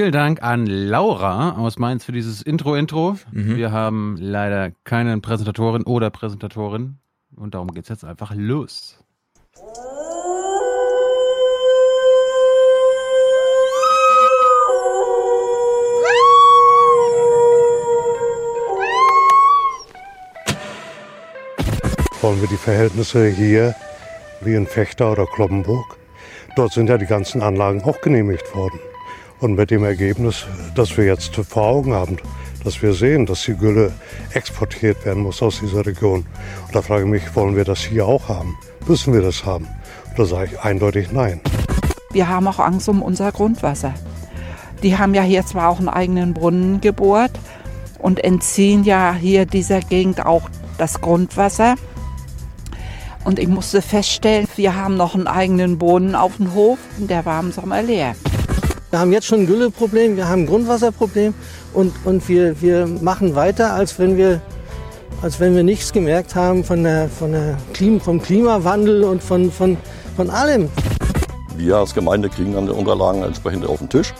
Vielen Dank an Laura aus Mainz für dieses Intro-Intro. Mhm. Wir haben leider keine Präsentatorin oder Präsentatorin und darum geht's jetzt einfach los. Wollen wir die Verhältnisse hier wie in Fechter oder Kloppenburg? Dort sind ja die ganzen Anlagen auch genehmigt worden. Und mit dem Ergebnis, das wir jetzt vor Augen haben, dass wir sehen, dass die Gülle exportiert werden muss aus dieser Region. Und da frage ich mich, wollen wir das hier auch haben? Müssen wir das haben? Da sage ich eindeutig nein. Wir haben auch Angst um unser Grundwasser. Die haben ja hier zwar auch einen eigenen Brunnen gebohrt und entziehen ja hier dieser Gegend auch das Grundwasser. Und ich musste feststellen, wir haben noch einen eigenen Brunnen auf dem Hof und der war im Sommer leer. Wir haben jetzt schon ein Gülleproblem, wir haben ein Grundwasserproblem und, und wir, wir machen weiter, als wenn wir, als wenn wir nichts gemerkt haben von der, von der Klim vom Klimawandel und von, von, von allem. Wir als Gemeinde kriegen dann die Unterlagen entsprechend auf den Tisch,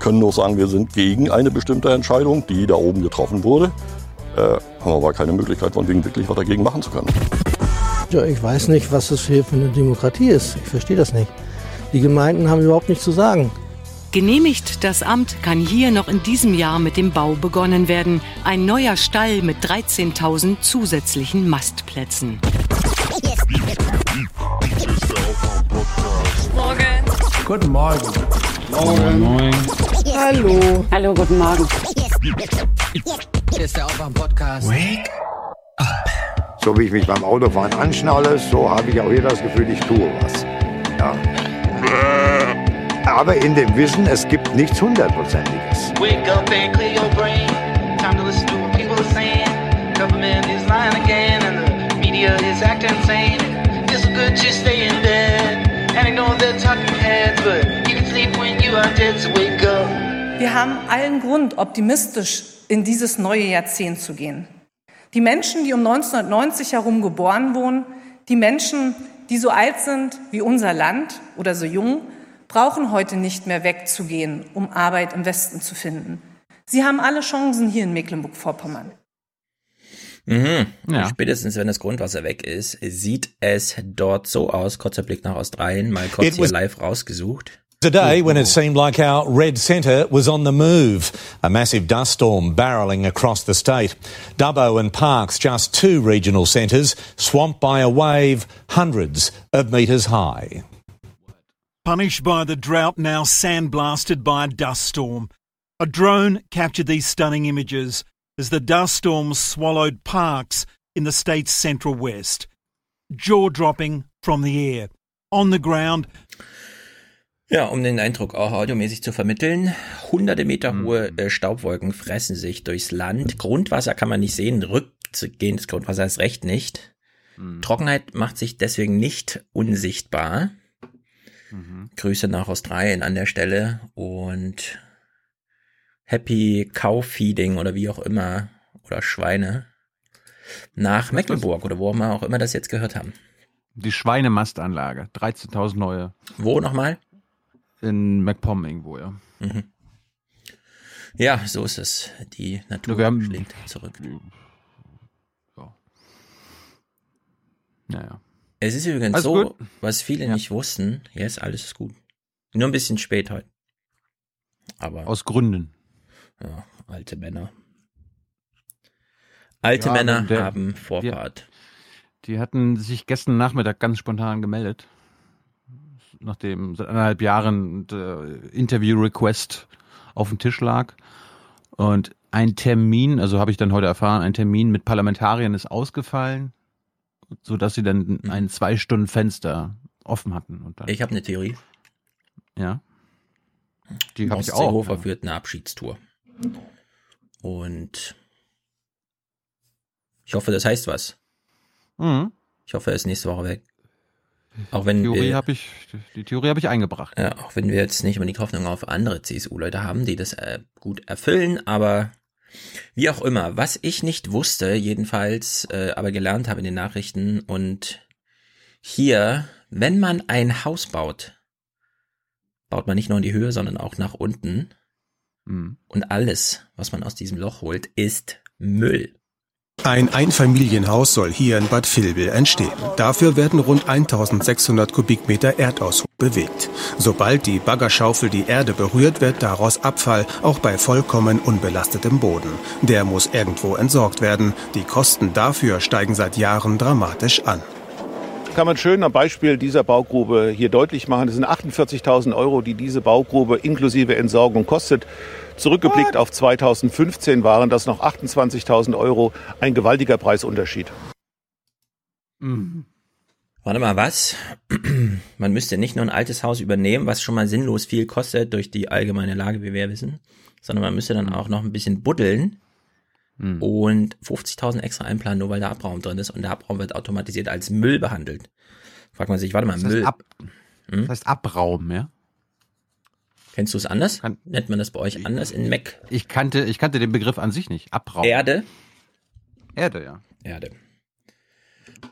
können nur sagen, wir sind gegen eine bestimmte Entscheidung, die da oben getroffen wurde, äh, haben aber keine Möglichkeit, von wegen wirklich was dagegen machen zu können. Ja, ich weiß nicht, was das hier für eine Demokratie ist. Ich verstehe das nicht. Die Gemeinden haben überhaupt nichts zu sagen. Genehmigt das Amt, kann hier noch in diesem Jahr mit dem Bau begonnen werden. Ein neuer Stall mit 13.000 zusätzlichen Mastplätzen. Guten Morgen. Moin. Hallo. Hallo, guten Morgen. Hier ist der Aufwärm-Podcast. Wake So wie ich mich beim Autofahren anschnalle, so habe ich auch hier das Gefühl, ich tue was. Ja. Aber in dem Wissen, es gibt nichts Hundertprozentiges. Wake up and clear your brain. Time to listen to what people are saying. Government is lying again, and the media is acting insane. Feels so good just stay in bed and ignore the talking heads, but you can sleep when you are dead. So wake up. Wir haben allen Grund, optimistisch in dieses neue Jahrzehnt zu gehen. Die Menschen, die um 1990 herum geboren wurden, die Menschen, die so alt sind wie unser Land oder so jung, brauchen heute nicht mehr wegzugehen, um Arbeit im Westen zu finden. Sie haben alle Chancen hier in Mecklenburg-Vorpommern. Mhm. Ja. Spätestens wenn das Grundwasser weg ist, sieht es dort so aus. Kurzer Blick nach Australien, mal kurz It hier live rausgesucht. Today, when it seemed like our red centre was on the move, a massive dust storm barrelling across the state. Dubbo and Parkes, just two regional centres, swamped by a wave hundreds of metres high. Punished by the drought, now sandblasted by a dust storm. A drone captured these stunning images as the dust storm swallowed parks in the state's central west. Jaw dropping from the air. On the ground, Ja, um den Eindruck auch audiomäßig zu vermitteln. Hunderte Meter hohe äh, Staubwolken fressen sich durchs Land. Grundwasser kann man nicht sehen, rückgehendes Grundwasser ist recht nicht. Trockenheit macht sich deswegen nicht unsichtbar. Grüße nach Australien an der Stelle und Happy Cow Feeding oder wie auch immer oder Schweine nach Mecklenburg oder wo wir auch immer das jetzt gehört haben. Die Schweinemastanlage. 13.000 neue. Wo nochmal? In MacPom irgendwo, ja. Mhm. Ja, so ist es. Die Natur Wir haben- schlägt zurück. Naja. Es ist übrigens Alles so, gut? was viele nicht wussten. Jetzt alles ist gut. Nur ein bisschen spät heute. Aber Aus Gründen. ja, alte Männer. Alte Ja, Männer der- haben Vorfahrt. Die hatten sich gestern Nachmittag ganz spontan gemeldet. Nachdem seit anderthalb Jahren äh, Interview-Request auf dem Tisch lag. Und ein Termin, also habe ich dann heute erfahren, ein Termin mit Parlamentariern ist ausgefallen, sodass sie dann ein zwei Stunden Fenster offen hatten. Und dann, Ich habe eine Theorie. ja. Die habe ich auch. Seehofer Ja. führt eine Abschiedstour. Und ich hoffe, das heißt was. Mhm. Ich hoffe, er ist nächste Woche weg. Auch wenn Theorie wir, ich, die Theorie habe ich eingebracht. ja, auch wenn wir jetzt nicht unbedingt Hoffnung auf andere CSU-Leute haben, die das äh, gut erfüllen, aber wie auch immer, was ich nicht wusste, jedenfalls, äh, aber gelernt habe in den Nachrichten und hier, wenn man ein Haus baut, baut man nicht nur in die Höhe, sondern auch nach unten. Mhm. Und alles, was man aus diesem Loch holt, ist Müll. Ein Einfamilienhaus soll hier in Bad Vilbel entstehen. Dafür werden rund 1600 Kubikmeter Erdaushub bewegt. Sobald die Baggerschaufel die Erde berührt, wird daraus Abfall, auch bei vollkommen unbelastetem Boden. Der muss irgendwo entsorgt werden. Die Kosten dafür steigen seit Jahren dramatisch an. Kann man schön am Beispiel dieser Baugrube hier deutlich machen. Es sind 48.000 Euro, die diese Baugrube inklusive Entsorgung kostet. Zurückgeblickt auf 2015 waren das noch 28.000 Euro, ein gewaltiger Preisunterschied. Mhm. Warte mal, was? Man müsste nicht nur ein altes Haus übernehmen, was schon mal sinnlos viel kostet durch die allgemeine Lage, wie wir wissen, sondern man müsste dann auch noch ein bisschen buddeln Mhm. und 50.000 extra einplanen, nur weil der Abraum drin ist und der Abraum wird automatisiert als Müll behandelt. Fragt man sich, warte mal, Das heißt, Müll. Ab, Hm? das heißt Abraum, ja? Kennst du es anders? Nennt man das bei euch anders in Mac? Ich kannte, ich kannte den Begriff an sich nicht. Abraum. Erde? Erde, ja. Erde.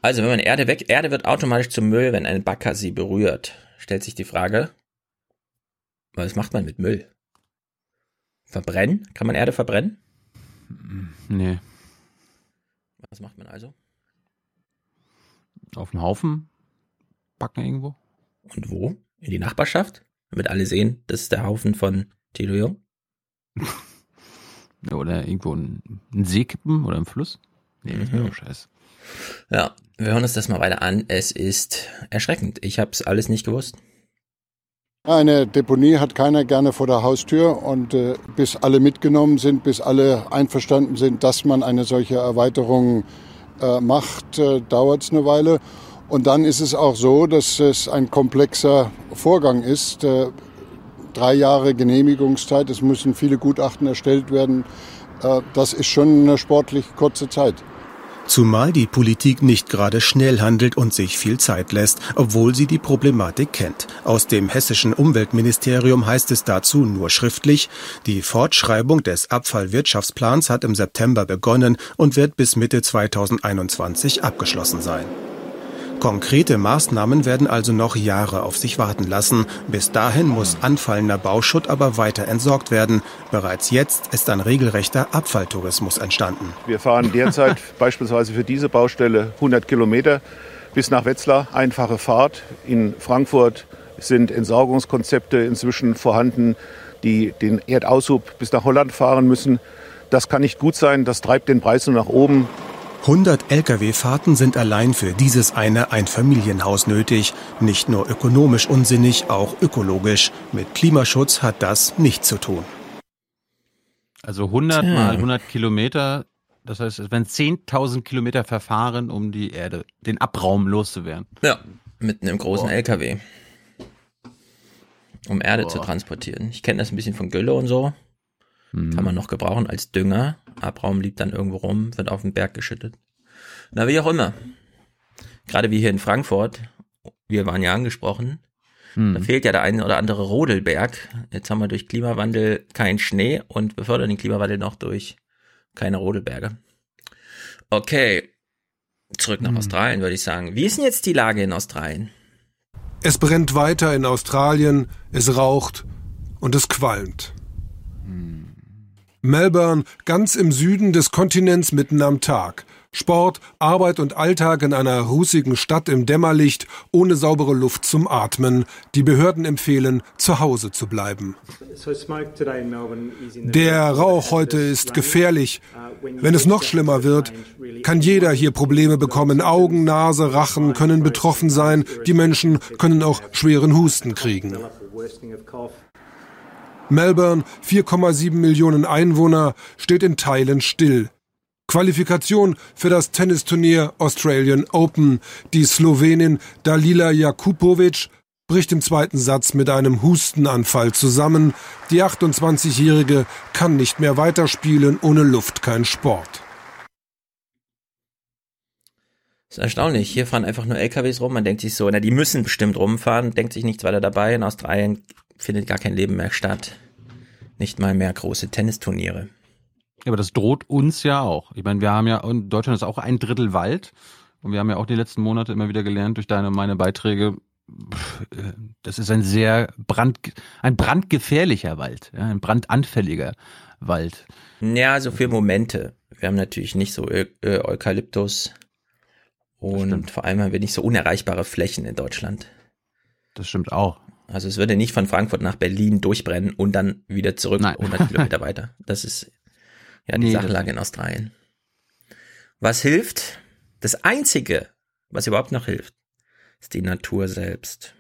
Also, wenn man Erde weg, Erde wird automatisch zum Müll, wenn ein Bagger sie berührt. Stellt sich die Frage, was macht man mit Müll? Verbrennen? Kann man Erde verbrennen? Nee. Was macht man also? Auf dem Haufen backen irgendwo. Und wo? In die Nachbarschaft? Damit alle sehen, das ist der Haufen von Tilo Jung. Ja, oder irgendwo ein, ein See kippen oder im Fluss. Nee, das wäre Mhm. auch scheiße. Ja, wir hören uns das mal weiter an. Es ist erschreckend. Ich habe es alles nicht gewusst. Eine Deponie hat keiner gerne vor der Haustür und äh, bis alle mitgenommen sind, bis alle einverstanden sind, dass man eine solche Erweiterung äh, macht, äh, dauert es eine Weile. Und dann ist es auch so, dass es ein komplexer Vorgang ist. Äh, drei Jahre Genehmigungszeit, es müssen viele Gutachten erstellt werden. Äh, das ist schon eine sportlich kurze Zeit. Zumal die Politik nicht gerade schnell handelt und sich viel Zeit lässt, obwohl sie die Problematik kennt. Aus dem hessischen Umweltministerium heißt es dazu nur schriftlich, die Fortschreibung des Abfallwirtschaftsplans hat im September begonnen und wird bis Mitte 2021 abgeschlossen sein. Konkrete Maßnahmen werden also noch Jahre auf sich warten lassen. Bis dahin muss anfallender Bauschutt aber weiter entsorgt werden. Bereits jetzt ist ein regelrechter Abfalltourismus entstanden. Wir fahren derzeit beispielsweise für diese Baustelle 100 Kilometer bis nach Wetzlar. Einfache Fahrt. In Frankfurt sind Entsorgungskonzepte inzwischen vorhanden, die den Erdaushub bis nach Holland fahren müssen. Das kann nicht gut sein. Das treibt den Preis nur nach oben. 100 Lkw-Fahrten sind allein für dieses eine Einfamilienhaus nötig. Nicht nur ökonomisch unsinnig, auch ökologisch. Mit Klimaschutz hat das nichts zu tun. Also 100 Tja. mal 100 Kilometer, das heißt, es werden 10.000 Kilometer verfahren, um die Erde, den Abraum loszuwerden. Ja, mit einem großen Boah. LKW. Um Erde Boah. zu transportieren. Ich kenne das ein bisschen von Gülle und so. Mhm. Kann man noch gebrauchen als Dünger. Abraum liegt dann irgendwo rum, wird auf den Berg geschüttet. Na, wie auch immer. Gerade wie hier in Frankfurt, wir waren ja angesprochen, Hm. da fehlt ja der eine oder andere Rodelberg. Jetzt haben wir durch Klimawandel keinen Schnee und befördern den Klimawandel noch durch keine Rodelberge. Okay, zurück nach Australien würde ich sagen. Wie ist denn jetzt die Lage in Australien? Es brennt weiter in Australien, es raucht und es qualmt. Melbourne, ganz im Süden des Kontinents mitten am Tag. Sport, Arbeit und Alltag in einer rußigen Stadt im Dämmerlicht, ohne saubere Luft zum Atmen. Die Behörden empfehlen, zu Hause zu bleiben. Der Rauch heute ist gefährlich. Wenn es noch schlimmer wird, kann jeder hier Probleme bekommen. Augen, Nase, Rachen können betroffen sein. Die Menschen können auch schweren Husten kriegen. Melbourne, 4,7 Millionen Einwohner, steht in Teilen still. Qualifikation für das Tennisturnier Australian Open. Die Slowenin Dalila Jakupovic bricht im zweiten Satz mit einem Hustenanfall zusammen. Die 28-Jährige kann nicht mehr weiterspielen, ohne Luft kein Sport. ist erstaunlich. Hier fahren einfach nur LKWs rum. Man denkt sich so, na, die müssen bestimmt rumfahren, denkt sich nichts weiter dabei. In Australien findet gar kein Leben mehr statt. Nicht mal mehr große Tennisturniere. Ja, aber das droht uns ja auch. Ich meine, wir haben ja, und Deutschland ist auch ein Drittel Wald. Und wir haben ja auch die letzten Monate immer wieder gelernt durch deine und meine Beiträge, Das ist ein sehr brand, ein brandgefährlicher Wald, ein brandanfälliger Wald. Ja, so für Momente. Wir haben natürlich nicht so Eu äh, Eukalyptus und vor allem haben wir nicht so unerreichbare Flächen in Deutschland. Das stimmt auch. Also es würde nicht von Frankfurt nach Berlin durchbrennen und dann wieder zurück Nein. 100 Kilometer weiter. Das ist ja die Nee, Sachlage in Australien. Was hilft? Das Einzige, was überhaupt noch hilft, ist die Natur selbst.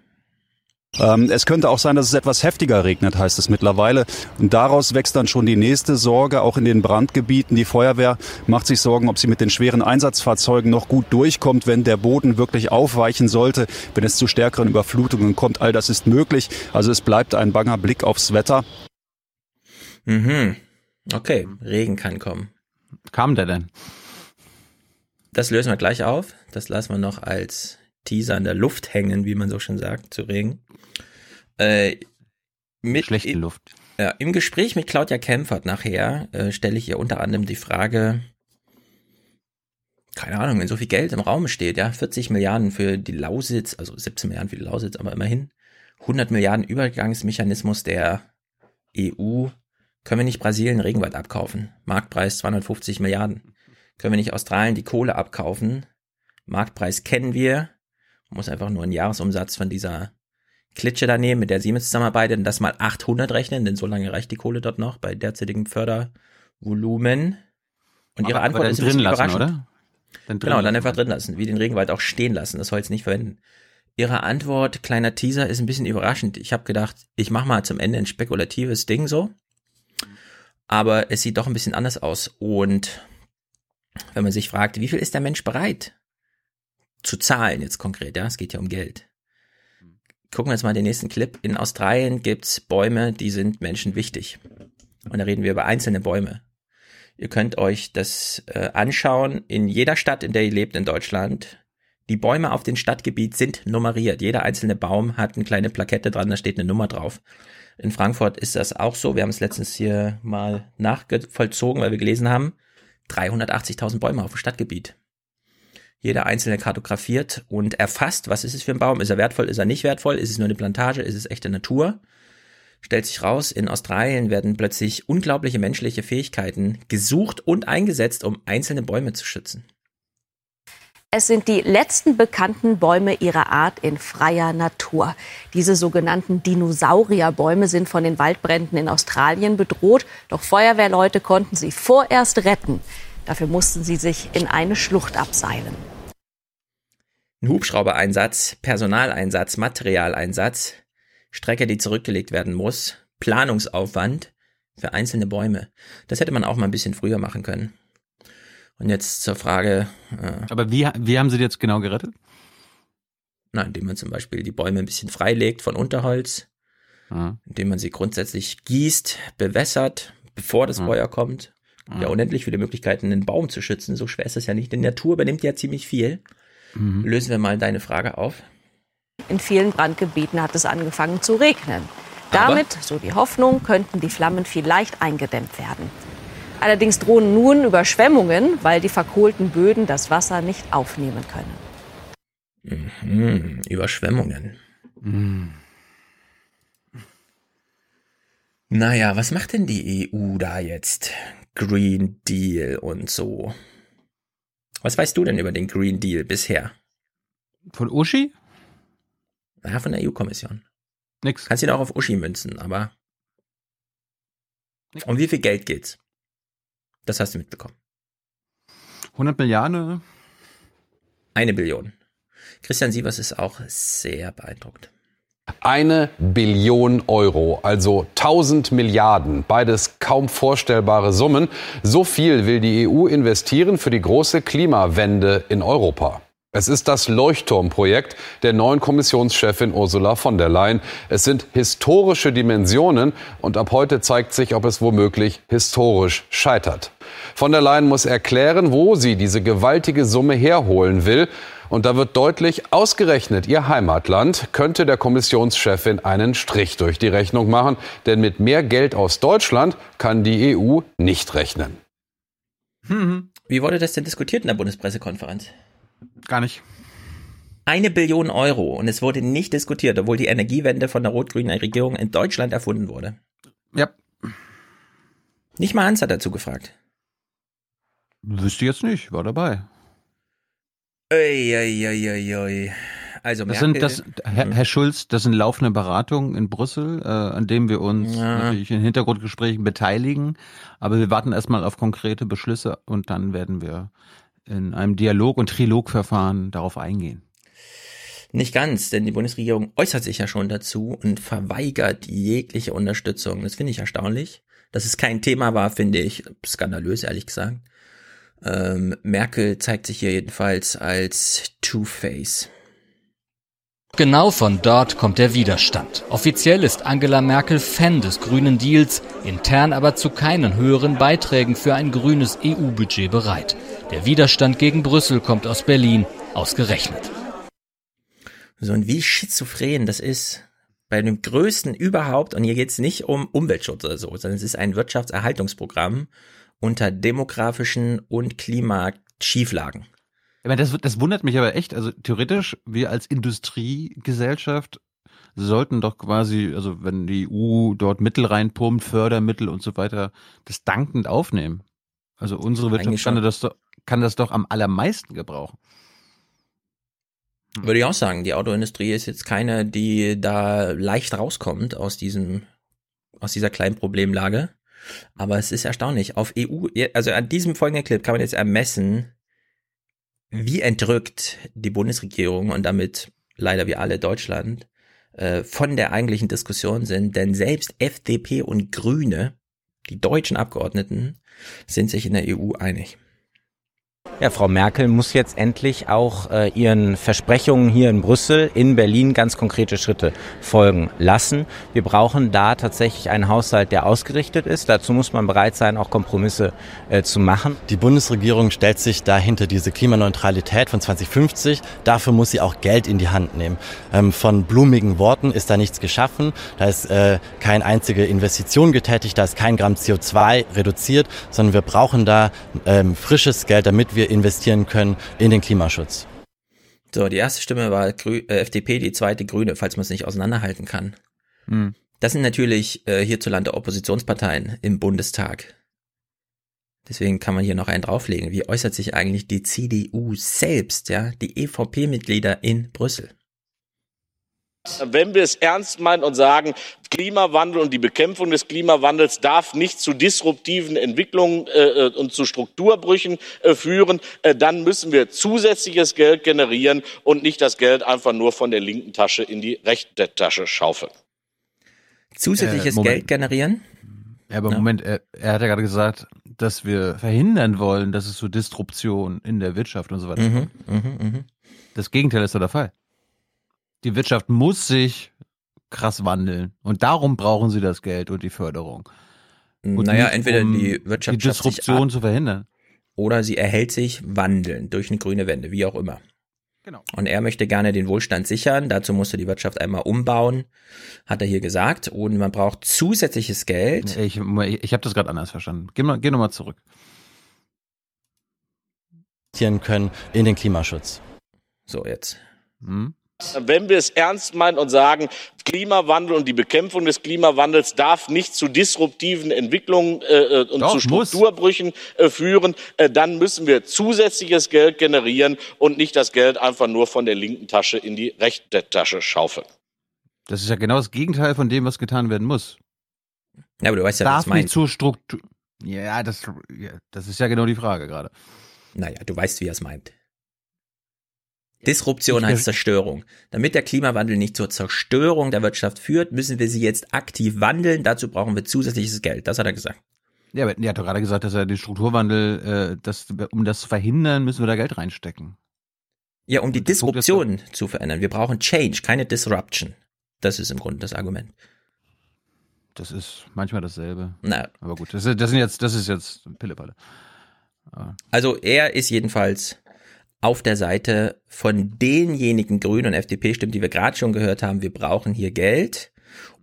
Ähm, es könnte auch sein, dass es etwas heftiger regnet, heißt es mittlerweile. Und daraus wächst dann schon die nächste Sorge, auch in den Brandgebieten. Die Feuerwehr macht sich Sorgen, ob sie mit den schweren Einsatzfahrzeugen noch gut durchkommt, wenn der Boden wirklich aufweichen sollte, wenn es zu stärkeren Überflutungen kommt. All das ist möglich. Also es bleibt ein banger Blick aufs Wetter. Mhm. Okay, Regen kann kommen. Kam der denn? Das lösen wir gleich auf. Das lassen wir noch als Teaser in der Luft hängen, wie man so schon sagt, zu Regen. Äh, mit, Schlechte Luft. Ja, Im Gespräch mit Claudia Kempfert nachher äh, stelle ich ihr unter anderem die Frage, keine Ahnung, wenn so viel Geld im Raum steht, ja, 40 Milliarden für die Lausitz, also 17 Milliarden für die Lausitz, aber immerhin 100 Milliarden Übergangsmechanismus der EU, können wir nicht Brasilien Regenwald abkaufen? Marktpreis 250 Milliarden. Können wir nicht Australien die Kohle abkaufen? Marktpreis kennen wir. Man muss einfach nur einen Jahresumsatz von dieser Klitsche da nehmen, mit der Siemens zusammenarbeitet und das mal 800 rechnen, denn so lange reicht die Kohle dort noch bei derzeitigem Fördervolumen. Und ihre Aber- Antwort aber ist dann ein bisschen drin lassen, überraschend. oder? Dann drin genau, dann einfach drin lassen, wie den Regenwald auch stehen lassen, das Holz nicht verwenden. Ihre Antwort, kleiner Teaser, ist ein bisschen überraschend. Ich habe gedacht, ich mache mal zum Ende ein spekulatives Ding so. Aber es sieht doch ein bisschen anders aus. Und wenn man sich fragt, wie viel ist der Mensch bereit zu zahlen jetzt konkret, ja, es geht ja um Geld. Gucken wir uns mal den nächsten Clip. In Australien gibt's Bäume, die sind Menschen wichtig. Und da reden wir über einzelne Bäume. Ihr könnt euch das äh, anschauen. In jeder Stadt, in der ihr lebt in Deutschland, die Bäume auf dem Stadtgebiet sind nummeriert. Jeder einzelne Baum hat eine kleine Plakette dran, da steht eine Nummer drauf. In Frankfurt ist das auch so. Wir haben es letztens hier mal nachvollzogen, weil wir gelesen haben, 380.000 Bäume auf dem Stadtgebiet. Jeder einzelne kartografiert und erfasst, was ist es für ein Baum? Ist er wertvoll? Ist er nicht wertvoll? Ist es nur eine Plantage? Ist es echte Natur? Stellt sich raus, in Australien werden plötzlich unglaubliche menschliche Fähigkeiten gesucht und eingesetzt, um einzelne Bäume zu schützen. Es sind die letzten bekannten Bäume ihrer Art in freier Natur. Diese sogenannten Dinosaurierbäume sind von den Waldbränden in Australien bedroht, doch Feuerwehrleute konnten sie vorerst retten. Dafür mussten sie sich in eine Schlucht abseilen. Ein Hubschraubereinsatz, Personaleinsatz, Materialeinsatz, Strecke, die zurückgelegt werden muss, Planungsaufwand für einzelne Bäume. Das hätte man auch mal ein bisschen früher machen können. Und jetzt zur Frage. Äh, Aber wie, wie haben sie die jetzt genau gerettet? na, indem man zum Beispiel die Bäume ein bisschen freilegt von Unterholz, Ja. indem man sie grundsätzlich gießt, bewässert, bevor das Ja. Feuer kommt. Ja, unendlich viele Möglichkeiten, einen Baum zu schützen. So schwer ist das ja nicht. Die Natur übernimmt ja ziemlich viel. Mhm. Lösen wir mal deine Frage auf. In vielen Brandgebieten hat es angefangen zu regnen. Aber- Damit, so die Hoffnung, könnten die Flammen vielleicht eingedämmt werden. Allerdings drohen nun Überschwemmungen, weil die verkohlten Böden das Wasser nicht aufnehmen können. Mhm, Überschwemmungen. Mhm. Naja, was macht denn die EU da jetzt? Green Deal und so. Was weißt du denn über den Green Deal bisher? Von Uschi? Ja, von der EU-Kommission. Nix. Kannst ihn auch auf Uschi münzen, aber. Um wie viel Geld geht's? Das hast du mitbekommen. 100 Milliarden? Eine Billion. Christian Sievers ist auch sehr beeindruckt. Eine Billion Euro, also 1000 Milliarden, beides kaum vorstellbare Summen. So viel will die EU investieren für die große Klimawende in Europa. Es ist das Leuchtturmprojekt der neuen Kommissionschefin Ursula von der Leyen. Es sind historische Dimensionen und ab heute zeigt sich, ob es womöglich historisch scheitert. Von der Leyen muss erklären, wo sie diese gewaltige Summe herholen will. Und da wird deutlich, ausgerechnet ihr Heimatland könnte der Kommissionschefin einen Strich durch die Rechnung machen, denn mit mehr Geld aus Deutschland kann die EU nicht rechnen. Wie wurde das denn diskutiert in der Bundespressekonferenz? Gar nicht. Eine Billion Euro und es wurde nicht diskutiert, obwohl die Energiewende von der rot-grünen Regierung in Deutschland erfunden wurde. Ja. Nicht mal Hans hat dazu gefragt. Wüsste jetzt nicht, war dabei. Uiuiuiui. Also Das Merkel, sind das, Herr, Herr Schulz, das sind laufende Beratungen in Brüssel, äh, an dem wir uns Ja. natürlich in Hintergrundgesprächen beteiligen. Aber wir warten erstmal auf konkrete Beschlüsse und dann werden wir in einem Dialog- und Trilogverfahren darauf eingehen. Nicht ganz, denn die Bundesregierung äußert sich ja schon dazu und verweigert jegliche Unterstützung. Das finde ich erstaunlich. Dass es kein Thema war, finde ich skandalös, ehrlich gesagt. Ähm, Merkel zeigt sich hier jedenfalls als Two-Face. Genau von dort kommt der Widerstand. Offiziell ist Angela Merkel Fan des grünen Deals, intern aber zu keinen höheren Beiträgen für ein grünes EU-Budget bereit. Der Widerstand gegen Brüssel kommt aus Berlin, ausgerechnet. So und wie schizophren das ist. Bei dem größten überhaupt, und hier geht es nicht um Umweltschutz oder so, sondern es ist ein Wirtschaftserhaltungsprogramm unter demografischen und Klimaschieflagen. Ich meine, das, das wundert mich aber echt. Also theoretisch, wir als Industriegesellschaft sollten doch quasi, also wenn die EU dort Mittel reinpumpt, Fördermittel und so weiter, das dankend aufnehmen. Also unsere Wirtschaft kann das, doch, kann das doch am allermeisten gebrauchen. Würde ich auch sagen, die Autoindustrie ist jetzt keine, die da leicht rauskommt aus diesem, aus dieser kleinen Problemlage. Aber es ist erstaunlich. Auf EU, also an diesem folgenden Clip kann man jetzt ermessen, wie entrückt die Bundesregierung und damit leider wir alle Deutschland äh, von der eigentlichen Diskussion sind. Denn selbst FDP und Grüne, die deutschen Abgeordneten, sind sich in der EU einig. Ja, Frau Merkel muss jetzt endlich auch äh, ihren Versprechungen hier in Brüssel, in Berlin ganz konkrete Schritte folgen lassen. Wir brauchen da tatsächlich einen Haushalt, der ausgerichtet ist. Dazu muss man bereit sein, auch Kompromisse äh, zu machen. Die Bundesregierung stellt sich dahinter diese Klimaneutralität von 2050. Dafür muss sie auch Geld in die Hand nehmen. Ähm, von blumigen Worten ist da nichts geschaffen. Da ist äh, keine einzige Investition getätigt. Da ist kein Gramm CO2 reduziert, sondern wir brauchen da ähm, frisches Geld, damit wir investieren können in den Klimaschutz. So, die erste Stimme war Grü äh, FDP, die zweite Grüne, falls man es nicht auseinanderhalten kann. Hm. Das sind natürlich äh, hierzulande Oppositionsparteien im Bundestag. Deswegen kann man hier noch einen drauflegen. Wie äußert sich eigentlich die CDU selbst, ja, die EVP-Mitglieder in Brüssel? Wenn wir es ernst meinen und sagen, Klimawandel und die Bekämpfung des Klimawandels darf nicht zu disruptiven Entwicklungen äh, und zu Strukturbrüchen äh, führen, äh, dann müssen wir zusätzliches Geld generieren und nicht das Geld einfach nur von der linken Tasche in die rechte Tasche schaufeln. Zusätzliches Äh. Geld generieren? Ja, aber Moment, er, er hat ja gerade gesagt, dass wir verhindern wollen, dass es zu Disruption in der Wirtschaft und so weiter Mhm, kommt. mhm, mhm. Das Gegenteil ist doch der Fall. Die Wirtschaft muss sich krass wandeln und darum brauchen sie das Geld und die Förderung. Und Naja, nicht, entweder um die Wirtschaft die Disruption zu verhindern. oder sie erhält sich wandeln durch eine grüne Wende, wie auch immer. Genau. Und er möchte gerne den Wohlstand sichern. Dazu musste die Wirtschaft einmal umbauen, hat er hier gesagt. Und man braucht zusätzliches Geld. Ich, ich habe das gerade anders verstanden. Geh, mal, geh nochmal zurück. Können in den Klimaschutz. So, jetzt. Hm? Wenn wir es ernst meinen und sagen, Klimawandel und die Bekämpfung des Klimawandels darf nicht zu disruptiven Entwicklungen äh, und Doch, zu. Strukturbrüchen äh, führen, äh, dann müssen wir zusätzliches Geld generieren und nicht das Geld einfach nur von der linken Tasche in die rechte Tasche schaufeln. Das ist ja genau das Gegenteil von dem, was getan werden muss. Ja, aber du weißt ja, was Darf ich meine. nicht zur Struktur. Ja, das, ja, das ist ja genau die Frage gerade. Naja, du weißt, wie er es meint. Disruption heißt Zerstörung. Damit der Klimawandel nicht zur Zerstörung der Wirtschaft führt, müssen wir sie jetzt aktiv wandeln. Dazu brauchen wir zusätzliches Geld. Das hat er gesagt. Ja, aber er hat doch gerade gesagt, dass er den Strukturwandel, äh, das, um das zu verhindern, müssen wir da Geld reinstecken. Ja, um die Disruption zu verändern. Wir brauchen Change, keine Disruption. Das ist im Grunde das Argument. Das ist manchmal dasselbe. Na. Aber gut, das, ist- das sind jetzt, das ist jetzt Pillepalle. Aber Also er ist jedenfalls auf der Seite von denjenigen Grünen und FDP-Stimmen, die wir gerade schon gehört haben. Wir brauchen hier Geld,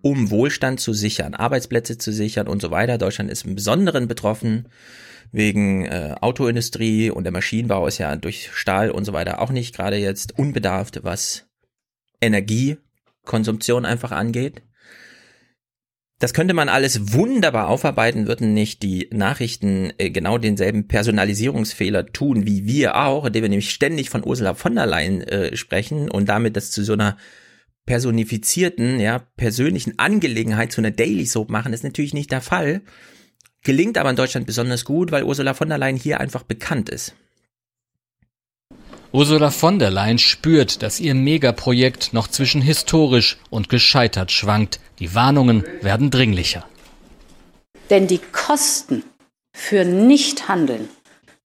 um Wohlstand zu sichern, Arbeitsplätze zu sichern und so weiter. Deutschland ist im Besonderen betroffen wegen äh, Autoindustrie und der Maschinenbau ist ja durch Stahl und so weiter auch nicht gerade jetzt unbedarft, was Energiekonsumption einfach angeht. Das könnte man alles wunderbar aufarbeiten, würden nicht die Nachrichten äh, genau denselben Personalisierungsfehler tun wie wir auch, indem wir nämlich ständig von Ursula von der Leyen äh, sprechen und damit das zu so einer personifizierten, ja, persönlichen Angelegenheit zu einer Daily Soap machen, ist natürlich nicht der Fall. Gelingt aber in Deutschland besonders gut, weil Ursula von der Leyen hier einfach bekannt ist. Ursula von der Leyen spürt, dass ihr Megaprojekt noch zwischen historisch und gescheitert schwankt. Die Warnungen werden dringlicher. Denn die Kosten für Nichthandeln,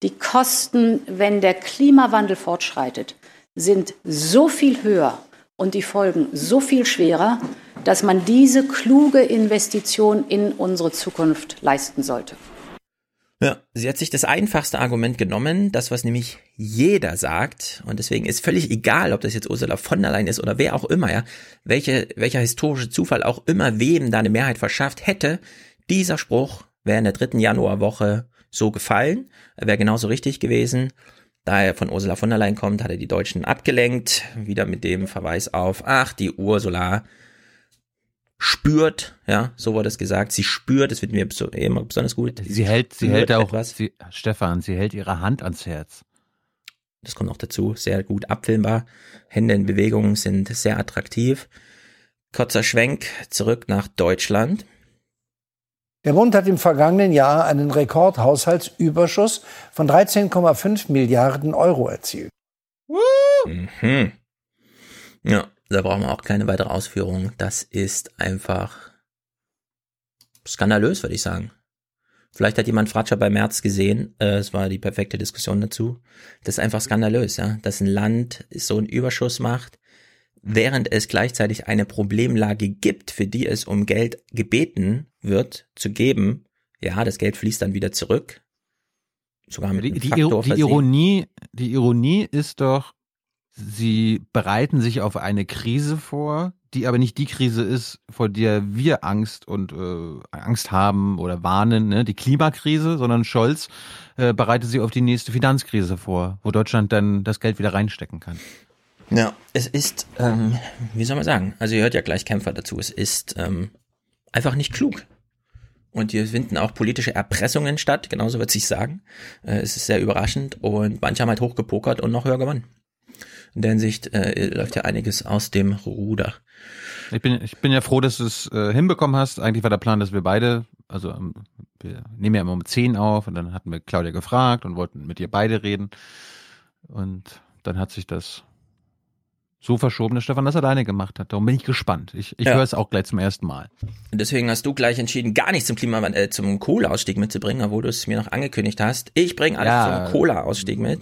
die Kosten, wenn der Klimawandel fortschreitet, sind so viel höher und die Folgen so viel schwerer, dass man diese kluge Investition in unsere Zukunft leisten sollte. Ja, sie hat sich das einfachste Argument genommen, das was nämlich jeder sagt und deswegen ist völlig egal, ob das jetzt Ursula von der Leyen ist oder wer auch immer, ja, welche, welcher historische Zufall auch immer wem da eine Mehrheit verschafft hätte, dieser Spruch wäre in der dritten Januarwoche so gefallen, wäre genauso richtig gewesen. Da er von Ursula von der Leyen kommt, hat er die Deutschen abgelenkt, wieder mit dem Verweis auf, ach, die Ursula spürt, ja, so wurde es gesagt, sie spürt, das wird mir immer besonders gut. Sie hält, sie hält auch, etwas. Sie, Stefan, sie hält ihre Hand ans Herz. Das kommt noch dazu, sehr gut abfilmbar. Hände in Bewegung sind sehr attraktiv. Kurzer Schwenk zurück nach Deutschland. Der Bund hat im vergangenen Jahr einen Rekordhaushaltsüberschuss von 13,5 Milliarden Euro erzielt. Mhm. Ja, da brauchen wir auch keine weitere Ausführung. Das ist einfach skandalös, würde ich sagen. Vielleicht hat jemand Fratscher bei März gesehen. Äh, es war die perfekte Diskussion dazu. Das ist einfach skandalös, ja, dass ein Land so einen Überschuss macht, während es gleichzeitig eine Problemlage gibt, für die es um Geld gebeten wird zu geben. Ja, das Geld fließt dann wieder zurück. Sogar mit die, die, die Ironie, die Ironie ist doch, Sie bereiten sich auf eine Krise vor, die aber nicht die Krise ist, vor der wir Angst und äh, Angst haben oder warnen, ne? die Klimakrise, sondern Scholz äh, bereitet sich auf die nächste Finanzkrise vor, wo Deutschland dann das Geld wieder reinstecken kann. Ja, es ist, ähm, wie soll man sagen, also ihr hört ja gleich Kämpfer dazu, es ist ähm, einfach nicht klug. Und hier finden auch politische Erpressungen statt, genauso wird sich sagen. Äh, es ist sehr überraschend und manche haben halt hochgepokert und noch höher gewonnen in der Hinsicht äh, läuft ja einiges aus dem Ruder. Ich bin, ich bin ja froh, dass du es äh, hinbekommen hast. Eigentlich war der Plan, dass wir beide, also ähm, wir nehmen ja immer um 10 auf und dann hatten wir Claudia gefragt und wollten mit ihr beide reden. Und dann hat sich das so verschoben, dass Stefan das alleine gemacht hat. Darum bin ich gespannt. Ich, ich ja. höre es auch gleich zum ersten Mal. Und deswegen hast du gleich entschieden, gar nichts zum Klima, äh, zum Kohleausstieg mitzubringen, obwohl du es mir noch angekündigt hast. Ich bringe alles ja, zum Kohleausstieg mit.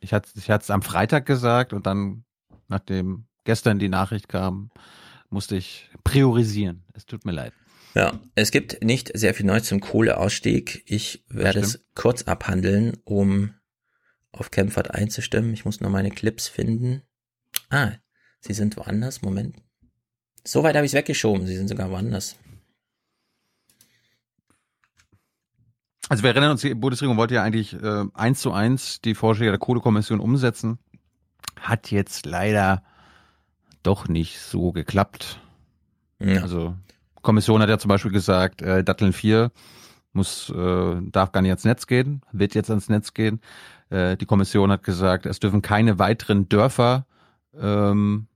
Ich hatte ich es am Freitag gesagt und dann, nachdem gestern die Nachricht kam, musste ich priorisieren. Es tut mir leid. Ja, es gibt nicht sehr viel Neues zum Kohleausstieg. Ich werde es kurz abhandeln, um auf Kempfert einzustimmen. Ich muss nur meine Clips finden. Ah, sie sind woanders. Moment. So weit habe ich es weggeschoben. Sie sind sogar woanders. Also wir erinnern uns, die Bundesregierung wollte ja eigentlich äh, eins zu eins die Vorschläge der Kohlekommission umsetzen. Hat jetzt leider doch nicht so geklappt. Ja. Also Kommission hat ja zum Beispiel gesagt, äh, Datteln 4 muss, äh, darf gar nicht ans Netz gehen, wird jetzt ans Netz gehen. Äh, die Kommission hat gesagt, es dürfen keine weiteren Dörfer ähm,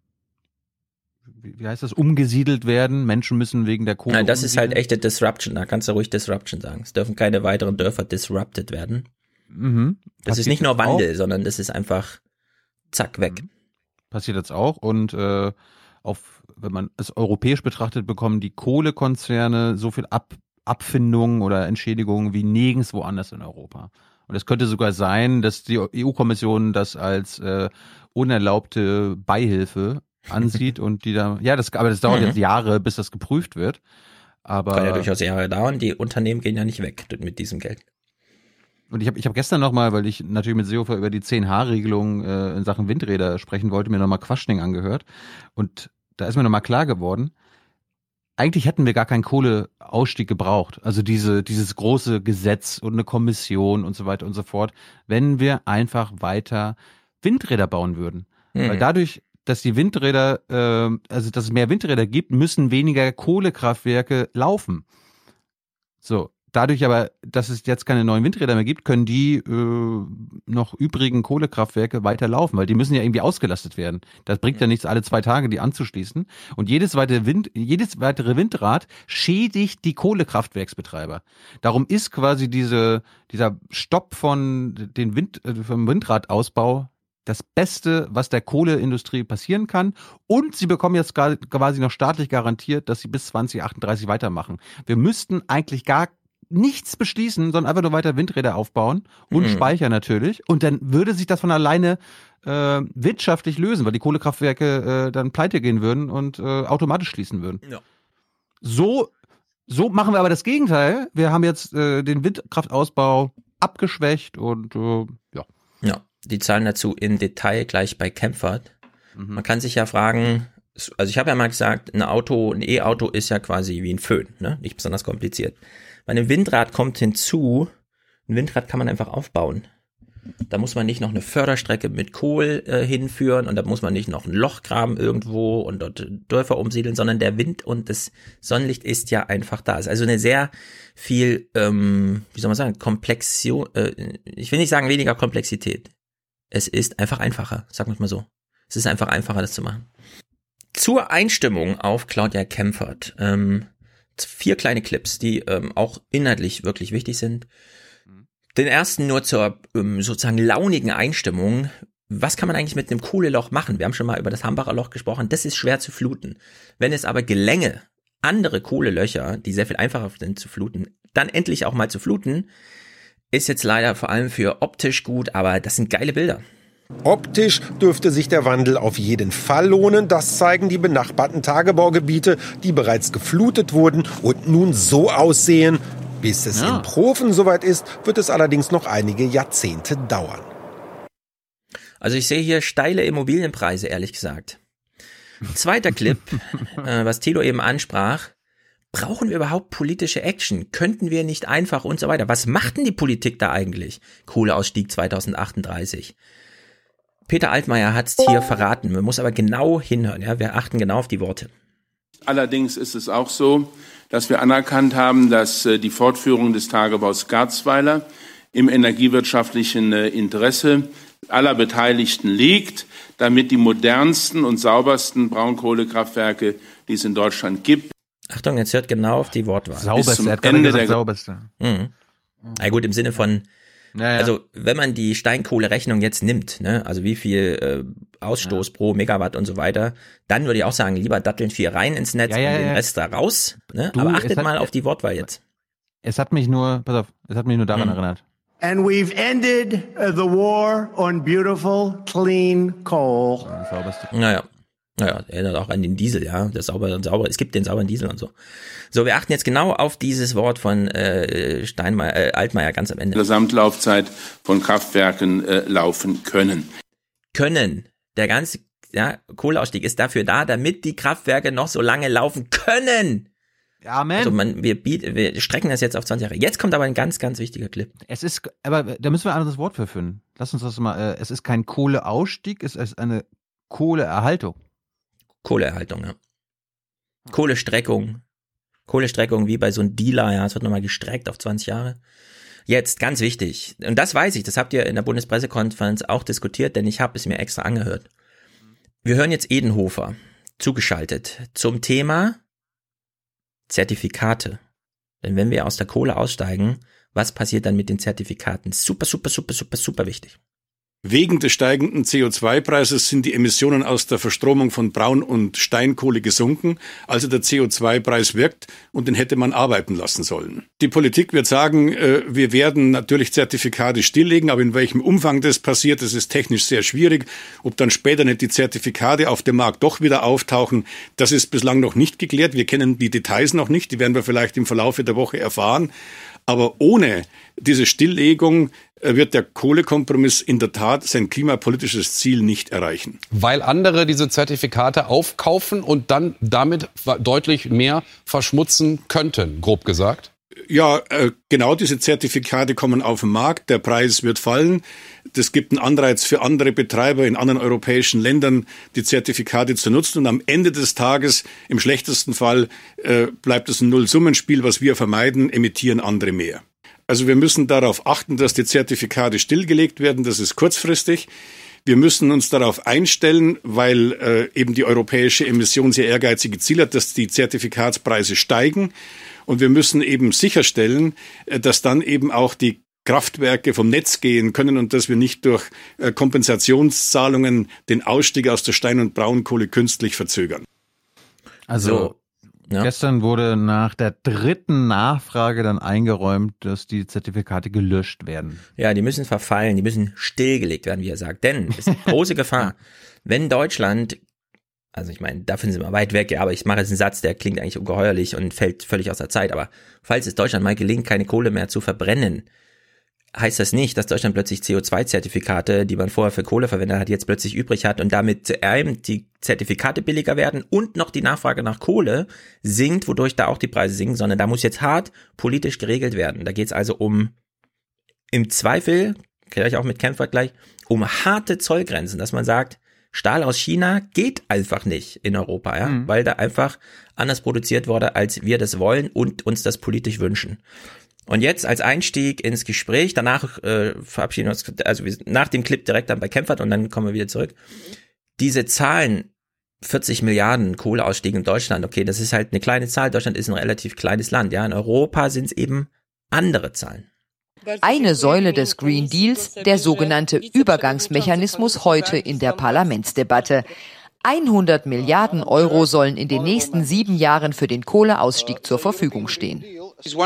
wie heißt das, umgesiedelt werden. Menschen müssen wegen der Kohle. Nein, das ist halt echte Disruption. Da kannst du ruhig Disruption sagen. Es dürfen keine weiteren Dörfer disrupted werden. Mhm. Das Passiert ist nicht nur Wandel, auch? sondern das ist einfach zack weg. Mhm. Passiert jetzt auch. Und äh, auf, wenn man es europäisch betrachtet, bekommen die Kohlekonzerne so viel Ab Abfindungen oder Entschädigungen wie nirgends woanders in Europa. Und es könnte sogar sein, dass die EU-Kommission das als äh, unerlaubte Beihilfe ansieht und die da, ja, das, aber das dauert mhm. jetzt Jahre, bis das geprüft wird. Aber kann ja durchaus Jahre dauern. Die Unternehmen gehen ja nicht weg mit diesem Geld. Und ich habe ich hab gestern nochmal, weil ich natürlich mit Seehofer über die 10H-Regelung äh, in Sachen Windräder sprechen wollte, mir nochmal Quaschning angehört. Und da ist mir nochmal klar geworden, eigentlich hätten wir gar keinen Kohleausstieg gebraucht. Also diese, dieses große Gesetz und eine Kommission und so weiter und so fort, wenn wir einfach weiter Windräder bauen würden. Mhm. Weil dadurch, dass die Windräder, äh, also dass es mehr Windräder gibt, müssen weniger Kohlekraftwerke laufen. So, dadurch aber, dass es jetzt keine neuen Windräder mehr gibt, können die äh, noch übrigen Kohlekraftwerke weiter laufen, weil die müssen ja irgendwie ausgelastet werden. Das bringt ja nichts, alle zwei Tage die anzuschließen. Und jedes weitere, Wind, jedes weitere Windrad schädigt die Kohlekraftwerksbetreiber. Darum ist quasi diese, dieser Stopp von den Wind, äh, vom Windradausbau das Beste, was der Kohleindustrie passieren kann. Und sie bekommen jetzt quasi noch staatlich garantiert, dass sie bis 2038 weitermachen. Wir müssten eigentlich gar nichts beschließen, sondern einfach nur weiter Windräder aufbauen und Mhm. Speicher natürlich. Und dann würde sich das von alleine äh, wirtschaftlich lösen, weil die Kohlekraftwerke äh, dann pleite gehen würden und äh, automatisch schließen würden. Ja. So, so machen wir aber das Gegenteil. Wir haben jetzt äh, den Windkraftausbau abgeschwächt und äh, ja. Ja, die Zahlen dazu im Detail gleich bei Kempfert. Mhm. Man kann sich ja fragen, also ich habe ja mal gesagt, ein Auto, ein E-Auto ist ja quasi wie ein Föhn, ne? nicht besonders kompliziert. Bei einem Windrad kommt hinzu, ein Windrad kann man einfach aufbauen. Da muss man nicht noch eine Förderstrecke mit Kohl äh, hinführen und da muss man nicht noch ein Loch graben irgendwo und dort Dörfer umsiedeln, sondern der Wind und das Sonnenlicht ist ja einfach da. Es ist also eine sehr viel, ähm, wie soll man sagen, Komplexio, äh, ich will nicht sagen weniger Komplexität. Es ist einfach einfacher, sagen wir es mal so. Es ist einfach einfacher, das zu machen. Zur Einstimmung auf Claudia Kempfert. Ähm, vier kleine Clips, die ähm, auch inhaltlich wirklich wichtig sind. Den ersten nur zur ähm, sozusagen launigen Einstimmung. Was kann man eigentlich mit einem Kohleloch machen? Wir haben schon mal über das Hambacher Loch gesprochen. Das ist schwer zu fluten. Wenn es aber gelänge, andere Kohlelöcher, die sehr viel einfacher sind zu fluten, dann endlich auch mal zu fluten, ist jetzt leider vor allem für optisch gut, aber das sind geile Bilder. Optisch dürfte sich der Wandel auf jeden Fall lohnen. Das zeigen die benachbarten Tagebaugebiete, die bereits geflutet wurden und nun so aussehen. Bis es Ja. in Profen soweit ist, wird es allerdings noch einige Jahrzehnte dauern. Also ich sehe hier steile Immobilienpreise, ehrlich gesagt. Zweiter Clip, äh, was Thilo eben ansprach. Brauchen wir überhaupt politische Action? Könnten wir nicht einfach und so weiter? Was macht denn die Politik da eigentlich? Kohleausstieg 2038. Peter Altmaier hat es hier verraten. Man muss aber genau hinhören. Ja? Wir achten genau auf die Worte. Allerdings ist es auch so, dass wir anerkannt haben, dass äh, die Fortführung des Tagebaus Garzweiler im energiewirtschaftlichen äh, Interesse aller Beteiligten liegt, damit die modernsten und saubersten Braunkohlekraftwerke, die es in Deutschland gibt, Achtung, jetzt hört genau auf die Wortwahl. Sauberste, zum er hat gerade Ende gesagt, der- sauberste. Mhm. Na gut, im Sinne von, Ja, ja. also wenn man die Steinkohlerechnung jetzt nimmt, ne, also wie viel äh, Ausstoß pro Megawatt und so weiter, dann würde ich auch sagen, lieber datteln viel rein ins Netz Ja, ja, und den ja. Rest da raus. Ne? Du, Aber achtet hat- mal auf die Wortwahl jetzt. Es hat mich nur, pass auf, es hat mich nur daran erinnert. And we've ended the war on beautiful, clean coal. Naja. Naja, erinnert auch an den Diesel, ja. Das sauber und sauber. Es gibt den sauberen Diesel und so. So, wir achten jetzt genau auf dieses Wort von äh, Steinmeier, äh, Altmaier ganz am Ende. Gesamtlaufzeit von Kraftwerken äh, laufen können. Können. Der ganze ja, Kohleausstieg ist dafür da, damit die Kraftwerke noch so lange laufen können. Amen. Also man, wir, bieten, wir strecken das jetzt auf 20 Jahre. Jetzt kommt aber ein ganz, ganz wichtiger Clip. Es ist, aber da müssen wir ein anderes Wort für finden. Lass uns das mal, äh, es ist kein Kohleausstieg, es ist eine Kohleerhaltung. Kohleerhaltung, ja. Kohlestreckung. Kohlestreckung wie bei so einem Dealer, ja, es wird nochmal gestreckt auf 20 Jahre. Jetzt, ganz wichtig, und das weiß ich, das habt ihr in der Bundespressekonferenz auch diskutiert, denn ich habe es mir extra angehört. Wir hören jetzt Edenhofer, zugeschaltet, zum Thema Zertifikate. Denn wenn wir aus der Kohle aussteigen, was passiert dann mit den Zertifikaten? Super, super, super, super, super wichtig. Wegen des steigenden CO2-Preises sind die Emissionen aus der Verstromung von Braun- und Steinkohle gesunken, also der CO2-Preis wirkt und den hätte man arbeiten lassen sollen. Die Politik wird sagen, äh, wir werden natürlich Zertifikate stilllegen, aber in welchem Umfang das passiert, das ist technisch sehr schwierig. Ob dann später nicht die Zertifikate auf dem Markt doch wieder auftauchen, das ist bislang noch nicht geklärt. Wir kennen die Details noch nicht, die werden wir vielleicht im Verlauf der Woche erfahren. Aber ohne diese Stilllegung äh, wird der Kohlekompromiss in der Tat sein klimapolitisches Ziel nicht erreichen. Weil andere diese Zertifikate aufkaufen und dann damit deutlich mehr verschmutzen könnten, grob gesagt? Ja, äh, genau diese Zertifikate kommen auf den Markt, der Preis wird fallen. Das gibt einen Anreiz für andere Betreiber in anderen europäischen Ländern, die Zertifikate zu nutzen. Und am Ende des Tages, im schlechtesten Fall, äh, bleibt es ein Nullsummenspiel, was wir vermeiden, emittieren andere mehr. Also wir müssen darauf achten, dass die Zertifikate stillgelegt werden. Das ist kurzfristig. Wir müssen uns darauf einstellen, weil äh, eben die europäische Emission sehr ehrgeizige Ziele hat, dass die Zertifikatspreise steigen. Und wir müssen eben sicherstellen, äh, dass dann eben auch die Kraftwerke vom Netz gehen können und dass wir nicht durch äh, Kompensationszahlungen den Ausstieg aus der Stein- und Braunkohle künstlich verzögern. Also so, ja. gestern wurde nach der dritten Nachfrage dann eingeräumt, dass die Zertifikate gelöscht werden. Ja, die müssen verfallen, die müssen stillgelegt werden, wie er sagt. Denn es ist große Gefahr, wenn Deutschland also ich meine, dafür sind wir weit weg, ja, aber ich mache jetzt einen Satz, der klingt eigentlich ungeheuerlich und fällt völlig aus der Zeit. Aber falls es Deutschland mal gelingt, keine Kohle mehr zu verbrennen, heißt das nicht, dass Deutschland plötzlich CO2-Zertifikate, die man vorher für Kohle verwendet hat, jetzt plötzlich übrig hat und damit die Zertifikate billiger werden und noch die Nachfrage nach Kohle sinkt, wodurch da auch die Preise sinken, sondern da muss jetzt hart politisch geregelt werden. Da geht es also um im Zweifel, gleich auch mit Kempfert gleich, um harte Zollgrenzen, dass man sagt, Stahl aus China geht einfach nicht in Europa, ja, mhm. weil da einfach anders produziert wurde, als wir das wollen und uns das politisch wünschen. Und jetzt als Einstieg ins Gespräch, danach äh, verabschieden wir uns, also wir, nach dem Clip direkt dann bei Kempfert und dann kommen wir wieder zurück. Diese Zahlen, 40 Milliarden Kohleausstieg in Deutschland, okay, das ist halt eine kleine Zahl. Deutschland ist ein relativ kleines Land, ja. In Europa sind es eben andere Zahlen. Eine Säule des Green Deals, der sogenannte Übergangsmechanismus heute in der Parlamentsdebatte. 100 Milliarden Euro sollen in den nächsten sieben Jahren für den Kohleausstieg zur Verfügung stehen. Diese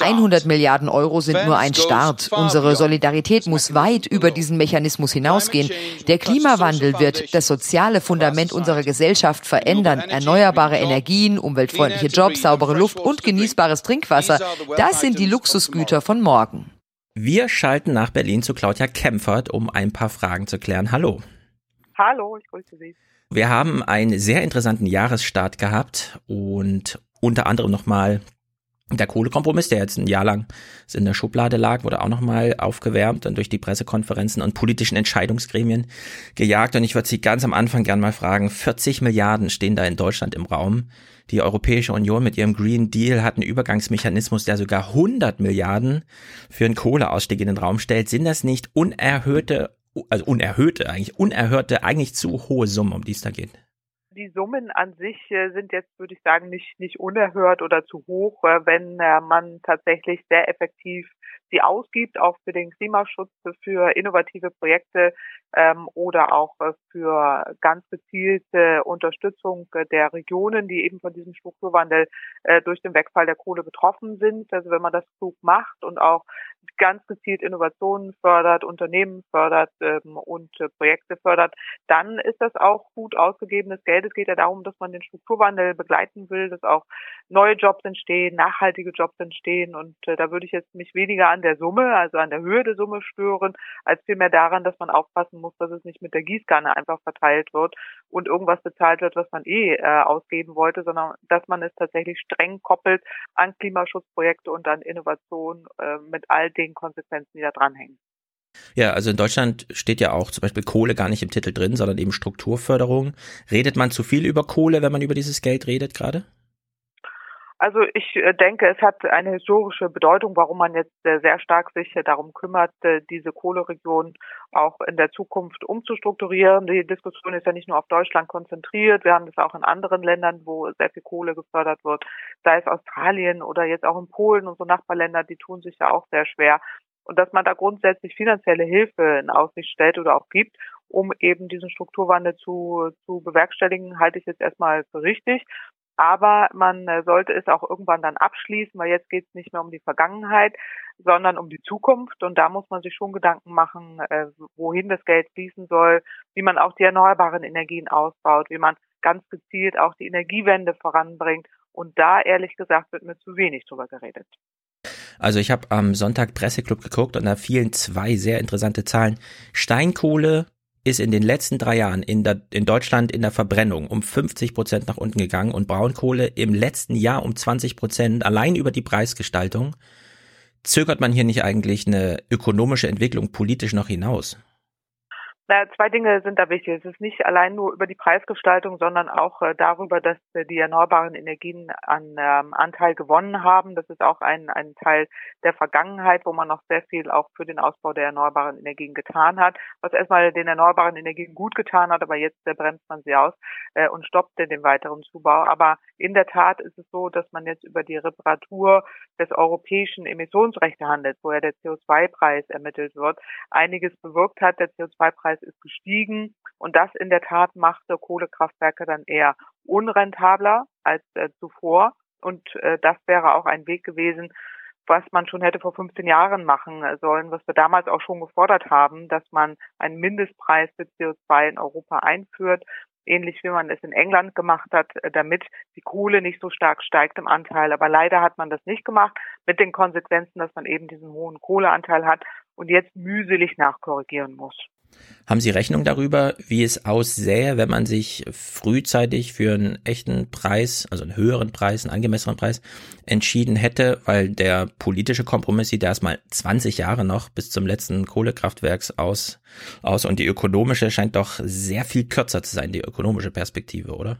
100 Milliarden Euro sind nur ein Start. Unsere Solidarität muss weit über diesen Mechanismus hinausgehen. Der Klimawandel wird das soziale Fundament unserer Gesellschaft verändern. Erneuerbare Energien, umweltfreundliche Jobs, saubere Luft und genießbares Trinkwasser, das sind die Luxusgüter von morgen. Wir schalten nach Berlin zu Claudia Kempfert, um ein paar Fragen zu klären. Hallo. Hallo, ich grüße Sie. Wir haben einen sehr interessanten Jahresstart gehabt und unter anderem nochmal der Kohlekompromiss, der jetzt ein Jahr lang in der Schublade lag, wurde auch nochmal aufgewärmt und durch die Pressekonferenzen und politischen Entscheidungsgremien gejagt. Und ich würde Sie ganz am Anfang gern mal fragen, 40 Milliarden stehen da in Deutschland im Raum. Die Europäische Union mit ihrem Green Deal hat einen Übergangsmechanismus, der sogar 100 Milliarden für einen Kohleausstieg in den Raum stellt. Sind das nicht unerhöhte, also unerhöhte, eigentlich unerhörte, eigentlich zu hohe Summen, um die es da geht? Die Summen an sich äh, sind jetzt, würde ich sagen, nicht, nicht unerhört oder zu hoch, äh, wenn äh, man tatsächlich sehr effektiv sie ausgibt, auch für den Klimaschutz, für innovative Projekte ähm, oder auch für ganz gezielte Unterstützung der Regionen, die eben von diesem Strukturwandel durch den Wegfall der Kohle betroffen sind. Also wenn man das klug macht und auch ganz gezielt Innovationen fördert, Unternehmen fördert ähm, und äh, Projekte fördert, dann ist das auch gut ausgegebenes Geld. Es geht ja darum, dass man den Strukturwandel begleiten will, dass auch neue Jobs entstehen, nachhaltige Jobs entstehen. Und äh, da würde ich jetzt mich weniger an der Summe, also an der Höhe der Summe stören, als vielmehr daran, dass man aufpassen muss, dass es nicht mit der Gießkanne einfach verteilt wird und irgendwas bezahlt wird, was man eh äh, ausgeben wollte, sondern dass man es tatsächlich streng koppelt an Klimaschutzprojekte und an Innovation äh, mit all den Konsequenzen, die da dranhängen. Ja, also in Deutschland steht ja auch zum Beispiel Kohle gar nicht im Titel drin, sondern eben Strukturförderung. Redet man zu viel über Kohle, wenn man über dieses Geld redet gerade? Also ich äh, denke, es hat eine historische Bedeutung, warum man jetzt äh, sehr stark sich darum kümmert, äh, diese Kohleregion auch in der Zukunft umzustrukturieren. Die Diskussion ist ja nicht nur auf Deutschland konzentriert. Wir haben das auch in anderen Ländern, wo sehr viel Kohle gefördert wird, sei es Australien oder jetzt auch in Polen, unsere Nachbarländer, die tun sich ja auch sehr schwer. Und dass man da grundsätzlich finanzielle Hilfe in Aussicht stellt oder auch gibt, um eben diesen Strukturwandel zu, zu bewerkstelligen, halte ich jetzt erstmal für richtig. Aber man äh, sollte es auch irgendwann dann abschließen, weil jetzt geht es nicht mehr um die Vergangenheit, sondern um die Zukunft. Und da muss man sich schon Gedanken machen, äh, wohin das Geld fließen soll, wie man auch die erneuerbaren Energien ausbaut, wie man ganz gezielt auch die Energiewende voranbringt Und da, ehrlich gesagt, wird mir zu wenig drüber geredet. Also ich habe am Sonntag Presseclub geguckt und da fielen zwei sehr interessante Zahlen. Steinkohle ist in den letzten drei Jahren in, der, in Deutschland in der Verbrennung um 50 Prozent nach unten gegangen und Braunkohle im letzten Jahr um 20 Prozent allein über die Preisgestaltung. Zögert man hier nicht eigentlich eine ökonomische Entwicklung politisch noch hinaus? Na, zwei Dinge sind da wichtig. Es ist nicht allein nur über die Preisgestaltung, sondern auch äh, darüber, dass äh, die erneuerbaren Energien an ähm, Anteil gewonnen haben. Das ist auch ein, ein Teil der Vergangenheit, wo man noch sehr viel auch für den Ausbau der erneuerbaren Energien getan hat, was erstmal den erneuerbaren Energien gut getan hat, aber jetzt äh, bremst man sie aus äh, und stoppt den weiteren Zubau. Aber in der Tat ist es so, dass man jetzt über die Reparatur des europäischen Emissionsrechtehandels, wo ja der CO2-Preis ermittelt wird, einiges bewirkt hat. Der CO2-Preis ist gestiegen und das in der Tat machte Kohlekraftwerke dann eher unrentabler als äh, zuvor. Und äh, das wäre auch ein Weg gewesen, was man schon hätte vor 15 Jahren machen sollen, was wir damals auch schon gefordert haben, dass man einen Mindestpreis für CO2 in Europa einführt, ähnlich wie man es in England gemacht hat, damit die Kohle nicht so stark steigt im Anteil. Aber leider hat man das nicht gemacht, mit den Konsequenzen, dass man eben diesen hohen Kohleanteil hat und jetzt mühselig nachkorrigieren muss. Haben Sie Rechnung darüber, wie es aussähe, wenn man sich frühzeitig für einen echten Preis, also einen höheren Preis, einen angemessenen Preis entschieden hätte, weil der politische Kompromiss sieht erstmal 20 Jahre noch bis zum letzten Kohlekraftwerks aus, aus und die ökonomische scheint doch sehr viel kürzer zu sein, die ökonomische Perspektive, oder?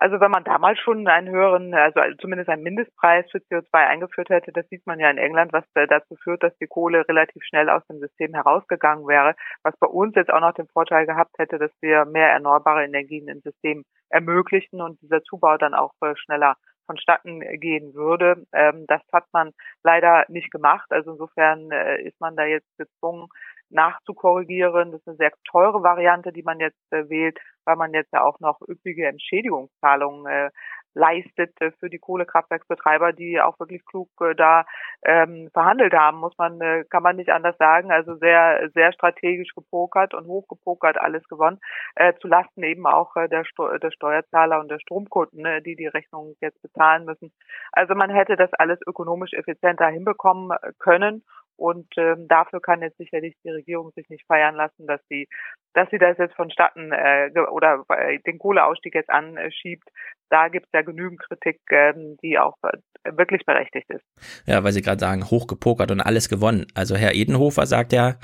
Also wenn man damals schon einen höheren, also zumindest einen Mindestpreis für CO2 eingeführt hätte, das sieht man ja in England, was dazu führt, dass die Kohle relativ schnell aus dem System herausgegangen wäre, was bei uns jetzt auch noch den Vorteil gehabt hätte, dass wir mehr erneuerbare Energien im System ermöglichen und dieser Zubau dann auch äh, schneller vonstatten gehen würde. Ähm, das hat man leider nicht gemacht. Also insofern äh, ist man da jetzt gezwungen, nachzukorrigieren. Das ist eine sehr teure Variante, die man jetzt äh, wählt, weil man jetzt ja auch noch üppige Entschädigungszahlungen äh, leistet für die Kohlekraftwerksbetreiber, die auch wirklich klug äh, da ähm, verhandelt haben, muss man, äh, kann man nicht anders sagen. Also sehr, sehr strategisch gepokert und hochgepokert alles gewonnen, äh, zu Lasten eben auch äh, der, Steu der Steuerzahler und der Stromkunden, ne, die die Rechnung jetzt bezahlen müssen. Also man hätte das alles ökonomisch effizienter hinbekommen können und ähm, dafür kann jetzt sicherlich die Regierung sich nicht feiern lassen, dass sie, dass sie das jetzt vonstatten äh, oder äh, den Kohleausstieg jetzt anschiebt. Da gibt es ja genügend Kritik, ähm, die auch äh, wirklich berechtigt ist. Ja, weil Sie gerade sagen, hochgepokert und alles gewonnen. Also Herr Edenhofer sagt ja,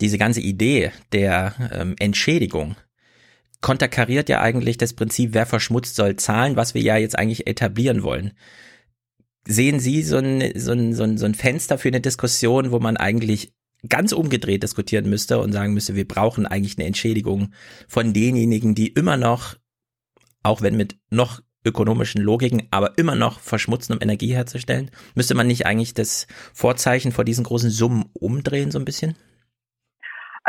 diese ganze Idee der ähm, Entschädigung konterkariert ja eigentlich das Prinzip, wer verschmutzt soll zahlen, was wir ja jetzt eigentlich etablieren wollen. Sehen Sie so ein, so, ein, so, ein, so ein Fenster für eine Diskussion, wo man eigentlich ganz umgedreht diskutieren müsste und sagen müsste, wir brauchen eigentlich eine Entschädigung von denjenigen, die immer noch, auch wenn mit noch ökonomischen Logiken, aber immer noch verschmutzen, um Energie herzustellen? Müsste man nicht eigentlich das Vorzeichen vor diesen großen Summen umdrehen so ein bisschen?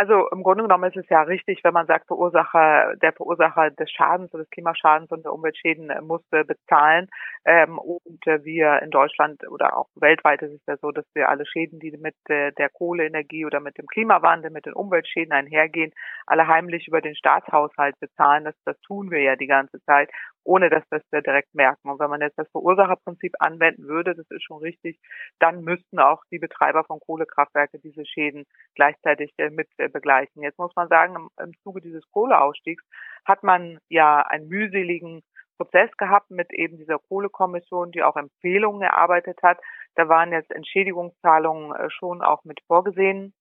Also im Grunde genommen ist es ja richtig, wenn man sagt, Verursacher, der Verursacher des Schadens des Klimaschadens und der Umweltschäden äh, musste bezahlen. Ähm, und äh, wir in Deutschland oder auch weltweit ist es ja so, dass wir alle Schäden, die mit äh, der Kohleenergie oder mit dem Klimawandel, mit den Umweltschäden einhergehen, alle heimlich über den Staatshaushalt bezahlen. Das, das tun wir ja die ganze Zeit ohne dass wir es direkt merken. Und wenn man jetzt das Verursacherprinzip anwenden würde, das ist schon richtig, dann müssten auch die Betreiber von Kohlekraftwerke diese Schäden gleichzeitig äh, mit äh, begleichen. Jetzt muss man sagen, im, im Zuge dieses Kohleausstiegs hat man ja einen mühseligen Prozess gehabt mit eben dieser Kohlekommission, die auch Empfehlungen erarbeitet hat. Da waren jetzt Entschädigungszahlungen äh, schon auch mit vorgesehen,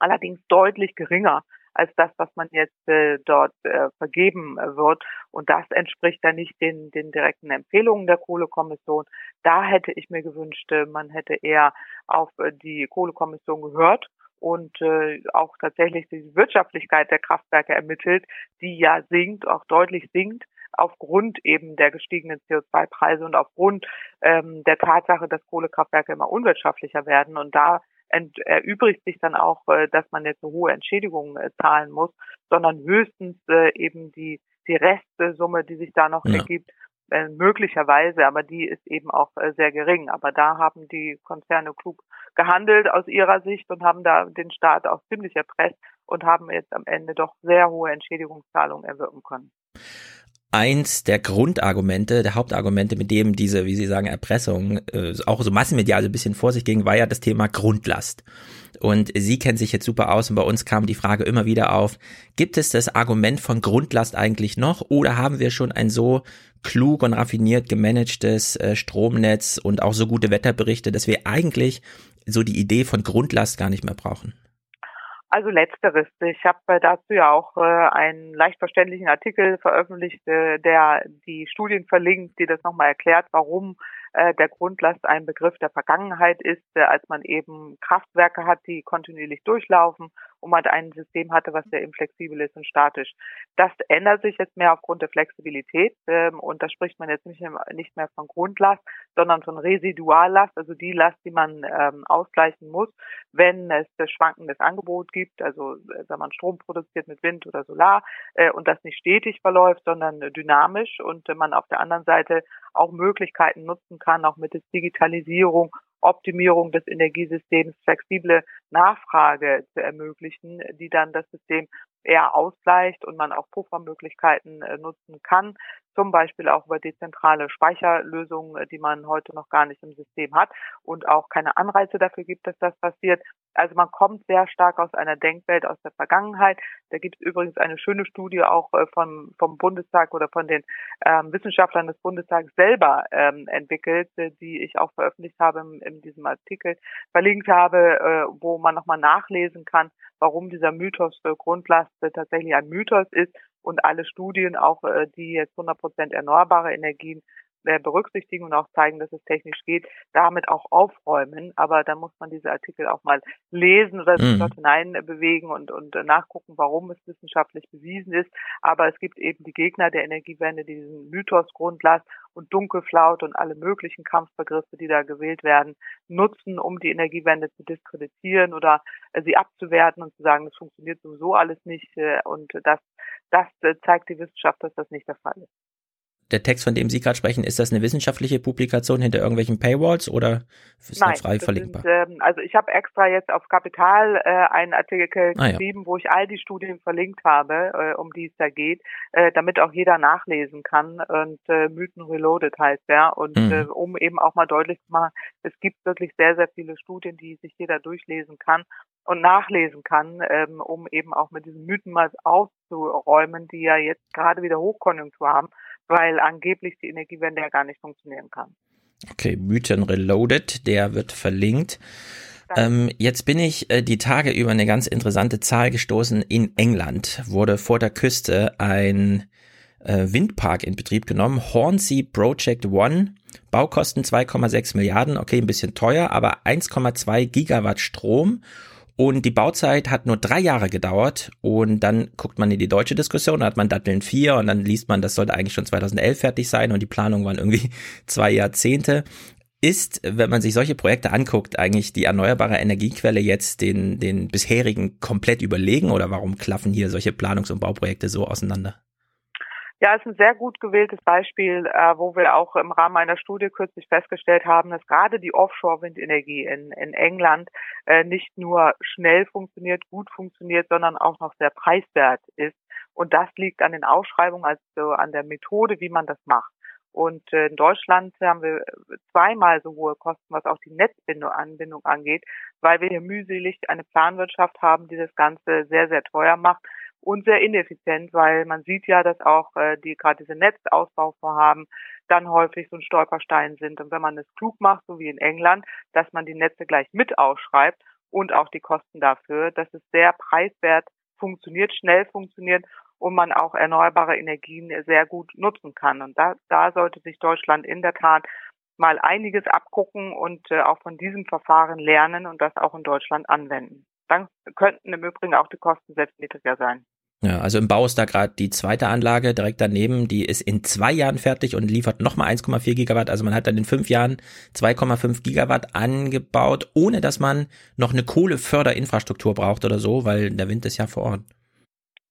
allerdings deutlich geringer als das, was man jetzt äh, dort äh, vergeben äh, wird. Und das entspricht dann nicht den, den direkten Empfehlungen der Kohlekommission. Da hätte ich mir gewünscht, äh, man hätte eher auf äh, die Kohlekommission gehört und äh, auch tatsächlich die Wirtschaftlichkeit der Kraftwerke ermittelt, die ja sinkt, auch deutlich sinkt aufgrund eben der gestiegenen CO2-Preise und aufgrund ähm, der Tatsache, dass Kohlekraftwerke immer unwirtschaftlicher werden. Und da erübrigt sich dann auch, äh, dass man jetzt so hohe Entschädigungen äh, zahlen muss, sondern höchstens äh, eben die, die Restsumme, die sich da noch ja. ergibt, möglicherweise, aber die ist eben auch sehr gering. Aber da haben die Konzerne klug gehandelt aus ihrer Sicht und haben da den Staat auch ziemlich erpresst und haben jetzt am Ende doch sehr hohe Entschädigungszahlungen erwirken können. Eins der Grundargumente, der Hauptargumente, mit dem diese, wie Sie sagen, Erpressung äh, auch so massenmedial so ein bisschen vor sich ging, war ja das Thema Grundlast. Und Sie kennen sich jetzt super aus und bei uns kam die Frage immer wieder auf, gibt es das Argument von Grundlast eigentlich noch oder haben wir schon ein so klug und raffiniert gemanagtes äh, Stromnetz und auch so gute Wetterberichte, dass wir eigentlich so die Idee von Grundlast gar nicht mehr brauchen? Also letzteres. Ich habe äh, dazu ja auch äh, einen leicht verständlichen Artikel veröffentlicht, äh, der die Studien verlinkt, die das nochmal erklärt, warum der Grundlast ein Begriff der Vergangenheit ist, als man eben Kraftwerke hat, die kontinuierlich durchlaufen und man ein System hatte, was sehr inflexibel ist und statisch. Das ändert sich jetzt mehr aufgrund der Flexibilität ähm, und da spricht man jetzt nicht mehr, nicht mehr von Grundlast, sondern von Residuallast, also die Last, die man ähm, ausgleichen muss, wenn es das schwankendes Angebot gibt, also äh, wenn man Strom produziert mit Wind oder Solar äh, und das nicht stetig verläuft, sondern dynamisch und man auf der anderen Seite auch Möglichkeiten nutzen kann, auch mittels Digitalisierung, Optimierung des Energiesystems, flexible Nachfrage zu ermöglichen, die dann das System eher ausgleicht und man auch Puffermöglichkeiten äh, nutzen kann, zum Beispiel auch über dezentrale Speicherlösungen, äh, die man heute noch gar nicht im System hat und auch keine Anreize dafür gibt, dass das passiert. Also man kommt sehr stark aus einer Denkwelt aus der Vergangenheit. Da gibt es übrigens eine schöne Studie auch äh, vom, vom Bundestag oder von den ähm, Wissenschaftlern des Bundestags selber ähm, entwickelt, äh, die ich auch veröffentlicht habe in, in diesem Artikel, verlinkt habe, äh, wo man nochmal nachlesen kann, warum dieser Mythos für Grundlast tatsächlich ein Mythos ist und alle Studien, auch äh, die jetzt 100 Prozent erneuerbare Energien äh, berücksichtigen und auch zeigen, dass es technisch geht, damit auch aufräumen. Aber da muss man diese Artikel auch mal lesen oder sich mhm. dort hinein bewegen und, und nachgucken, warum es wissenschaftlich bewiesen ist. Aber es gibt eben die Gegner der Energiewende, die diesen Mythos Grundlast und Dunkelflaut und alle möglichen Kampfbegriffe, die da gewählt werden, nutzen, um die Energiewende zu diskreditieren oder äh, sie abzuwerten und zu sagen, das funktioniert sowieso alles nicht. Äh, und das, das zeigt die Wissenschaft, dass das nicht der Fall ist der Text, von dem Sie gerade sprechen, ist das eine wissenschaftliche Publikation hinter irgendwelchen Paywalls oder ist Nein, das frei verlinkbar? Sind, ähm, also ich habe extra jetzt auf Kapital äh, einen Artikel ah, geschrieben, ja. wo ich all die Studien verlinkt habe, äh, um die es da geht, äh, damit auch jeder nachlesen kann. Und äh, Mythen Reloaded heißt der. Und mhm. äh, um eben auch mal deutlich zu machen, es gibt wirklich sehr, sehr viele Studien, die sich jeder durchlesen kann und nachlesen kann, ähm, um eben auch mit diesen Mythen mal auszuräumen, die ja jetzt gerade wieder Hochkonjunktur haben weil angeblich die Energiewende ja gar nicht funktionieren kann. Okay, Mythen Reloaded, der wird verlinkt. Ähm, jetzt bin ich äh, die Tage über eine ganz interessante Zahl gestoßen. In England wurde vor der Küste ein äh, Windpark in Betrieb genommen. Hornsea Project One. Baukosten 2,6 Milliarden. Okay, ein bisschen teuer, aber 1,2 Gigawatt Strom und die Bauzeit hat nur drei Jahre gedauert. Und dann guckt man in die deutsche Diskussion, da hat man Datteln 4 und dann liest man, das sollte eigentlich schon 2011 fertig sein und die Planung waren irgendwie zwei Jahrzehnte. Ist, wenn man sich solche Projekte anguckt, eigentlich die erneuerbare Energiequelle jetzt den, den bisherigen komplett überlegen oder warum klaffen hier solche Planungs- und Bauprojekte so auseinander? Ja, ist ein sehr gut gewähltes Beispiel, äh, wo wir auch im Rahmen einer Studie kürzlich festgestellt haben, dass gerade die Offshore-Windenergie in, in England äh, nicht nur schnell funktioniert, gut funktioniert, sondern auch noch sehr preiswert ist. Und das liegt an den Ausschreibungen, also an der Methode, wie man das macht. Und äh, in Deutschland haben wir zweimal so hohe Kosten, was auch die Netzbindung angeht, weil wir hier mühselig eine Planwirtschaft haben, die das Ganze sehr, sehr teuer macht und sehr ineffizient, weil man sieht ja, dass auch äh, die gerade diese Netzausbauvorhaben dann häufig so ein Stolperstein sind. Und wenn man es klug macht, so wie in England, dass man die Netze gleich mit ausschreibt und auch die Kosten dafür, dass es sehr preiswert funktioniert, schnell funktioniert und man auch erneuerbare Energien sehr gut nutzen kann. Und da, da sollte sich Deutschland in der Tat mal einiges abgucken und äh, auch von diesem Verfahren lernen und das auch in Deutschland anwenden dann könnten im Übrigen auch die Kosten selbst niedriger sein. Ja, also im Bau ist da gerade die zweite Anlage direkt daneben, die ist in zwei Jahren fertig und liefert nochmal 1,4 Gigawatt. Also man hat dann in fünf Jahren 2,5 Gigawatt angebaut, ohne dass man noch eine Kohleförderinfrastruktur braucht oder so, weil der Wind ist ja vor Ort.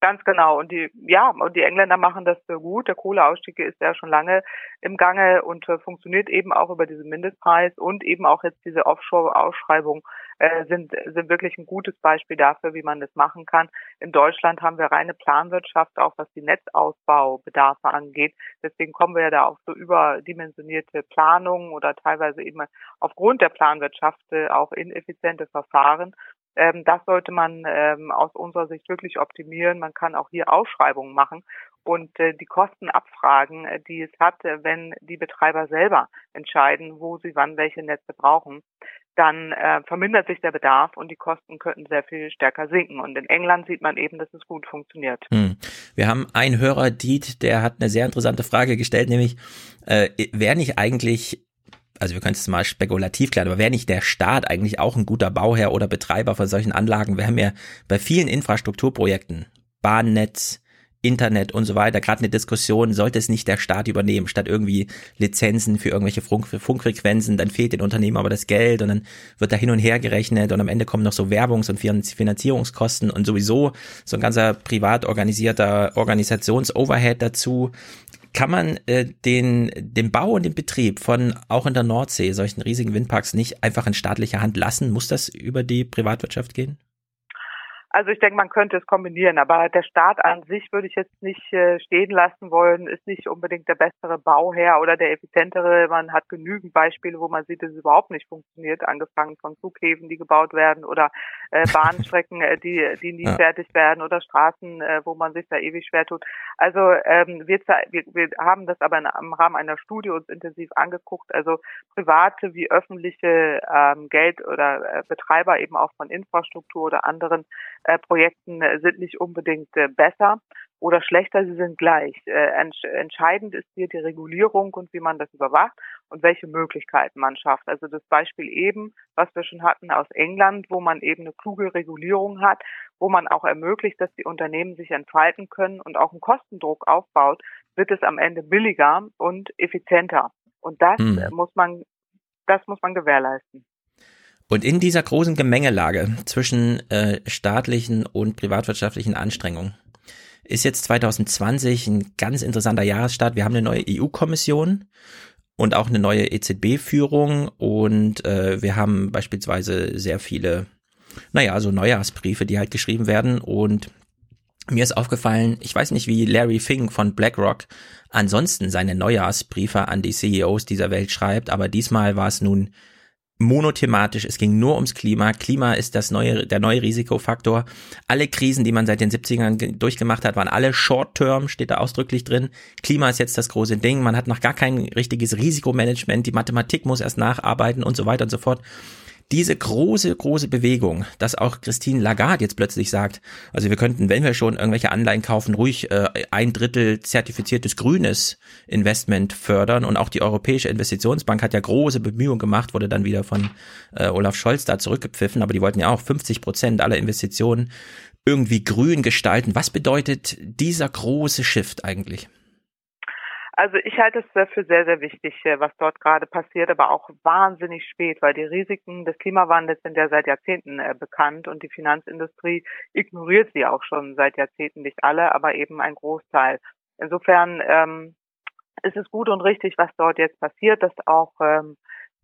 Ganz genau. Und die, ja, und die Engländer machen das sehr gut. Der Kohleausstieg ist ja schon lange im Gange und äh, funktioniert eben auch über diesen Mindestpreis und eben auch jetzt diese Offshore-Ausschreibung äh, sind, sind wirklich ein gutes Beispiel dafür, wie man das machen kann. In Deutschland haben wir reine Planwirtschaft, auch was die Netzausbaubedarfe angeht. Deswegen kommen wir ja da auf so überdimensionierte Planungen oder teilweise eben aufgrund der Planwirtschaft äh, auch ineffiziente Verfahren. Ähm, das sollte man ähm, aus unserer Sicht wirklich optimieren. Man kann auch hier Ausschreibungen machen und äh, die Kosten abfragen, die es hat, wenn die Betreiber selber entscheiden, wo sie wann welche Netze brauchen dann äh, vermindert sich der Bedarf und die Kosten könnten sehr viel stärker sinken. Und in England sieht man eben, dass es gut funktioniert. Hm. Wir haben einen Hörer, Diet, der hat eine sehr interessante Frage gestellt, nämlich, äh, wäre nicht eigentlich also wir können es mal spekulativ klären, aber wäre nicht der Staat eigentlich auch ein guter Bauherr oder Betreiber von solchen Anlagen? Wir haben ja bei vielen Infrastrukturprojekten, Bahnnetz, Internet und so weiter, gerade eine Diskussion, sollte es nicht der Staat übernehmen, statt irgendwie Lizenzen für irgendwelche Funk Funkfrequenzen, dann fehlt den Unternehmen aber das Geld und dann wird da hin und her gerechnet und am Ende kommen noch so Werbungs- und Finanzierungskosten und sowieso so ein ganzer privat organisierter Organisationsoverhead dazu. Kann man äh, den, den Bau und den Betrieb von auch in der Nordsee solchen riesigen Windparks nicht einfach in staatlicher Hand lassen? Muss das über die Privatwirtschaft gehen? Also ich denke, man könnte es kombinieren, aber der Staat an sich würde ich jetzt nicht äh, stehen lassen wollen, ist nicht unbedingt der bessere Bauherr oder der effizientere. Man hat genügend Beispiele, wo man sieht, dass es überhaupt nicht funktioniert, angefangen von Flughäfen, die gebaut werden oder äh, Bahnstrecken, äh, die, die nie ja. fertig werden oder Straßen, wo man sich da ewig schwer tut. Also ähm, wir, wir, wir haben das aber im Rahmen einer Studie uns intensiv angeguckt. Also private wie öffentliche ähm, Geld- oder äh, Betreiber eben auch von Infrastruktur oder anderen Projekten äh, sind nicht unbedingt äh, besser oder schlechter, sie sind gleich. Äh, entscheidend ist hier die Regulierung und wie man das überwacht und welche Möglichkeiten man schafft. Also das Beispiel eben, was wir schon hatten aus England, wo man eben eine kluge Regulierung hat, wo man auch ermöglicht, dass die Unternehmen sich entfalten können und auch einen Kostendruck aufbaut, wird es am Ende billiger und effizienter. Und das hm. muss man, das muss man gewährleisten. Und in dieser großen Gemengelage zwischen äh, staatlichen und privatwirtschaftlichen Anstrengungen ist jetzt 2020 ein ganz interessanter Jahresstart. Wir haben eine neue EU-Kommission und auch eine neue EZB-Führung und äh, wir haben beispielsweise sehr viele, naja, so Neujahrsbriefe, die halt geschrieben werden und mir ist aufgefallen, ich weiß nicht, wie Larry Fink von BlackRock ansonsten seine Neujahrsbriefe an die CEOs dieser Welt schreibt, aber diesmal war es nun monothematisch, es ging nur ums Klima. Klima ist das neue, der neue Risikofaktor. Alle Krisen, die man seit den 70ern durchgemacht hat, waren alle Short-Term, steht da ausdrücklich drin. Klima ist jetzt das große Ding. Man hat noch gar kein richtiges Risikomanagement. Die Mathematik muss erst nacharbeiten und so weiter und so fort diese große, große Bewegung, dass auch Christine Lagarde jetzt plötzlich sagt, also wir könnten, wenn wir schon irgendwelche Anleihen kaufen, ruhig äh, ein Drittel zertifiziertes grünes Investment fördern und auch die Europäische Investitionsbank hat ja große Bemühungen gemacht, wurde dann wieder von äh, Olaf Scholz da zurückgepfiffen, aber die wollten ja auch 50 Prozent aller Investitionen irgendwie grün gestalten. Was bedeutet dieser große Shift eigentlich? Also ich halte es für sehr, sehr wichtig, äh, was dort gerade passiert, aber auch wahnsinnig spät, weil die Risiken des Klimawandels sind ja seit Jahrzehnten äh, bekannt und die Finanzindustrie ignoriert sie auch schon seit Jahrzehnten nicht alle, aber eben ein Großteil. Insofern ähm, ist es gut und richtig, was dort jetzt passiert, dass auch ähm,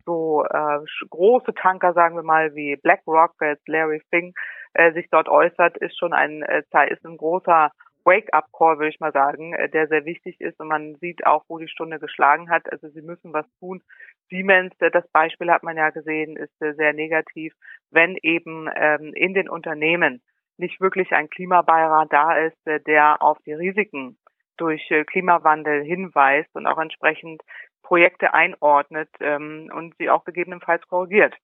so äh, große Tanker, sagen wir mal, wie BlackRock, jetzt Larry Fink, äh, sich dort äußert, ist schon ein, äh, ist ein großer Wake-up-Call, würde ich mal sagen, äh, der sehr wichtig ist und man sieht auch, wo die Stunde geschlagen hat. Also sie müssen was tun. Siemens, äh, das Beispiel hat man ja gesehen, ist äh, sehr negativ, wenn eben ähm, in den Unternehmen nicht wirklich ein Klimabeirat da ist, der auf die Risiken durch Klimawandel hinweist und auch entsprechend Projekte einordnet ähm, und sie auch gegebenenfalls korrigiert.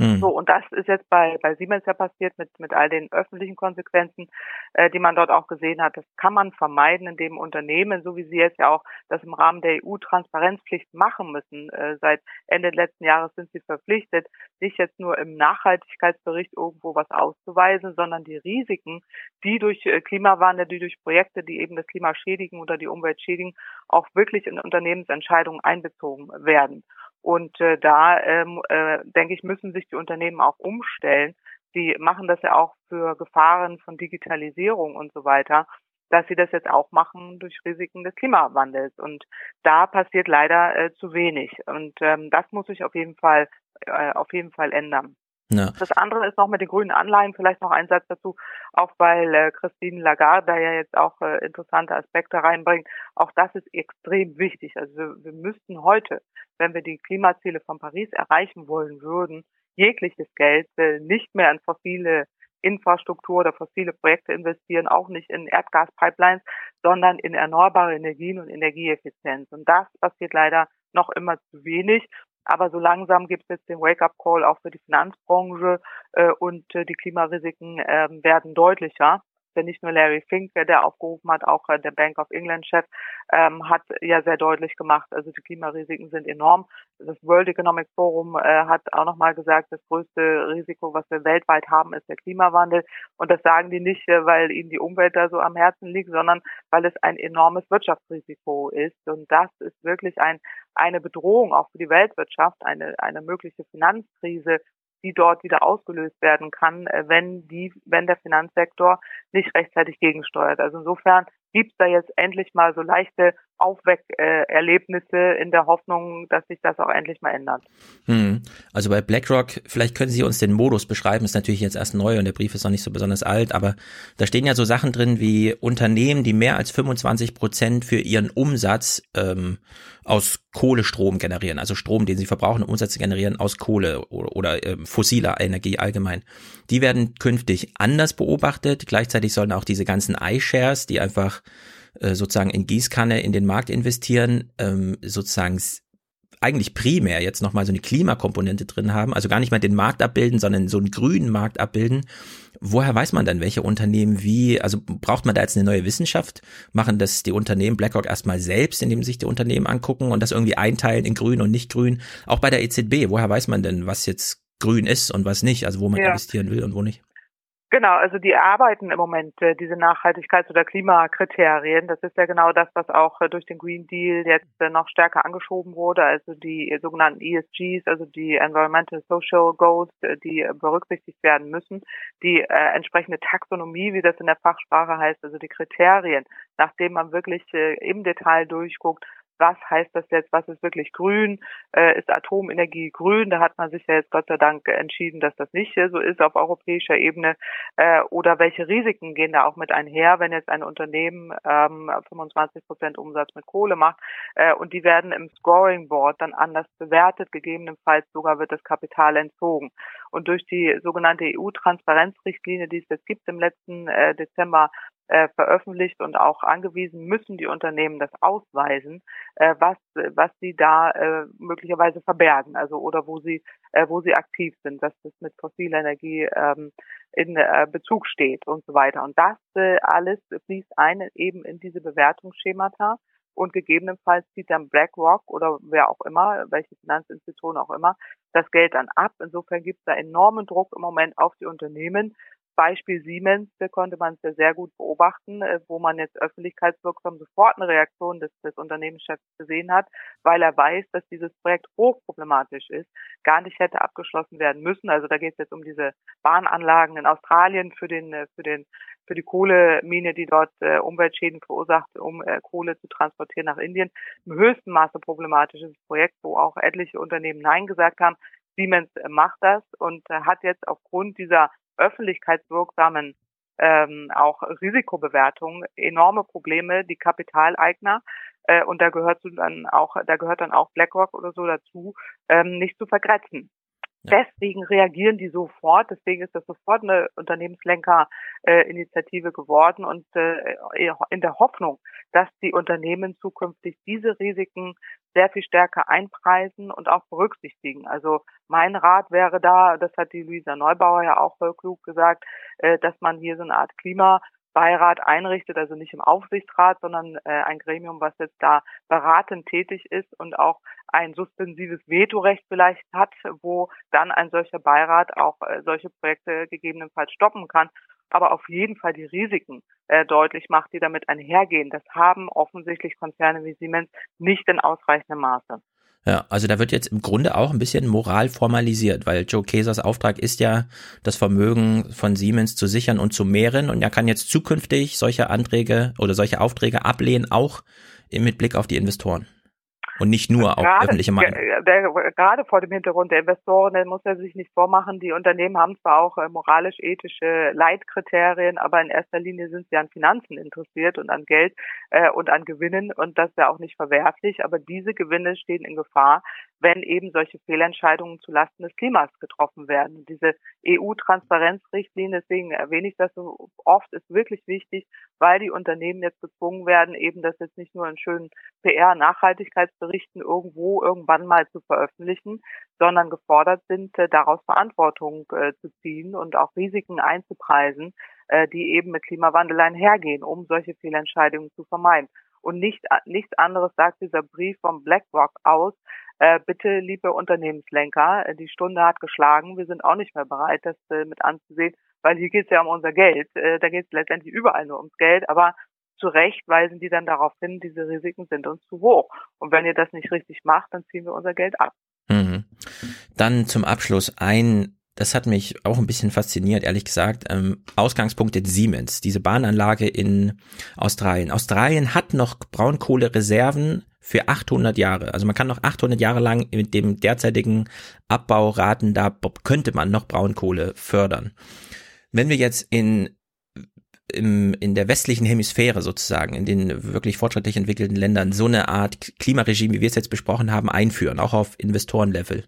Mhm. So, und das ist jetzt bei, bei Siemens ja passiert mit, mit all den öffentlichen Konsequenzen, äh, die man dort auch gesehen hat. Das kann man vermeiden, indem Unternehmen, so wie sie jetzt ja auch das im Rahmen der EU-Transparenzpflicht machen müssen. Äh, seit Ende letzten Jahres sind sie verpflichtet, nicht jetzt nur im Nachhaltigkeitsbericht irgendwo was auszuweisen, sondern die Risiken, die durch äh, Klimawandel, die durch Projekte, die eben das Klima schädigen oder die Umwelt schädigen, auch wirklich in Unternehmensentscheidungen einbezogen werden. Und äh, da ähm, äh, denke ich, müssen sich die Unternehmen auch umstellen. Sie machen das ja auch für Gefahren von Digitalisierung und so weiter, dass sie das jetzt auch machen durch Risiken des Klimawandels. Und da passiert leider äh, zu wenig. Und ähm, das muss sich auf jeden Fall äh, auf jeden Fall ändern. Ja. Das andere ist noch mit den grünen Anleihen, vielleicht noch ein Satz dazu, auch weil äh, Christine Lagarde da ja jetzt auch äh, interessante Aspekte reinbringt. Auch das ist extrem wichtig. Also wir, müssten heute, wenn wir die Klimaziele von Paris erreichen wollen würden, jegliches Geld äh, nicht mehr in fossile Infrastruktur oder fossile Projekte investieren, auch nicht in Erdgaspipelines, sondern in erneuerbare Energien und Energieeffizienz. Und das passiert leider noch immer zu wenig. Aber so langsam gibt es jetzt den Wake-up-Call auch für die Finanzbranche äh, und äh, die Klimarisiken äh, werden deutlicher denn nicht nur Larry Fink, der aufgerufen hat, auch äh, der Bank of England-Chef ähm, hat ja sehr deutlich gemacht, also die Klimarisiken sind enorm. Das World Economic Forum äh, hat auch nochmal gesagt, das größte Risiko, was wir weltweit haben, ist der Klimawandel. Und das sagen die nicht, äh, weil ihnen die Umwelt da so am Herzen liegt, sondern weil es ein enormes Wirtschaftsrisiko ist. Und das ist wirklich ein, eine Bedrohung auch für die Weltwirtschaft, eine, eine mögliche Finanzkrise die dort wieder ausgelöst werden kann, äh, wenn die, wenn der Finanzsektor nicht rechtzeitig gegensteuert. Also insofern gibt es da jetzt endlich mal so leichte Aufweckerlebnisse in der Hoffnung, dass sich das auch endlich mal ändert. Hm. Also bei BlackRock, vielleicht können Sie uns den Modus beschreiben, ist natürlich jetzt erst neu und der Brief ist noch nicht so besonders alt, aber da stehen ja so Sachen drin wie Unternehmen, die mehr als 25 Prozent für ihren Umsatz ähm, aus Kohlestrom generieren, also Strom, den sie verbrauchen, um Umsätze generieren aus Kohle oder, oder äh, fossiler Energie allgemein. Die werden künftig anders beobachtet. Gleichzeitig sollen auch diese ganzen iShares, die einfach äh, sozusagen in Gießkanne in den Markt investieren, ähm, sozusagen eigentlich primär jetzt nochmal so eine Klimakomponente drin haben, also gar nicht mal den Markt abbilden, sondern so einen grünen Markt abbilden. Woher weiß man dann, welche Unternehmen wie, also braucht man da jetzt eine neue Wissenschaft? Machen das die Unternehmen BlackRock erstmal selbst, indem sie sich die Unternehmen angucken und das irgendwie einteilen in grün und nicht grün? Auch bei der EZB, woher weiß man denn, was jetzt grün ist und was nicht, also wo man ja. investieren will und wo nicht? Genau, also die arbeiten im Moment äh, diese Nachhaltigkeits- oder Klimakriterien. Das ist ja genau das, was auch äh, durch den Green Deal jetzt äh, noch stärker angeschoben wurde. Also die sogenannten ESGs, also die Environmental Social Goals, äh, die berücksichtigt werden müssen. Die äh, entsprechende Taxonomie, wie das in der Fachsprache heißt, also die Kriterien, nachdem man wirklich äh, im Detail durchguckt, was heißt das jetzt, was ist wirklich grün, äh, ist Atomenergie grün, da hat man sich ja jetzt Gott sei Dank entschieden, dass das nicht so ist auf europäischer Ebene, äh, oder welche Risiken gehen da auch mit einher, wenn jetzt ein Unternehmen ähm, 25 Prozent Umsatz mit Kohle macht äh, und die werden im Scoring Board dann anders bewertet, gegebenenfalls sogar wird das Kapital entzogen. Und durch die sogenannte EU-Transparenzrichtlinie, die es jetzt gibt im letzten äh, Dezember, äh, veröffentlicht und auch angewiesen, müssen die Unternehmen das ausweisen, äh, was was sie da äh, möglicherweise verbergen, also oder wo sie äh, wo sie aktiv sind, dass das mit fossiler Energie ähm, in äh, Bezug steht und so weiter. Und das äh, alles fließt ein eben in diese Bewertungsschemata und gegebenenfalls zieht dann BlackRock oder wer auch immer, welche Finanzinstitution auch immer, das Geld dann ab. Insofern gibt es da enormen Druck im Moment auf die Unternehmen, Beispiel Siemens da konnte man es sehr gut beobachten, äh, wo man jetzt öffentlichkeitswirksam sofort eine Reaktion des, des Unternehmenschefs gesehen hat, weil er weiß, dass dieses Projekt hochproblematisch ist, gar nicht hätte abgeschlossen werden müssen. Also da geht es jetzt um diese Bahnanlagen in Australien für den äh, für den für die Kohlemine, die dort äh, Umweltschäden verursacht, um äh, Kohle zu transportieren nach Indien. Im höchsten Maße problematisches Projekt, wo auch etliche Unternehmen Nein gesagt haben. Siemens äh, macht das und hat jetzt aufgrund dieser öffentlichkeitswirksamen ähm, auch Risikobewertung enorme Probleme, die Kapitaleigner äh, und da gehört dann auch, da gehört dann auch BlackRock oder so dazu, ähm, nicht zu vergrätzen. Deswegen reagieren die sofort. Deswegen ist das sofort eine Unternehmenslenker-Initiative geworden und äh, in der Hoffnung, dass die Unternehmen zukünftig diese Risiken sehr viel stärker einpreisen und auch berücksichtigen. Also mein Rat wäre da, das hat die Luisa Neubauer ja auch voll klug gesagt, äh, dass man hier so eine Art Klima Beirat einrichtet, also nicht im Aufsichtsrat, sondern äh, ein Gremium, was jetzt da beratend tätig ist und auch ein suspensives Vetorecht vielleicht hat, wo dann ein solcher Beirat auch äh, solche Projekte gegebenenfalls stoppen kann, aber auf jeden Fall die Risiken äh, deutlich macht, die damit einhergehen. Das haben offensichtlich Konzerne wie Siemens nicht in ausreichendem Maße. Ja, also da wird jetzt im Grunde auch ein bisschen Moral formalisiert, weil Joe Kesers Auftrag ist ja, das Vermögen von Siemens zu sichern und zu mehren und er kann jetzt zukünftig solche Anträge oder solche Aufträge ablehnen, auch mit Blick auf die Investoren. Und nicht nur auf gerade, öffentliche Meinung. Der, gerade vor dem Hintergrund der Investoren, der muss er sich nicht vormachen. Die Unternehmen haben zwar auch äh, moralisch-ethische Leitkriterien, aber in erster Linie sind sie an Finanzen interessiert und an Geld äh, und an Gewinnen und das ist ja auch nicht verwerflich. Aber diese Gewinne stehen in Gefahr, wenn eben solche Fehlentscheidungen zulasten des Klimas getroffen werden. Diese EU-Transparenzrichtlinie, deswegen erwähne ich das so oft, ist wirklich wichtig, weil die Unternehmen jetzt gezwungen werden, eben das jetzt nicht nur in schönen PR-Nachhaltigkeitsberichten irgendwo irgendwann mal zu veröffentlichen, sondern gefordert sind, äh, daraus Verantwortung äh, zu ziehen und auch Risiken einzupreisen, äh, die eben mit Klimawandel einhergehen, um solche Fehlentscheidungen zu vermeiden. Und nicht, nichts anderes sagt dieser Brief vom BlackRock aus, bitte, liebe Unternehmenslenker, die Stunde hat geschlagen. Wir sind auch nicht mehr bereit, das mit anzusehen, weil hier geht es ja um unser Geld. Da geht es letztendlich überall nur ums Geld, aber zu Recht weisen die dann darauf hin, diese Risiken sind uns zu hoch. Und wenn ihr das nicht richtig macht, dann ziehen wir unser Geld ab. Mhm. Dann zum Abschluss ein das hat mich auch ein bisschen fasziniert, ehrlich gesagt. Ähm, Ausgangspunkt in Siemens, diese Bahnanlage in Australien. Australien hat noch Braunkohlereserven für 800 Jahre. Also man kann noch 800 Jahre lang mit dem derzeitigen Abbauraten, da könnte man noch Braunkohle fördern. Wenn wir jetzt in im, in der westlichen Hemisphäre sozusagen, in den wirklich fortschrittlich entwickelten Ländern, so eine Art Klimaregime, wie wir es jetzt besprochen haben, einführen, auch auf Investorenlevel.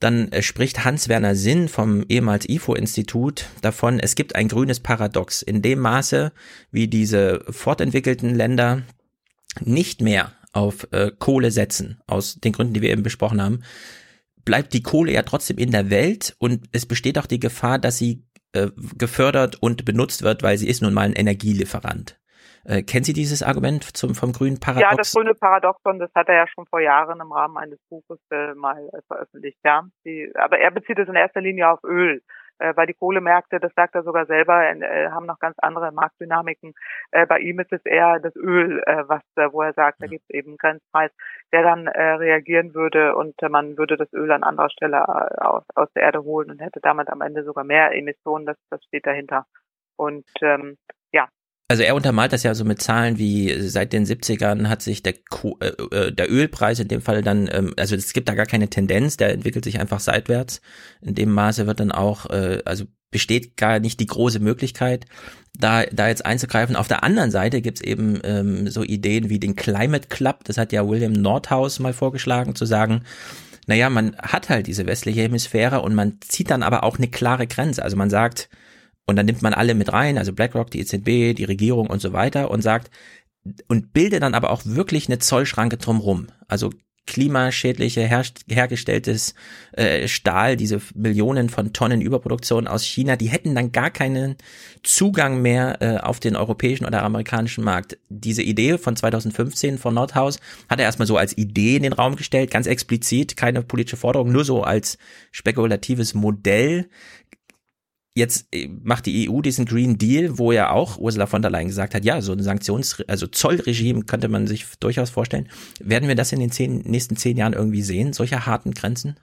Dann äh, spricht Hans-Werner Sinn vom ehemals IFO-Institut davon, es gibt ein grünes Paradox. In dem Maße, wie diese fortentwickelten Länder nicht mehr auf äh, Kohle setzen, aus den Gründen, die wir eben besprochen haben, bleibt die Kohle ja trotzdem in der Welt und es besteht auch die Gefahr, dass sie äh, gefördert und benutzt wird, weil sie ist nun mal ein Energielieferant. Äh, kennen Sie dieses Argument zum, vom grünen Paradox? Ja, das grüne Paradoxon, das hat er ja schon vor Jahren im Rahmen eines Buches äh, mal veröffentlicht, ja. Die, aber er bezieht es in erster Linie auf Öl weil die Kohlemärkte, das sagt er sogar selber, äh, haben noch ganz andere Marktdynamiken. Äh, bei ihm ist es eher das Öl, äh, was, äh, wo er sagt, da gibt es eben einen Grenzpreis, der dann äh, reagieren würde und äh, man würde das Öl an anderer Stelle äh, aus, aus der Erde holen und hätte damit am Ende sogar mehr Emissionen. Das, das steht dahinter. Und ähm, also er untermalt das ja so mit Zahlen wie seit den 70ern hat sich der, Ko äh, äh, der Ölpreis in dem Fall dann, ähm, also es gibt da gar keine Tendenz, der entwickelt sich einfach seitwärts. In dem Maße wird dann auch, äh, also besteht gar nicht die große Möglichkeit, da, da jetzt einzugreifen. Auf der anderen Seite gibt's eben ähm, so Ideen wie den Climate Club, das hat ja William Nordhaus mal vorgeschlagen, zu sagen, naja, man hat halt diese westliche Hemisphäre und man zieht dann aber auch eine klare Grenze. Also man sagt, und dann nimmt man alle mit rein, also BlackRock, die EZB, die Regierung und so weiter und sagt, und bildet dann aber auch wirklich eine Zollschranke drumrum. Also klimaschädliche her hergestelltes äh, Stahl, diese Millionen von Tonnen Überproduktion aus China, die hätten dann gar keinen Zugang mehr äh, auf den europäischen oder amerikanischen Markt. Diese Idee von 2015 von Nordhaus hat er erstmal so als Idee in den Raum gestellt, ganz explizit, keine politische Forderung, nur so als spekulatives Modell Jetzt äh, macht die EU diesen Green Deal, wo ja auch Ursula von der Leyen gesagt hat, ja, so ein Sanktions-, also Zollregime könnte man sich durchaus vorstellen. Werden wir das in den zehn, nächsten zehn Jahren irgendwie sehen, solche harten Grenzen?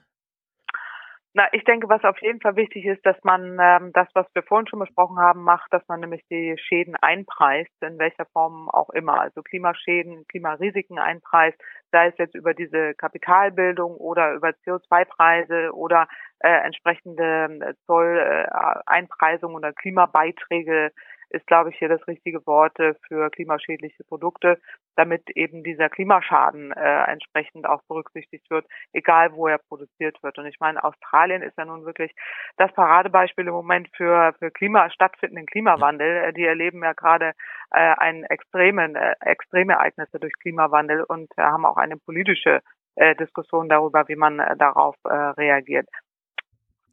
Na, ich denke, was auf jeden Fall wichtig ist, dass man ähm, das, was wir vorhin schon besprochen haben, macht, dass man nämlich die Schäden einpreist, in welcher Form auch immer. Also Klimaschäden, Klimarisiken einpreist, sei es jetzt über diese Kapitalbildung oder über CO2-Preise oder äh, entsprechende äh, Zolleinpreisungen äh, oder Klimabeiträge ist, glaube ich, hier das richtige Wort äh, für klimaschädliche Produkte, damit eben dieser Klimaschaden äh, entsprechend auch berücksichtigt wird, egal wo er produziert wird. Und ich meine, Australien ist ja nun wirklich das Paradebeispiel im Moment für, für Klima, stattfindenden Klimawandel. Die erleben ja gerade äh, einen extremen, äh, extreme Ereignisse durch Klimawandel und äh, haben auch eine politische äh, Diskussion darüber, wie man äh, darauf äh, reagiert.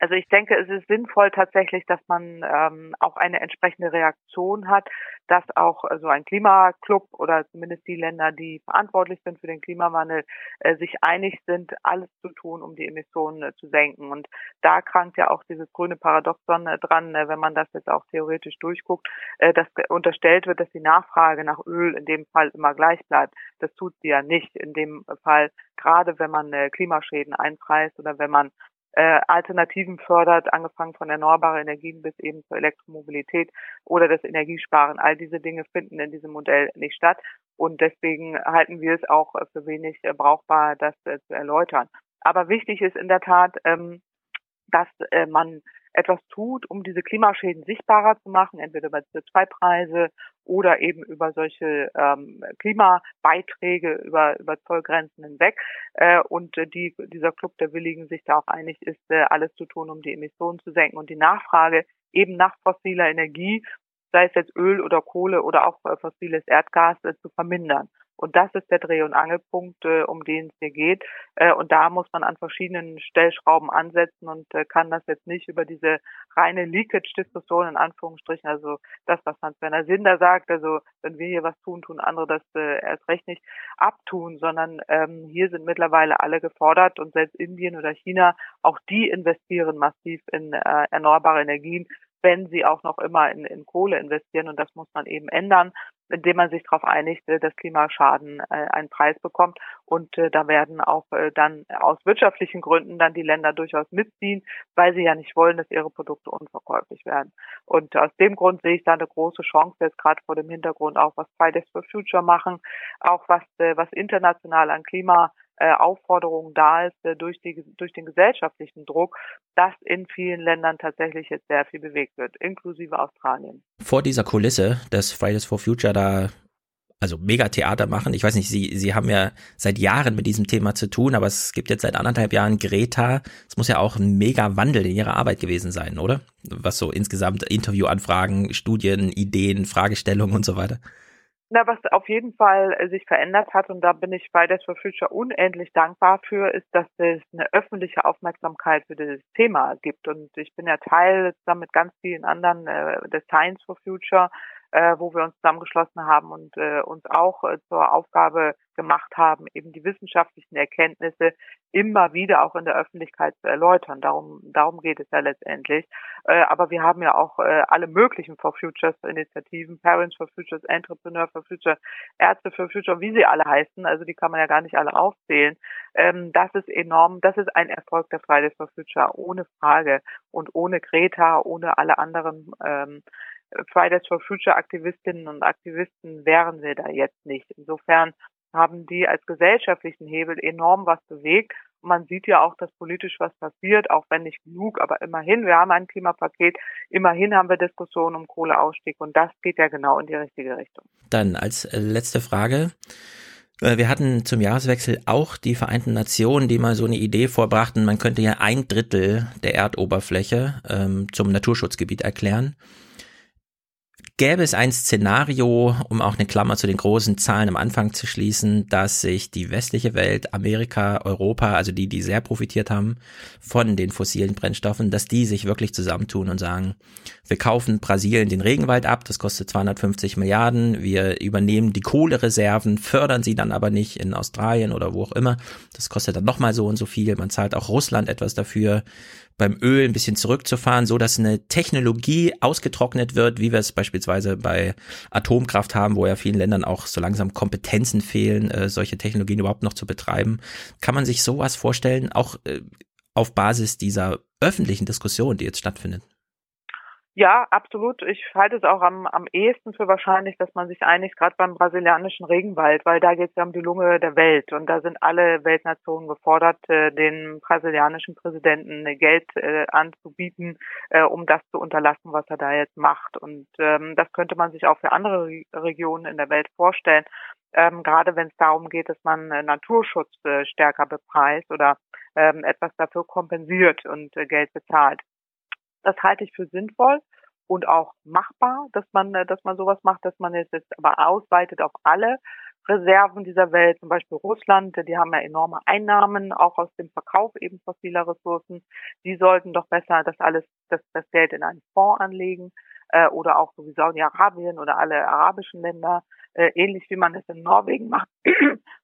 Also ich denke, es ist sinnvoll tatsächlich, dass man ähm, auch eine entsprechende Reaktion hat, dass auch äh, so ein Klimaclub oder zumindest die Länder, die verantwortlich sind für den Klimawandel, äh, sich einig sind, alles zu tun, um die Emissionen äh, zu senken. Und da krankt ja auch dieses grüne Paradoxon äh, dran, äh, wenn man das jetzt auch theoretisch durchguckt, äh, dass unterstellt wird, dass die Nachfrage nach Öl in dem Fall immer gleich bleibt. Das tut sie ja nicht in dem Fall, gerade wenn man äh, Klimaschäden einpreist oder wenn man äh, Alternativen fördert, angefangen von erneuerbaren Energien bis eben zur Elektromobilität oder das Energiesparen. All diese Dinge finden in diesem Modell nicht statt. Und deswegen halten wir es auch für wenig brauchbar, das zu erläutern. Aber wichtig ist in der Tat, ähm, dass man etwas tut, um diese Klimaschäden sichtbarer zu machen, entweder über CO2-Preise oder eben über solche ähm, Klimabeiträge über, über Zollgrenzen hinweg. Äh, und äh, die, dieser Club der Willigen sich da auch einig ist, äh, alles zu tun, um die Emissionen zu senken und die Nachfrage eben nach fossiler Energie, sei es jetzt Öl oder Kohle oder auch äh, fossiles Erdgas, äh, zu vermindern. Und das ist der Dreh- und Angelpunkt, äh, um den es hier geht. Äh, und da muss man an verschiedenen Stellschrauben ansetzen und äh, kann das jetzt nicht über diese reine Leakage-Diskussion in Anführungsstrichen, also das, was Hans-Werner Sinder sagt, also wenn wir hier was tun, tun andere das äh, erst recht nicht abtun, sondern ähm, hier sind mittlerweile alle gefordert und selbst Indien oder China, auch die investieren massiv in äh, erneuerbare Energien, wenn sie auch noch immer in, in Kohle investieren. Und das muss man eben ändern, indem man sich darauf einigt, äh, dass Klimaschaden äh, einen Preis bekommt. Und äh, da werden auch dann aus wirtschaftlichen Gründen dann die Länder durchaus mitziehen, weil sie ja nicht wollen, dass ihre Produkte unverkäuflich werden. Und aus dem Grund sehe ich da eine große Chance, jetzt gerade vor dem Hintergrund auch, was Fridays for Future machen, auch was, was international an Klima äh, Aufforderung da ist äh, durch, die, durch den gesellschaftlichen Druck, dass in vielen Ländern tatsächlich jetzt sehr viel bewegt wird, inklusive Australien. Vor dieser Kulisse, dass Fridays for Future da also Megatheater machen. Ich weiß nicht, Sie, Sie haben ja seit Jahren mit diesem Thema zu tun, aber es gibt jetzt seit anderthalb Jahren Greta. Es muss ja auch ein Mega-Wandel in Ihrer Arbeit gewesen sein, oder? Was so insgesamt Interviewanfragen, Studien, Ideen, Fragestellungen und so weiter. Na, was auf jeden Fall äh, sich verändert hat, und da bin ich Fridays for Future unendlich dankbar für, ist, dass es eine öffentliche Aufmerksamkeit für dieses Thema gibt. Und ich bin ja Teil zusammen mit ganz vielen anderen äh, des Science for Future äh, wo wir uns zusammengeschlossen haben und äh, uns auch äh, zur Aufgabe gemacht haben, eben die wissenschaftlichen Erkenntnisse immer wieder auch in der Öffentlichkeit zu erläutern. Darum, darum geht es ja letztendlich. Äh, aber wir haben ja auch äh, alle möglichen For Futures Initiativen, Parents for Futures, Entrepreneur for Future, Ärzte for Future, wie sie alle heißen. Also die kann man ja gar nicht alle aufzählen. Ähm, das ist enorm. Das ist ein Erfolg der Fridays for Future, ohne Frage. Und ohne Greta, ohne alle anderen ähm, Fridays for Future Aktivistinnen und Aktivisten wären wir da jetzt nicht. Insofern haben die als gesellschaftlichen Hebel enorm was bewegt. Man sieht ja auch, dass politisch was passiert, auch wenn nicht genug, aber immerhin, wir haben ein Klimapaket, immerhin haben wir Diskussionen um Kohleausstieg und das geht ja genau in die richtige Richtung. Dann als letzte Frage. Äh, wir hatten zum Jahreswechsel auch die Vereinten Nationen, die mal so eine Idee vorbrachten, man könnte ja ein Drittel der Erdoberfläche ähm, zum Naturschutzgebiet erklären. Gäbe es ein Szenario, um auch eine Klammer zu den großen Zahlen am Anfang zu schließen, dass sich die westliche Welt, Amerika, Europa, also die, die sehr profitiert haben von den fossilen Brennstoffen, dass die sich wirklich zusammentun und sagen, wir kaufen Brasilien den Regenwald ab, das kostet 250 Milliarden, wir übernehmen die Kohlereserven, fördern sie dann aber nicht in Australien oder wo auch immer, das kostet dann nochmal so und so viel, man zahlt auch Russland etwas dafür, beim Öl ein bisschen zurückzufahren, so dass eine Technologie ausgetrocknet wird, wie wir es beispielsweise bei Atomkraft haben, wo ja vielen Ländern auch so langsam Kompetenzen fehlen, äh, solche Technologien überhaupt noch zu betreiben. Kann man sich sowas vorstellen, auch äh, auf Basis dieser öffentlichen Diskussion, die jetzt stattfindet? Ja, absolut. Ich halte es auch am, am ehesten für wahrscheinlich, dass man sich einigt, gerade beim brasilianischen Regenwald, weil da geht es ja um die Lunge der Welt und da sind alle Weltnationen gefordert, äh, den brasilianischen Präsidenten Geld äh, anzubieten, äh, um das zu unterlassen, was er da jetzt macht. Und ähm, das könnte man sich auch für andere Re Regionen in der Welt vorstellen, ähm, gerade wenn es darum geht, dass man Naturschutz stärker bepreist oder ähm, etwas dafür kompensiert und Geld bezahlt. Das halte ich für sinnvoll und auch machbar, dass man, äh, dass man sowas macht, dass man es jetzt aber ausweitet auf alle Reserven dieser Welt, zum Beispiel Russland, die haben ja enorme Einnahmen, auch aus dem Verkauf eben fossiler Ressourcen. Die sollten doch besser das alles, das, das Geld in einen Fonds anlegen, äh, oder auch so wie Saudi-Arabien oder alle arabischen Länder, äh, ähnlich wie man es in Norwegen macht.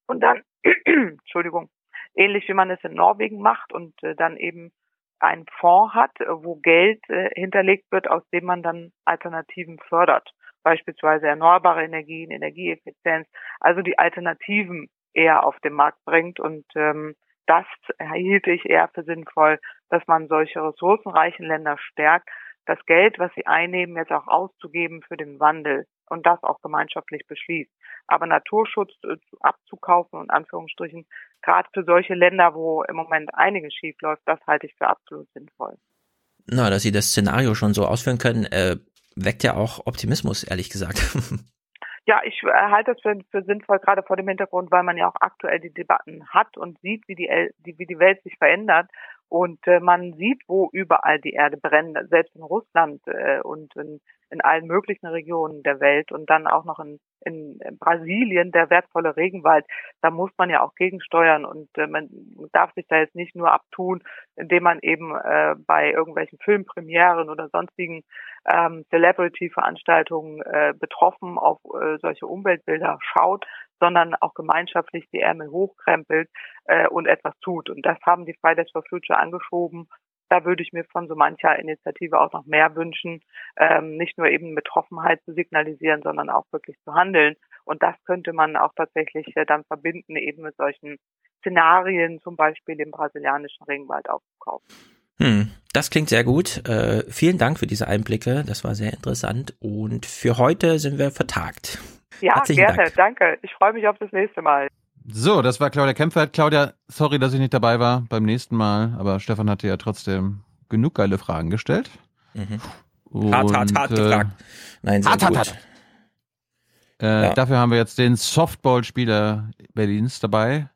und dann, Entschuldigung, ähnlich wie man es in Norwegen macht und äh, dann eben einen Fonds hat, äh, wo Geld äh, hinterlegt wird, aus dem man dann Alternativen fördert. Beispielsweise erneuerbare Energien, Energieeffizienz, also die Alternativen eher auf den Markt bringt. Und ähm, das hielte ich eher für sinnvoll, dass man solche ressourcenreichen Länder stärkt, das Geld, was sie einnehmen, jetzt auch auszugeben für den Wandel und das auch gemeinschaftlich beschließt. Aber Naturschutz äh, abzukaufen, in Anführungsstrichen, gerade für solche Länder, wo im Moment einiges schief läuft, das halte ich für absolut sinnvoll. Na, dass Sie das Szenario schon so ausführen können, äh, weckt ja auch Optimismus, ehrlich gesagt. Ja, ich äh, halte das für, für sinnvoll, gerade vor dem Hintergrund, weil man ja auch aktuell die Debatten hat und sieht, wie die, die, wie die Welt sich verändert. Und äh, man sieht, wo überall die Erde brennt, selbst in Russland äh, und in, in allen möglichen Regionen der Welt und dann auch noch in, in, Brasilien der wertvolle Regenwald. Da muss man ja auch gegensteuern und äh, man darf sich da jetzt nicht nur abtun, indem man eben äh, bei irgendwelchen Filmpremieren oder sonstigen ähm, Celebrity-Veranstaltungen äh, betroffen auf äh, solche Umweltbilder schaut, sondern auch gemeinschaftlich die Ärmel hochkrempelt äh, und etwas tut. Und das haben die Fridays for Future angeschoben. Da würde ich mir von so mancher Initiative auch noch mehr wünschen, ähm, nicht nur eben Betroffenheit zu signalisieren, sondern auch wirklich zu handeln. Und das könnte man auch tatsächlich äh, dann verbinden, eben mit solchen Szenarien, zum Beispiel im brasilianischen Regenwald aufzukaufen. Hm, das klingt sehr gut. Äh, vielen Dank für diese Einblicke. Das war sehr interessant. Und für heute sind wir vertagt. Ja, Herzlichen gerne. Dank. Danke. Ich freue mich auf das nächste Mal. So, das war Claudia Kempfert. Claudia, sorry, dass ich nicht dabei war beim nächsten Mal, aber Stefan hatte ja trotzdem genug geile Fragen gestellt. Mhm. Und, hart, hart, hart äh, gefragt. Nein, sehr hart, gut. hart, hart. Äh, Ja. Dafür haben wir jetzt den Softball-Spieler Berlins dabei,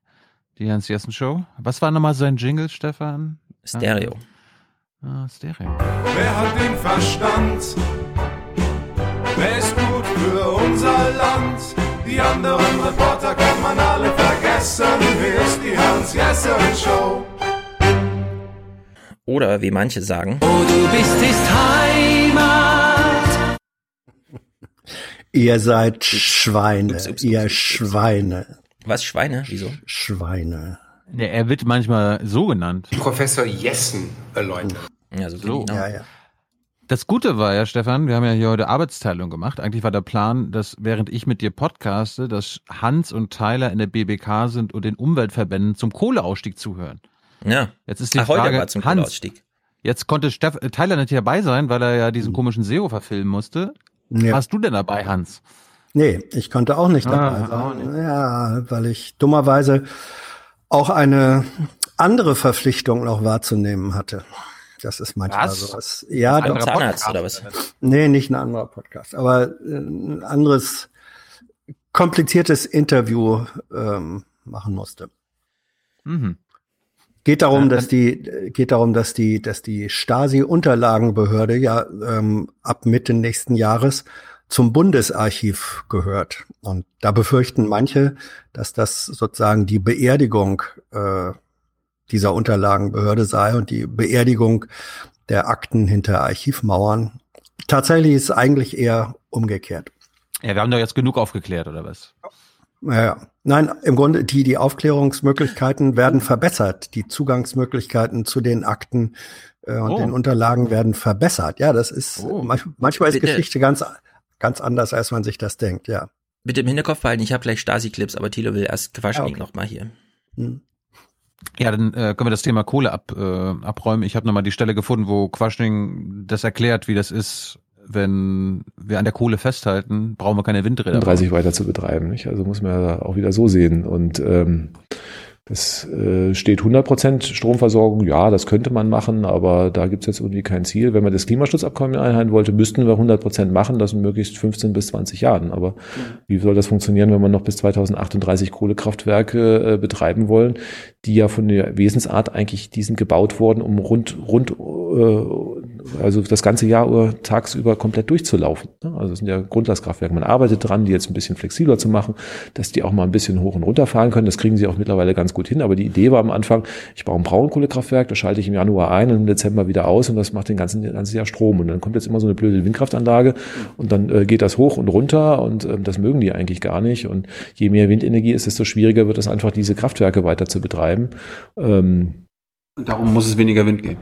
die Hans Jessen Show. Was war nochmal sein Jingle, Stefan? Stereo. Ah, Stereo. Wer hat den Verstand? Wer ist gut für unser Land? Die anderen Reporter kann man alle vergessen. Hier ist die Hans-Jessen-Show. Oder wie manche sagen. Wo du bist, ist Heimat. Ihr seid Schweine, ihr Schweine. Was, Schweine? Wieso? Schweine. Ja, er wird manchmal so genannt. Professor Jessen erläutern. Ja, so, So. genau. Ja, ja. Das Gute war ja, Stefan, wir haben ja hier heute Arbeitsteilung gemacht. Eigentlich war der Plan, dass während ich mit dir podcaste, dass Hans und Tyler in der BBK sind und den Umweltverbänden zum Kohleausstieg zuhören. Ja. Jetzt ist die Ach, heute Frage, war zum Hans, Kohleausstieg. jetzt konnte Steff, äh, Tyler nicht dabei sein, weil er ja diesen komischen SEO verfilmen musste. Ja. Warst du denn dabei, Hans? Nee, ich konnte auch nicht dabei Ah, auch sein. Ja, weil ich dummerweise auch eine andere Verpflichtung noch wahrzunehmen hatte. Das ist manchmal Was? sowas. Ja, Ein doch. Zahnarzt oder was? Nee, nicht ein anderer Podcast, aber äh, ein anderes kompliziertes Interview ähm, machen musste. Mhm. Geht darum, Ja, dass die geht darum, dass die dass die Stasi-Unterlagenbehörde ja ähm, ab Mitte nächsten Jahres zum Bundesarchiv gehört. Und da befürchten manche, dass das sozusagen die Beerdigung äh, dieser Unterlagenbehörde sei und die Beerdigung der Akten hinter Archivmauern. Tatsächlich ist es eigentlich eher umgekehrt. Ja, wir haben doch jetzt genug aufgeklärt, oder was? Ja, ja. Nein, im Grunde, die, die Aufklärungsmöglichkeiten werden verbessert. Die Zugangsmöglichkeiten zu den Akten äh, und Oh. den Unterlagen werden verbessert. Ja, das ist, Oh. manch, manchmal ist Bitte. Geschichte ganz, ganz anders, als man sich das denkt, ja. Bitte im Hinterkopf behalten, ich habe gleich Stasi-Clips, aber Thilo will erst Quaschnik Ah, okay. noch mal hier. Hm. Ja, dann äh, können wir das Thema Kohle ab, äh, abräumen. Ich habe nochmal die Stelle gefunden, wo Quaschning das erklärt, wie das ist, wenn wir an der Kohle festhalten, brauchen wir keine Windräder. 30 weiter zu betreiben. Nicht? Also muss man ja auch wieder so sehen. Und ähm, das äh, steht 100% Stromversorgung, ja, das könnte man machen, aber da gibt es jetzt irgendwie kein Ziel. Wenn man das Klimaschutzabkommen einhalten wollte, müssten wir 100% machen, das in möglichst 15 bis 20 Jahren. Aber wie soll das funktionieren, wenn wir noch bis 2038 Kohlekraftwerke äh, betreiben wollen, die ja von der Wesensart eigentlich, die sind gebaut worden, um rund, rund, äh, also das ganze Jahr über tagsüber komplett durchzulaufen. Also es sind ja Grundlastkraftwerke. Man arbeitet dran, die jetzt ein bisschen flexibler zu machen, dass die auch mal ein bisschen hoch und runter fahren können. Das kriegen sie auch mittlerweile ganz gut hin. Aber die Idee war am Anfang, ich baue ein Braunkohlekraftwerk, das schalte ich im Januar ein und im Dezember wieder aus und das macht den ganzen, ganzen Jahr Strom. Und dann kommt jetzt immer so eine blöde Windkraftanlage und dann äh, geht das hoch und runter und ähm, das mögen die eigentlich gar nicht. Und je mehr Windenergie ist, desto schwieriger wird es einfach, diese Kraftwerke weiter zu betreiben. Ähm, darum muss es weniger Wind geben.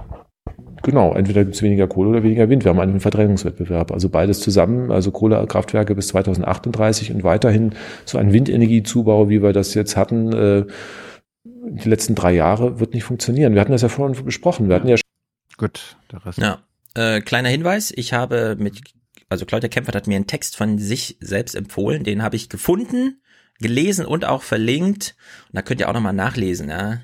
Genau, entweder gibt es weniger Kohle oder weniger Wind. Wir haben einen Verdrängungswettbewerb. Also beides zusammen, also Kohlekraftwerke bis 2038 und weiterhin so ein Windenergiezubau, wie wir das jetzt hatten, äh, die letzten drei Jahre, wird nicht funktionieren. Wir hatten das ja vorhin besprochen. Wir hatten ja Gut, der Rest. Ja. Äh, kleiner Hinweis, ich habe mit, also Claudia Kempfert hat mir einen Text von sich selbst empfohlen, den habe ich gefunden gelesen und auch verlinkt. Und da könnt ihr auch nochmal nachlesen, ja.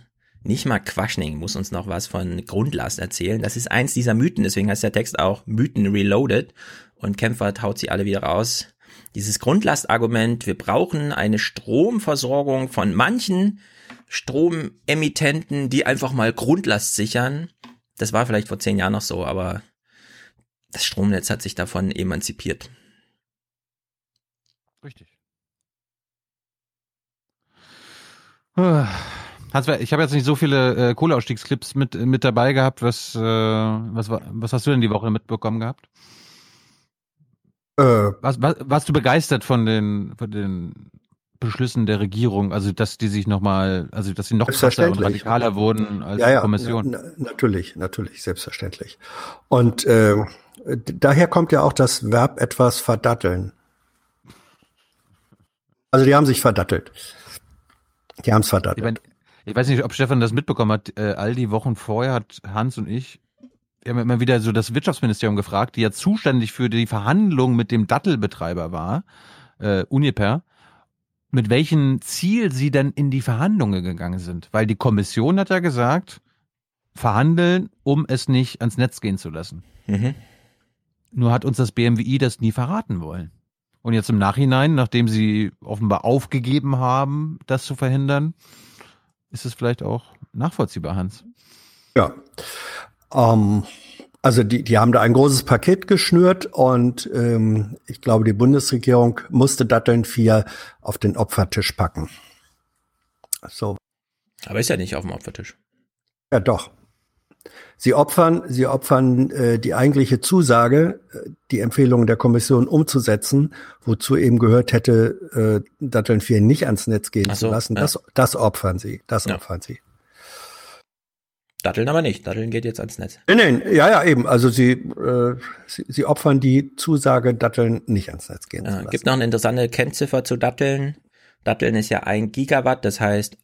Nicht mal Quaschning muss uns noch was von Grundlast erzählen. Das ist eins dieser Mythen, deswegen heißt der Text auch Mythen Reloaded. Und Kämpfer haut sie alle wieder raus. Dieses Grundlastargument, wir brauchen eine Stromversorgung von manchen Stromemittenten, die einfach mal Grundlast sichern. Das war vielleicht vor zehn Jahren noch so, aber das Stromnetz hat sich davon emanzipiert. Richtig. Hans, ich habe jetzt nicht so viele äh, Kohleausstiegsclips mit, mit dabei gehabt. Was, äh, was, was hast du denn die Woche mitbekommen gehabt? Äh, was, was, warst du begeistert von den, von den Beschlüssen der Regierung, also dass die sich nochmal, also dass sie noch krasser und radikaler wurden als ja, ja, die Kommission? Na, natürlich, natürlich, selbstverständlich. Und äh, daher kommt ja auch das Verb etwas verdatteln. Also die haben sich verdattelt. Die haben es verdattelt. Ich, weiß nicht, ob Stefan das mitbekommen hat. Äh, all die Wochen vorher hat Hans und ich wir haben immer wieder so das Wirtschaftsministerium gefragt, die ja zuständig für die Verhandlungen mit dem Dattelbetreiber war, äh, Uniper, mit welchem Ziel sie denn in die Verhandlungen gegangen sind. Weil die Kommission hat ja gesagt, verhandeln, um es nicht ans Netz gehen zu lassen. Mhm. Nur hat uns das BMWI das nie verraten wollen. Und jetzt im Nachhinein, nachdem sie offenbar aufgegeben haben, das zu verhindern, ist es vielleicht auch nachvollziehbar, Hans. Ja. Ähm, also die, die haben da ein großes Paket geschnürt und ähm, ich glaube, die Bundesregierung musste Datteln 4 auf den Opfertisch packen. So. Aber ist ja nicht auf dem Opfertisch. Ja, doch. Sie opfern, sie opfern äh, die eigentliche Zusage, äh, die Empfehlungen der Kommission umzusetzen, wozu eben gehört hätte, äh, Datteln 4 nicht ans Netz gehen so, zu lassen. Ja. Das, das opfern sie. Das ja. opfern sie. Datteln aber nicht. Datteln geht jetzt ans Netz. Nein, nein, ja, ja, eben. Also sie, äh, sie, sie opfern die Zusage, Datteln nicht ans Netz gehen ja, zu lassen. Gibt noch eine interessante Kennziffer zu Datteln. Datteln ist ja ein Gigawatt, das heißt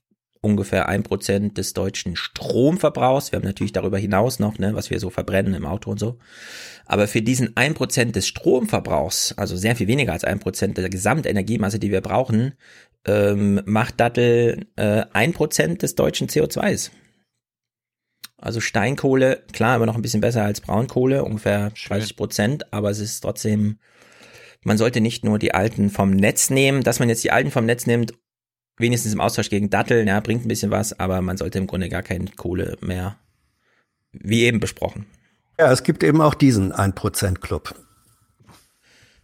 ungefähr ein Prozent des deutschen Stromverbrauchs. Wir haben natürlich darüber hinaus noch, ne, was wir so verbrennen im Auto und so. Aber für diesen ein Prozent des Stromverbrauchs, also sehr viel weniger als ein Prozent der Gesamtenergiemasse, die wir brauchen, ähm, macht Dattel äh, ein äh, Prozent des deutschen CO2s. Also Steinkohle, klar, immer noch ein bisschen besser als Braunkohle, ungefähr 30 Prozent, aber es ist trotzdem, man sollte nicht nur die alten vom Netz nehmen, dass man jetzt die alten vom Netz nimmt, wenigstens im Austausch gegen Datteln, ja, bringt ein bisschen was, aber man sollte im Grunde gar keine Kohle mehr, wie eben besprochen. Ja, es gibt eben auch diesen 1%-Club.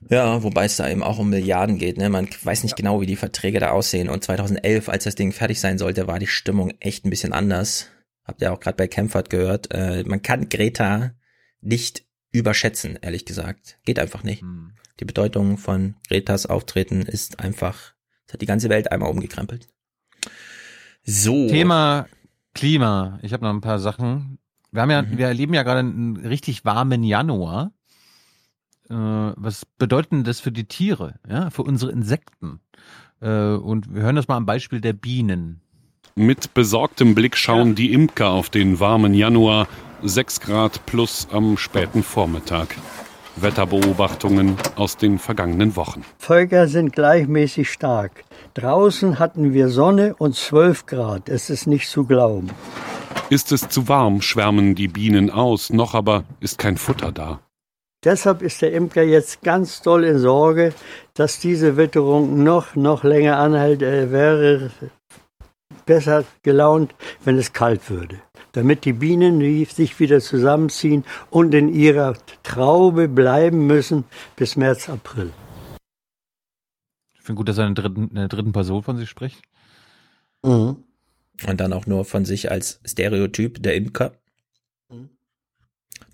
Ja, wobei es da eben auch um Milliarden geht. Ne? Man weiß nicht genau, wie die Verträge da aussehen. Und 2011, als das Ding fertig sein sollte, war die Stimmung echt ein bisschen anders habt ihr auch gerade bei Kempfert gehört, äh, man kann Greta nicht überschätzen, ehrlich gesagt. Geht einfach nicht. Hm. Die Bedeutung von Gretas Auftreten ist einfach, es hat die ganze Welt einmal umgekrempelt. So. Thema Klima. Ich habe noch ein paar Sachen. Wir haben ja, mhm. wir erleben ja gerade einen richtig warmen Januar. Äh, was bedeutet denn das für die Tiere, ja, für unsere Insekten? Äh, und wir hören das mal am Beispiel der Bienen. Mit besorgtem Blick schauen die Imker auf den warmen Januar, 6 Grad plus am späten Vormittag. Wetterbeobachtungen aus den vergangenen Wochen. Völker sind gleichmäßig stark. Draußen hatten wir Sonne und 12 Grad. Es ist nicht zu glauben. Ist es zu warm, schwärmen die Bienen aus, noch aber ist kein Futter da. Deshalb ist der Imker jetzt ganz doll in Sorge, dass diese Witterung noch, noch länger anhält. Er wäre besser gelaunt, wenn es kalt würde, damit die Bienen sich wieder zusammenziehen und in ihrer Traube bleiben müssen bis März, April. Ich finde gut, dass er in der dritten, in der dritten Person von sich spricht. Mhm. Und dann auch nur von sich als Stereotyp der Imker. Mhm.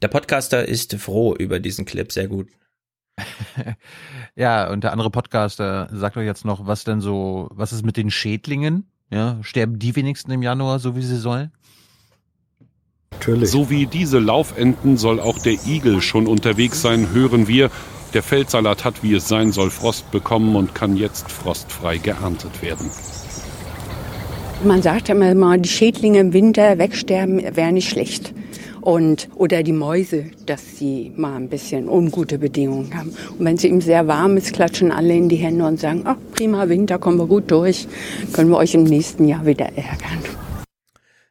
Der Podcaster ist froh über diesen Clip, sehr gut. ja, und der andere Podcaster sagt euch jetzt noch, was denn so, was ist mit den Schädlingen? Ja, sterben die wenigsten im Januar, so wie sie sollen? Natürlich. So wie diese Laufenten soll auch der Igel schon unterwegs sein, hören wir. Der Feldsalat hat, wie es sein soll, Frost bekommen und kann jetzt frostfrei geerntet werden. Man sagt immer mal, die Schädlinge im Winter wegsterben wäre nicht schlecht. Und oder die Mäuse, dass sie mal ein bisschen ungute Bedingungen haben. Und wenn es eben sehr warm ist, klatschen alle in die Hände und sagen, ach prima Winter, kommen wir gut durch, können wir euch im nächsten Jahr wieder ärgern.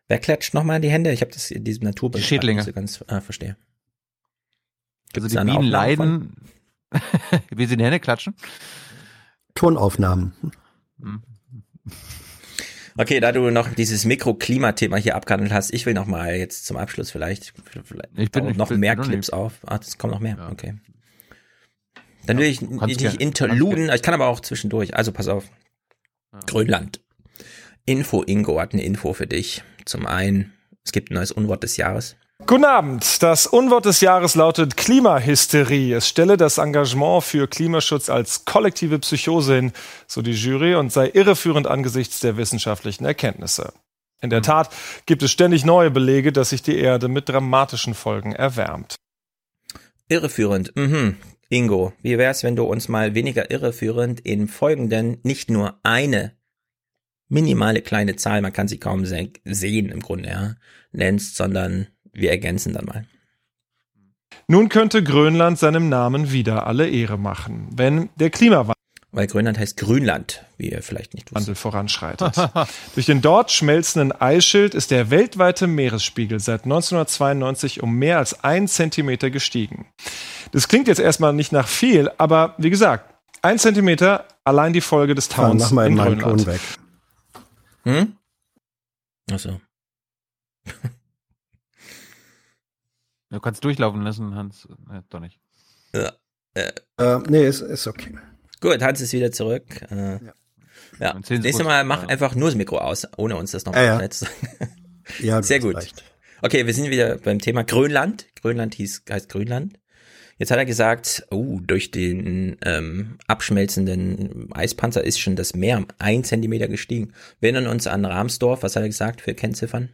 Wer klatscht nochmal in die Hände? Ich habe das in diesem Naturbild Die Schädlinge. nicht so ganz äh, verstehe. Also die Bienen leiden, wie sie in die Hände klatschen. Tonaufnahmen. Okay, da du noch dieses Mikroklimathema hier abgehandelt hast, ich will noch mal jetzt zum Abschluss vielleicht, vielleicht Ich bin- ich noch bin- mehr bin Clips nicht. auf. Ah, es kommen noch mehr. Okay. Dann will ich nicht gerne- interluden, ich kann aber auch zwischendurch. Also pass auf. Grönland. Info Ingo hat eine Info für dich. Zum einen, es gibt ein neues Unwort des Jahres. Guten Abend. Das Unwort des Jahres lautet Klimahysterie. Es stelle das Engagement für Klimaschutz als kollektive Psychose hin, so die Jury, und sei irreführend angesichts der wissenschaftlichen Erkenntnisse. In der Tat gibt es ständig neue Belege, dass sich die Erde mit dramatischen Folgen erwärmt. Irreführend. Mhm. Ingo, wie wär's, wenn du uns mal weniger irreführend im Folgenden nicht nur eine minimale kleine Zahl, man kann sie kaum se sehen im Grunde, ja, nennst, sondern wir ergänzen dann mal. Nun könnte Grönland seinem Namen wieder alle Ehre machen, wenn der Klimawandel Weil Grönland heißt Grünland, wie ihr vielleicht nicht wisst. voranschreitet. Durch den dort schmelzenden Eisschild ist der weltweite Meeresspiegel seit 1992 um mehr als ein Zentimeter gestiegen. Das klingt jetzt erstmal nicht nach viel, aber wie gesagt, ein Zentimeter allein die Folge des Tauns mach mal in Grönland. Ton weg. Hm? Achso. Du kannst durchlaufen lassen, Hans. Äh, doch nicht. Ja. Äh, Äh, nee, ist, ist okay. gut, Hans ist wieder zurück. Äh, ja. Zehn Nächstes. Mal mach einfach nur das Mikro aus, ohne uns das noch Ja, ja. mal zu sagen. Ja, Sehr gut. reicht. Okay, wir sind wieder beim Thema Grönland. Grönland hieß, heißt Grönland. Jetzt hat er gesagt, oh, durch den ähm, abschmelzenden Eispanzer ist schon das Meer um ein Zentimeter gestiegen. Wir erinnern uns an Rahmsdorf, was hat er gesagt für Kennziffern?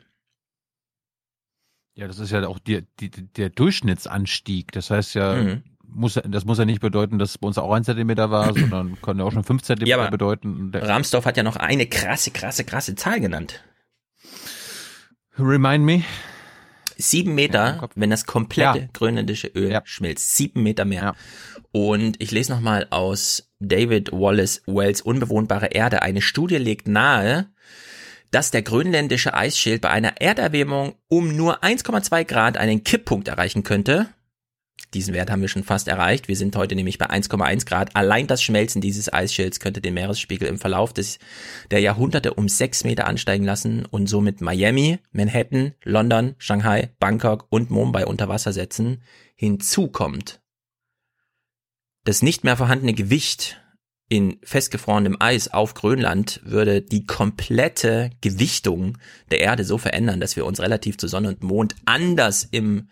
Ja, das ist ja auch die, die, der Durchschnittsanstieg. Das heißt ja, Mhm. muss, ja- das muss ja nicht bedeuten, dass es bei uns auch ein Zentimeter war, sondern kann ja auch schon fünf Zentimeter Ja, bedeuten. Rahmsdorf hat ja noch eine krasse, krasse, krasse Zahl genannt. Remind me. Sieben Meter, wenn das komplette Ja. grönländische Öl Ja. schmilzt. Sieben Meter mehr. Ja. Und ich lese nochmal aus David Wallace Wells Unbewohnbare Erde. Eine Studie legt nahe, dass der grönländische Eisschild bei einer Erderwärmung um nur 1,2 Grad einen Kipppunkt erreichen könnte. Diesen Wert haben wir schon fast erreicht. Wir sind heute nämlich bei 1,1 Grad. Allein das Schmelzen dieses Eisschilds könnte den Meeresspiegel im Verlauf des, der Jahrhunderte um sechs Meter ansteigen lassen und somit Miami, Manhattan, London, Shanghai, Bangkok und Mumbai unter Wasser setzen. Hinzu kommt das nicht mehr vorhandene Gewicht in festgefrorenem Eis auf Grönland würde die komplette Gewichtung der Erde so verändern, dass wir uns relativ zu Sonne und Mond anders im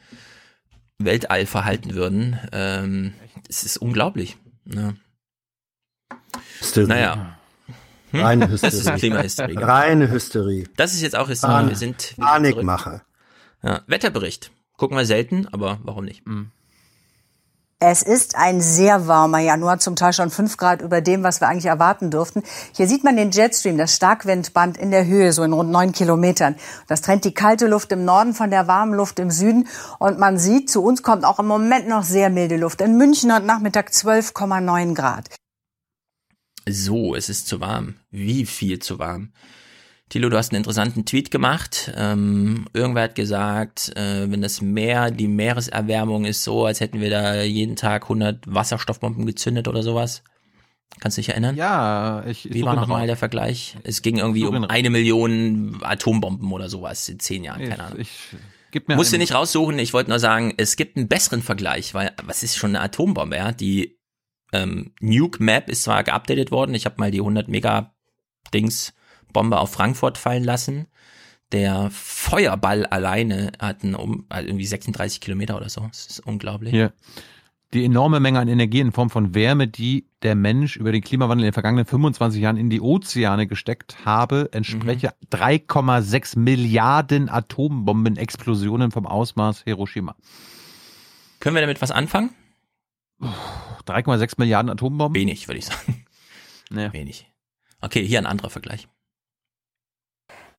Weltall verhalten würden. Ähm, es ist unglaublich. Ja. Hysterie. Naja. Hm? Reine Das ist Hysterie. Klimahysterie. Reine Hysterie. Das ist jetzt auch Hysterie. Wir sind Panikmache. Ja. Wetterbericht. Gucken wir selten, aber warum nicht? Es ist ein sehr warmer Januar, zum Teil schon fünf Grad über dem, was wir eigentlich erwarten dürften. Hier sieht man den Jetstream, das Starkwindband in der Höhe, so in rund neun Kilometern. Das trennt die kalte Luft im Norden von der warmen Luft im Süden. Und man sieht, zu uns kommt auch im Moment noch sehr milde Luft. In München hat Nachmittag 12,9 Grad. So, es ist zu warm. Wie viel zu warm? Thilo, du hast einen interessanten Tweet gemacht. Ähm, irgendwer hat gesagt, äh, wenn das Meer, die Meereserwärmung ist so, als hätten wir da jeden Tag 100 Wasserstoffbomben gezündet oder sowas. Kannst du dich erinnern? Ja, ich, ich Wie war noch nochmal der Vergleich? Es ging irgendwie um eine Million Atombomben oder sowas in zehn Jahren, keine Ahnung. Ich, gib mir Musst du nicht raussuchen, ich wollte nur sagen, es gibt einen besseren Vergleich, weil was ist schon eine Atombombe, ja? Die ähm, Nuke Map ist zwar geupdatet worden, ich habe mal die 100 Mega Dings Bombe auf Frankfurt fallen lassen. Der Feuerball alleine hat einen, um, also irgendwie 36 Kilometer oder so. Das ist unglaublich. Hier. Die enorme Menge an Energie in Form von Wärme, die der Mensch über den Klimawandel in den vergangenen 25 Jahren in die Ozeane gesteckt habe, entspreche 3,6 Milliarden Atombombenexplosionen vom Ausmaß Hiroshima. Können wir damit was anfangen? 3,6 Milliarden Atombomben? Wenig, würde ich sagen. Nee. Wenig. Okay, hier ein anderer Vergleich.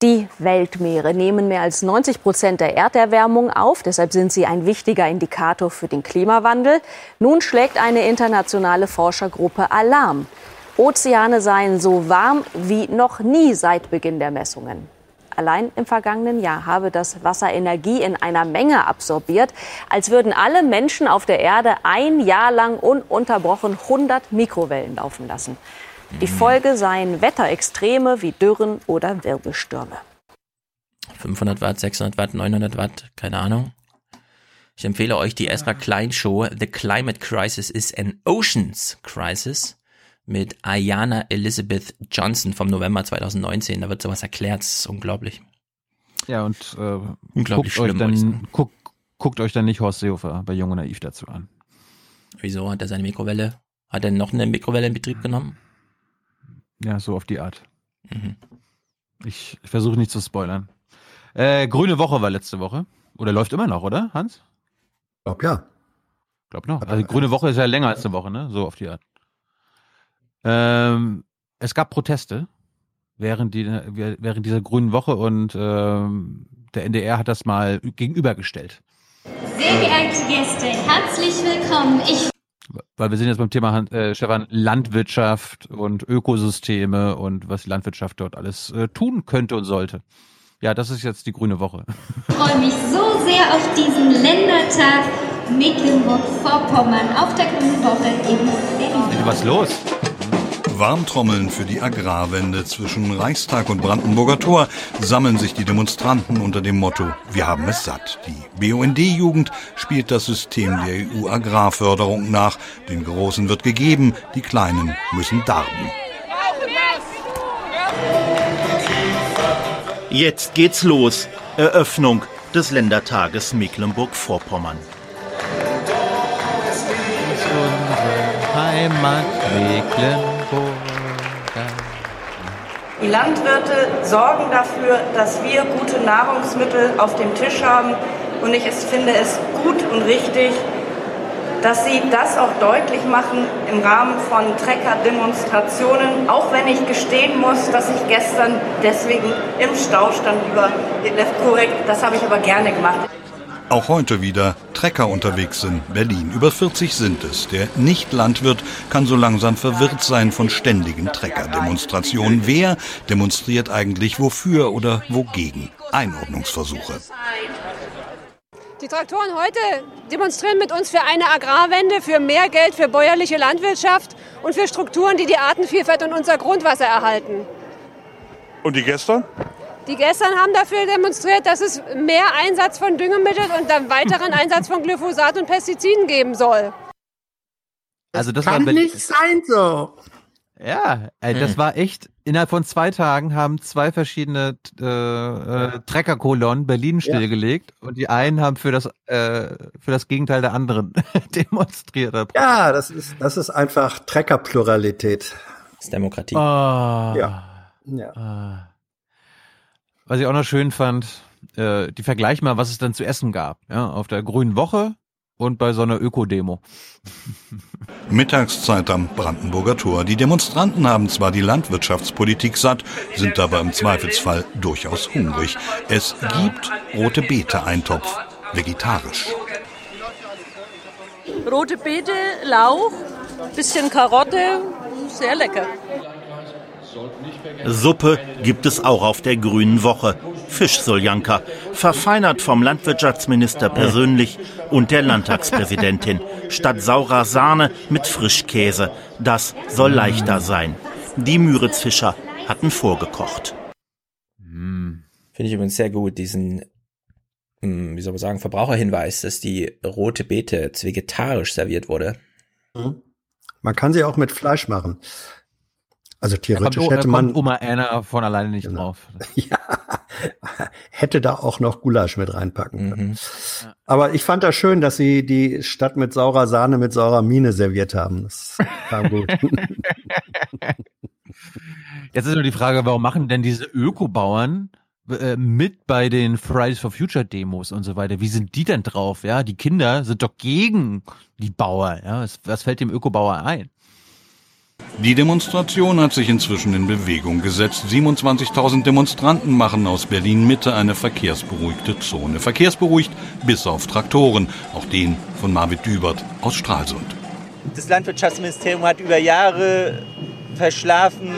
Die Weltmeere nehmen mehr als 90 Prozent der Erderwärmung auf. Deshalb sind sie ein wichtiger Indikator für den Klimawandel. Nun schlägt eine internationale Forschergruppe Alarm. Ozeane seien so warm wie noch nie seit Beginn der Messungen. Allein im vergangenen Jahr habe das Wasser Energie in einer Menge absorbiert, als würden alle Menschen auf der Erde ein Jahr lang ununterbrochen 100 Mikrowellen laufen lassen. Die Folge seien Wetterextreme wie Dürren oder Wirbelstürme. 500 Watt, 600 Watt, 900 Watt, keine Ahnung. Ich empfehle euch die Ezra Klein Show The Climate Crisis is an Oceans Crisis mit Ayana Elizabeth Johnson vom November 2019. Da wird sowas erklärt, das ist unglaublich. Ja, und äh, Unglaublich guckt, euch schlimm, dann, guckt, guckt euch dann nicht Horst Seehofer bei Jung und Naiv dazu an. Wieso hat er seine Mikrowelle? Hat er noch eine Mikrowelle in Betrieb genommen? Ja, so auf die Art. Mhm. Ich, ich versuche nicht zu spoilern. Äh, Grüne Woche war letzte Woche. Oder läuft immer noch, oder, Hans? Glaub ja. Glaub noch. Also Grüne Woche ist ja länger als eine Woche, ne? So auf die Art. Ähm, es gab Proteste während, die, während dieser Grünen Woche und ähm, der NDR hat das mal gegenübergestellt. Sehr geehrte Gäste, herzlich willkommen. Ich Weil wir sind jetzt beim Thema, äh, Stefan, Landwirtschaft und Ökosysteme und was die Landwirtschaft dort alles äh, tun könnte und sollte. Ja, das ist jetzt die Grüne Woche. freue mich so sehr auf diesen Ländertag Mecklenburg-Vorpommern auf der Grünen Woche in Berlin. Was los? Warmtrommeln für die Agrarwende zwischen Reichstag und Brandenburger Tor sammeln sich die Demonstranten unter dem Motto Wir haben es satt. Die BUND-Jugend spielt das System der EU-Agrarförderung nach. Den Großen wird gegeben, die Kleinen müssen darben. Jetzt geht's los. Eröffnung des Ländertages Mecklenburg-Vorpommern. Heimat Mecklenburg. Die Landwirte sorgen dafür, dass wir gute Nahrungsmittel auf dem Tisch haben. Und ich finde es gut und richtig, dass sie das auch deutlich machen im Rahmen von Trecker-Demonstrationen. Auch wenn ich gestehen muss, dass ich gestern deswegen im Stau stand über korrekt. Das habe ich aber gerne gemacht. Auch heute wieder Trecker unterwegs in Berlin. Über 40 sind es. Der Nicht-Landwirt kann so langsam verwirrt sein von ständigen Trecker-Demonstrationen. Wer demonstriert eigentlich wofür oder wogegen? Einordnungsversuche. Die Traktoren heute demonstrieren mit uns für eine Agrarwende, für mehr Geld für bäuerliche Landwirtschaft und für Strukturen, die die Artenvielfalt und unser Grundwasser erhalten. Und die gestern? Die gestern haben dafür demonstriert, dass es mehr Einsatz von Düngemitteln und dann weiteren Einsatz von Glyphosat und Pestiziden geben soll. Also das Kann nicht sein so. Ja, ey, das Hm. war echt, innerhalb von zwei Tagen haben zwei verschiedene äh, äh, Treckerkolonnen Berlin stillgelegt und die einen haben für das, äh, für das Gegenteil der anderen demonstriert. Ja, das ist, das ist einfach Treckerpluralität. Das ist Demokratie. Ah. Ja. ja. Ah. Was ich auch noch schön fand, äh, die Vergleich mal, was es dann zu essen gab. Ja, auf der Grünen Woche und bei so einer Ökodemo. Mittagszeit am Brandenburger Tor. Die Demonstranten haben zwar die Landwirtschaftspolitik satt, sind aber im Zweifelsfall durchaus hungrig. Es gibt rote Beete-Eintopf, vegetarisch. Rote Beete, Lauch, bisschen Karotte, sehr lecker. Suppe gibt es auch auf der Grünen Woche. Fischsoljanka, verfeinert vom Landwirtschaftsminister persönlich und der Landtagspräsidentin. Statt saurer Sahne mit Frischkäse. Das soll leichter sein. Die Müritzfischer hatten vorgekocht. Finde ich übrigens sehr gut, diesen, hm, wie soll man sagen, Verbraucherhinweis, dass die rote Beete jetzt vegetarisch serviert wurde. Man kann sie auch mit Fleisch machen. Also kommt, theoretisch da hätte man kommt Oma Anna von alleine nicht drauf. hätte da auch noch Gulasch mit reinpacken Mhm. können. Aber ich fand das schön, dass sie die Stadt mit saurer Sahne mit saurer Mine serviert haben. Das war gut. Jetzt ist nur die Frage, warum machen denn diese Ökobauern äh, mit bei den Fridays for Future Demos und so weiter? Wie sind die denn drauf? Ja, die Kinder sind doch gegen die Bauer. Ja, was, was fällt dem Ökobauer ein? Die Demonstration hat sich inzwischen in Bewegung gesetzt. 27.000 Demonstranten machen aus Berlin Mitte eine verkehrsberuhigte Zone. Verkehrsberuhigt bis auf Traktoren, auch den von Marvin Dübert aus Stralsund. Das Landwirtschaftsministerium hat über Jahre verschlafen,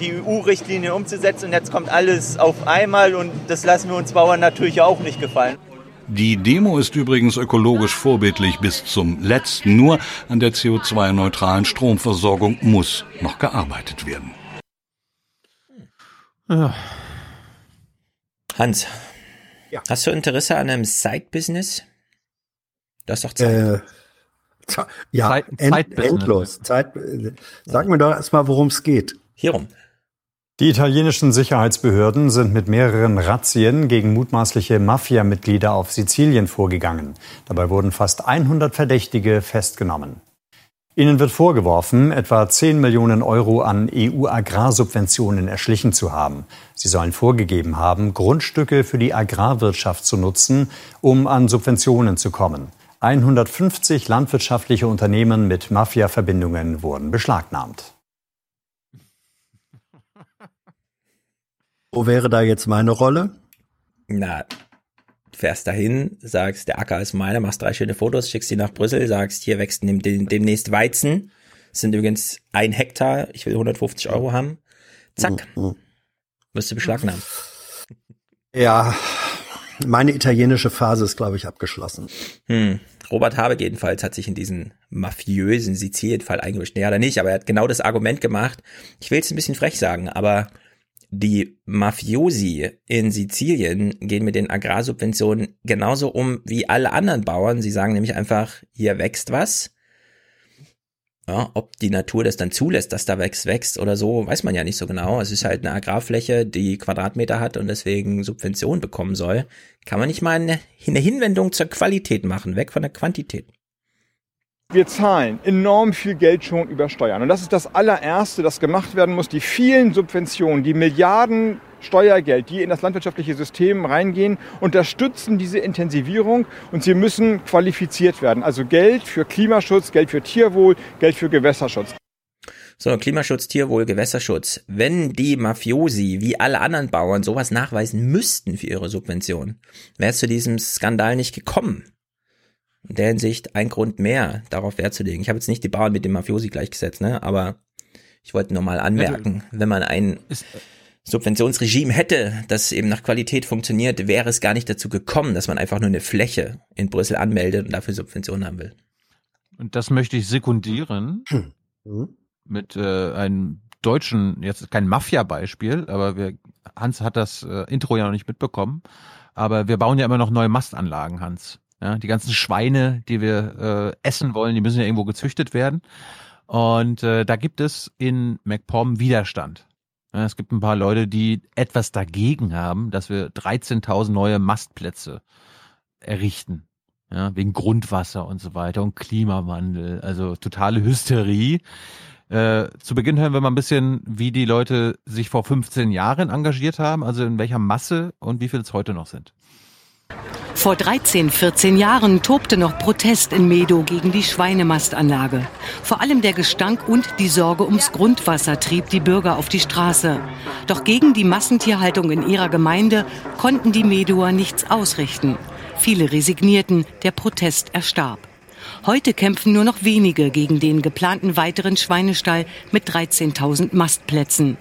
die EU-Richtlinie umzusetzen und jetzt kommt alles auf einmal und das lassen wir uns Bauern natürlich auch nicht gefallen. Die Demo ist übrigens ökologisch vorbildlich bis zum letzten. Nur an der CO2-neutralen Stromversorgung muss noch gearbeitet werden. Ja. Hans, ja. hast du Interesse an einem Side-Business? Du hast doch Zeit. Äh, ja, Zeit, end, endlos. Zeit, sag mir doch erstmal, worum es geht. Hierum. Die italienischen Sicherheitsbehörden sind mit mehreren Razzien gegen mutmaßliche Mafia-Mitglieder auf Sizilien vorgegangen. Dabei wurden fast 100 Verdächtige festgenommen. Ihnen wird vorgeworfen, etwa 10 Millionen Euro an EU-Agrarsubventionen erschlichen zu haben. Sie sollen vorgegeben haben, Grundstücke für die Agrarwirtschaft zu nutzen, um an Subventionen zu kommen. 150 landwirtschaftliche Unternehmen mit Mafia-Verbindungen wurden beschlagnahmt. Wo wäre da jetzt meine Rolle? Na, fährst dahin, sagst, der Acker ist meiner, machst drei schöne Fotos, schickst die nach Brüssel, sagst, hier wächst demnächst Weizen. Das sind übrigens ein Hektar, ich will 150 Euro haben. Zack. Mhm. Wirst du beschlagnahmen. Ja, meine italienische Phase ist, glaube ich, abgeschlossen. Hm. Robert Habeck jedenfalls hat sich in diesen mafiösen Sizilien-Fall eingemischt. Nee, hat er nicht, aber er hat genau das Argument gemacht. Ich will es ein bisschen frech sagen, aber die Mafiosi in Sizilien gehen mit den Agrarsubventionen genauso um wie alle anderen Bauern. Sie sagen nämlich einfach, hier wächst was. Ja, ob die Natur das dann zulässt, dass da wächst, wächst oder so, weiß man ja nicht so genau. Es ist halt eine Agrarfläche, die Quadratmeter hat und deswegen Subvention bekommen soll. Kann man nicht mal eine Hinwendung zur Qualität machen, weg von der Quantität. Wir zahlen enorm viel Geld schon über Steuern. Und das ist das allererste, das gemacht werden muss. Die vielen Subventionen, die Milliarden Steuergeld, die in das landwirtschaftliche System reingehen, unterstützen diese Intensivierung und sie müssen qualifiziert werden. Also Geld für Klimaschutz, Geld für Tierwohl, Geld für Gewässerschutz. So, Klimaschutz, Tierwohl, Gewässerschutz. Wenn die Mafiosi wie alle anderen Bauern sowas nachweisen müssten für ihre Subvention, wäre es zu diesem Skandal nicht gekommen in der Hinsicht ein Grund mehr, darauf Wert zu legen. Ich habe jetzt nicht die Bauern mit dem Mafiosi gleichgesetzt, ne? aber ich wollte nur mal anmerken, wenn man ein Subventionsregime hätte, das eben nach Qualität funktioniert, wäre es gar nicht dazu gekommen, dass man einfach nur eine Fläche in Brüssel anmeldet und dafür Subventionen haben will. Und das möchte ich sekundieren mhm. mit äh, einem deutschen, jetzt kein Mafia-Beispiel, aber wir, Hans hat das äh, Intro ja noch nicht mitbekommen, aber wir bauen ja immer noch neue Mastanlagen, Hans. Ja, die ganzen Schweine, die wir äh, essen wollen, die müssen ja irgendwo gezüchtet werden. Und äh, da gibt es in MacPom Widerstand. Ja, es gibt ein paar Leute, die etwas dagegen haben, dass wir 13.000 neue Mastplätze errichten. Ja, wegen Grundwasser und so weiter und Klimawandel. Also totale Hysterie. Äh, zu Beginn hören wir mal ein bisschen, wie die Leute sich vor 15 Jahren engagiert haben, also in welcher Masse und wie viel es heute noch sind. Vor 13, 14 Jahren tobte noch Protest in Medo gegen die Schweinemastanlage. Vor allem der Gestank und die Sorge ums Grundwasser trieb die Bürger auf die Straße. Doch gegen die Massentierhaltung in ihrer Gemeinde konnten die Medoer nichts ausrichten. Viele resignierten, der Protest erstarb. Heute kämpfen nur noch wenige gegen den geplanten weiteren Schweinestall mit 13.000 Mastplätzen.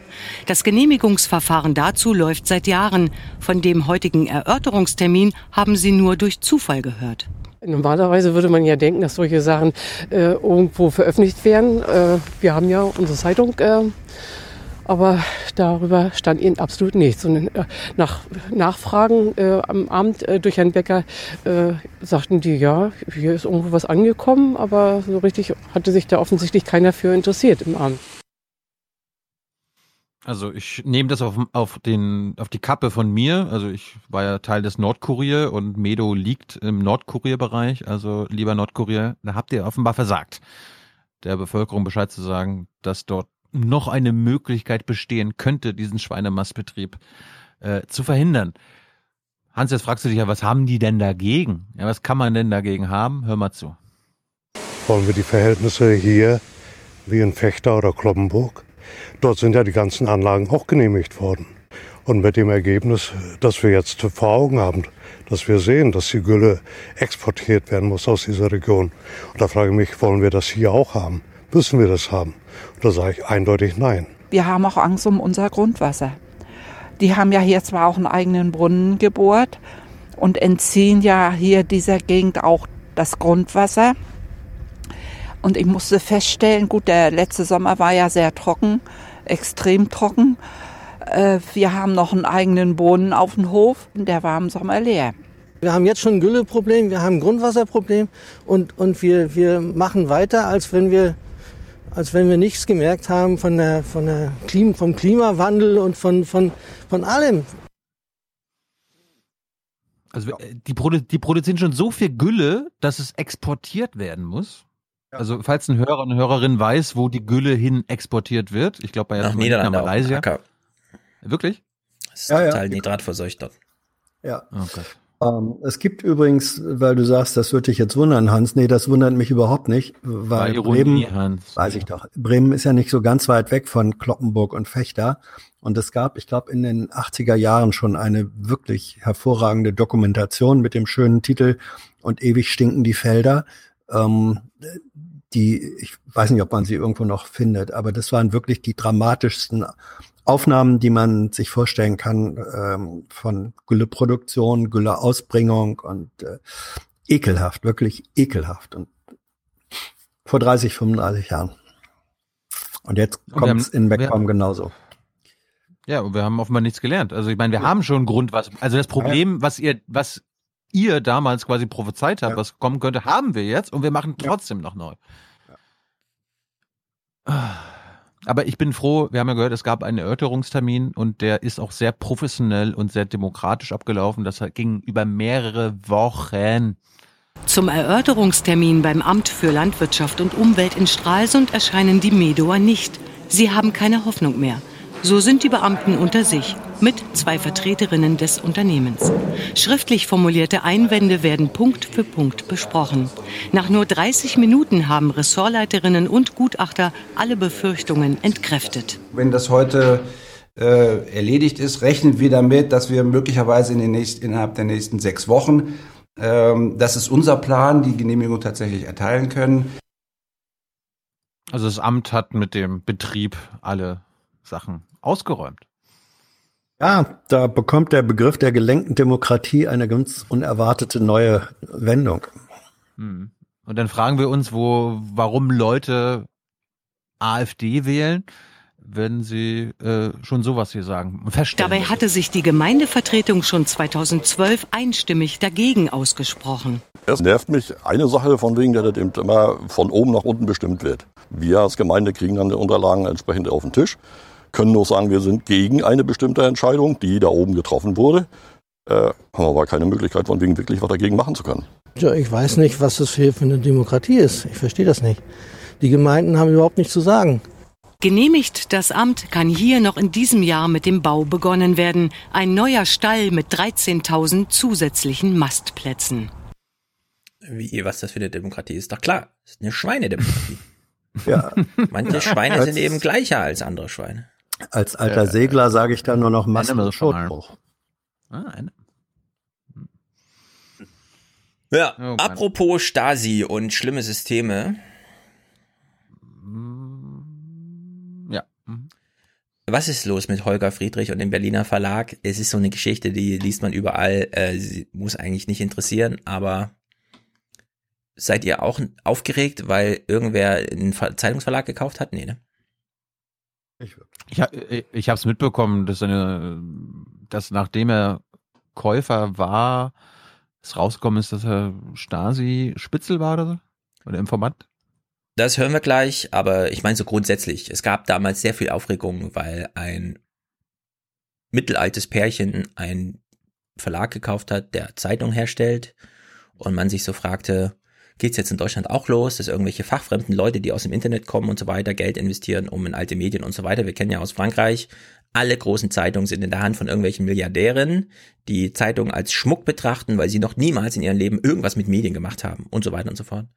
Das Genehmigungsverfahren dazu läuft seit Jahren. Von dem heutigen Erörterungstermin haben sie nur durch Zufall gehört. Normalerweise würde man ja denken, dass solche Sachen äh, irgendwo veröffentlicht werden. Äh, wir haben ja unsere Zeitung äh, aber darüber stand ihnen absolut nichts. Und äh, nach Nachfragen äh, am Abend äh, durch Herrn Becker äh, sagten die, ja, hier ist irgendwo was angekommen, aber so richtig hatte sich da offensichtlich keiner für interessiert im Abend. Also ich nehme das auf, auf, den, auf die Kappe von mir. Also ich war ja Teil des Nordkurier und Medo liegt im Nordkurierbereich. Also lieber Nordkurier, da habt ihr offenbar versagt, der Bevölkerung Bescheid zu sagen, dass dort noch eine Möglichkeit bestehen könnte, diesen Schweinemastbetrieb äh, zu verhindern. Hans, jetzt fragst du dich ja, was haben die denn dagegen? Ja, was kann man denn dagegen haben? Hör mal zu. Wollen wir die Verhältnisse hier wie in Fechter oder Kloppenburg. Dort sind ja die ganzen Anlagen auch genehmigt worden. Und mit dem Ergebnis, dass wir jetzt vor Augen haben, dass wir sehen, dass die Gülle exportiert werden muss aus dieser Region. Und da frage ich mich, wollen wir das hier auch haben? Müssen wir das haben? Und da sage ich eindeutig nein. Wir haben auch Angst um unser Grundwasser. Die haben ja hier zwar auch einen eigenen Brunnen gebohrt und entziehen ja hier dieser Gegend auch das Grundwasser. Und ich musste feststellen, gut, der letzte Sommer war ja sehr trocken, extrem trocken. Äh, wir haben noch einen eigenen Brunnen auf dem Hof, der war im Sommer leer. Wir haben jetzt schon ein Gülleproblem, wir haben ein Grundwasserproblem und, und wir, wir machen weiter, als wenn wir als wenn wir nichts gemerkt haben von der, von der Klima, vom Klimawandel und von, von, von allem. Also äh, die, Produ die produzieren schon so viel Gülle, dass es exportiert werden muss. Also falls ein Hörer und eine Hörerin weiß, wo die Gülle hin exportiert wird, ich glaube bei Nach Niederlande, Malaysia. Wirklich? Das ist Ja, ja. total nitratverseucht dort. Ja. Oh Gott. Ähm, es gibt übrigens, weil du sagst, das würde dich jetzt wundern, Hans. Nee, das wundert mich überhaupt nicht, weil Ironie, Bremen, Hans. weiß ich doch, Bremen ist ja nicht so ganz weit weg von Kloppenburg und Fechter. Und es gab, ich glaube, in den 80er Jahren schon eine wirklich hervorragende Dokumentation mit dem schönen Titel Und ewig stinken die Felder. Ähm, die, ich weiß nicht, ob man sie irgendwo noch findet, aber das waren wirklich die dramatischsten Aufnahmen, die man sich vorstellen kann ähm, von Gülleproduktion, Gülleausbringung und äh, ekelhaft, wirklich ekelhaft. Und vor 30, 35 Jahren. Und jetzt kommt es in Beckbaum genauso. Ja, und wir haben offenbar nichts gelernt. Also ich meine, wir haben schon Grundwasser. Also das Problem, was ihr, was ihr damals quasi prophezeit habt, was kommen könnte, haben wir jetzt und wir machen trotzdem noch neu. Aber ich bin froh, wir haben ja gehört, es gab einen Erörterungstermin und der ist auch sehr professionell und sehr demokratisch abgelaufen. Das ging über mehrere Wochen. Zum Erörterungstermin beim Amt für Landwirtschaft und Umwelt in Stralsund erscheinen die Medower nicht. Sie haben keine Hoffnung mehr. So sind die Beamten unter sich mit zwei Vertreterinnen des Unternehmens. Schriftlich formulierte Einwände werden Punkt für Punkt besprochen. Nach nur 30 Minuten haben Ressortleiterinnen und Gutachter alle Befürchtungen entkräftet. Wenn das heute äh, erledigt ist, rechnen wir damit, dass wir möglicherweise in den nächsten, innerhalb der nächsten sechs Wochen, ähm, das ist unser Plan, die Genehmigung tatsächlich erteilen können. Also das Amt hat mit dem Betrieb alle Sachen ausgeräumt. Ja, da bekommt der Begriff der gelenkten Demokratie eine ganz unerwartete neue Wendung. Hm. Und dann fragen wir uns, wo, warum Leute AfD wählen, wenn sie äh, schon sowas hier sagen. Dabei hatte sich die Gemeindevertretung schon 2012 einstimmig dagegen ausgesprochen. Es nervt mich eine Sache von wegen, dass das eben immer von oben nach unten bestimmt wird. Wir als Gemeinde kriegen dann die Unterlagen entsprechend auf den Tisch, können nur sagen, wir sind gegen eine bestimmte Entscheidung, die da oben getroffen wurde, äh, haben aber keine Möglichkeit von wegen wirklich was dagegen machen zu können. Ja, ich weiß nicht, was das hier für eine Demokratie ist. Ich verstehe das nicht. Die Gemeinden haben überhaupt nichts zu sagen. Genehmigt das Amt, kann hier noch in diesem Jahr mit dem Bau begonnen werden. Ein neuer Stall mit 13.000 zusätzlichen Mastplätzen. Wie, was das für eine Demokratie ist? Doch klar, das ist eine Schweinedemokratie. Ja. Manche. Schweine sind eben gleicher als andere Schweine. Als alter Segler sage ich da nur noch Massen und Totbruch. Ah, eine. Ja, Oh apropos Stasi und schlimme Systeme. Ja. Mhm. Was ist los mit Holger Friedrich und dem Berliner Verlag? Es ist so eine Geschichte, die liest man überall, äh, sie muss eigentlich nicht interessieren, aber seid ihr auch aufgeregt, weil irgendwer einen Ver Zeitungsverlag gekauft hat? Nee, ne? Ich, ha- ich habe es mitbekommen, dass, eine, dass nachdem er Käufer war, es rausgekommen ist, dass er Stasi-Spitzel war oder so? Oder Informant? Das hören wir gleich, aber ich meine so grundsätzlich. Es gab damals sehr viel Aufregung, weil ein mittelaltes Pärchen einen Verlag gekauft hat, der Zeitung herstellt und man sich so fragte, geht's jetzt in Deutschland auch los, dass irgendwelche fachfremden Leute, die aus dem Internet kommen und so weiter, Geld investieren, um in alte Medien und so weiter. Wir kennen ja aus Frankreich, alle großen Zeitungen sind in der Hand von irgendwelchen Milliardären, die Zeitungen als Schmuck betrachten, weil sie noch niemals in ihrem Leben irgendwas mit Medien gemacht haben und so weiter und so fort.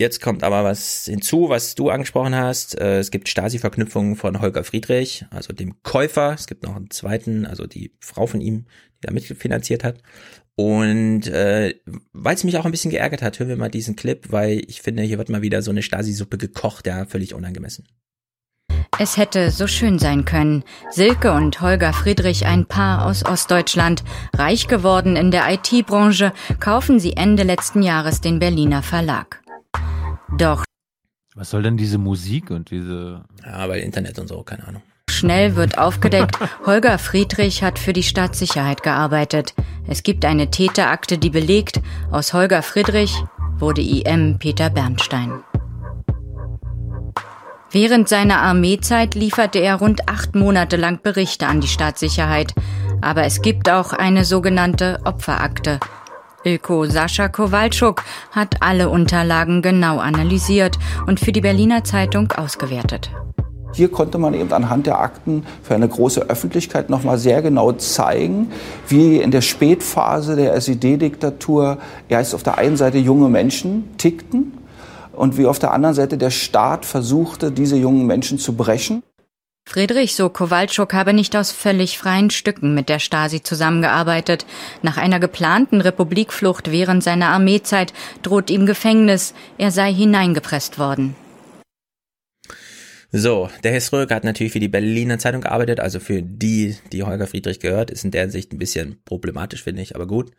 Jetzt kommt aber was hinzu, was du angesprochen hast. Äh, es gibt Stasi-Verknüpfungen von Holger Friedrich, also dem Käufer. Es gibt noch einen zweiten, also die Frau von ihm, die da mitfinanziert hat. Und äh, weil es mich auch ein bisschen geärgert hat, hören wir mal diesen Clip, weil ich finde, hier wird mal wieder so eine Stasi-Suppe gekocht, ja, völlig unangemessen. Es hätte so schön sein können. Silke und Holger Friedrich, ein Paar aus Ostdeutschland, reich geworden in der IT-Branche, kaufen sie Ende letzten Jahres den Berliner Verlag. Doch Was soll denn diese Musik und diese. Ja, weil Internet und so, keine Ahnung. Schnell wird aufgedeckt, Holger Friedrich hat für die Staatssicherheit gearbeitet. Es gibt eine Täterakte, die belegt, aus Holger Friedrich wurde IM Peter Bernstein. Während seiner Armeezeit lieferte er rund acht Monate lang Berichte an die Staatssicherheit. Aber es gibt auch eine sogenannte Opferakte. Ilko Sascha Kowalczuk hat alle Unterlagen genau analysiert und für die Berliner Zeitung ausgewertet. Hier konnte man eben anhand der Akten für eine große Öffentlichkeit noch mal sehr genau zeigen, wie in der Spätphase der SED-Diktatur erst auf der einen Seite junge Menschen tickten und wie auf der anderen Seite der Staat versuchte, diese jungen Menschen zu brechen. Friedrich so Kowalczuk habe nicht aus völlig freien Stücken mit der Stasi zusammengearbeitet. Nach einer geplanten Republikflucht während seiner Armeezeit droht ihm Gefängnis. Er sei hineingepresst worden. So, der Röger hat natürlich für die Berliner Zeitung gearbeitet, also für die, die Holger Friedrich gehört, ist in der Sicht ein bisschen problematisch, finde ich, aber gut.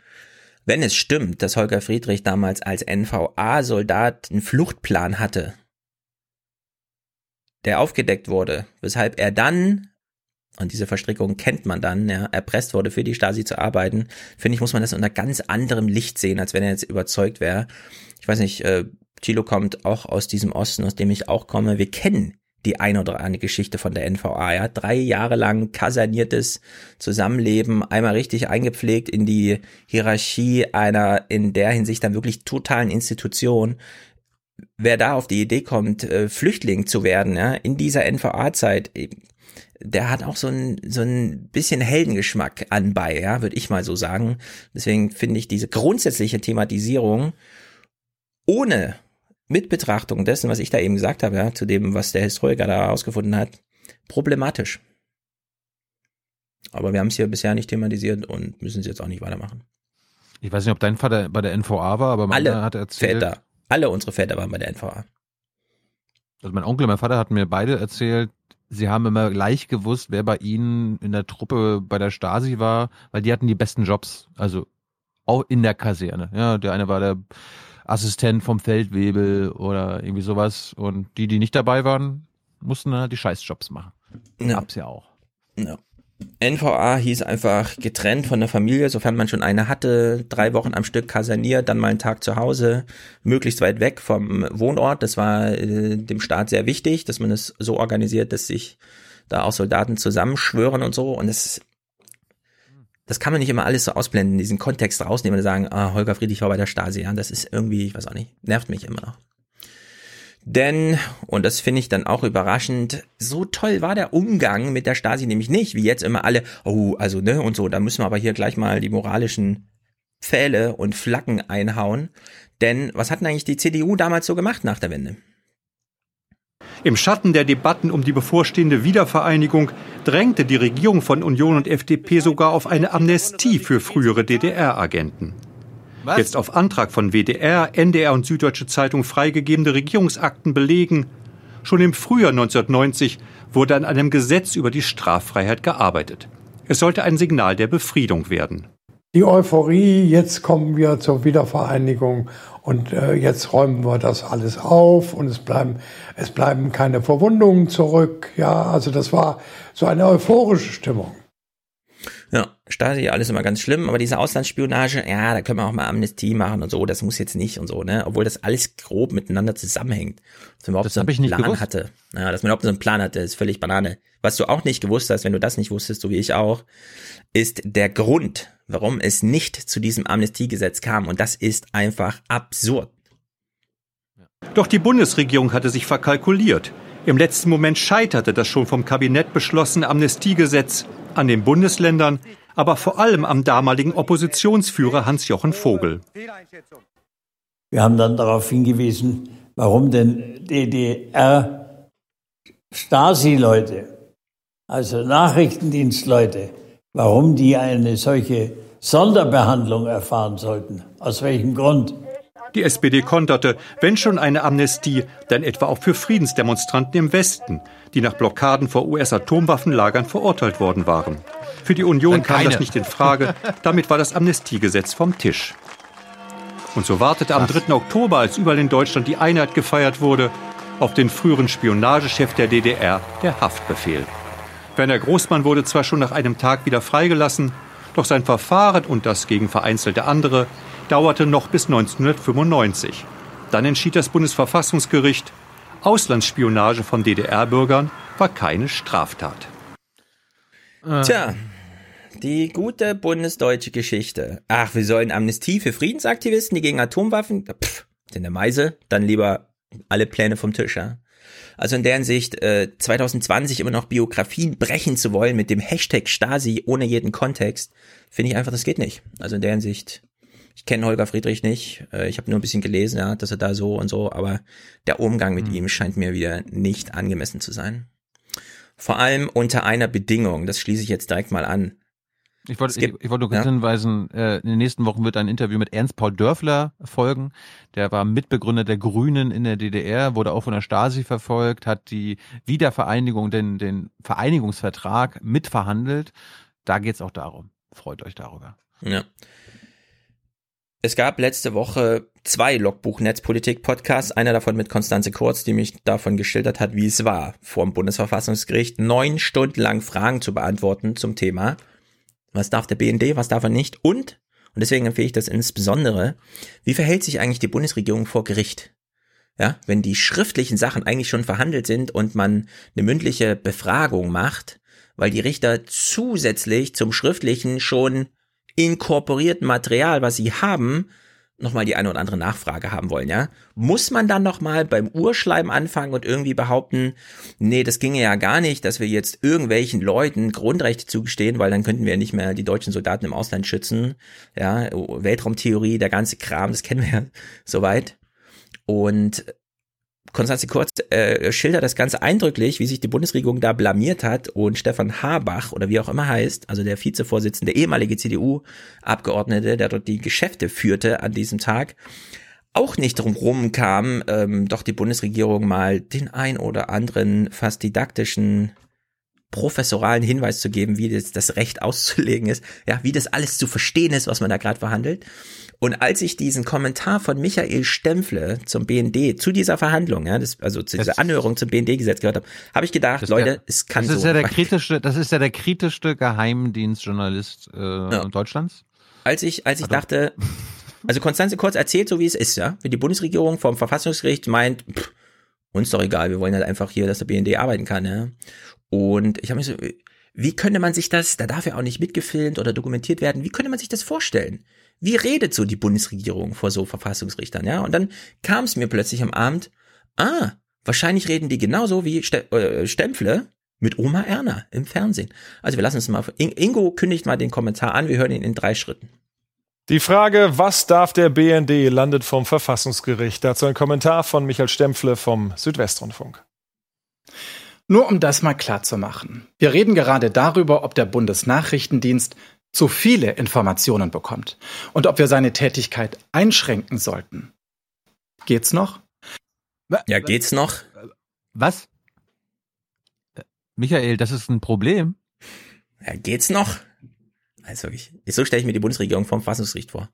Wenn es stimmt, dass Holger Friedrich damals als NVA-Soldat einen Fluchtplan hatte, der aufgedeckt wurde, weshalb er dann, und diese Verstrickung kennt man dann, ja, erpresst wurde, für die Stasi zu arbeiten, finde ich, muss man das unter ganz anderem Licht sehen, als wenn er jetzt überzeugt wäre. Ich weiß nicht, äh, Thilo kommt auch aus diesem Osten, aus dem ich auch komme. Wir kennen die ein oder andere Geschichte von der NVA. Ja, drei Jahre lang kaserniertes Zusammenleben, einmal richtig eingepflegt in die Hierarchie einer in der Hinsicht dann wirklich totalen Institution. Wer da auf die Idee kommt, äh, Flüchtling zu werden, ja, in dieser NVA-Zeit, der hat auch so ein, so ein bisschen Heldengeschmack anbei, ja, würde ich mal so sagen. Deswegen finde ich diese grundsätzliche Thematisierung ohne mit Betrachtung dessen, was ich da eben gesagt habe, ja, zu dem, was der Historiker da herausgefunden hat, problematisch. Aber wir haben es hier bisher nicht thematisiert und müssen es jetzt auch nicht weitermachen. Ich weiß nicht, ob dein Vater bei der NVA war, aber mein Alle hat erzählt. Väter, alle unsere Väter waren bei der NVA. Also mein Onkel und mein Vater hatten mir beide erzählt, sie haben immer gleich gewusst, wer bei ihnen in der Truppe bei der Stasi war, weil die hatten die besten Jobs. Also auch in der Kaserne. Ja, der eine war der Assistent vom Feldwebel oder irgendwie sowas. Und die, die nicht dabei waren, mussten dann halt die Scheißjobs machen. Ja. Gab's ja auch. Ja. NVA hieß einfach getrennt von der Familie, sofern man schon eine hatte, drei Wochen am Stück kaserniert, dann mal einen Tag zu Hause, möglichst weit weg vom Wohnort. Das war äh, dem Staat sehr wichtig, dass man es so organisiert, dass sich da auch Soldaten zusammenschwören und so. Und das, das kann man nicht immer alles so ausblenden, diesen Kontext rausnehmen und sagen, ah, Holger Friedrich war bei der Stasi. Ja, das ist irgendwie, ich weiß auch nicht, nervt mich immer noch. Denn, und das finde ich dann auch überraschend, so toll war der Umgang mit der Stasi nämlich nicht, wie jetzt immer alle, oh, also, ne, und so, da müssen wir aber hier gleich mal die moralischen Pfähle und Flaggen einhauen. Denn was hat denn eigentlich die CDU damals so gemacht nach der Wende? Im Schatten der Debatten um die bevorstehende Wiedervereinigung drängte die Regierung von Union und FDP sogar auf eine Amnestie für frühere DDR-Agenten. Jetzt auf Antrag von WDR, NDR und Süddeutsche Zeitung freigegebene Regierungsakten belegen, schon im Frühjahr 1990 wurde an einem Gesetz über die Straffreiheit gearbeitet. Es sollte ein Signal der Befriedung werden. Die Euphorie, jetzt kommen wir zur Wiedervereinigung und äh, jetzt räumen wir das alles auf und es bleiben, es bleiben keine Verwundungen zurück. Ja, also das war so eine euphorische Stimmung. Ja, Stasi, alles immer ganz schlimm, aber diese Auslandsspionage, ja, da können wir auch mal Amnestie machen und so, das muss jetzt nicht und so, ne? Obwohl das alles grob miteinander zusammenhängt. Dass man überhaupt Das so einen ich nicht Plan gewusst. hatte. Ja, dass man überhaupt so einen Plan hatte, ist völlig Banane. Was du auch nicht gewusst hast, wenn du das nicht wusstest, so wie ich auch, ist der Grund, warum es nicht zu diesem Amnestiegesetz kam. Und das ist einfach absurd. Doch die Bundesregierung hatte sich verkalkuliert. Im letzten Moment scheiterte das schon vom Kabinett beschlossene Amnestiegesetz an den Bundesländern, aber vor allem am damaligen Oppositionsführer Hans-Jochen Vogel. Wir haben dann darauf hingewiesen, warum denn DDR Stasi-Leute, also Nachrichtendienstleute, warum die eine solche Sonderbehandlung erfahren sollten. Aus welchem Grund? Die SPD konterte, wenn schon eine Amnestie, dann etwa auch für Friedensdemonstranten im Westen, die nach Blockaden vor US-Atomwaffenlagern verurteilt worden waren. Für die Union kam das nicht in Frage, damit war das Amnestiegesetz vom Tisch. Und so wartete am 3. Oktober, als überall in Deutschland die Einheit gefeiert wurde, auf den früheren Spionagechef der DDR der Haftbefehl. Werner Großmann wurde zwar schon nach einem Tag wieder freigelassen, doch sein Verfahren und das gegen vereinzelte andere dauerte noch bis 1995. Dann entschied das Bundesverfassungsgericht, Auslandsspionage von DDR-Bürgern war keine Straftat. Tja, die gute bundesdeutsche Geschichte. Ach, wir sollen Amnestie für Friedensaktivisten, die gegen Atomwaffen. Pff, in der Meise, dann lieber alle Pläne vom Tisch, ja. Also in deren Sicht, äh, 2020 immer noch Biografien brechen zu wollen mit dem Hashtag Stasi ohne jeden Kontext, finde ich einfach, das geht nicht. Also in deren Sicht, ich kenne Holger Friedrich nicht, äh, ich habe nur ein bisschen gelesen, ja, dass er da so und so, aber der Umgang mit mhm. ihm scheint mir wieder nicht angemessen zu sein. Vor allem unter einer Bedingung, das schließe ich jetzt direkt mal an. Ich wollte, ich, ich wollte nur kurz ja? hinweisen, äh, in den nächsten Wochen wird ein Interview mit Ernst Paul Dörfler folgen. Der war Mitbegründer der Grünen in der DDR, wurde auch von der Stasi verfolgt, hat die Wiedervereinigung, den, den Vereinigungsvertrag mitverhandelt. Da geht's auch darum. Freut euch darüber. Ja. Es gab letzte Woche zwei Logbuch-Netzpolitik-Podcasts, einer davon mit Konstanze Kurz, die mich davon geschildert hat, wie es war, vor dem Bundesverfassungsgericht neun Stunden lang Fragen zu beantworten zum Thema was darf der BND, was darf er nicht? Und, und deswegen empfehle ich das insbesondere, wie verhält sich eigentlich die Bundesregierung vor Gericht? Ja, wenn die schriftlichen Sachen eigentlich schon verhandelt sind und man eine mündliche Befragung macht, weil die Richter zusätzlich zum schriftlichen schon inkorporierten Material, was sie haben, nochmal die eine oder andere Nachfrage haben wollen, ja? Muss man dann nochmal beim Urschleim anfangen und irgendwie behaupten, nee, das ginge ja gar nicht, dass wir jetzt irgendwelchen Leuten Grundrechte zugestehen, weil dann könnten wir ja nicht mehr die deutschen Soldaten im Ausland schützen, ja? Weltraumtheorie, der ganze Kram, das kennen wir ja soweit. Und Konstanze Kurz äh, schildert das Ganze eindrücklich, wie sich die Bundesregierung da blamiert hat und Stefan Habach oder wie auch immer heißt, also der Vizevorsitzende, ehemalige CDU-Abgeordnete, der dort die Geschäfte führte an diesem Tag, auch nicht drum kam, ähm, doch die Bundesregierung mal den ein oder anderen fast didaktischen professoralen Hinweis zu geben, wie das, das Recht auszulegen ist, ja, wie das alles zu verstehen ist, was man da gerade verhandelt. Und als ich diesen Kommentar von Michael Stempfle zum BND zu dieser Verhandlung, ja, das, also zu dieser Anhörung zum BND-Gesetz gehört habe, habe ich gedacht, Leute, der, es kann das ist so. Ja der kritischste, das ist ja der kritischste Geheimdienstjournalist äh, ja. Deutschlands. Als ich, als ich also. dachte, also Konstanze Kurz erzählt so, wie es ist, ja, wenn die Bundesregierung vom Verfassungsgericht meint, pff, uns doch egal, wir wollen halt einfach hier, dass der BND arbeiten kann, ja. Und ich habe mich so, wie könnte man sich das, da darf ja auch nicht mitgefilmt oder dokumentiert werden, wie könnte man sich das vorstellen? Wie redet so die Bundesregierung vor so Verfassungsrichtern, ja? Und dann kam es mir plötzlich am Abend, ah, wahrscheinlich reden die genauso wie Ste äh, Stempfle mit Oma Erna im Fernsehen. Also wir lassen es mal, Ingo kündigt mal den Kommentar an, wir hören ihn in drei Schritten. Die Frage, was darf der BND, landet vom Verfassungsgericht. Dazu ein Kommentar von Michael Stempfle vom Südwestrundfunk. Nur um das mal klar zu machen. Wir reden gerade darüber, ob der Bundesnachrichtendienst zu viele Informationen bekommt und ob wir seine Tätigkeit einschränken sollten. Geht's noch? Ja, geht's noch? Was? Michael, das ist ein Problem. Ja, geht's noch? Also ich, so stelle ich mir die Bundesregierung vom Verfassungsgericht vor.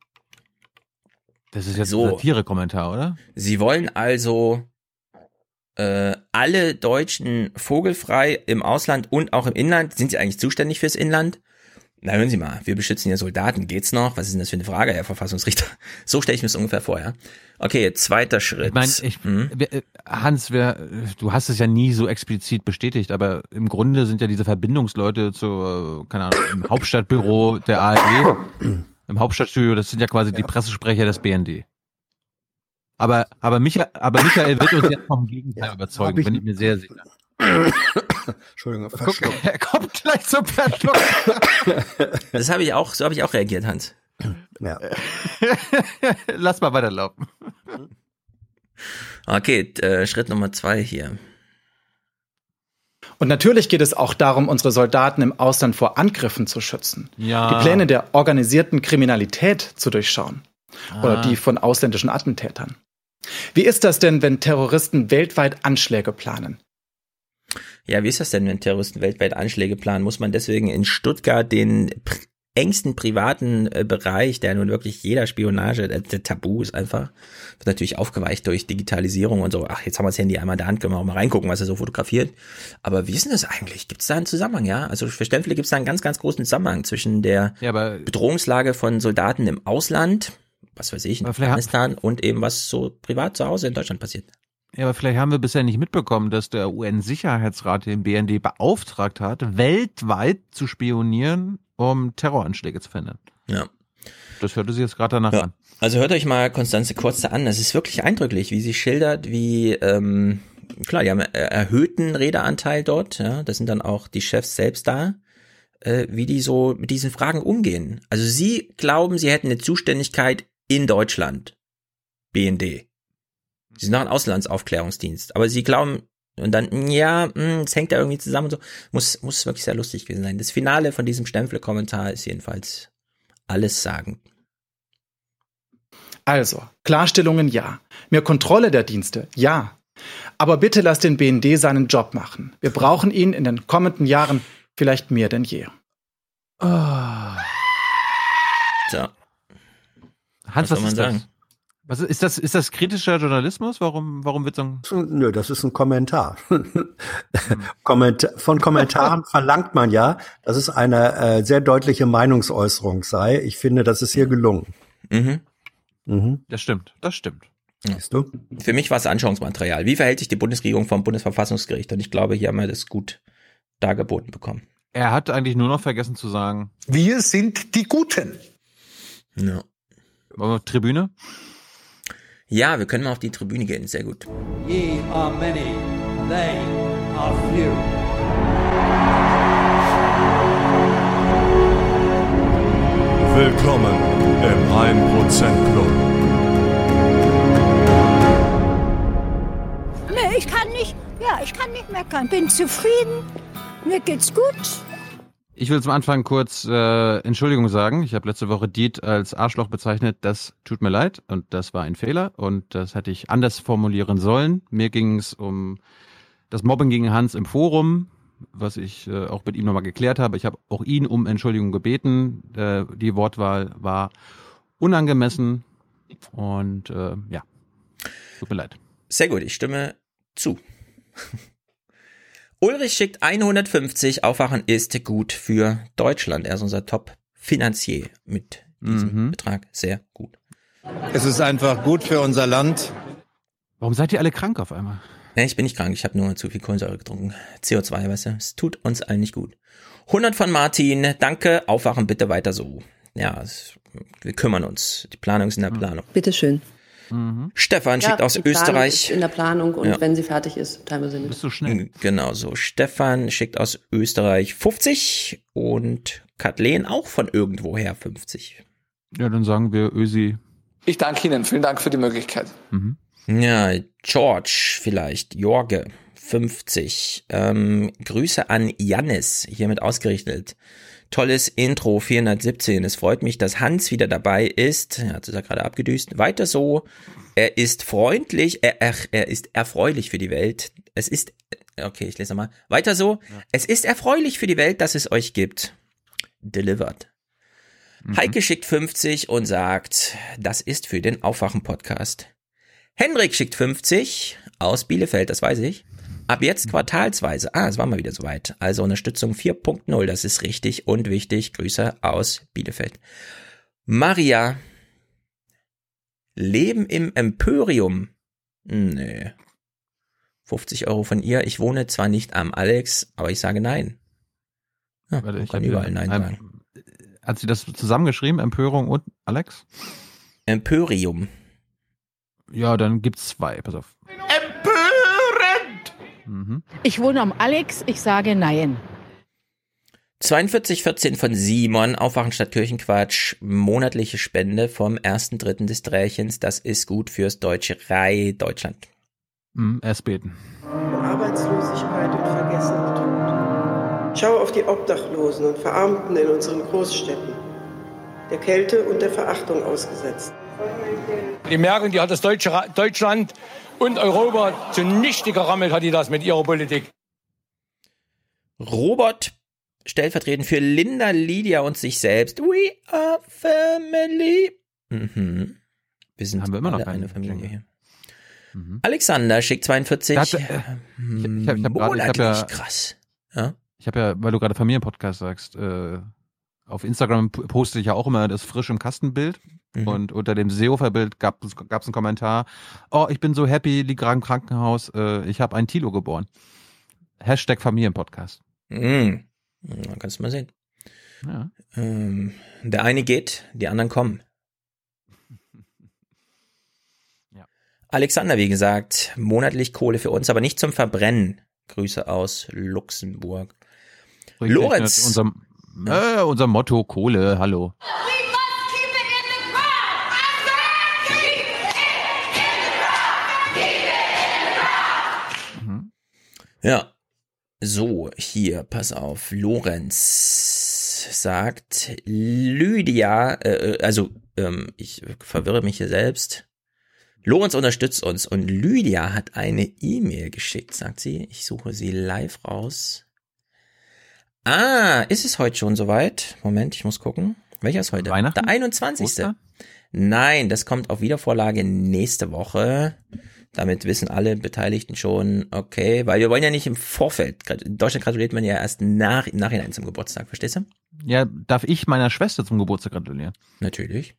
Das ist jetzt so, ein Satire-Kommentar, oder? Sie wollen also äh, alle Deutschen vogelfrei im Ausland und auch im Inland, sind sie eigentlich zuständig fürs Inland? Na, hören Sie mal, wir beschützen ja Soldaten, geht's noch? Was ist denn das für eine Frage, Herr Verfassungsrichter? So stelle ich mir das ungefähr vor, ja. Okay, zweiter Schritt. Ich meine, ich, hm? Hans, wer, du hast es ja nie so explizit bestätigt, aber im Grunde sind ja diese Verbindungsleute zu, keine Ahnung, im Hauptstadtbüro der ARD, im Hauptstadtstudio, das sind ja quasi die Pressesprecher des BND. Aber, aber, Michael, aber Michael wird uns jetzt vom Gegenteil überzeugen, bin ich mir sehr sicher. Entschuldigung, Guck, er kommt gleich zum Verschluck. Das habe ich auch, so habe ich auch reagiert, Hans. Ja. Lass mal weiterlaufen. Okay, äh, Schritt Nummer zwei hier. Und natürlich geht es auch darum, unsere Soldaten im Ausland vor Angriffen zu schützen. Ja. Die Pläne der organisierten Kriminalität zu durchschauen. Oder Ah. die von ausländischen Attentätern. Wie ist das denn, wenn Terroristen weltweit Anschläge planen? Ja, wie ist das denn, wenn Terroristen weltweit Anschläge planen? Muss man deswegen in Stuttgart den engsten privaten äh, Bereich, der nun wirklich jeder Spionage, der, der Tabu ist einfach, wird natürlich aufgeweicht durch Digitalisierung und so. Ach, jetzt haben wir das Handy einmal in der Hand, können wir auch mal reingucken, was er so fotografiert. Aber wie ist denn das eigentlich? Gibt es da einen Zusammenhang, ja? Also für Stempel gibt es da einen ganz, ganz großen Zusammenhang zwischen der Ja, Bedrohungslage von Soldaten im Ausland, was weiß ich, in Afghanistan und eben was so privat zu Hause in Deutschland passiert. Ja, aber vielleicht haben wir bisher nicht mitbekommen, dass der UN-Sicherheitsrat den BND beauftragt hat, weltweit zu spionieren, um Terroranschläge zu verhindern. Ja. Das hörte sich jetzt gerade danach Ja. an. Also hört euch mal Konstanze Kurze an. Das ist wirklich eindrücklich, wie sie schildert, wie ähm, klar, die haben erhöhten Redeanteil dort. Ja, das sind dann auch die Chefs selbst da, äh, wie die so mit diesen Fragen umgehen. Also sie glauben, sie hätten eine Zuständigkeit in Deutschland, BND. Sie sind noch ein Auslandsaufklärungsdienst, aber sie glauben und dann ja, mh, es hängt ja irgendwie zusammen und so. Muss muss wirklich sehr lustig gewesen sein. Das Finale von diesem Stempel-Kommentar ist jedenfalls alles sagen. Also, Klarstellungen ja. Mehr Kontrolle der Dienste ja. Aber bitte lasst den BND seinen Job machen. Wir brauchen ihn in den kommenden Jahren vielleicht mehr denn je. So. Hans, was, Was soll man ist sagen? das? Was ist, ist das? Ist das kritischer Journalismus? Warum, warum wird so ein Nö, das ist ein Kommentar. Kommentar von Kommentaren verlangt man ja, dass es eine äh, sehr deutliche Meinungsäußerung sei. Ich finde, das ist hier gelungen. Mhm. Mhm. Das stimmt, das stimmt. Siehst du? Für mich war es Anschauungsmaterial. Wie verhält sich die Bundesregierung vom Bundesverfassungsgericht? Und ich glaube, hier haben wir das gut dargeboten bekommen. Er hat eigentlich nur noch vergessen zu sagen. Wir sind die Guten. Ja. Wollen wir Tribüne? Ja, wir können mal auf die Tribüne gehen. Sehr gut. Ye are many, they are few. Willkommen im 1% Club. Nee, ich kann nicht, ja, ich kann nicht meckern. Bin zufrieden. Mir geht's gut. Ich will zum Anfang kurz äh, Entschuldigung sagen. Ich habe letzte Woche Diet als Arschloch bezeichnet. Das tut mir leid und das war ein Fehler und das hätte ich anders formulieren sollen. Mir ging es um das Mobbing gegen Hans im Forum, was ich äh, auch mit ihm nochmal geklärt habe. Ich habe auch ihn um Entschuldigung gebeten. Äh, die Wortwahl war unangemessen und äh, ja, tut mir leid. Sehr gut, ich stimme zu. Ulrich schickt 150. Aufwachen ist gut für Deutschland. Er ist unser Top-Finanzier mit diesem Betrag. Sehr gut. Es ist einfach gut für unser Land. Warum seid ihr alle krank auf einmal? Nee, ich bin nicht krank, ich habe nur zu viel Kohlensäure getrunken. CO2, weißt du, es tut uns allen nicht gut. 100 von Martin, danke, aufwachen bitte weiter so. Ja, es, wir kümmern uns. Die Planung ist in der Planung. Bitteschön. Stefan schickt aus Österreich. Ist in der Planung und Ja. wenn sie fertig ist, teilen wir sie mit. Bist du schnell? Genau so. Stefan schickt aus Österreich 50 und Kathleen auch von irgendwoher 50. Ja, dann sagen wir Ösi. Ich danke Ihnen. Vielen Dank für die Möglichkeit. Ja, George vielleicht, Jorge 50. Ähm, Grüße an Jannis, hiermit ausgerichtet. Tolles Intro 417. Es freut mich, dass Hans wieder dabei ist. Er hat es ja gerade abgedüst. Weiter so. Er ist freundlich, er, er, er ist erfreulich für die Welt. Es ist, okay, ich lese mal. Weiter so. Es ist erfreulich für die Welt, dass es euch gibt. Delivered. Heike schickt 50 und sagt, das ist für den Aufwachen-Podcast. Henrik schickt 50 aus Bielefeld, das weiß ich. Ab jetzt quartalsweise. Ah, es war mal wieder soweit. Also Unterstützung 4.0, das ist richtig und wichtig. Grüße aus Bielefeld. Maria. Leben im Emporium. Nee. 50 Euro von ihr. Ich wohne zwar nicht am Alex, aber ich sage nein. Ja, Warte, ich kann überall nein sagen. Hat sie das zusammengeschrieben, Empörung und Alex? Emporium. Ja, dann gibt's zwei. Pass auf. Mhm. Ich wohne am Alex, ich sage nein. 4214 von Simon, Aufwachen statt Kirchenquatsch, monatliche Spende vom ersten Dritten des Drehchens. Das ist gut fürs deutsche Rei Deutschland. Hm, erst beten. Arbeitslosigkeit und Vergessen bedroht. Schau auf die Obdachlosen und Verarmten in unseren Großstädten, der Kälte und der Verachtung ausgesetzt. Die Merkel, die hat das deutsche Deutschland und Europa zunichte gerammelt, hat die das mit ihrer Politik. Robert stellvertretend für Linda, Lydia und sich selbst. We are family. Mhm. Wir sind Haben wir immer noch eine Familie hier. Alexander schickt 42. Da hat, äh, ich ich habe ich hab gerade, ich habe ja, Monatlich, krass. Ja. Ich habe ja, weil du gerade Familienpodcast sagst, äh, auf Instagram poste ich ja auch immer das frisch im Kastenbild. Mhm. Und unter dem Seehofer-Bild gab es einen Kommentar, oh, ich bin so happy, lieg gerade im Krankenhaus, äh, ich habe ein Tilo geboren. Hashtag Familienpodcast. Mhm. Dann kannst du mal sehen. Ja. Ähm, der eine geht, die anderen kommen. Ja. Alexander, wie gesagt, monatlich Kohle für uns, aber nicht zum Verbrennen. Grüße aus Luxemburg. Richtig, Lorenz. mit Unserem, äh, unser Motto Kohle, hallo. Ja. So, hier, pass auf. Lorenz sagt, Lydia, äh, also, ähm, ich verwirre mich hier selbst. Lorenz unterstützt uns und Lydia hat eine E-Mail geschickt, sagt sie. Ich suche sie live raus. Ah, ist es heute schon soweit? Moment, ich muss gucken. Welcher ist heute? Weihnachten? Der 21. Ostern? Nein, das kommt auf Wiedervorlage nächste Woche. Damit wissen alle Beteiligten schon, okay, weil wir wollen ja nicht im Vorfeld, in Deutschland gratuliert man ja erst nach, im Nachhinein zum Geburtstag, verstehst du? Ja, darf ich meiner Schwester zum Geburtstag gratulieren? Natürlich.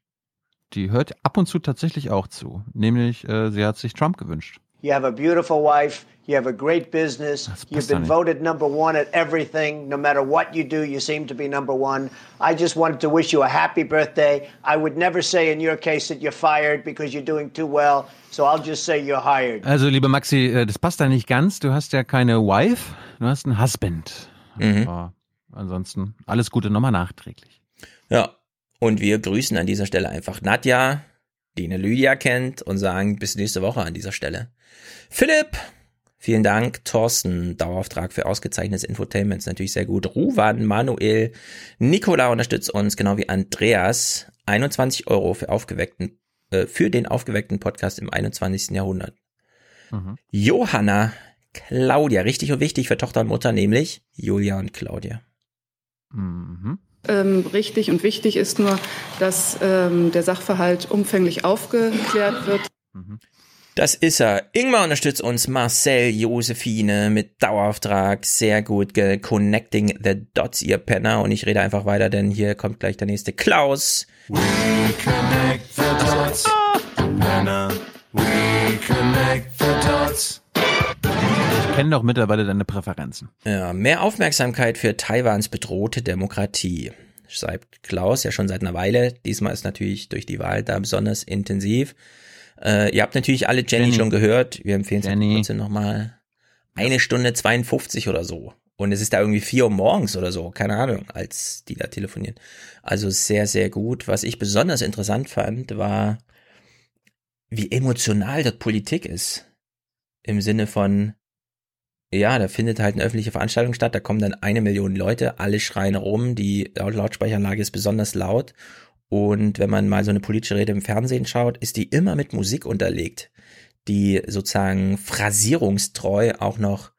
Die hört ab und zu tatsächlich auch zu. Nämlich, äh, sie hat sich Trump gewünscht. You have a beautiful wife. You have a great business. You've been voted number one at everything. No matter what you do, you seem to be number one. I just wanted to wish you a happy birthday. I would never say in your case that you're fired because you're doing too well. So I'll just say you're hired. Also, liebe Maxi, äh, das passt da nicht ganz. Du hast ja keine Wife, du hast einen Husband. Mhm. Aber ansonsten alles Gute nochmal nachträglich. Ja. Und wir grüßen an dieser Stelle einfach Nadja, die eine Lydia kennt und sagen bis nächste Woche an dieser Stelle. Philipp, vielen Dank. Thorsten, Dauerauftrag für ausgezeichnetes Infotainment ist natürlich sehr gut. Ruwan, Manuel, Nicola unterstützt uns, genau wie Andreas. 21 Euro für aufgeweckten, äh, für den aufgeweckten Podcast im 21. Jahrhundert. Mhm. Johanna, Claudia, richtig und wichtig für Tochter und Mutter, nämlich Julia und Claudia. Mhm. Ähm, richtig und wichtig ist nur, dass ähm, der Sachverhalt umfänglich aufgeklärt wird. Das ist er. Ingmar unterstützt uns, Marcel, Josephine mit Dauerauftrag. Sehr gut. Connecting the Dots, ihr Penner. Und ich rede einfach weiter, denn hier kommt gleich der nächste Klaus. We connect the dots. Männer. We connect the dots. Ich kenne doch mittlerweile deine Präferenzen. Ja, mehr Aufmerksamkeit für Taiwans bedrohte Demokratie. Schreibt Klaus ja schon seit einer Weile. Diesmal ist natürlich durch die Wahl da besonders intensiv. Äh, ihr habt natürlich alle Jenny, Jenny. schon gehört. Wir empfehlen es trotzdem nochmal. Eine Stunde 52 oder so. Und es ist da irgendwie vier Uhr morgens oder so. Keine Ahnung, als die da telefonieren. Also sehr, sehr gut. Was ich besonders interessant fand, war, wie emotional dort Politik ist. Im Sinne von, ja, da findet halt eine öffentliche Veranstaltung statt, da kommen dann eine Million Leute, alle schreien rum, die Lautsprechanlage ist besonders laut und wenn man mal so eine politische Rede im Fernsehen schaut, ist die immer mit Musik unterlegt, die sozusagen phrasierungstreu auch noch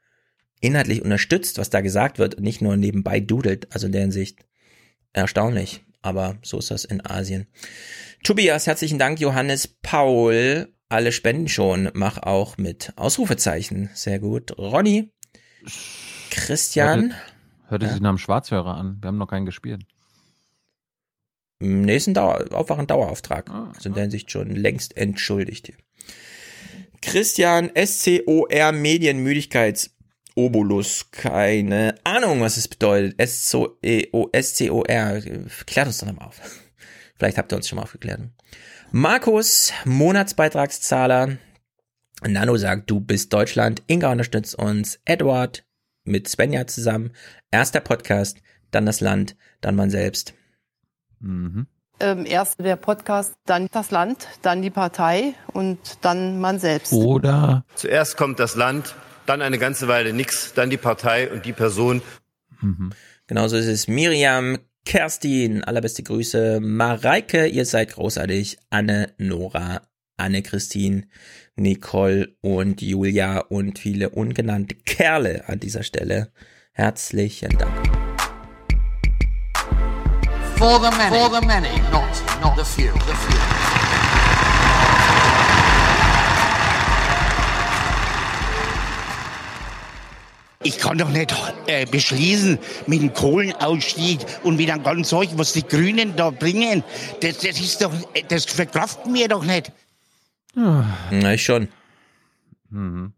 inhaltlich unterstützt, was da gesagt wird und nicht nur nebenbei dudelt, also in der Hinsicht erstaunlich, aber so ist das in Asien. Tobias, herzlichen Dank, Johannes, Paul, alle spenden schon, mach auch mit Ausrufezeichen, sehr gut. Ronny, Christian, Hörte, hörte sich nach einem Schwarzhörer an. Wir haben noch keinen gespielt. Im nächsten Dauer, Aufwachen Dauerauftrag, also in der Hinsicht schon längst entschuldigt hier. Christian, SCOR Medienmüdigkeits Obolus, keine Ahnung, was es bedeutet. S-C-O-R, klärt uns doch nochmal auf. Vielleicht habt ihr uns schon mal aufgeklärt. Markus, Monatsbeitragszahler. Nano sagt, du bist Deutschland. Inga unterstützt uns. Edward mit Svenja zusammen. Erster Podcast, dann das Land, dann man selbst. Mhm. Ähm, erst der Podcast, dann das Land, dann die Partei und dann man selbst. Oder Zuerst kommt das Land, dann eine ganze Weile nix, dann die Partei und die Person. Genauso ist es Miriam, Kerstin, allerbeste Grüße, Mareike, ihr seid großartig, Anne, Nora, Anne-Christine, Nicole und Julia und viele ungenannte Kerle an dieser Stelle. Herzlichen Dank. For the many, for the many, not, not the few, the few. Ich kann doch nicht äh, beschließen mit dem Kohlenausstieg und mit einem ganzen Zeug, was die Grünen da bringen. Das, das ist doch, das verkraften wir doch nicht. Na, ich schon. Mhm.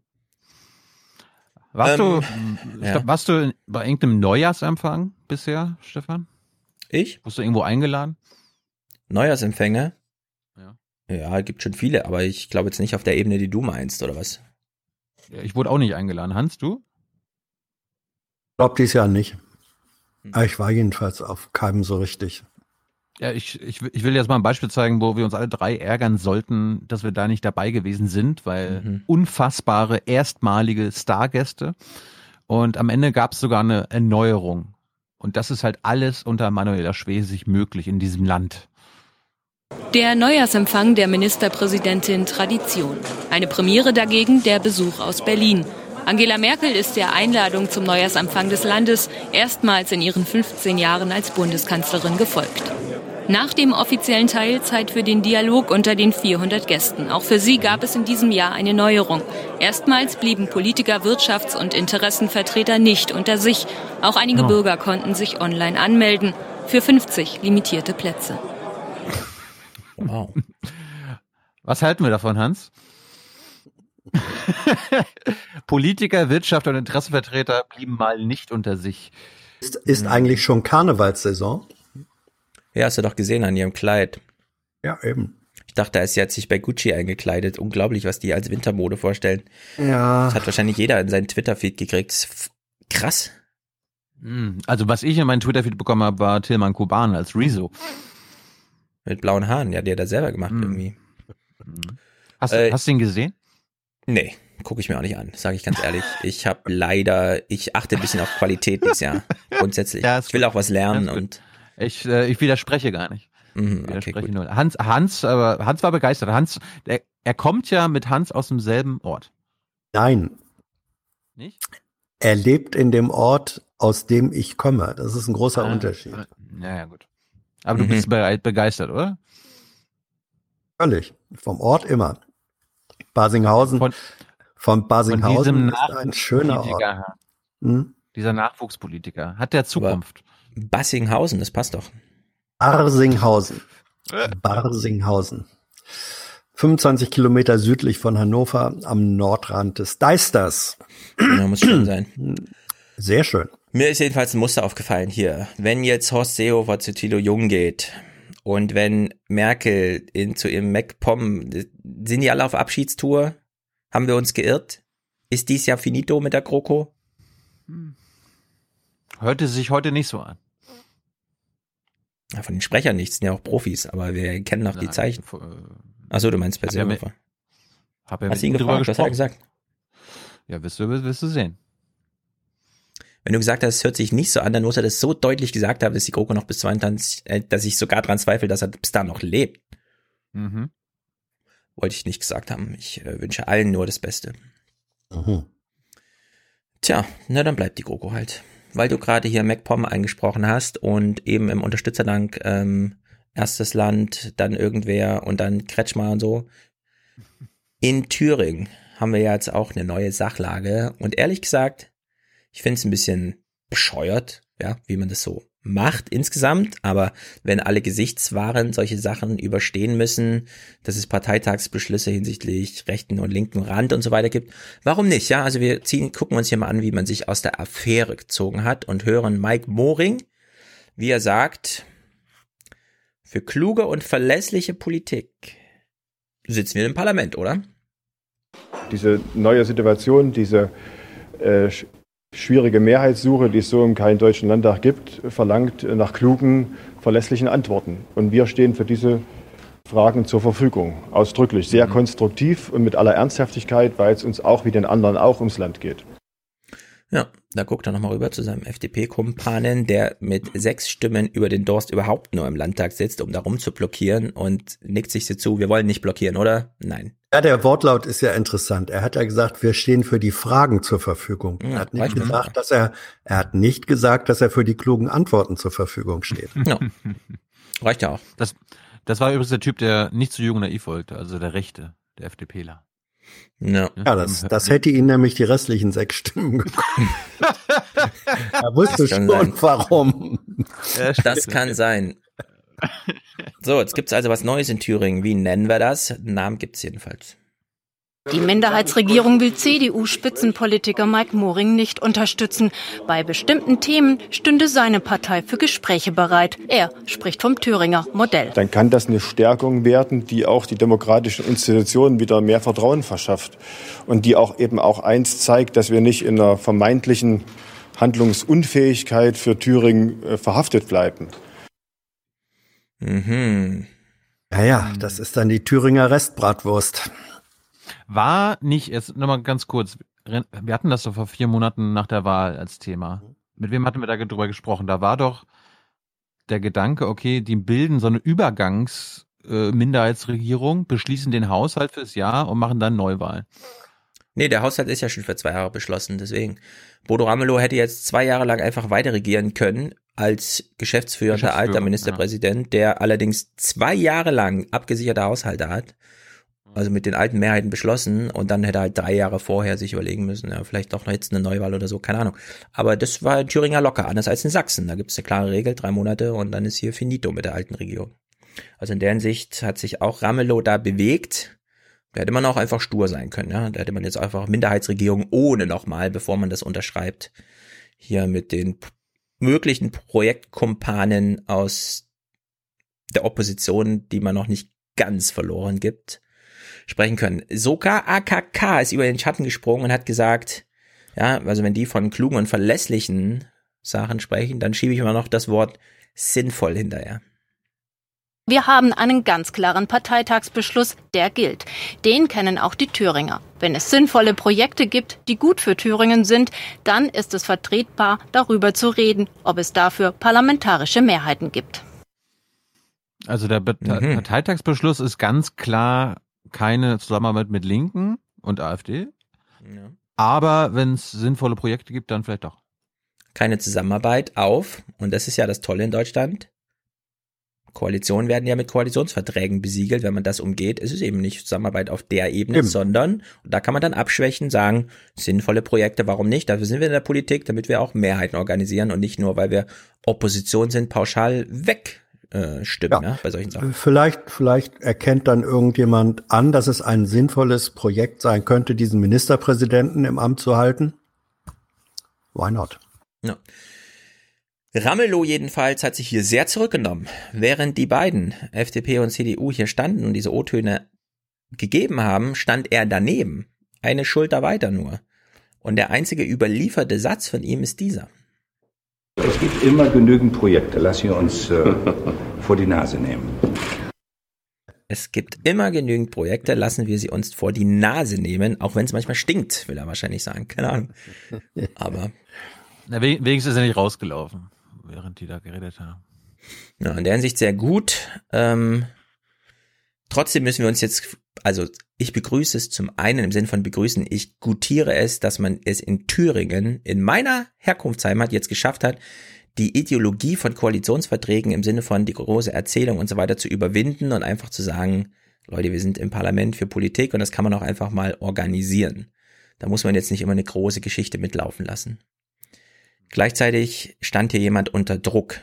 Warst, Ähm, du, ja. warst du bei irgendeinem Neujahrsempfang bisher, Stefan? Ich? Wurdest du irgendwo eingeladen? Neujahrsempfänge? Ja. Ja, gibt schon viele, aber ich glaube jetzt nicht auf der Ebene, die du meinst, oder was? Ja, Ich wurde auch nicht eingeladen. Hans, du? Glaub dies Jahr nicht. Aber Ich war jedenfalls auf keinem so richtig. Ja, ich, ich, will- ich will jetzt mal ein Beispiel zeigen, wo wir uns alle drei ärgern sollten, dass wir da nicht dabei gewesen sind, weil unfassbare, erstmalige Stargäste. Und am Ende gab es sogar eine Erneuerung. Und das ist halt alles unter Manuela Schwesig möglich in diesem Land. Der Neujahrsempfang der Ministerpräsidentin Tradition. Eine Premiere dagegen der Besuch aus Berlin. Angela Merkel ist der Einladung zum Neujahrsempfang des Landes erstmals in ihren 15 Jahren als Bundeskanzlerin gefolgt. Nach dem offiziellen Teil Zeit für den Dialog unter den 400 Gästen. Auch für sie gab es in diesem Jahr eine Neuerung. Erstmals blieben Politiker, Wirtschafts- und Interessenvertreter nicht unter sich. Auch einige Oh. Bürger konnten sich online anmelden. Für 50 limitierte Plätze. Wow. Was halten wir davon, Hans? Politiker, Wirtschaft und Interessenvertreter blieben mal nicht unter sich. Ist, ist eigentlich schon Karnevalssaison? Ja, hast du doch gesehen an ihrem Kleid. Ja, eben. Ich dachte, sie hat sich bei Gucci eingekleidet. Unglaublich, was die als Wintermode vorstellen. Ja. Das hat wahrscheinlich jeder in seinen Twitter-Feed gekriegt. Krass. Hm, Also was ich in meinen Twitter-Feed bekommen habe, war Tilman Kuban als Rezo. Mit blauen Haaren. Ja, die hat er selber gemacht irgendwie. Hast, Äh, du hast du ihn gesehen? Nee, gucke ich mir auch nicht an, sage ich ganz ehrlich. Ich habe leider, ich achte ein bisschen auf Qualität dieses Jahr. Grundsätzlich. Ja, ich will auch was lernen und Ich, äh, ich widerspreche gar nicht. Mhm, Ich widerspreche null. Hans, Hans, aber Hans war begeistert. Hans, der, er kommt ja mit Hans aus demselben Ort. Nein. Nicht? Er lebt in dem Ort, aus dem ich komme. Das ist ein großer Ah, Unterschied. Ja, ja, gut. Aber du Mhm. bist bereit, begeistert, oder? Völlig. Vom Ort immer. Basinghausen. Von, von Basinghausen diesem ist ein schöner Ort. Nachwuchspolitiker. Hm? Dieser Nachwuchspolitiker. Hat der Zukunft? Bassinghausen, das passt doch. Barsinghausen. Barsinghausen. 25 Kilometer südlich von Hannover am Nordrand des Deisters. Ja, muss schön sein. Sehr schön. Mir ist jedenfalls ein Muster aufgefallen hier. Wenn jetzt Horst Seehofer zu Thilo Jung geht und wenn Merkel in, zu ihrem MacPom, sind die alle auf Abschiedstour? Haben wir uns geirrt? Ist dies Jahr finito mit der GroKo? Hörte sich heute nicht so an. Ja, von den Sprechern nichts, sind ja auch Profis, aber wir kennen noch die Nein, Zeichen. v- äh, Achso, du meinst bei Hab ja mit- Seehofer. Hab ja Hast du ihn gefragt, was hat er gesagt? Ja, wirst du, wirst du sehen. Wenn du gesagt hast, es hört sich nicht so an, dann muss er das so deutlich gesagt haben, dass die GroKo noch bis 22, äh, dass ich sogar dran zweifle, dass er bis da noch lebt. Mhm. Wollte ich nicht gesagt haben. Ich äh, wünsche allen nur das Beste. Mhm. Tja, na dann bleibt die GroKo halt. Weil du gerade hier MacPom angesprochen hast und eben im Unterstützerdank ähm, erstes Land, dann irgendwer und dann Kretschmer und so. In Thüringen haben wir ja jetzt auch eine neue Sachlage und ehrlich gesagt, ich finde es ein bisschen bescheuert, ja, wie man das so macht insgesamt, aber wenn alle Gesichtswaren solche Sachen überstehen müssen, dass es Parteitagsbeschlüsse hinsichtlich rechten und linken Rand und so weiter gibt, warum nicht? Ja, also wir ziehen, gucken uns hier mal an, wie man sich aus der Affäre gezogen hat und hören Mike Moring, wie er sagt, für kluge und verlässliche Politik sitzen wir im Parlament, oder? Diese neue Situation, diese äh, schwierige Mehrheitssuche, die es so in keinem deutschen Landtag gibt, verlangt nach klugen, verlässlichen Antworten. Und wir stehen für diese Fragen zur Verfügung. Ausdrücklich, sehr Mhm. konstruktiv und mit aller Ernsthaftigkeit, weil es uns auch wie den anderen auch ums Land geht. Ja, da guckt er nochmal rüber zu seinem FDP-Kumpanen, der mit sechs Stimmen über den Durst überhaupt nur im Landtag sitzt, um da rum zu blockieren und nickt sich so zu, wir wollen nicht blockieren, oder? Nein. Ja, der Wortlaut ist ja interessant. Er hat ja gesagt, wir stehen für die Fragen zur Verfügung. Ja, er hat nicht gesagt, dass er, er hat nicht gesagt, dass er für die klugen Antworten zur Verfügung steht. Ja. Reicht ja auch. Das, das war übrigens der Typ, der nicht zu jung naiv wollte, also der Rechte, der FDPler. Ja, Ja, das, das hätte ihn nämlich die restlichen sechs Stimmen gekostet. er wusste schon, sein. warum. Das kann sein. So, jetzt gibt's also was Neues in Thüringen. Wie nennen wir das? Einen Namen gibt's jedenfalls. Die Minderheitsregierung will CDU-Spitzenpolitiker Mike Moring nicht unterstützen. Bei bestimmten Themen stünde seine Partei für Gespräche bereit. Er spricht vom Thüringer Modell. Dann kann das eine Stärkung werden, die auch die demokratischen Institutionen wieder mehr Vertrauen verschafft und die auch eben auch eins zeigt, dass wir nicht in einer vermeintlichen Handlungsunfähigkeit für Thüringen äh, verhaftet bleiben. Mhm. Ja, ja, das ist dann die Thüringer Restbratwurst. War nicht, jetzt nochmal ganz kurz, wir hatten das doch vor vier Monaten nach der Wahl als Thema. Mit wem hatten wir da drüber gesprochen? Da war doch der Gedanke, okay, die bilden so eine Übergangs-Minderheitsregierung, beschließen den Haushalt fürs Jahr und machen dann Neuwahl. Nee, der Haushalt ist ja schon für zwei Jahre beschlossen, deswegen. Bodo Ramelow hätte jetzt zwei Jahre lang einfach weiter regieren können als geschäftsführender Geschäftsführer, alter Ministerpräsident, der allerdings zwei Jahre lang abgesicherte Haushalte hat. Also mit den alten Mehrheiten beschlossen und dann hätte er halt drei Jahre vorher sich überlegen müssen, ja, vielleicht doch noch jetzt eine Neuwahl oder so, keine Ahnung. Aber das war in Thüringer locker, anders als in Sachsen. Da gibt es eine klare Regel, drei Monate und dann ist hier finito mit der alten Regierung. Also in der Hinsicht hat sich auch Ramelow da bewegt. Da hätte man auch einfach stur sein können, ja. Da hätte man jetzt einfach Minderheitsregierung ohne nochmal, bevor man das unterschreibt, hier mit den möglichen Projektkumpanen aus der Opposition, die man noch nicht ganz verloren gibt, sprechen können. Sogar AKK ist über den Schatten gesprungen und hat gesagt, ja, also wenn die von klugen und verlässlichen Sachen sprechen, dann schiebe ich immer noch das Wort sinnvoll hinterher. Wir haben einen ganz klaren Parteitagsbeschluss, der gilt. Den kennen auch die Thüringer. Wenn es sinnvolle Projekte gibt, die gut für Thüringen sind, dann ist es vertretbar, darüber zu reden, ob es dafür parlamentarische Mehrheiten gibt. Also der Be Mhm. Parteitagsbeschluss ist ganz klar keine Zusammenarbeit mit Linken und AfD. Ja. Aber wenn es sinnvolle Projekte gibt, dann vielleicht doch. Keine Zusammenarbeit auf, und das ist ja das Tolle in Deutschland, Koalitionen werden ja mit Koalitionsverträgen besiegelt, wenn man das umgeht. Es ist eben nicht Zusammenarbeit auf der Ebene, Eben. sondern, und da kann man dann abschwächen, sagen, sinnvolle Projekte, warum nicht? Dafür sind wir in der Politik, damit wir auch Mehrheiten organisieren und nicht nur, weil wir Opposition sind, pauschal weg äh, stimmen ja. bei solchen Sachen. Vielleicht, vielleicht erkennt dann irgendjemand an, dass es ein sinnvolles Projekt sein könnte, diesen Ministerpräsidenten im Amt zu halten. Why not? Ja. Ramelow jedenfalls hat sich hier sehr zurückgenommen. Während die beiden, FDP und CDU, hier standen und diese O-Töne gegeben haben, stand er daneben. Eine Schulter weiter nur. Und der einzige überlieferte Satz von ihm ist dieser. Es gibt immer genügend Projekte, lass sie uns äh, vor die Nase nehmen. Es gibt immer genügend Projekte, lassen wir sie uns vor die Nase nehmen, auch wenn es manchmal stinkt, will er wahrscheinlich sagen. Keine Ahnung. Aber Na, we- wenigstens ist er nicht rausgelaufen, während die da geredet haben. Ja, in der Hinsicht sehr gut. Ähm, trotzdem müssen wir uns jetzt, also ich begrüße es zum einen im Sinn von begrüßen, ich gutiere es, dass man es in Thüringen, in meiner Herkunftsheimat jetzt geschafft hat, die Ideologie von Koalitionsverträgen im Sinne von die große Erzählung und so weiter zu überwinden und einfach zu sagen, Leute, wir sind im Parlament für Politik und das kann man auch einfach mal organisieren. Da muss man jetzt nicht immer eine große Geschichte mitlaufen lassen. Gleichzeitig stand hier jemand unter Druck,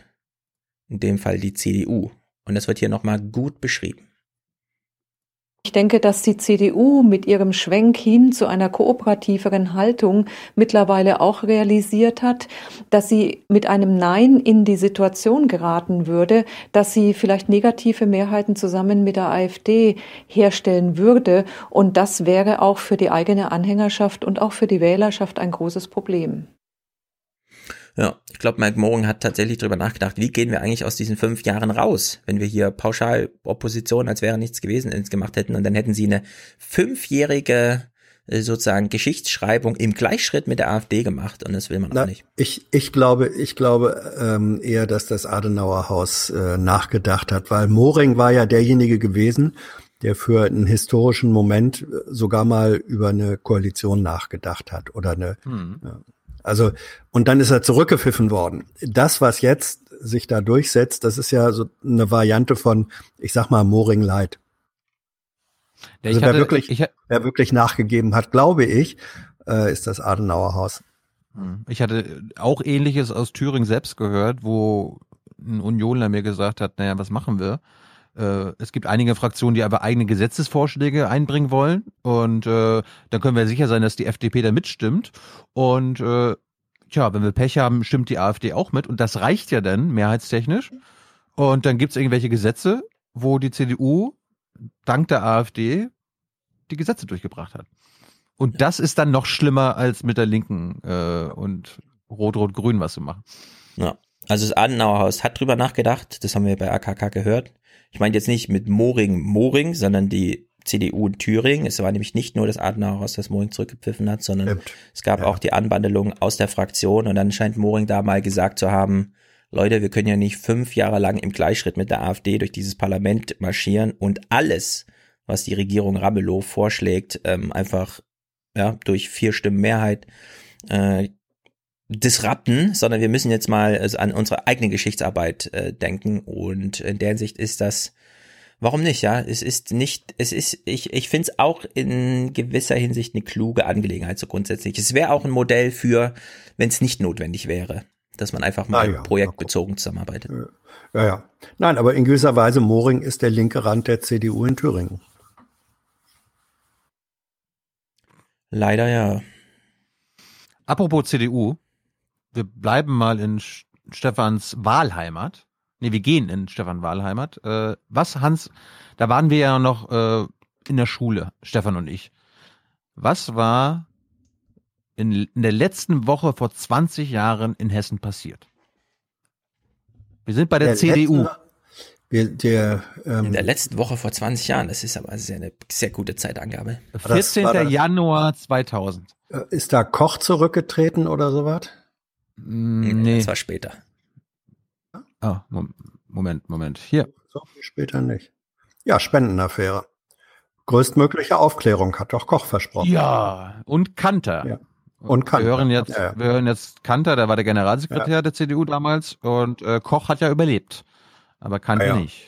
in dem Fall die CDU. Und das wird hier nochmal gut beschrieben. Ich denke, dass die CDU mit ihrem Schwenk hin zu einer kooperativeren Haltung mittlerweile auch realisiert hat, dass sie mit einem Nein in die Situation geraten würde, dass sie vielleicht negative Mehrheiten zusammen mit der AfD herstellen würde. Und das wäre auch für die eigene Anhängerschaft und auch für die Wählerschaft ein großes Problem. Ja, ich glaube, Mike Moring hat tatsächlich drüber nachgedacht, wie gehen wir eigentlich aus diesen fünf Jahren raus, wenn wir hier pauschal Opposition, als wäre nichts gewesen, gemacht hätten und dann hätten sie eine fünfjährige äh, sozusagen Geschichtsschreibung im Gleichschritt mit der AfD gemacht und das will man Na, auch nicht. Ich, ich glaube, ich glaube ähm, eher, dass das Adenauer Haus äh, nachgedacht hat, weil Moring war ja derjenige gewesen, der für einen historischen Moment äh, sogar mal über eine Koalition nachgedacht hat oder eine. Hm. Also und dann ist er zurückgepfiffen worden. Das, was jetzt sich da durchsetzt, das ist ja so eine Variante von, ich sag mal, Moring Light. Ja, Also wer hatte- wirklich, ich- wer wirklich nachgegeben hat, glaube ich, äh, ist das Adenauer Haus. Hm. Ich hatte auch ähnliches aus Thüringen selbst gehört, wo ein Unionler mir gesagt hat, naja, was machen wir? Äh, es gibt einige Fraktionen, die aber eigene Gesetzesvorschläge einbringen wollen und äh, dann können wir sicher sein, dass die FDP da mitstimmt und äh, tja, wenn wir Pech haben, stimmt die AfD auch mit und das reicht ja dann mehrheitstechnisch und dann gibt es irgendwelche Gesetze, wo die CDU dank der AfD die Gesetze durchgebracht hat. Und das ist dann noch schlimmer, als mit der Linken äh, und Rot-Rot-Grün was zu machen. Ja. Also das Adenauer Haus hat drüber nachgedacht, das haben wir bei AKK gehört. Ich meine jetzt nicht mit Moring Moring, sondern die CDU in Thüringen. Es war nämlich nicht nur das Adenauer Haus, das Moring zurückgepfiffen hat, sondern es gab auch die Anbandelung aus der Fraktion. Und dann scheint Moring da mal gesagt zu haben, Leute, wir können ja nicht fünf Jahre lang im Gleichschritt mit der AfD durch dieses Parlament marschieren und alles, was die Regierung Ramelow vorschlägt, ähm, einfach ja, durch vier Stimmen Mehrheit äh, disrupten, sondern wir müssen jetzt mal also an unsere eigene Geschichtsarbeit äh, denken und in der Hinsicht ist das Warum nicht, ja? Es ist nicht, es ist, ich, ich finde es auch in gewisser Hinsicht eine kluge Angelegenheit, so grundsätzlich. Es wäre auch ein Modell für, wenn es nicht notwendig wäre, dass man einfach mal Ah ja, projektbezogen zusammenarbeitet. Ja, ja. Nein, aber in gewisser Weise Moring ist der linke Rand der CDU in Thüringen. Leider ja. Apropos CDU, wir bleiben mal in Stefans Wahlheimat. Nee, wir gehen in Stefan Wahlheimat. Äh, was, Hans, da waren wir ja noch äh, in der Schule, Stefan und ich. Was war in, in der letzten Woche vor 20 Jahren in Hessen passiert? Wir sind bei der, CDU. letzte- Wir, der, ähm, In der letzten Woche vor 20 Jahren, das ist aber sehr, eine sehr gute Zeitangabe. das- 14. war das- Januar 2000. äh, ist da Koch zurückgetreten oder sowas? Mm, Nee. Das war später. Ah, Mom- Moment, Moment. Hier. So viel später nicht. Ja, Spendenaffäre. Größtmögliche Aufklärung hat doch Koch versprochen. Ja, und Kanter. Ja. Und Kanter. Wir hören jetzt, Ja, ja. wir hören jetzt Kanter, der war der Generalsekretär der CDU damals und äh, Koch hat ja überlebt. Aber Kanter Ja, ja. nicht.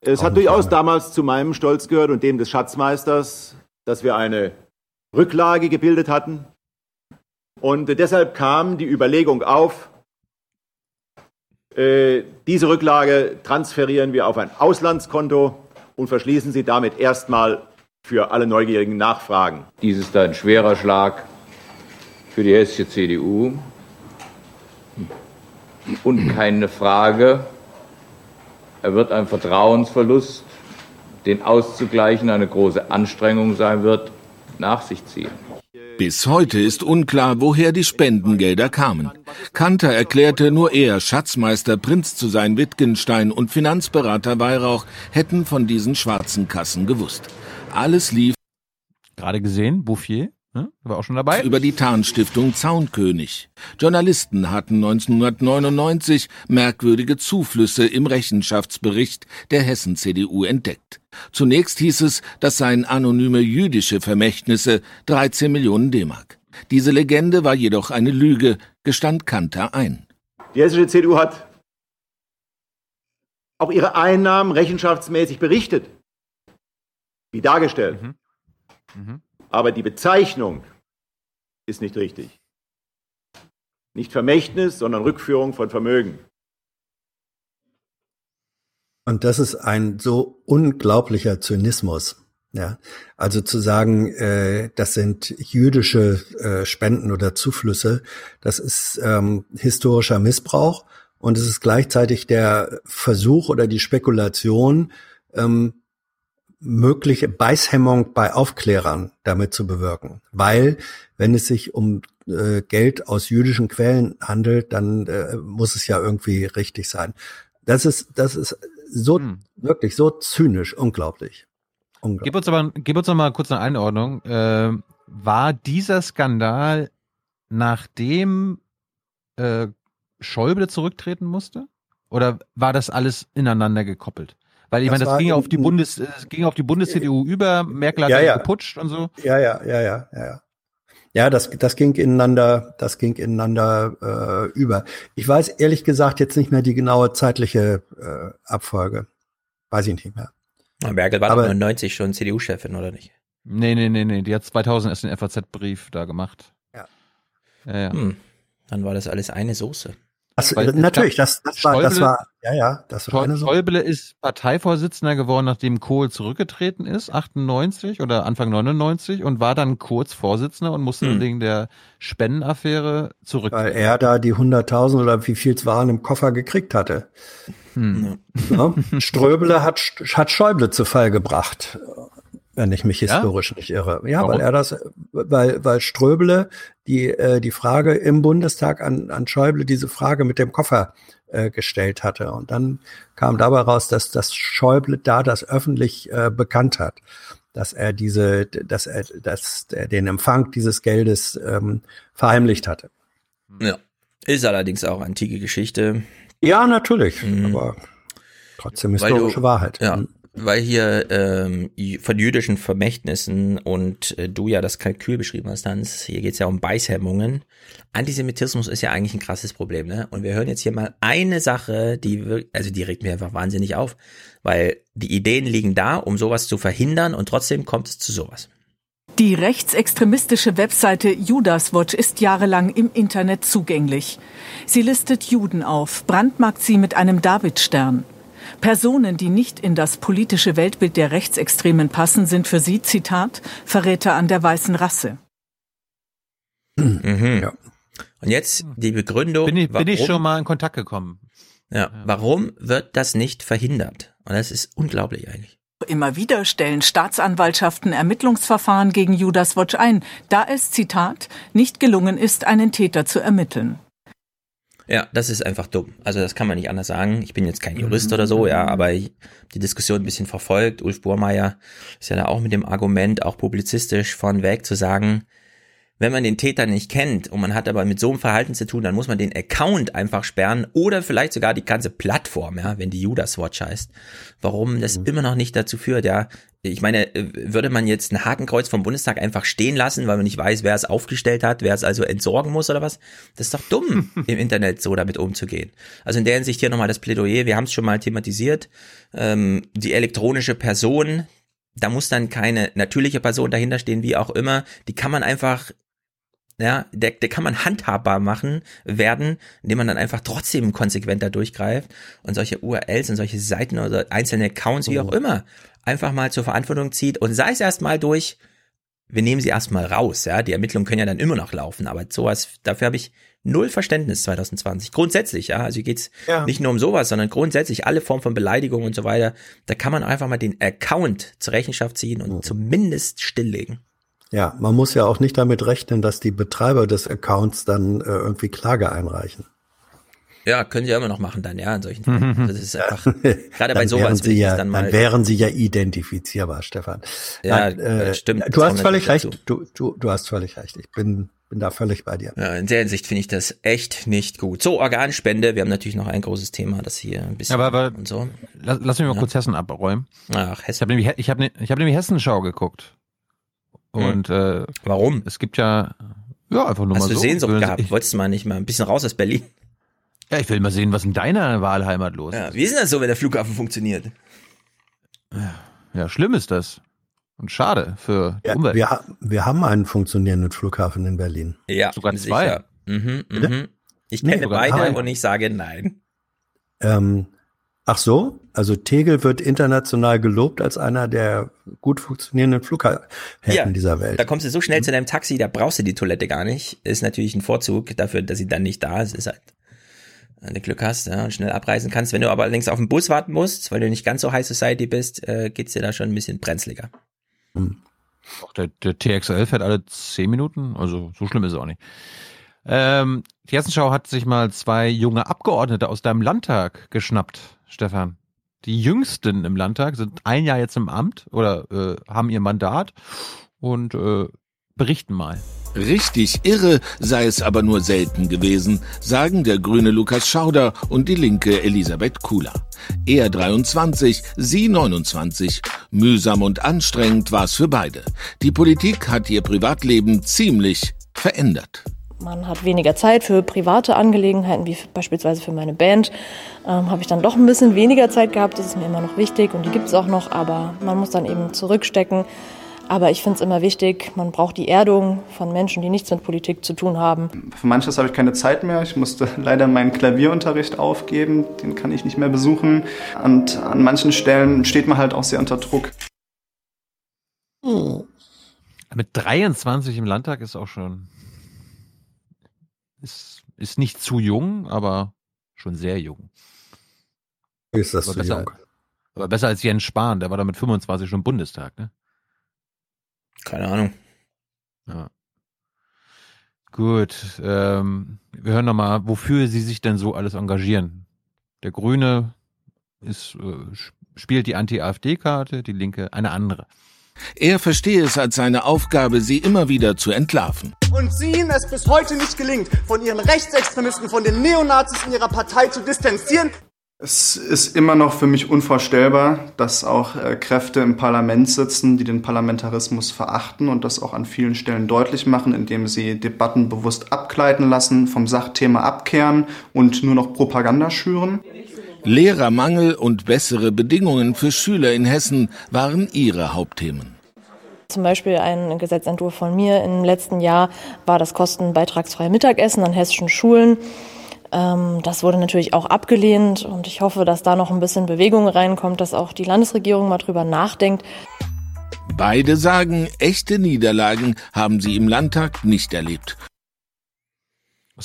Es Auch hat nicht durchaus lange. damals zu meinem Stolz gehört und dem des Schatzmeisters, dass wir eine Rücklage gebildet hatten. Und deshalb kam die Überlegung auf, äh, diese Rücklage transferieren wir auf ein Auslandskonto und verschließen sie damit erstmal für alle neugierigen Nachfragen. Dies ist ein schwerer Schlag für die hessische CDU. Und keine Frage, er wird ein Vertrauensverlust, den auszugleichen eine große Anstrengung sein wird, nach sich ziehen. Bis heute ist unklar, woher die Spendengelder kamen. Kanter erklärte, nur er, Schatzmeister Prinz zu sein, Wittgenstein und Finanzberater Weihrauch hätten von diesen schwarzen Kassen gewusst. Alles lief Gerade gesehen, Bouffier, ne? war auch schon dabei. über die Tarnstiftung Zaunkönig. Journalisten hatten 1999 merkwürdige Zuflüsse im Rechenschaftsbericht der Hessen-CDU entdeckt. Zunächst hieß es, das seien anonyme jüdische Vermächtnisse, 13 Millionen D-Mark. Diese Legende war jedoch eine Lüge, gestand Kanter ein. Die hessische CDU hat auch ihre Einnahmen rechenschaftsmäßig berichtet, wie dargestellt. Aber die Bezeichnung ist nicht richtig. Nicht Vermächtnis, sondern Rückführung von Vermögen. Und das ist ein so unglaublicher Zynismus. Ja, also zu sagen, äh, das sind jüdische äh, Spenden oder Zuflüsse, das ist ähm, historischer Missbrauch und es ist gleichzeitig der Versuch oder die Spekulation, ähm, mögliche Beißhemmung bei Aufklärern damit zu bewirken. Weil, wenn es sich um äh, Geld aus jüdischen Quellen handelt, dann äh, muss es ja irgendwie richtig sein. Das ist, das ist so wirklich so zynisch, unglaublich. unglaublich. Gib uns aber, gib uns noch mal kurz eine Einordnung. Äh, war dieser Skandal, nachdem äh, Schäuble zurücktreten musste? Oder war das alles ineinander gekoppelt? Weil ich Das meine, das ging ja auf die Bundes, es ging auf die Bundes-CDU über, Merkel hat Ja, ja, ja. geputscht und so. Ja, ja, ja, ja, ja. ja. Ja, das, das ging ineinander, das ging ineinander äh, über. Ich weiß ehrlich gesagt jetzt nicht mehr die genaue zeitliche äh, Abfolge. Weiß ich nicht mehr. Na, Merkel war Aber- doch 99 schon CDU-Chefin, oder nicht? Nee, nee, nee, nee, die hat 2000 erst den FAZ-Brief da gemacht. Ja. Ja, ja. Hm. Dann war das alles eine Soße. Das, Weil es natürlich, das, das war, das war, ja, ja, das war eine. Schäuble ist Parteivorsitzender geworden, nachdem Kohl zurückgetreten ist, 98 oder Anfang 99 und war dann kurz Vorsitzender und musste Hm. wegen der Spendenaffäre Weil zurücktreten. er da die 100.000 oder wie viel es waren im Koffer gekriegt hatte. Hm. Ja? Ströbele hat, hat Schäuble zu Fall gebracht, wenn ich mich Ja? historisch nicht irre. Ja, Warum? weil er das, weil, weil Ströbele die, äh, die Frage im Bundestag an, an Schäuble diese Frage mit dem Koffer äh, gestellt hatte. Und dann kam dabei raus, dass, dass Schäuble da das öffentlich äh, bekannt hat, dass er diese, dass er, dass er den Empfang dieses Geldes ähm, verheimlicht hatte. Ja. Ist allerdings auch antike Geschichte. Ja, natürlich, Mhm. aber trotzdem historische du- Wahrheit. Ja, Mhm. Weil hier ähm, von jüdischen Vermächtnissen und äh, du ja das Kalkül beschrieben hast, Hans, hier geht's ja um Beißhemmungen. Antisemitismus ist ja eigentlich ein krasses Problem, ne? Und wir hören jetzt hier mal eine Sache, die also die regt mir einfach wahnsinnig auf, weil die Ideen liegen da, um sowas zu verhindern und trotzdem kommt es zu sowas. Die rechtsextremistische Webseite Judaswatch ist jahrelang im Internet zugänglich. Sie listet Juden auf, brandmarkt sie mit einem Davidstern. Personen, die nicht in das politische Weltbild der Rechtsextremen passen, sind für sie, Zitat, Verräter an der weißen Rasse. Mhm. Ja. Und jetzt die Begründung. Bin ich, bin ich warum- schon mal in Kontakt gekommen. Ja, warum wird das nicht verhindert? Und das ist unglaublich eigentlich. Immer wieder stellen Staatsanwaltschaften Ermittlungsverfahren gegen Judaswatch ein, da es, Zitat, nicht gelungen ist, einen Täter zu ermitteln. Ja, das ist einfach dumm. Also das kann man nicht anders sagen. Ich bin jetzt kein Jurist oder so, ja, aber ich hab die Diskussion ein bisschen verfolgt. Ulf Burmeier ist ja da auch mit dem Argument, auch publizistisch von weg zu sagen, wenn man den Täter nicht kennt und man hat aber mit so einem Verhalten zu tun, dann muss man den Account einfach sperren oder vielleicht sogar die ganze Plattform, ja, wenn die Judas Watch heißt. Warum das immer noch nicht dazu führt, ja. Ich meine, äh, würde man jetzt ein Hakenkreuz vom Bundestag einfach stehen lassen, weil man nicht weiß, wer es aufgestellt hat, wer es also entsorgen muss oder was? Das ist doch dumm, im Internet so damit umzugehen. Also in der Hinsicht hier nochmal das Plädoyer, wir haben es schon mal thematisiert, ähm, die elektronische Person, da muss dann keine natürliche Person dahinter stehen, wie auch immer, die kann man einfach ja, der, der kann man handhabbar machen werden, indem man dann einfach trotzdem konsequenter durchgreift. Und solche URLs und solche Seiten oder einzelne Accounts, wie auch immer, einfach mal zur Verantwortung zieht und sei es erstmal durch, wir nehmen sie erstmal raus, ja, die Ermittlungen können ja dann immer noch laufen, aber sowas, dafür habe ich null Verständnis 2020. Grundsätzlich, ja, also hier geht's Ja. nicht nur um sowas, sondern grundsätzlich alle Formen von Beleidigung und so weiter, da kann man einfach mal den Account zur Rechenschaft ziehen und zumindest stilllegen. Ja, man muss ja auch nicht damit rechnen, dass die Betreiber des Accounts dann äh, irgendwie Klage einreichen. Ja, können sie ja immer noch machen dann, ja, in solchen Fällen. Das ist einfach, gerade bei sowas sie ich ja, dann mal. dann wären sie ja identifizierbar, Stefan. Ja, Nein, äh, das stimmt. Du hast völlig recht. Du, du, du hast völlig recht. Ich bin, bin da völlig bei dir. ja, in der Hinsicht finde ich das echt nicht gut. So, Organspende, wir haben natürlich noch ein großes Thema, das hier ein bisschen Aber, aber und so. lass, lass mich mal Ja. kurz Hessen abräumen. Ach, Ich Hessen. habe nämlich, ich hab, ne- ich hab nämlich Hessenschau geguckt. Und äh, Warum? es gibt ja, ja, einfach nur Hast mal du so. Sehnsucht gehabt? Ich, Wolltest du mal nicht mal ein bisschen raus aus Berlin? Ja, ich will mal sehen, was in deiner Wahlheimat los Ja, ist. wie ist denn das so, wenn der Flughafen funktioniert? Ja, schlimm ist das. Und schade für die Ja, Umwelt. wir, wir haben einen funktionierenden Flughafen in Berlin. Ja, Sogar zwei. sicher. Mhm, mhm. Ich Nee, kenne sogar beide drei. und ich sage nein. Ähm, ach so, also Tegel wird international gelobt als einer der gut funktionierenden Flughäfen Ja, dieser Welt. Da kommst du so schnell zu deinem Taxi, da brauchst du die Toilette gar nicht. Ist natürlich ein Vorzug dafür, dass sie dann nicht da ist. Ist halt, wenn du Glück hast ja, und schnell abreisen kannst. Wenn du aber allerdings auf den Bus warten musst, weil du nicht ganz so High Society bist, äh, geht's dir da schon ein bisschen brenzliger. Auch der, der TXL fährt alle zehn Minuten, also so schlimm ist es auch nicht. Ähm, die Hessenschau hat sich mal zwei junge Abgeordnete aus deinem Landtag geschnappt, Stefan. Die jüngsten im Landtag sind ein Jahr jetzt im Amt oder äh, haben ihr Mandat und äh, berichten mal. Richtig irre sei es aber nur selten gewesen, sagen der grüne Lukas Schauder und die linke Elisabeth Kula. Er 23, sie 29. Mühsam und anstrengend war es für beide. Die Politik hat ihr Privatleben ziemlich verändert. Man hat weniger Zeit für private Angelegenheiten, wie beispielsweise für meine Band. Ähm, Habe ich dann doch ein bisschen weniger Zeit gehabt. Das ist mir immer noch wichtig und die gibt es auch noch, aber man muss dann eben zurückstecken. Aber ich finde es immer wichtig, man braucht die Erdung von Menschen, die nichts mit Politik zu tun haben. Für manches habe ich keine Zeit mehr. Ich musste leider meinen Klavierunterricht aufgeben. Den kann ich nicht mehr besuchen. Und an manchen Stellen steht man halt auch sehr unter Druck. Mit 23 im Landtag ist auch schon ist, ist nicht zu jung, aber schon sehr jung. Ist das aber zu besser, jung? Aber besser als Jens Spahn, der war da mit 25 schon im Bundestag, ne? Keine Ahnung. Ja. Gut, ähm, wir hören nochmal, wofür Sie sich denn so alles engagieren. Der Grüne ist, äh, spielt die Anti-AfD-Karte, die Linke eine andere. Er verstehe es als seine Aufgabe, sie immer wieder zu entlarven. Und sie ihnen es bis heute nicht gelingt, von ihren Rechtsextremisten, von den Neonazis in ihrer Partei zu distanzieren. Es ist immer noch für mich unvorstellbar, dass auch äh, Kräfte im Parlament sitzen, die den Parlamentarismus verachten und das auch an vielen Stellen deutlich machen, indem sie Debatten bewusst abgleiten lassen, vom Sachthema abkehren und nur noch Propaganda schüren. Lehrermangel und bessere Bedingungen für Schüler in Hessen waren ihre Hauptthemen. Zum Beispiel ein Gesetzentwurf von mir im letzten Jahr war das kostenbeitragsfreie Mittagessen an hessischen Schulen. Ähm, Das wurde natürlich auch abgelehnt und ich hoffe, dass da noch ein bisschen Bewegung reinkommt, dass auch die Landesregierung mal drüber nachdenkt. Beide sagen, echte Niederlagen haben sie im Landtag nicht erlebt.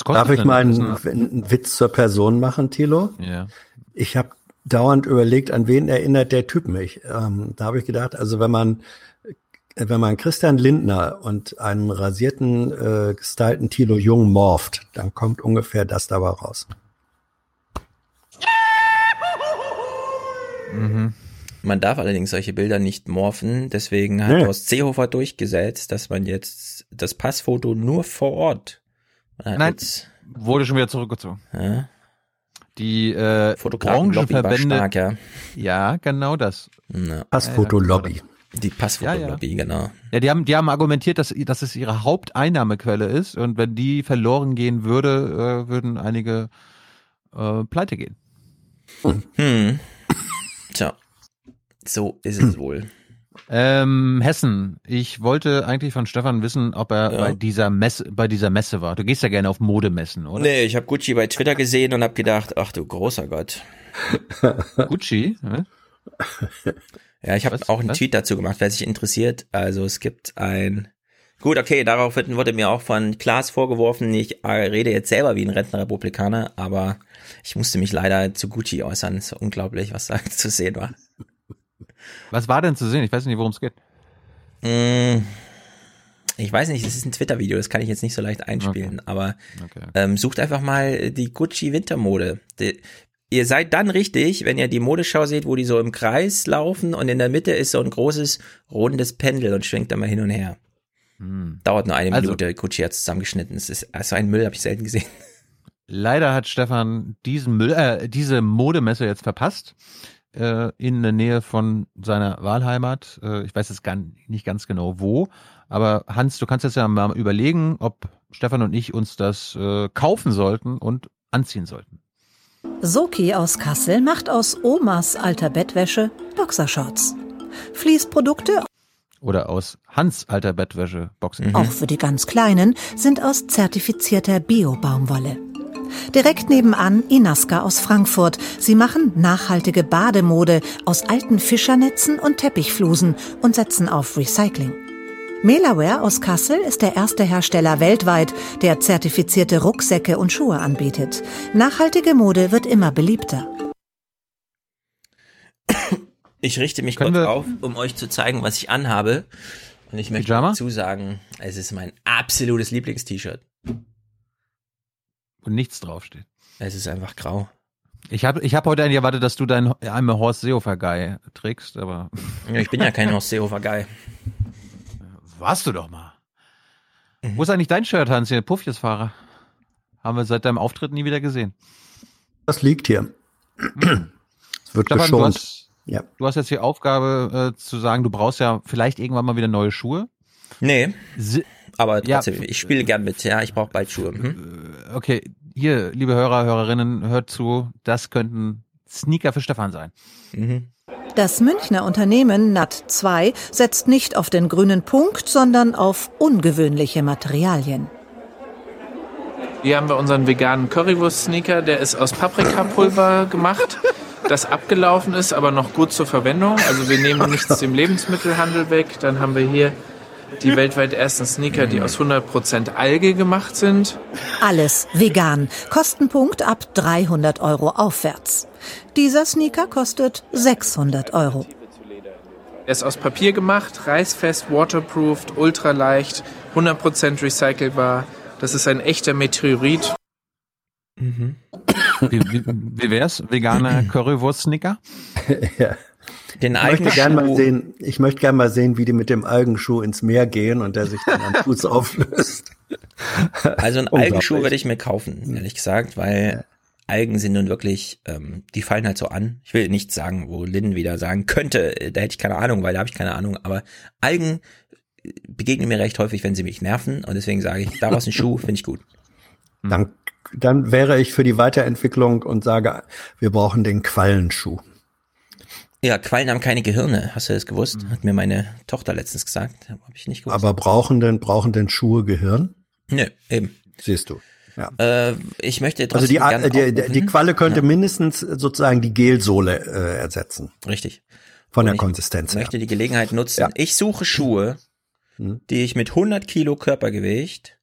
Darf ich mal einen, einen Witz zur Person machen, Thilo? Ja. Ich habe dauernd überlegt, an wen erinnert der Typ mich. Ähm, da habe ich gedacht, also wenn man wenn man Christian Lindner und einen rasierten, äh, gestylten Thilo Jung morpht, dann kommt ungefähr das dabei raus. Mhm. Man darf allerdings solche Bilder nicht morphen, deswegen hat Nee. Horst Seehofer durchgesetzt, dass man jetzt das Passfoto nur vor Ort. Nein, jetzt, wurde schon wieder zurückgezogen. Ja. Die äh, stark, ja. ja, genau das. Ja. Passfotolobby. Die Passfotolobby, genau. Ja, die haben, die haben argumentiert, dass, dass es ihre Haupteinnahmequelle ist und wenn die verloren gehen würde, äh, würden einige äh, pleite gehen. Hm. Tja, so ist es wohl. Ähm, Hessen. Ich wollte eigentlich von Stefan wissen, ob er Ja. bei dieser Messe, bei dieser Messe war. Du gehst ja gerne auf Modemessen, oder? Nee, ich habe Gucci bei Twitter gesehen und habe gedacht, ach du großer Gott. Gucci? ne? Ja, ich habe auch einen Was? Tweet dazu gemacht, wer sich interessiert. Also es gibt ein Gut, okay, daraufhin wurde mir auch von Klaas vorgeworfen, ich rede jetzt selber wie ein Rentenrepublikaner, aber ich musste mich leider zu Gucci äußern. Es war unglaublich, was da zu sehen war. Was war denn zu sehen? Ich weiß nicht, worum es geht. Mm, Ich weiß nicht, es ist ein Twitter-Video, das kann ich jetzt nicht so leicht einspielen, aber Okay. ähm, sucht einfach mal die Gucci Wintermode. Die, ihr seid dann richtig, wenn ihr die Modeschau seht, wo die so im Kreis laufen und in der Mitte ist so ein großes rundes Pendel und schwenkt dann mal hin und her. Hm. Dauert nur eine Also- Minute, Gucci hat zusammengeschnitten. Es ist so ein Müll, habe ich selten gesehen. Leider hat Stefan diesen Müll, äh, diese Modemesse jetzt verpasst. Äh, in der Nähe von seiner Wahlheimat. Äh, ich weiß jetzt gar nicht ganz genau wo. Aber Hans, du kannst jetzt ja mal überlegen, ob Stefan und ich uns das äh, kaufen sollten und anziehen sollten. Soki aus Kassel macht aus Omas alter Bettwäsche Boxershorts. Fließprodukte, Oder aus Hans alter Bettwäsche Boxen. auch für die ganz Kleinen, sind aus zertifizierter Bio-Baumwolle. Direkt nebenan Inaska aus Frankfurt. Sie machen nachhaltige Bademode aus alten Fischernetzen und Teppichflusen und setzen auf Recycling. Melaware aus Kassel ist der erste Hersteller weltweit, der zertifizierte Rucksäcke und Schuhe anbietet. Nachhaltige Mode wird immer beliebter. Ich richte mich kurz auf, um euch zu zeigen, was ich anhabe. Und ich möchte Pyjama? dazu sagen, es ist mein absolutes Lieblings-T-Shirt. Und nichts draufsteht. Es ist einfach grau. Ich habe ich hab heute eigentlich erwartet, dass du deinen I'm a Horst Seehofer Guy trägst, aber. Ja, ich bin ja kein Horst Seehofer Guy. Warst du doch mal. Wo ist eigentlich dein Shirt, Hans, hier? Puffjesfahrer. Haben wir seit deinem Auftritt nie wieder gesehen. Das liegt hier. Es wird Stefan, du geschont. hast, Ja. du hast jetzt die Aufgabe äh, zu sagen, du brauchst ja vielleicht irgendwann mal wieder neue Schuhe. Nee. Si Aber Ja. trotzdem, ich spiele gern mit. Ja, ich brauche bald Schuhe. Mhm. Okay, hier, liebe Hörer, Hörerinnen, hört zu, das könnten Sneaker für Stefan sein. Mhm. Das Münchner Unternehmen NAT2 setzt nicht auf den grünen Punkt, sondern auf ungewöhnliche Materialien. Hier haben wir unseren veganen Currywurst-Sneaker, der ist aus Paprikapulver gemacht, das abgelaufen ist, aber noch gut zur Verwendung. Also wir nehmen nichts dem Lebensmittelhandel weg. Dann haben wir hier die weltweit ersten Sneaker, die aus 100% Alge gemacht sind. Alles vegan. Kostenpunkt ab 300 Euro aufwärts. Dieser Sneaker kostet 600 Euro. Er ist aus Papier gemacht, reißfest, waterproofed, ultraleicht, 100% recycelbar. Das ist ein echter Meteorit. Mhm. Wie, wie, wie wär's? Veganer Currywurst-Sneaker? ja. Den Ich möchte gerne mal sehen, ich möchte gerne mal sehen, wie die mit dem Algenschuh ins Meer gehen und der sich dann am Fuß auflöst. Also einen Unglaublich. Algenschuh würde ich mir kaufen, ehrlich gesagt, weil Algen sind nun wirklich, ähm, die fallen halt so an. Ich will nicht sagen, wo Lynn wieder sagen könnte, äh, da hätte ich keine Ahnung, weil da habe ich keine Ahnung, aber Algen äh, begegnen mir recht häufig, wenn sie mich nerven und deswegen sage ich, daraus ein Schuh, finde ich gut. Dann, dann wäre ich für die Weiterentwicklung und sage, wir brauchen den Quallenschuh. Ja, Quallen haben keine Gehirne, hast du das gewusst? Hat mir meine Tochter letztens gesagt, habe ich nicht gewusst. Aber brauchen denn, brauchen denn Schuhe Gehirn? Nö, eben. Siehst du. Ja. Äh, ich möchte Also trotzdem die, gern die, die, aufrufen. die Qualle könnte Ja, mindestens sozusagen die Gelsohle äh, ersetzen. Richtig. Von der Und ich Konsistenz her. möchte die Gelegenheit nutzen. Ja. Ich suche Schuhe, Mhm. die ich mit 100 Kilo Körpergewicht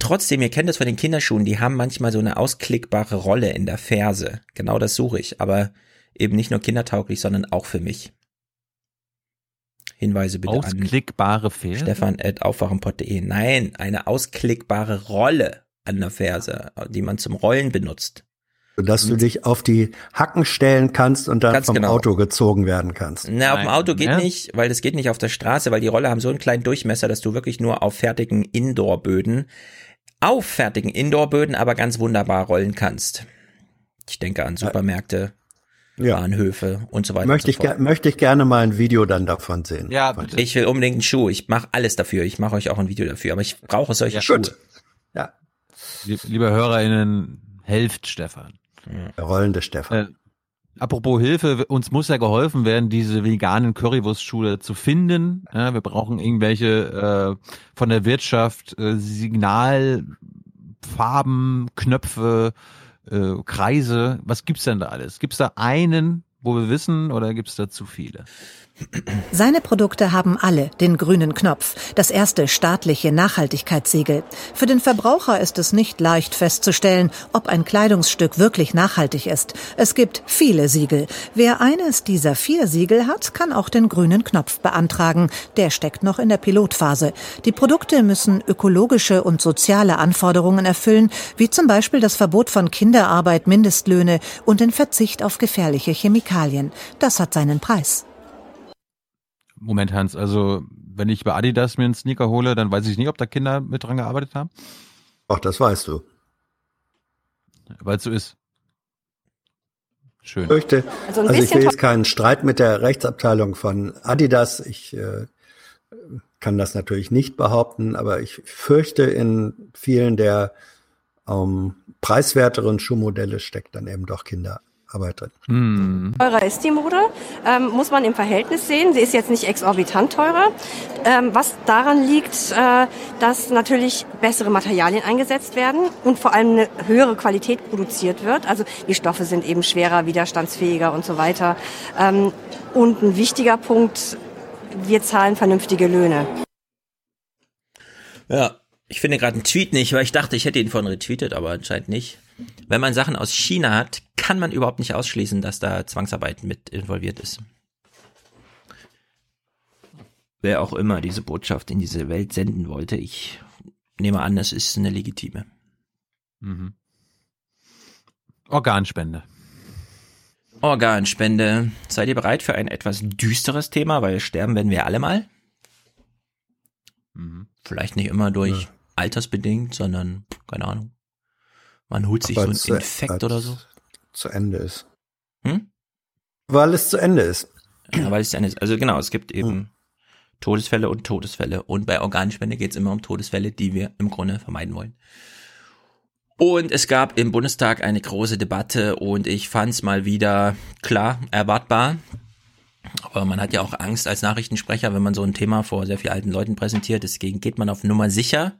Trotzdem, ihr kennt das von den Kinderschuhen, die haben manchmal so eine ausklickbare Rolle in der Ferse. Genau das suche ich, aber eben nicht nur kindertauglich, sondern auch für mich. Hinweise bitte Ausklickbare Ferse? an stefan.aufwachenpod.de. Nein, eine ausklickbare Rolle an der Ferse, die man zum Rollen benutzt. Sodass du dich auf die Hacken stellen kannst und dann Ganz vom genau. Auto gezogen werden kannst. Na, auf dem Auto geht ja. nicht, weil das geht nicht auf der Straße, weil die Rolle haben so einen kleinen Durchmesser, dass du wirklich nur auf fertigen Indoor-Böden, auf fertigen Indoor-Böden aber ganz wunderbar rollen kannst. Ich denke an Supermärkte, Ja. Bahnhöfe und so weiter. Möchte und ich, so fort. möchte ich gerne mal ein Video dann davon sehen. Ja, bitte. Ich will unbedingt einen Schuh. Ich mache alles dafür. Ich mache euch auch ein Video dafür, aber ich brauche solche Schuhe. Gut. Ja, Lie- Liebe HörerInnen, helft Stefan. der rollende Stefan. Äh, apropos Hilfe, uns muss ja geholfen werden, diese veganen Currywurstschuhe zu finden. Ja, wir brauchen irgendwelche äh, von der Wirtschaft äh, Signalfarben, Knöpfe, äh, Kreise. Was gibt's denn da alles? Gibt's da einen, wo wir wissen, oder gibt's da zu viele? Seine Produkte haben alle den grünen Knopf, das erste staatliche Nachhaltigkeitssiegel. Für den Verbraucher ist es nicht leicht festzustellen, ob ein Kleidungsstück wirklich nachhaltig ist. Es gibt viele Siegel. Wer eines dieser vier Siegel hat, kann auch den grünen Knopf beantragen. Der steckt noch in der Pilotphase. Die Produkte müssen ökologische und soziale Anforderungen erfüllen, wie zum Beispiel das Verbot von Kinderarbeit, Mindestlöhne und den Verzicht auf gefährliche Chemikalien. Das hat seinen Preis. Moment, Hans, also wenn ich bei Adidas mir einen Sneaker hole, dann weiß ich nicht, ob da Kinder mit dran gearbeitet haben, Ach, das weißt du. weil es so ist. Schön. Ich fürchte, Also ein also ich will jetzt keinen Streit mit der Rechtsabteilung von Adidas. Ich äh, kann das natürlich nicht behaupten, aber ich fürchte, in vielen der ähm, preiswerteren Schuhmodelle steckt dann eben doch Kinderarbeit drin. Hm. Teurer ist die Mode, ähm, muss man im Verhältnis sehen. Sie ist jetzt nicht exorbitant teurer, ähm, was daran liegt, äh, dass natürlich bessere Materialien eingesetzt werden und vor allem eine höhere Qualität produziert wird. Also die Stoffe sind eben schwerer, widerstandsfähiger und so weiter. Ähm, und ein wichtiger Punkt, wir zahlen vernünftige Löhne. Ja, ich finde gerade einen Tweet nicht, weil ich dachte, ich hätte ihn vorhin retweetet, aber anscheinend nicht. Wenn man Sachen aus China hat, kann man überhaupt nicht ausschließen, dass da Zwangsarbeit mit involviert ist. wer auch immer diese Botschaft in diese Welt senden wollte. Ich nehme an, es ist eine legitime. Mhm. Organspende. Organspende. Seid ihr bereit für ein etwas düsteres Thema, weil sterben werden wir alle mal? Mhm. Vielleicht nicht immer durch ja. altersbedingt, sondern keine Ahnung. Man holt sich Aber so einen Infekt oder so. Zu Ende ist. Hm? Weil es zu Ende ist. Ja, weil es zu Ende ist. Also genau, es gibt eben hm. Todesfälle und Todesfälle. Und bei Organspende geht es immer um Todesfälle, die wir im Grunde vermeiden wollen. Und es gab im Bundestag eine große Debatte und ich fand es mal wieder klar erwartbar. Aber man hat ja auch Angst als Nachrichtensprecher, wenn man so ein Thema vor sehr vielen alten Leuten präsentiert. Deswegen geht man auf Nummer sicher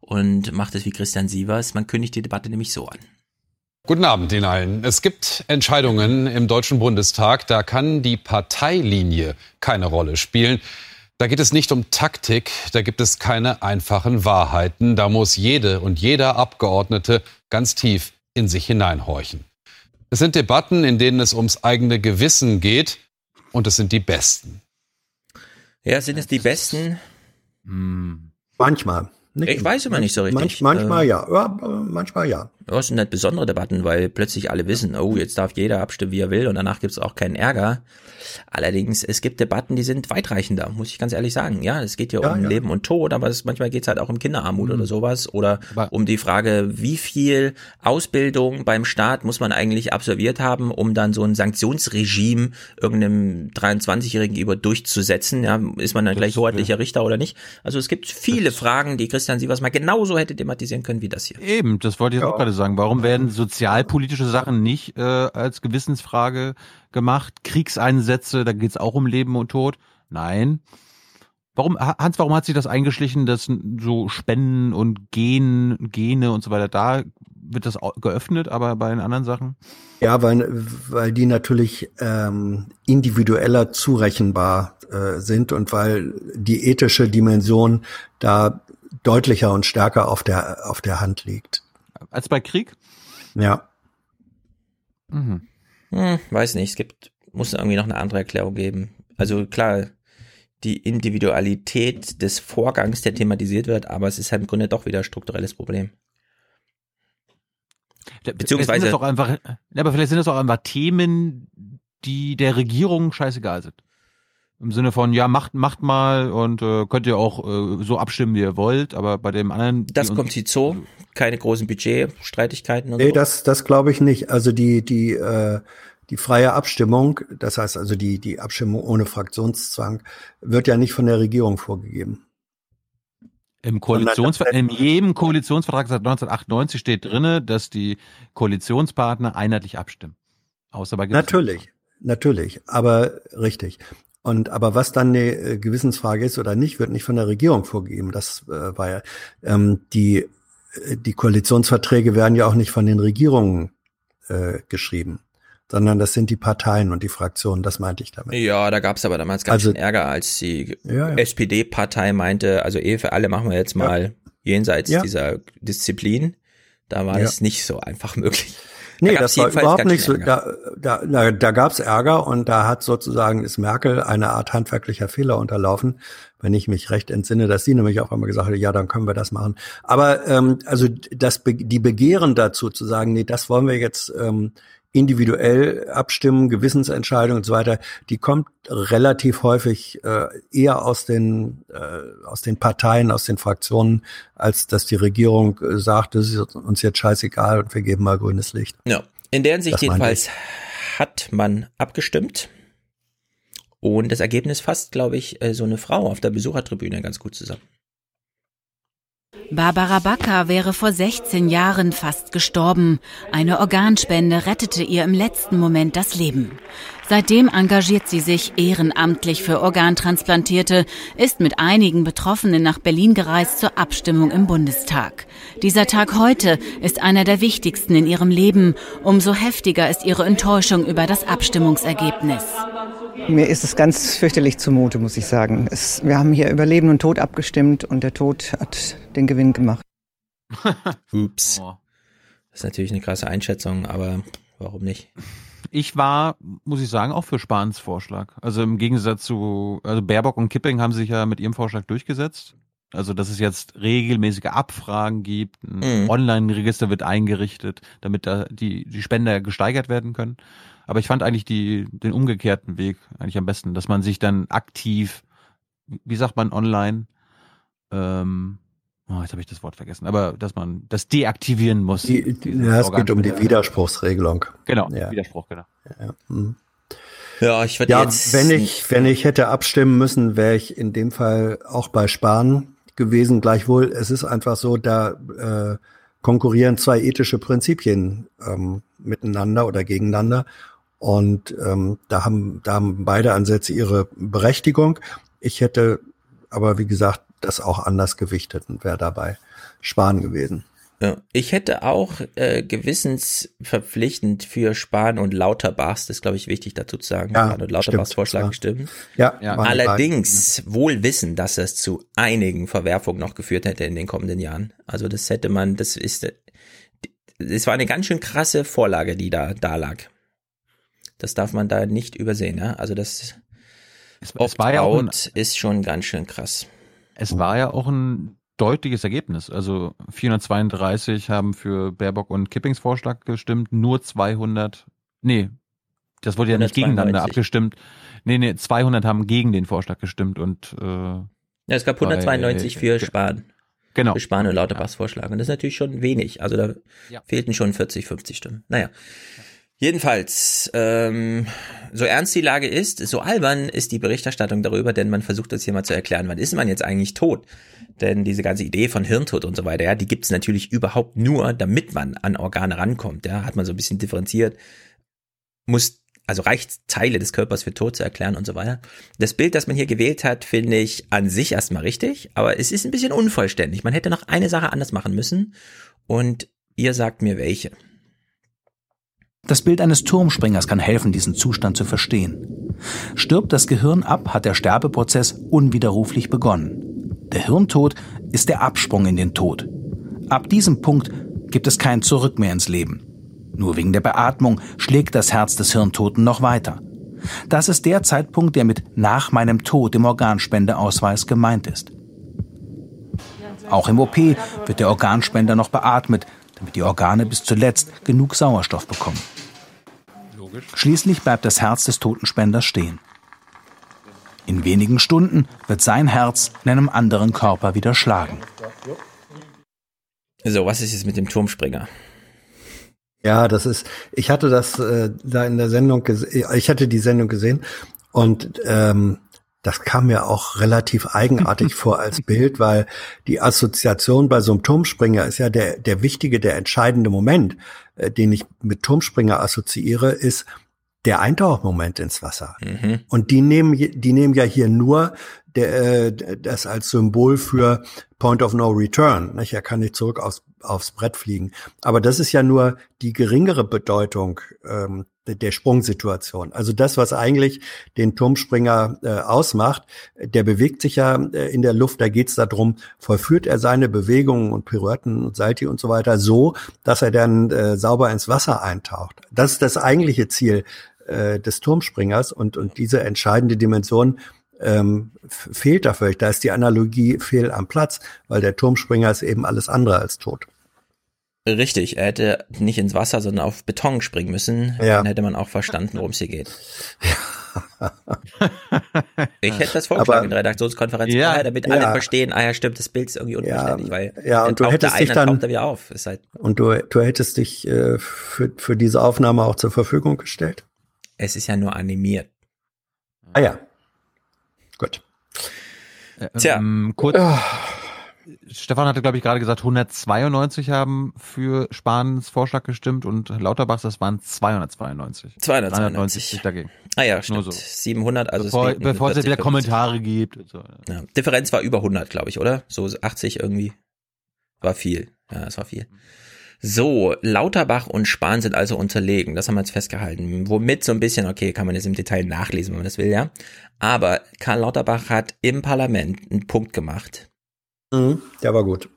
und macht es wie Christian Sievers. Man kündigt die Debatte nämlich so an. Guten Abend Ihnen allen. Es gibt Entscheidungen im Deutschen Bundestag, da kann die Parteilinie keine Rolle spielen. Da geht es nicht um Taktik, da gibt es keine einfachen Wahrheiten. Da muss jede und jeder Abgeordnete ganz tief in sich hineinhorchen. Es sind Debatten, in denen es ums eigene Gewissen geht und es sind die besten. Ja, sind es die besten? Hm. Manchmal. Nicht ich weiß immer nicht so richtig. Manch, manchmal ja. ja, manchmal ja. Ja, es sind halt besondere Debatten, weil plötzlich alle wissen, oh, jetzt darf jeder abstimmen, wie er will und danach gibt es auch keinen Ärger. Allerdings, es gibt Debatten, die sind weitreichender, muss ich ganz ehrlich sagen. Ja, es geht ja, ja um ja. Leben und Tod, aber es, manchmal geht es halt auch um Kinderarmut mhm. oder sowas oder aber um die Frage, wie viel Ausbildung beim Staat muss man eigentlich absolviert haben, um dann so ein Sanktionsregime irgendeinem 23-Jährigen über durchzusetzen. Ja, ist man dann gleich hoheitlicher Richter oder nicht? Also es gibt viele Fragen, die Christian Sievers mal genauso hätte thematisieren können wie das hier. Eben, das wollte ich auch gerade sagen. Warum werden sozialpolitische Sachen nicht äh, als Gewissensfrage gemacht. Kriegseinsätze, da geht es auch um Leben und Tod. Nein. Warum, Hans, warum hat sich das eingeschlichen, dass so Spenden und Gen, Gene und so weiter, da wird das geöffnet, aber bei den anderen Sachen? Ja, weil, weil die natürlich ähm, individueller zurechenbar äh, sind und weil die ethische Dimension da deutlicher und stärker auf der, auf der Hand liegt. Als bei Krieg? Ja. Mhm. Hm, weiß nicht, es gibt, muss irgendwie noch eine andere Erklärung geben. Also klar, die Individualität des Vorgangs, der thematisiert wird, aber es ist halt im Grunde doch wieder ein strukturelles Problem. Beziehungsweise. Sind das auch einfach, aber vielleicht sind das auch einfach Themen, die der Regierung scheißegal sind. Im Sinne von, ja, macht, macht mal und äh, könnt ihr auch äh, so abstimmen, wie ihr wollt, aber bei dem anderen. Das kommt sie zu, keine großen Budgetstreitigkeiten und nee, so. das, das glaube ich nicht. Also die, die, äh, die freie Abstimmung, das heißt also die, die Abstimmung ohne Fraktionszwang, wird ja nicht von der Regierung vorgegeben. Im Koalitionsvertrag, in jedem Koalitionsvertrag seit 1998 steht drinne, dass die Koalitionspartner einheitlich abstimmen. Außer bei Natürlich, natürlich, aber richtig. Und aber was dann eine äh, Gewissensfrage ist oder nicht, wird nicht von der Regierung vorgegeben. Das äh, war ja ähm, die äh, die Koalitionsverträge werden ja auch nicht von den Regierungen äh, geschrieben, sondern das sind die Parteien und die Fraktionen. Das meinte ich damit. Ja, da gab es aber damals ganz also, Ärger, als die ja, ja. SPD-Partei meinte, also Ehe für alle machen wir jetzt mal ja. jenseits dieser Disziplin. Da war es nicht so einfach möglich. Nee, da das war überhaupt nicht so. Da, da, da, da gab es Ärger und da hat sozusagen ist Merkel eine Art handwerklicher Fehler unterlaufen, wenn ich mich recht entsinne, dass sie nämlich auch einmal gesagt hat, ja, dann können wir das machen. Aber ähm, also das die Begehren dazu zu sagen, nee, das wollen wir jetzt ähm, individuell abstimmen, Gewissensentscheidungen und so weiter, die kommt relativ häufig äh, eher aus den äh, aus den Parteien, aus den Fraktionen, als dass die Regierung äh, sagt, das ist uns jetzt scheißegal und wir geben mal grünes Licht. Ja, in deren Sicht jedenfalls hat man abgestimmt und das Ergebnis fasst, glaube ich, äh, so eine Frau auf der Besuchertribüne ganz gut zusammen. Barbara Backer wäre vor 16 Jahren fast gestorben. Eine Organspende rettete ihr im letzten Moment das Leben. Seitdem engagiert sie sich ehrenamtlich für Organtransplantierte, ist mit einigen Betroffenen nach Berlin gereist zur Abstimmung im Bundestag. Dieser Tag heute ist einer der wichtigsten in ihrem Leben. Umso heftiger ist ihre Enttäuschung über das Abstimmungsergebnis. Mir ist es ganz fürchterlich zumute, muss ich sagen. Es, wir haben hier über Leben und Tod abgestimmt und der Tod hat den Gewinn gemacht. Ups. Das ist natürlich eine krasse Einschätzung, aber warum nicht? Ich war, muss ich sagen, auch für Spahns Vorschlag. Also im Gegensatz zu, also Baerbock und Kipping haben sich ja mit ihrem Vorschlag durchgesetzt. Also, dass es jetzt regelmäßige Abfragen gibt, ein Mhm. Online-Register wird eingerichtet, damit da die, die Spender gesteigert werden können. Aber ich fand eigentlich die, den umgekehrten Weg eigentlich am besten, dass man sich dann aktiv, wie sagt man online, ähm, oh, jetzt habe ich das Wort vergessen, aber dass man das deaktivieren muss. Die, die, ja, es geht um die Widerspruchsregelung. Genau, Ja. Widerspruch, genau. Ja, mhm. Ja, ich würde ja jetzt. wenn ich, wenn ich hätte abstimmen müssen, wäre ich in dem Fall auch bei Spahn gewesen. Gleichwohl, es ist einfach so, da äh, konkurrieren zwei ethische Prinzipien ähm, miteinander oder gegeneinander. Und ähm, da haben, da haben beide Ansätze ihre Berechtigung. Ich hätte aber, wie gesagt, das auch anders gewichtet und wäre dabei Spahn gewesen. Ich hätte auch äh, gewissensverpflichtend für Spahn und Lauterbachs, das ist glaube ich wichtig dazu zu sagen, Ja, Spahn und Lauterbachs stimmt, Vorschlag gestimmt. Ja, Ja. Allerdings wohl wissen, dass es zu einigen Verwerfungen noch geführt hätte in den kommenden Jahren. Also das hätte man, das ist, es war eine ganz schön krasse Vorlage, die da, da lag. Das darf man da nicht übersehen, ja. Also das Es, es war ja auch ein, Opt-out ist schon ganz schön krass. es war ja auch ein deutliches Ergebnis. Also 432 haben für Baerbock und Kippings Vorschlag gestimmt, nur 200, nee, das wurde ja nicht 192. gegeneinander abgestimmt. Nee, nee, 200 haben gegen den Vorschlag gestimmt und äh, Ja, es gab bei- 192 für Spahn. Genau. Für Spahn und Lauterbachs Vorschlag. Und das ist natürlich schon wenig. Also da Ja. fehlten schon 40, 50 Stimmen. Naja. Jedenfalls, ähm, so ernst die Lage ist, so albern ist die Berichterstattung darüber, denn man versucht das hier mal zu erklären, wann ist man jetzt eigentlich tot? Denn diese ganze Idee von Hirntod und so weiter, ja, die gibt's natürlich überhaupt nur, damit man an Organe rankommt. Ja, hat man so ein bisschen differenziert, muss, also reicht Teile des Körpers für tot zu erklären und so weiter. Das Bild, das man hier gewählt hat, finde ich an sich erstmal richtig, aber es ist ein bisschen unvollständig. Man hätte noch eine Sache anders machen müssen und ihr sagt mir welche. Das Bild eines Turmspringers kann helfen, diesen Zustand zu verstehen. Stirbt das Gehirn ab, hat der Sterbeprozess unwiderruflich begonnen. Der Hirntod ist der Absprung in den Tod. Ab diesem Punkt gibt es kein Zurück mehr ins Leben. Nur wegen der Beatmung schlägt das Herz des Hirntoten noch weiter. Das ist der Zeitpunkt, der mit nach meinem Tod im Organspendeausweis gemeint ist. Auch im OP wird der Organspender noch beatmet, damit die Organe bis zuletzt genug Sauerstoff bekommen. Schließlich bleibt das Herz des Totenspenders stehen. In wenigen Stunden wird sein Herz in einem anderen Körper wieder schlagen. So, was ist jetzt mit dem Turmspringer? Ja, das ist, ich hatte das äh, da in der Sendung gesehen, ich hatte die Sendung gesehen und ähm, das kam mir auch relativ eigenartig vor als Bild, weil die Assoziation bei so einem Turmspringer ist ja der, der wichtige, der entscheidende Moment, äh, den ich mit Turmspringer assoziiere, ist der Eintauchmoment ins Wasser. Mhm. Und die nehmen, die nehmen ja hier nur der, äh, das als Symbol für Point of No Return. Nicht? Er kann nicht zurück aufs, aufs Brett fliegen. Aber das ist ja nur die geringere Bedeutung ähm, der- Sprungsituation. Also das, was eigentlich den Turmspringer äh, ausmacht, der bewegt sich ja äh, in der Luft. Da geht es darum, vollführt er seine Bewegungen und Pirouetten und Salti und so weiter so, dass er dann äh, sauber ins Wasser eintaucht. Das ist das eigentliche Ziel äh, des Turmspringers und, und diese entscheidende Dimension ähm, fehlt da völlig. Da ist die Analogie fehl am Platz, weil der Turmspringer ist eben alles andere als tot. Richtig, er hätte nicht ins Wasser, sondern auf Beton springen müssen. Ja. Dann hätte man auch verstanden, worum es hier geht. ich hätte das vorgeschlagen Aber- in der Redaktionskonferenz, Ja, ah, damit ja. alle verstehen, ah ja, stimmt, das Bild ist irgendwie unverständlich, weil ja, dann und du taucht hättest ein, dich dann dann- taucht er wieder auf. Ist halt, Und du, du hättest dich äh, für, für diese Aufnahme auch zur Verfügung gestellt? es ist ja nur animiert. Ah ja. Gut. Tja. Ähm, kurz. Stefan hatte, glaube ich, gerade gesagt, 192 haben für Spahns Vorschlag gestimmt und Lauterbachs, das waren 292. 292. dagegen. Ah ja, Nur stimmt. so. 700, also Bevor, es bevor es 40, wieder 50. Kommentare gibt. So. Ja. Differenz war über 100, glaube ich, oder? So 80 irgendwie. War viel. Ja, es war viel. So, Lauterbach und Spahn sind also unterlegen. Das haben wir jetzt festgehalten. Womit so ein bisschen, okay, kann man jetzt im Detail nachlesen, wenn man das will, ja. Aber Karl Lauterbach hat im Parlament einen Punkt gemacht. Mhm, der war gut.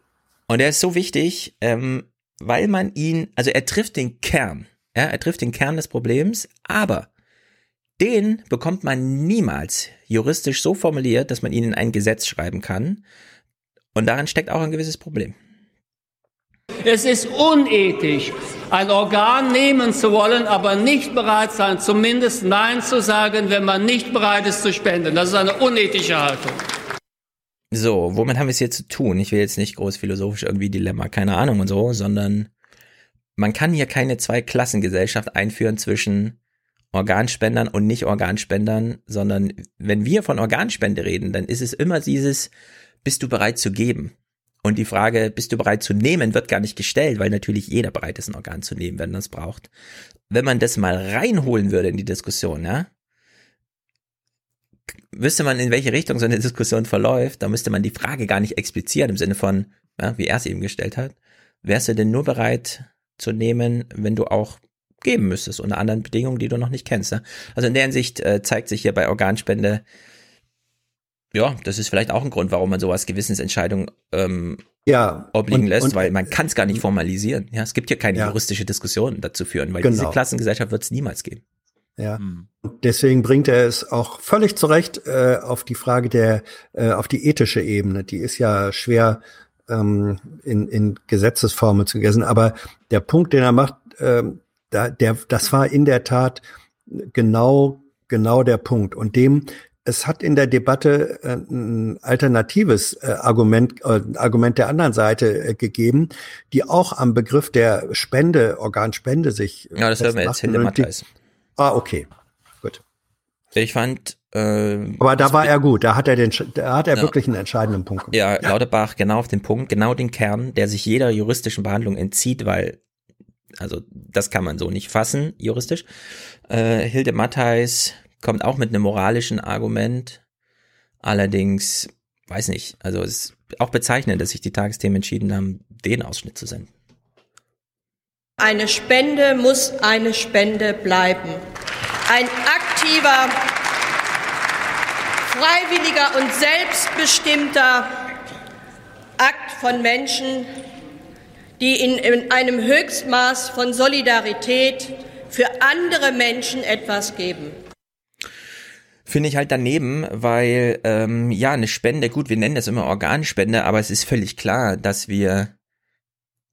Und der ist so wichtig, ähm, weil man ihn, also er trifft den Kern Ja, er trifft den Kern des Problems, aber den bekommt man niemals juristisch so formuliert, dass man ihn in ein Gesetz schreiben kann. Und darin steckt auch ein gewisses Problem. Es ist unethisch, ein Organ nehmen zu wollen, aber nicht bereit sein, zumindest Nein zu sagen, wenn man nicht bereit ist zu spenden. Das ist eine unethische Haltung. So, womit haben wir es hier zu tun? Ich will jetzt nicht groß philosophisch irgendwie Dilemma, keine Ahnung und so, sondern man kann hier keine Zweiklassengesellschaft einführen zwischen Organspendern und Nicht-Organspendern, sondern wenn wir von Organspende reden, dann ist es immer dieses, bist du bereit zu geben? Und die Frage, bist du bereit zu nehmen, wird gar nicht gestellt, weil natürlich jeder bereit ist, ein Organ zu nehmen, wenn er es braucht. Wenn man das mal reinholen würde in die Diskussion, ja, wüsste man, in welche Richtung so eine Diskussion verläuft, da müsste man die Frage gar nicht explizieren im Sinne von, ja, wie er es eben gestellt hat. Wärst du denn nur bereit zu nehmen, wenn du auch geben müsstest, unter anderen Bedingungen, die du noch nicht kennst. Ne? Also in der Hinsicht äh, zeigt sich hier bei Organspende, ja, das ist vielleicht auch ein Grund, warum man sowas Gewissensentscheidungen ähm, ja, obliegen und, lässt, und, weil man kann es gar nicht formalisieren. Ja, es gibt hier keine Ja. juristische Diskussion dazu führen, weil Genau. diese Klassengesellschaft wird es niemals geben. Ja. Deswegen bringt er es auch völlig zurecht äh, auf die Frage der, äh, auf die ethische Ebene. Die ist ja schwer ähm, in, in Gesetzesformen zu gegessen. Aber der Punkt, den er macht, ähm, da, der, das war in der Tat genau, genau der Punkt. Und dem, es hat in der Debatte äh, ein alternatives äh, Argument, äh, ein Argument der anderen Seite äh, gegeben, die auch am Begriff der Spende, Organspende sich Ja, das hören wir jetzt, Hilde Mattheis. Ah, okay. Gut. Ich fand, äh, Aber da war er gut, da hat er den, da hat er Ja. wirklich einen entscheidenden Punkt gemacht. Ja, Lauterbach genau auf den Punkt, genau den Kern, der sich jeder juristischen Behandlung entzieht, weil, also das kann man so nicht fassen, juristisch. Äh, Hilde Mattheis kommt auch mit einem moralischen Argument. Allerdings, weiß nicht, also es ist auch bezeichnend, dass sich die Tagesthemen entschieden haben, den Ausschnitt zu senden. Eine Spende muss eine Spende bleiben. Ein aktiver, freiwilliger und selbstbestimmter Akt von Menschen, die in, in einem Höchstmaß von Solidarität für andere Menschen etwas geben. Finde ich halt daneben, weil ähm, ja eine Spende, gut, wir nennen das immer Organspende, aber es ist völlig klar, dass wir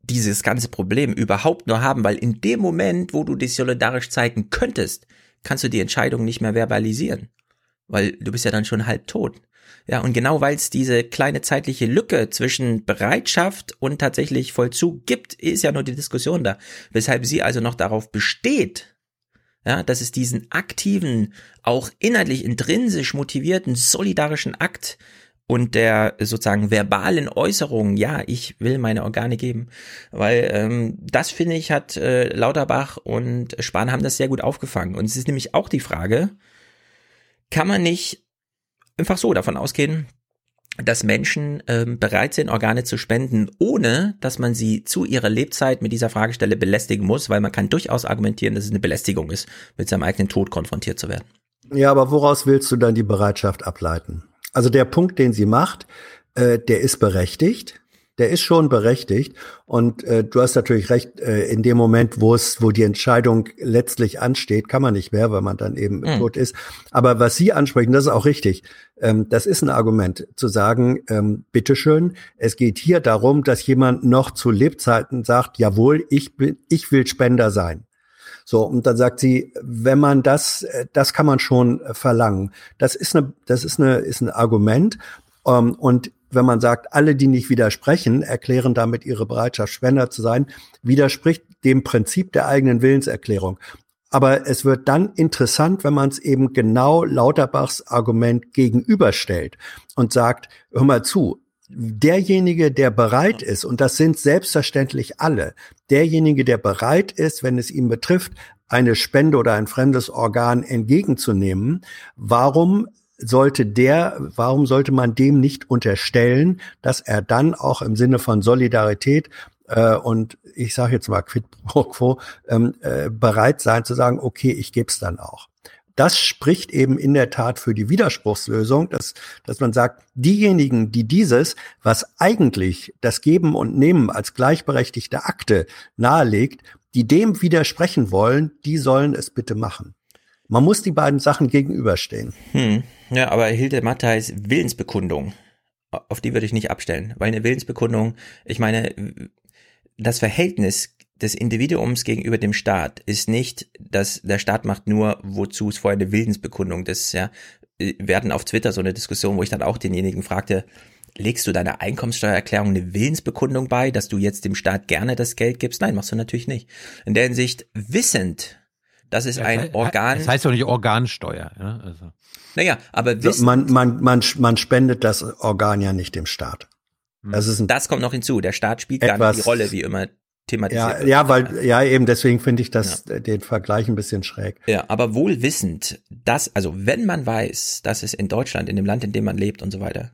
dieses ganze Problem überhaupt nur haben, weil in dem Moment, wo du dich solidarisch zeigen könntest, kannst du die Entscheidung nicht mehr verbalisieren, weil du bist ja dann schon halb tot. Ja, und genau weil es diese kleine zeitliche Lücke zwischen Bereitschaft und tatsächlich Vollzug gibt, ist ja nur die Diskussion da, weshalb sie also noch darauf besteht, ja, dass es diesen aktiven, auch inhaltlich intrinsisch motivierten, solidarischen Akt und der sozusagen verbalen Äußerung, ja, ich will meine Organe geben, weil ähm, das finde ich hat äh, Lauterbach und Spahn haben das sehr gut aufgefangen. Und es ist nämlich auch die Frage, kann man nicht einfach so davon ausgehen, dass Menschen ähm, bereit sind, Organe zu spenden, ohne dass man sie zu ihrer Lebzeit mit dieser Fragestelle belästigen muss, weil man kann durchaus argumentieren, dass es eine Belästigung ist, mit seinem eigenen Tod konfrontiert zu werden. Ja, aber woraus willst du dann die Bereitschaft ableiten? Also der Punkt, den sie macht, äh, der ist berechtigt. Der ist schon berechtigt. Und äh, du hast natürlich recht, äh, in dem Moment, wo es, wo die Entscheidung letztlich ansteht, kann man nicht mehr, weil man dann eben Mhm. tot ist. Aber was Sie ansprechen, das ist auch richtig. Ähm, das ist ein Argument, zu sagen, ähm, bitteschön, es geht hier darum, dass jemand noch zu Lebzeiten sagt, jawohl, ich bin, ich will Spender sein. So, und dann sagt sie, wenn man das, äh, das kann man schon äh, verlangen. Das ist eine, das ist eine, ist ein Argument. Ähm, und wenn man sagt, alle, die nicht widersprechen, erklären damit ihre Bereitschaft, Spender zu sein, widerspricht dem Prinzip der eigenen Willenserklärung. Aber es wird dann interessant, wenn man es eben genau Lauterbachs Argument gegenüberstellt und sagt, hör mal zu, derjenige, der bereit ist, und das sind selbstverständlich alle, derjenige, der bereit ist, wenn es ihn betrifft, eine Spende oder ein fremdes Organ entgegenzunehmen, warum sollte der, warum sollte man dem nicht unterstellen, dass er dann auch im Sinne von Solidarität äh, und ich sage jetzt mal quid pro quo ähm, äh, bereit sein zu sagen, okay, ich gebe es dann auch. das spricht eben in der Tat für die Widerspruchslösung, dass, dass man sagt, diejenigen, die dieses, was eigentlich das Geben und Nehmen als gleichberechtigte Akte nahelegt, die dem widersprechen wollen, die sollen es bitte machen. Man muss die beiden Sachen gegenüberstehen. Hm. Ja, aber Hilde Mattheis Willensbekundung, auf die würde ich nicht abstellen, weil eine Willensbekundung, ich meine, das Verhältnis des Individuums gegenüber dem Staat ist nicht, dass der Staat macht nur, wozu es vorher eine Willensbekundung, das ja, wir hatten auf Twitter so eine Diskussion, wo ich dann auch denjenigen fragte, legst du deiner Einkommenssteuererklärung eine Willensbekundung bei, dass du jetzt dem Staat gerne das Geld gibst? Nein, machst du natürlich nicht. In der Hinsicht wissend, dass es ein Organ. Das heißt doch nicht Organsteuer. Ja? Also. Naja, aber wissend, man, man, man, man spendet das Organ ja nicht dem Staat. Das, ist das kommt noch hinzu. Der Staat spielt gar nicht die Rolle, wie immer thematisiert ja, Ja, weil, ja, eben deswegen finde ich das, ja. den Vergleich ein bisschen schräg. Ja, aber wohl wissend, dass, also wenn man weiß, dass es in Deutschland, in dem Land, in dem man lebt und so weiter,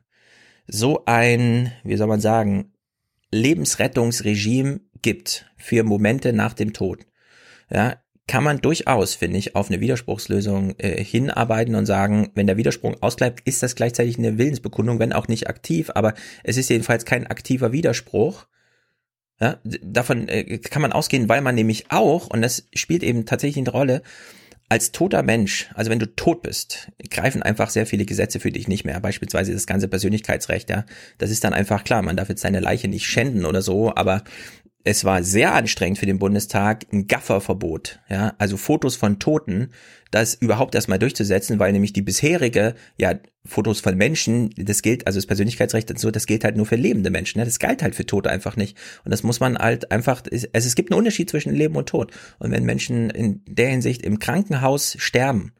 so ein, wie soll man sagen, Lebensrettungsregime gibt für Momente nach dem Tod, ja, kann man durchaus, finde ich, auf eine Widerspruchslösung äh, hinarbeiten und sagen, wenn der Widerspruch ausbleibt, ist das gleichzeitig eine Willensbekundung, wenn auch nicht aktiv, aber es ist jedenfalls kein aktiver Widerspruch. Ja, davon äh, kann man ausgehen, weil man nämlich auch, und das spielt eben tatsächlich eine Rolle, als toter Mensch, also wenn du tot bist, greifen einfach sehr viele Gesetze für dich nicht mehr. Beispielsweise das ganze Persönlichkeitsrecht, ja. Das ist dann einfach klar. Man darf jetzt seine Leiche nicht schänden oder so, aber es war sehr anstrengend für den Bundestag, ein Gafferverbot, ja, also Fotos von Toten, das überhaupt erstmal durchzusetzen, weil nämlich die bisherige, ja, Fotos von Menschen, das gilt, also das Persönlichkeitsrecht und so, das gilt halt nur für lebende Menschen, ne? das galt halt für Tote einfach nicht. Und das muss man halt einfach, es, es gibt einen Unterschied zwischen Leben und Tod. Und wenn Menschen in der Hinsicht im Krankenhaus sterben,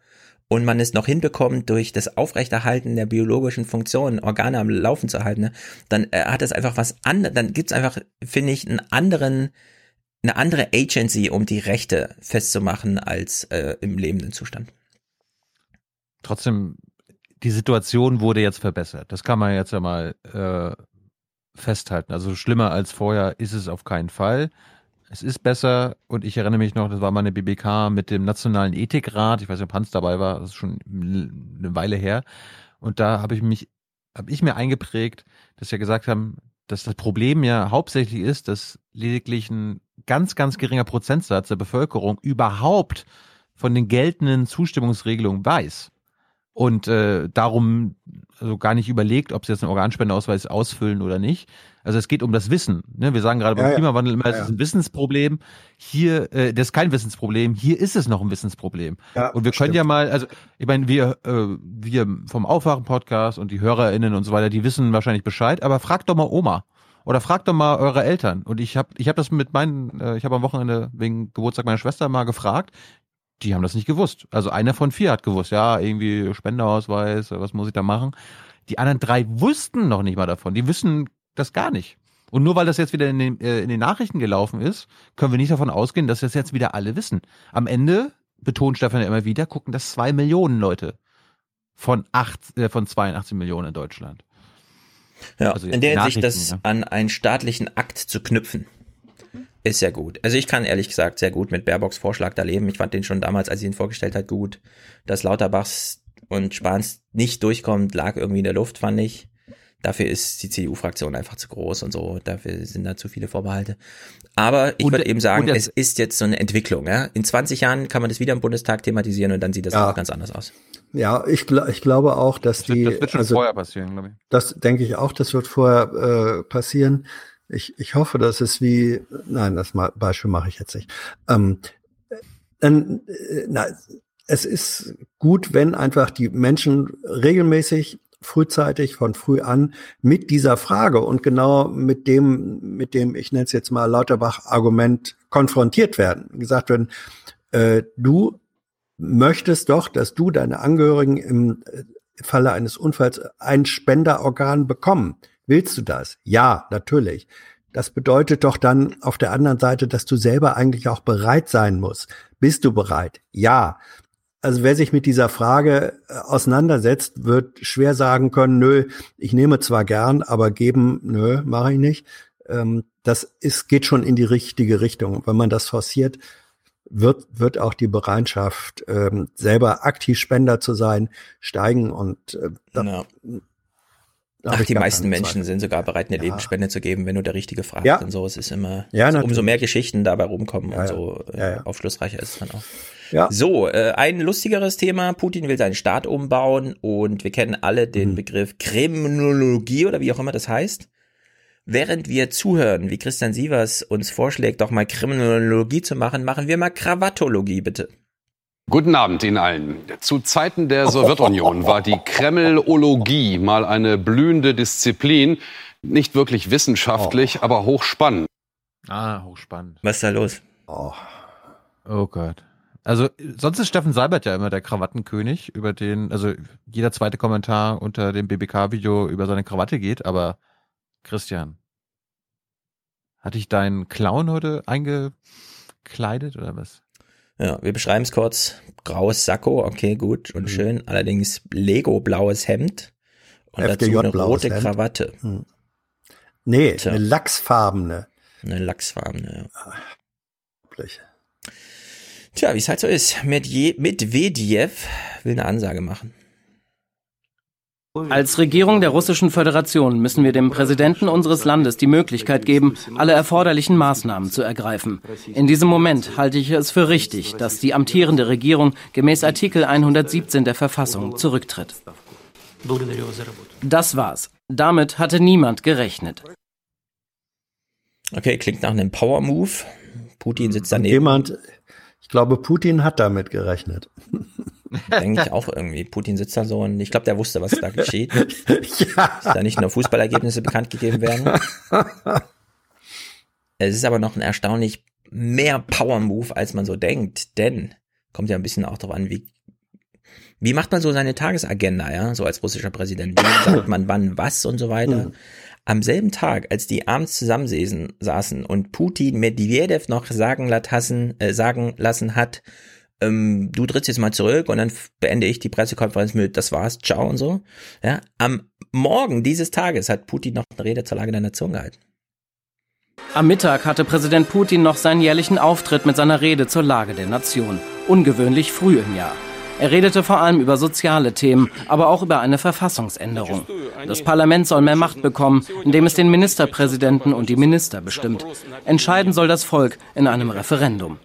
und man es noch hinbekommt, durch das Aufrechterhalten der biologischen Funktionen Organe am Laufen zu halten, ne, dann äh, hat es einfach was anderes, dann gibt es einfach, finde ich, einen anderen, eine andere Agency, um die Rechte festzumachen als äh, im lebenden Zustand. Trotzdem, die Situation wurde jetzt verbessert. Das kann man jetzt ja mal äh, festhalten. Also schlimmer als vorher ist es auf keinen Fall. Es ist besser und ich erinnere mich noch, das war meine BBK mit dem Nationalen Ethikrat. Ich weiß nicht, ob Hans dabei war, das ist schon eine Weile her. Und da habe ich mich, habe ich mir eingeprägt, dass wir gesagt haben, dass das Problem ja hauptsächlich ist, dass lediglich ein ganz, ganz geringer Prozentsatz der Bevölkerung überhaupt von den geltenden Zustimmungsregelungen weiß und äh, darum also gar nicht überlegt, ob sie jetzt einen Organspendeausweis ausfüllen oder nicht. Also es geht um das Wissen. Ne? Wir sagen gerade beim ja, Klimawandel immer, es ja, ist ein Wissensproblem. Hier, äh, das ist kein Wissensproblem. Hier ist es noch ein Wissensproblem. Ja, und wir können stimmt. ja mal, also ich meine, wir, äh, wir vom Aufwachen-Podcast und die HörerInnen und so weiter, die wissen wahrscheinlich Bescheid. Aber fragt doch mal Oma oder fragt doch mal eure Eltern. Und ich habe, ich habe das mit meinen, äh, ich habe am Wochenende wegen Geburtstag meiner Schwester mal gefragt die haben das nicht gewusst. Also einer von vier hat gewusst, ja, irgendwie Spendeausweis, was muss ich da machen? Die anderen drei wussten noch nicht mal davon. Die wissen das gar nicht. Und nur weil das jetzt wieder in den, äh, in den Nachrichten gelaufen ist, können wir nicht davon ausgehen, dass das jetzt wieder alle wissen. Am Ende, betont Stefan ja immer wieder, gucken das zwei Millionen Leute von acht, äh, von 82 Millionen in Deutschland. Ja, also in der Hinsicht, das ja. an einen staatlichen Akt zu knüpfen, ist ja gut. Also ich kann ehrlich gesagt sehr gut mit Baerbocks Vorschlag da leben. Ich fand den schon damals, als sie ihn vorgestellt hat, gut. Dass Lauterbachs und Spahns nicht durchkommt, lag irgendwie in der Luft, fand ich. Dafür ist die CDU-Fraktion einfach zu groß und so. Dafür sind da zu viele Vorbehalte. Aber ich würde eben sagen, es ist jetzt so eine Entwicklung. Ja? In 20 Jahren kann man das wieder im Bundestag thematisieren und dann sieht das ja. auch ganz anders aus. Ja, ich, ich glaube auch, dass das die. Wird, das wird schon also, vorher passieren, glaube ich. Das denke ich auch, das wird vorher äh, passieren. Ich, ich hoffe, dass es wie, nein, das Beispiel mache ich jetzt nicht. Ähm, äh, na, es ist gut, wenn einfach die Menschen regelmäßig frühzeitig von früh an mit dieser Frage und genau mit dem, mit dem, ich nenne es jetzt mal Lauterbach-Argument konfrontiert werden. Gesagt werden, äh, du möchtest doch, dass du deine Angehörigen im äh, Falle eines Unfalls ein Spenderorgan bekommen. Willst du das? Ja, natürlich. Das bedeutet doch dann auf der anderen Seite, dass du selber eigentlich auch bereit sein musst. Bist du bereit? Ja. Also wer sich mit dieser Frage äh, auseinandersetzt, wird schwer sagen können, nö, ich nehme zwar gern, aber geben, nö, mache ich nicht. Ähm, das ist, geht schon in die richtige Richtung. Wenn man das forciert, wird, wird auch die Bereitschaft, ähm, selber aktiv Spender zu sein, steigen und äh, da, ja. Ach, die meisten Menschen sind sogar bereit, eine ja. Lebensspende zu geben, wenn du der Richtige fragst ja. und so. Es ist immer, ja, also umso mehr Geschichten dabei rumkommen und so äh, aufschlussreicher ist es dann auch. Ja. So, äh, ein lustigeres Thema. Putin will seinen Staat umbauen und wir kennen alle den mhm. Begriff Kriminologie oder wie auch immer das heißt. Während wir zuhören, wie Christian Sievers uns vorschlägt, doch mal Kriminologie zu machen, machen wir mal Krawattologie, bitte. Guten Abend Ihnen allen. Zu Zeiten der Sowjetunion war die Kremlologie mal eine blühende Disziplin. Nicht wirklich wissenschaftlich, oh. aber hochspannend. Ah, hochspannend. Was ist da los? Oh. oh Gott. Also sonst ist Steffen Seibert ja immer der Krawattenkönig, über den, also jeder zweite Kommentar unter dem BBK-Video über seine Krawatte geht, aber Christian, hatte ich deinen Clown heute eingekleidet oder was? Ja, wir beschreiben es kurz. Graues Sakko, okay, gut und mhm. schön. Allerdings Lego-blaues Hemd und FDJ dazu eine rote Hemd. Krawatte. Mhm. Nee, Tja. eine lachsfarbene. Eine lachsfarbene, ja. Tja, wie es halt so ist. Medvedev will eine Ansage machen. Als Regierung der Russischen Föderation müssen wir dem Präsidenten unseres Landes die Möglichkeit geben, alle erforderlichen Maßnahmen zu ergreifen. In diesem Moment halte ich es für richtig, dass die amtierende Regierung gemäß Artikel 117 der Verfassung zurücktritt. Das war's. Damit hatte niemand gerechnet. Okay, klingt nach einem Power-Move. Putin sitzt daneben. Jemand, ich glaube, Putin hat damit gerechnet. Denke ich auch irgendwie. Putin sitzt da so und ich glaube, der wusste, was da geschieht. ja. Dass da nicht nur Fußballergebnisse bekannt gegeben werden. es ist aber noch ein erstaunlich mehr Power-Move, als man so denkt, denn kommt ja ein bisschen auch darauf an, wie wie macht man so seine Tagesagenda, ja, so als russischer Präsident? Wie sagt man wann was und so weiter? Hm. Am selben Tag, als die abends zusammensaßen und Putin Medvedev noch sagen lassen, äh, sagen lassen hat, ähm, du trittst jetzt mal zurück und dann beende ich die Pressekonferenz mit, das war's, ciao und so. Ja, am Morgen dieses Tages hat Putin noch eine Rede zur Lage der Nation gehalten. Am Mittag hatte Präsident Putin noch seinen jährlichen Auftritt mit seiner Rede zur Lage der Nation. Ungewöhnlich früh im Jahr. Er redete vor allem über soziale Themen, aber auch über eine Verfassungsänderung. Das Parlament soll mehr Macht bekommen, indem es den Ministerpräsidenten und die Minister bestimmt. Entscheiden soll das Volk in einem Referendum.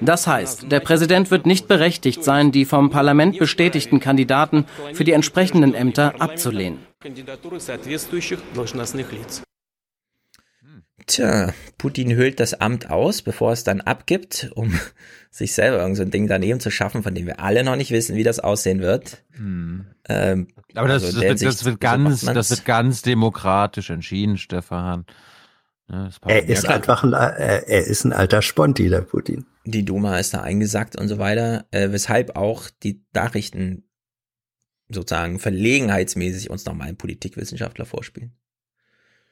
Das heißt, der Präsident wird nicht berechtigt sein, die vom Parlament bestätigten Kandidaten für die entsprechenden Ämter abzulehnen. Tja, Putin hüllt das Amt aus, bevor es dann abgibt, um sich selber irgend so ein Ding daneben zu schaffen, von dem wir alle noch nicht wissen, wie das aussehen wird. Hm. Ähm, Aber das, also das, wird, das wird ganz, das wird ganz demokratisch entschieden, Stefan. Ja, er ist einfach ein, er, er ist ein alter Sponti, der Putin. Die Duma ist da eingesackt und so weiter, äh, weshalb auch die Nachrichten sozusagen verlegenheitsmäßig uns nochmal einen Politikwissenschaftler vorspielen.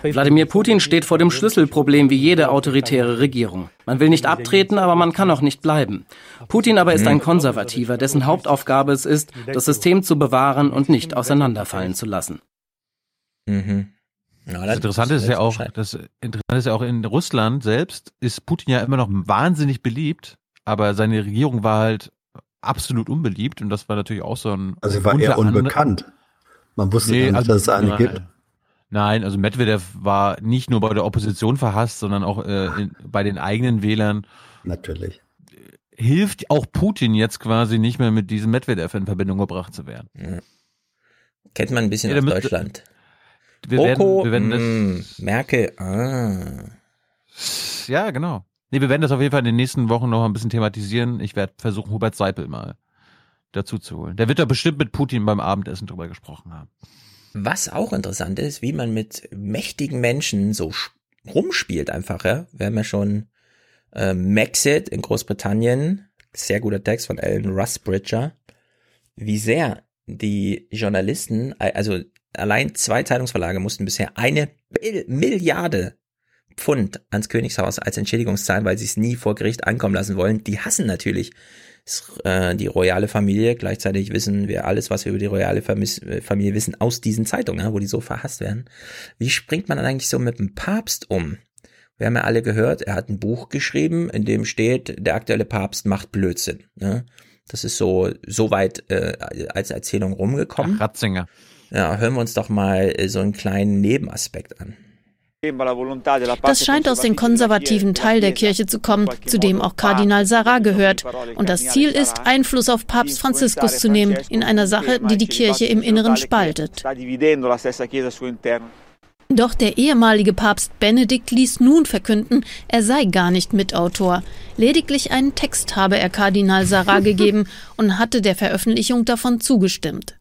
Wladimir Putin steht vor dem Schlüsselproblem wie jede autoritäre Regierung. Man will nicht abtreten, aber man kann auch nicht bleiben. Putin aber ist ein Konservativer, dessen Hauptaufgabe es ist, das System zu bewahren und nicht auseinanderfallen zu lassen. Mhm. Ja, das Interessante ist ja auch, das Interessante ist ja auch in Russland selbst ist Putin ja immer noch wahnsinnig beliebt, aber seine Regierung war halt absolut unbeliebt und das war natürlich auch so ein. Also war eher unbekannt. Man wusste nee, nicht, also, dass es eine gibt. Nein, also Medvedev war nicht nur bei der Opposition verhasst, sondern auch äh, in, bei den eigenen Wählern. Natürlich. Hilft auch Putin jetzt quasi nicht mehr mit diesem Medvedev in Verbindung gebracht zu werden. Ja. Kennt man ein bisschen ja, aus Deutschland. Wir Oko, werden, wir werden das, mm, Merkel, ah. Ja, genau. Nee, wir werden das auf jeden Fall in den nächsten Wochen noch ein bisschen thematisieren. Ich werde versuchen, Hubert Seipel mal dazu zu holen. Der wird da bestimmt mit Putin beim Abendessen drüber gesprochen haben. Was auch interessant ist, wie man mit mächtigen Menschen so rumspielt einfach, ja. Wir haben ja schon äh, Maxit in Großbritannien, sehr guter Text von Alan Rusbridger, wie sehr die Journalisten, also allein zwei Zeitungsverlage mussten bisher eine Milliarde Pfund ans Königshaus als Entschädigung zahlen, weil sie es nie vor Gericht ankommen lassen wollen. Die hassen natürlich die royale Familie. Gleichzeitig wissen wir alles, was wir über die royale äh, Familie wissen, aus diesen Zeitungen, wo die so verhasst werden. Wie springt man dann eigentlich so mit dem Papst um? Wir haben ja alle gehört, er hat ein Buch geschrieben, in dem steht, der aktuelle Papst macht Blödsinn. Ne? Das ist so, so weit äh, als Erzählung rumgekommen. Ach, Ratzinger. Ja, hören wir uns doch mal äh, so einen kleinen Nebenaspekt an. Das scheint aus dem konservativen Teil der Kirche zu kommen, zu dem auch Kardinal Sarah gehört. Und das Ziel ist, Einfluss auf Papst Franziskus zu nehmen in einer Sache, die die Kirche im Inneren spaltet. Doch der ehemalige Papst Benedikt ließ nun verkünden, er sei gar nicht Mitautor. Lediglich einen Text habe er Kardinal Sarah gegeben und hatte der Veröffentlichung davon zugestimmt.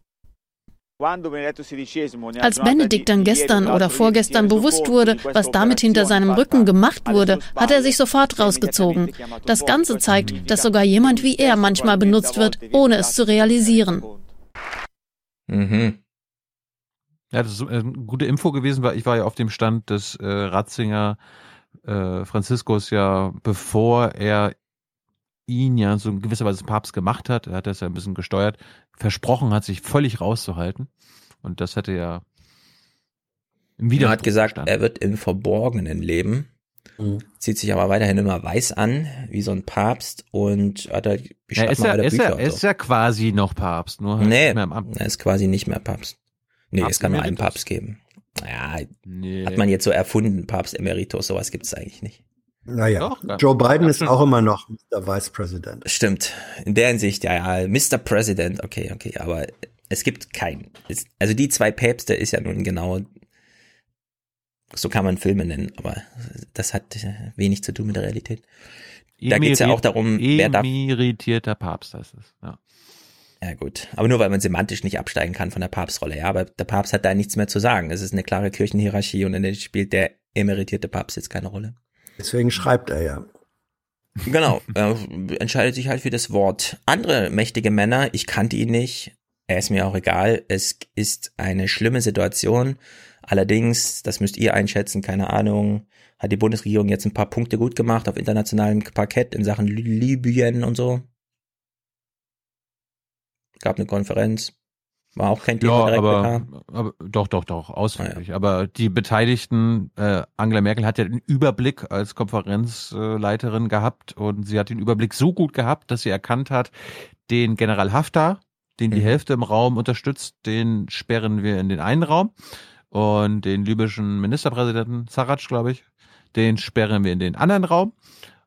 Als Benedikt dann gestern oder vorgestern bewusst wurde, was damit hinter seinem Rücken gemacht wurde, hat er sich sofort rausgezogen. Das Ganze zeigt, dass sogar jemand wie er manchmal benutzt wird, ohne es zu realisieren. Mhm. Ja, das ist eine gute Info gewesen, weil ich war ja auf dem Stand, dass äh, Ratzinger äh, Franziskus ja, bevor er ihn ja so in gewisser Weise Papst gemacht hat, er hat das ja ein bisschen gesteuert, versprochen hat, sich völlig rauszuhalten. Und das hätte ja im Widerspruch Er hat gesagt, gestanden. er wird im Verborgenen leben. Mhm. Zieht sich aber weiterhin immer weiß an, wie so ein Papst und hat halt, ja, ist, er, ist, er, ist ja quasi noch Papst, nur halt nee, er ist quasi nicht mehr Papst. Nee, Papst es kann nur einen Papst geben. Ja, nee. hat man jetzt so erfunden, Papst Emeritus, sowas gibt es eigentlich nicht. Naja, Doch, Joe Biden ist auch immer noch Mr. Vice President. Stimmt. In der Hinsicht, ja, ja, Mr. President, okay, okay, aber es gibt keinen. Also die zwei Päpste ist ja nun genau, so kann man Filme nennen, aber das hat wenig zu tun mit der Realität. Da geht es ja auch darum, wer darf. Emeritierter Papst heißt es, ja. Ja gut, aber nur weil man semantisch nicht absteigen kann von der Papstrolle, ja, aber der Papst hat da nichts mehr zu sagen. Es ist eine klare Kirchenhierarchie und in der spielt der emeritierte Papst jetzt keine Rolle. Deswegen schreibt er ja. Genau, er entscheidet sich halt für das Wort. Andere mächtige Männer, ich kannte ihn nicht, er ist mir auch egal, es ist eine schlimme Situation. Allerdings, das müsst ihr einschätzen, keine Ahnung, hat die Bundesregierung jetzt ein paar Punkte gut gemacht auf internationalem Parkett in Sachen Libyen und so gab eine Konferenz. War auch kein Thema ja, aber, aber, doch, doch, doch, ausführlich. Ah, ja. Aber die Beteiligten, äh, Angela Merkel hat ja den Überblick als Konferenzleiterin gehabt und sie hat den Überblick so gut gehabt, dass sie erkannt hat, den General Haftar, den die mhm. Hälfte im Raum unterstützt, den sperren wir in den einen Raum und den libyschen Ministerpräsidenten Sarraj, glaube ich, den sperren wir in den anderen Raum.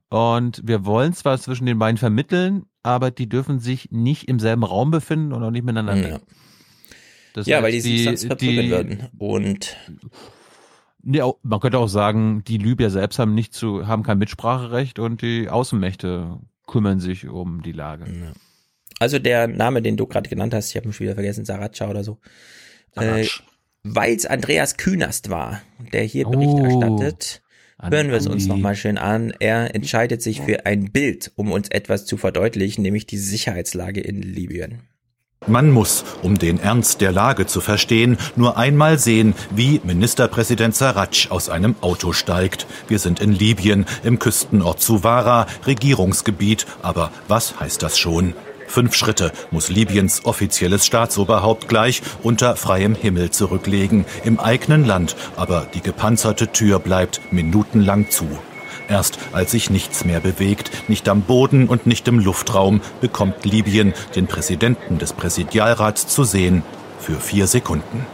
Und wir wollen zwar zwischen den beiden vermitteln, aber die dürfen sich nicht im selben Raum befinden und auch nicht miteinander. Ja, das ja heißt, weil die, die sich sonst verprügeln würden. Und ja, man könnte auch sagen, die Libyer selbst haben nicht zu, haben kein Mitspracherecht und die Außenmächte kümmern sich um die Lage. Ja. Also der Name, den du gerade genannt hast, ich habe mich wieder vergessen, Saracha oder so. Äh, Weil es Andreas Künast war, der hier Bericht oh. erstattet Hören wir es uns nochmal schön an. Er entscheidet sich für ein Bild, um uns etwas zu verdeutlichen, nämlich die Sicherheitslage in Libyen. Man muss, um den Ernst der Lage zu verstehen, nur einmal sehen, wie Ministerpräsident Sarraj aus einem Auto steigt. Wir sind in Libyen, im Küstenort Suwara, Regierungsgebiet. Aber was heißt das schon? Fünf Schritte muss Libyens offizielles Staatsoberhaupt gleich unter freiem Himmel zurücklegen, im eigenen Land, aber die gepanzerte Tür bleibt minutenlang zu. Erst als sich nichts mehr bewegt, nicht am Boden und nicht im Luftraum, bekommt Libyen den Präsidenten des Präsidialrats zu sehen für vier Sekunden.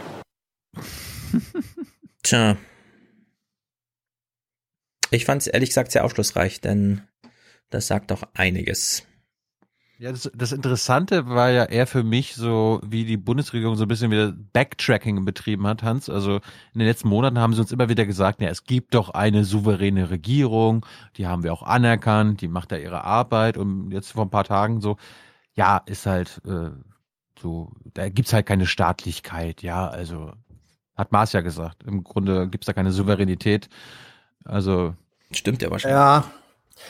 Tja. Ich fand es ehrlich gesagt sehr aufschlussreich, denn das sagt doch einiges. Ja, das, das Interessante war ja eher für mich so, wie die Bundesregierung so ein bisschen wieder Backtracking betrieben hat, Hans. Also in den letzten Monaten haben sie uns immer wieder gesagt, ja, es gibt doch eine souveräne Regierung, die haben wir auch anerkannt, die macht da ihre Arbeit und jetzt vor ein paar Tagen so, ja, ist halt äh, so, da gibt's halt keine Staatlichkeit, ja, also hat Maas ja gesagt. Im Grunde gibt's da keine Souveränität. Also Stimmt ja wahrscheinlich. Ja,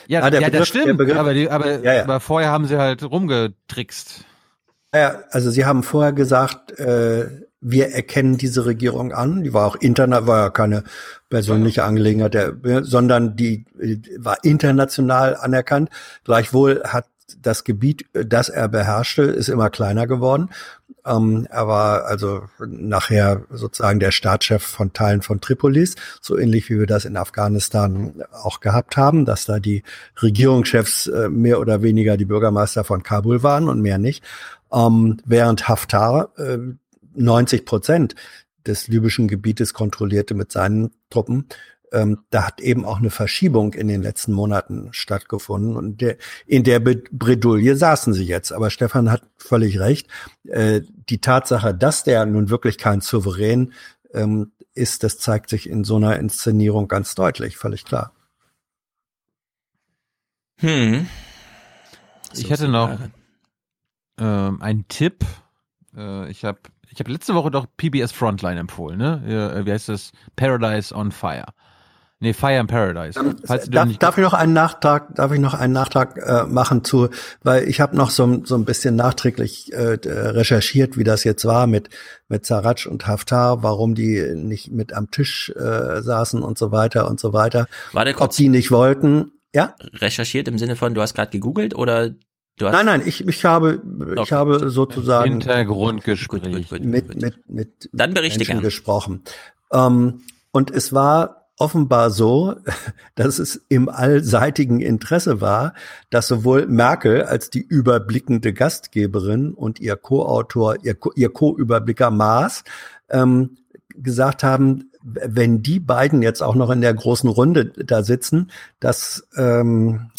ja, ah, ja Begriff, das stimmt, Begriff, aber, die, aber, ja, ja. aber vorher haben sie halt rumgetrickst. Ja, also sie haben vorher gesagt, äh, wir erkennen diese Regierung an. Die war auch interna, war ja keine persönliche Angelegenheit, der, sondern die war international anerkannt. Gleichwohl hat das Gebiet, das er beherrschte, ist immer kleiner geworden. Ähm, er war also nachher sozusagen der Staatschef von Teilen von Tripolis, so ähnlich wie wir das in Afghanistan auch gehabt haben, dass da die Regierungschefs äh, mehr oder weniger die Bürgermeister von Kabul waren und mehr nicht. Ähm, während Haftar äh, 90 Prozent des libyschen Gebietes kontrollierte mit seinen Truppen ähm, da hat eben auch eine Verschiebung in den letzten Monaten stattgefunden. Und der, in der Bredouille saßen sie jetzt. Aber Stefan hat völlig recht. Äh, die Tatsache, dass der nun wirklich kein Souverän ähm, ist, das zeigt sich in so einer Inszenierung ganz deutlich, völlig klar. Hm. Ich hätte noch ähm, einen Tipp. Äh, ich habe ich hab letzte Woche doch PBS Frontline empfohlen, ne? Äh, wie heißt das? Paradise on Fire. Nee, Fire in Paradise. Ähm, darf, darf ich noch einen Nachtrag, darf ich noch einen Nachtrag äh, machen zu, weil ich habe noch so, so ein bisschen nachträglich äh, recherchiert, wie das jetzt war mit mit Saraj und Haftar, warum die nicht mit am Tisch äh, saßen und so weiter und so weiter. War der kurz Ob die nicht wollten, ja? Recherchiert im Sinne von, du hast gerade gegoogelt oder Du hast nein, nein, ich, ich habe, okay. ich habe sozusagen Hintergrundgespräch gut, mit, mit, mit Dann Menschen gesprochen. Ähm, und es war offenbar so, dass es im allseitigen Interesse war, dass sowohl Merkel als die überblickende Gastgeberin und ihr Co-Autor, ihr, Co-Überblicker Maas ähm, gesagt haben, wenn die beiden jetzt auch noch in der großen Runde da sitzen, dass ähm,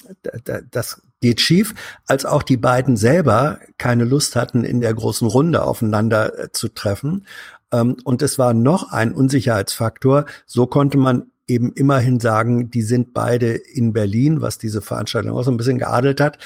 das geht schief, als auch die beiden selber keine Lust hatten, in der großen Runde aufeinander äh, zu treffen. Ähm, und es war noch ein Unsicherheitsfaktor. So konnte man eben immerhin sagen, die sind beide in Berlin, was diese Veranstaltung auch so ein bisschen geadelt hat.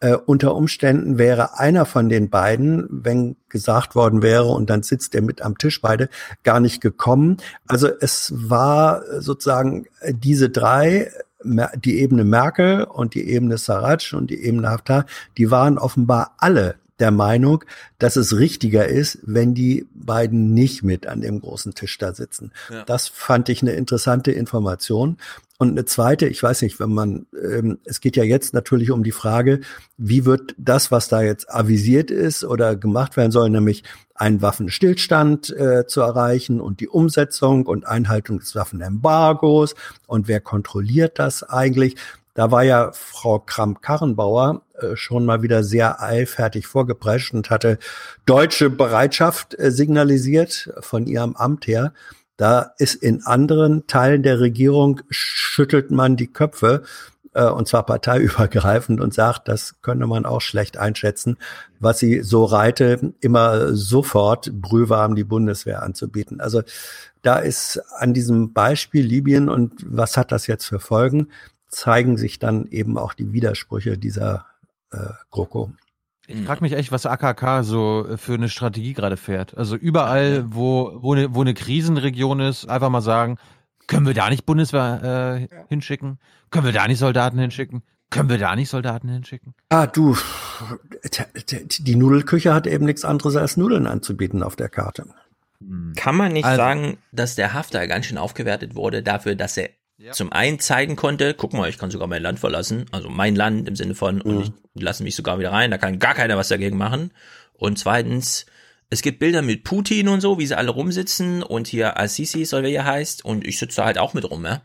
Äh, unter Umständen wäre einer von den beiden, wenn gesagt worden wäre, und dann sitzt er mit am Tisch beide, gar nicht gekommen. Also es war sozusagen diese drei, die Ebene Merkel und die Ebene Saraj und die Ebene Haftar, die waren offenbar alle der Meinung, dass es richtiger ist, wenn die beiden nicht mit an dem großen Tisch da sitzen. Ja. Das fand ich eine interessante Information. Und eine zweite, ich weiß nicht, wenn man, ähm, es geht ja jetzt natürlich um die Frage, wie wird das, was da jetzt avisiert ist oder gemacht werden soll, nämlich einen Waffenstillstand äh, zu erreichen und die Umsetzung und Einhaltung des Waffenembargos und wer kontrolliert das eigentlich? Da war ja Frau Kramp-Karrenbauer schon mal wieder sehr eilfertig vorgeprescht und hatte deutsche Bereitschaft äh, signalisiert von ihrem Amt her. Da ist in anderen Teilen der Regierung schüttelt man die Köpfe äh, und zwar parteiübergreifend und sagt, das könne man auch schlecht einschätzen, was sie so reite, immer sofort Brühwarm die Bundeswehr anzubieten. Also da ist an diesem Beispiel Libyen und was hat das jetzt für Folgen? zeigen sich dann eben auch die Widersprüche dieser äh, GroKo. Ich frage mich echt, was AKK so für eine Strategie gerade fährt. Also überall, wo, wo, eine, wo eine Krisenregion ist, einfach mal sagen, können wir da nicht Bundeswehr äh, hinschicken? Können wir da nicht Soldaten hinschicken? Können wir da nicht Soldaten hinschicken? Ah, du, die Nudelküche hat eben nichts anderes als Nudeln anzubieten auf der Karte. Kann man nicht also, sagen, dass der Haftar ganz schön aufgewertet wurde dafür, dass er ja. zum einen zeigen konnte, guck mal, ich kann sogar mein Land verlassen, also mein Land im Sinne von, mhm. und ich lasse mich sogar wieder rein, da kann gar keiner was dagegen machen. Und zweitens, es gibt Bilder mit Putin und so, wie sie alle rumsitzen und hier Al-Sisi soll wer hier heißt und ich sitze da halt auch mit rum, ja.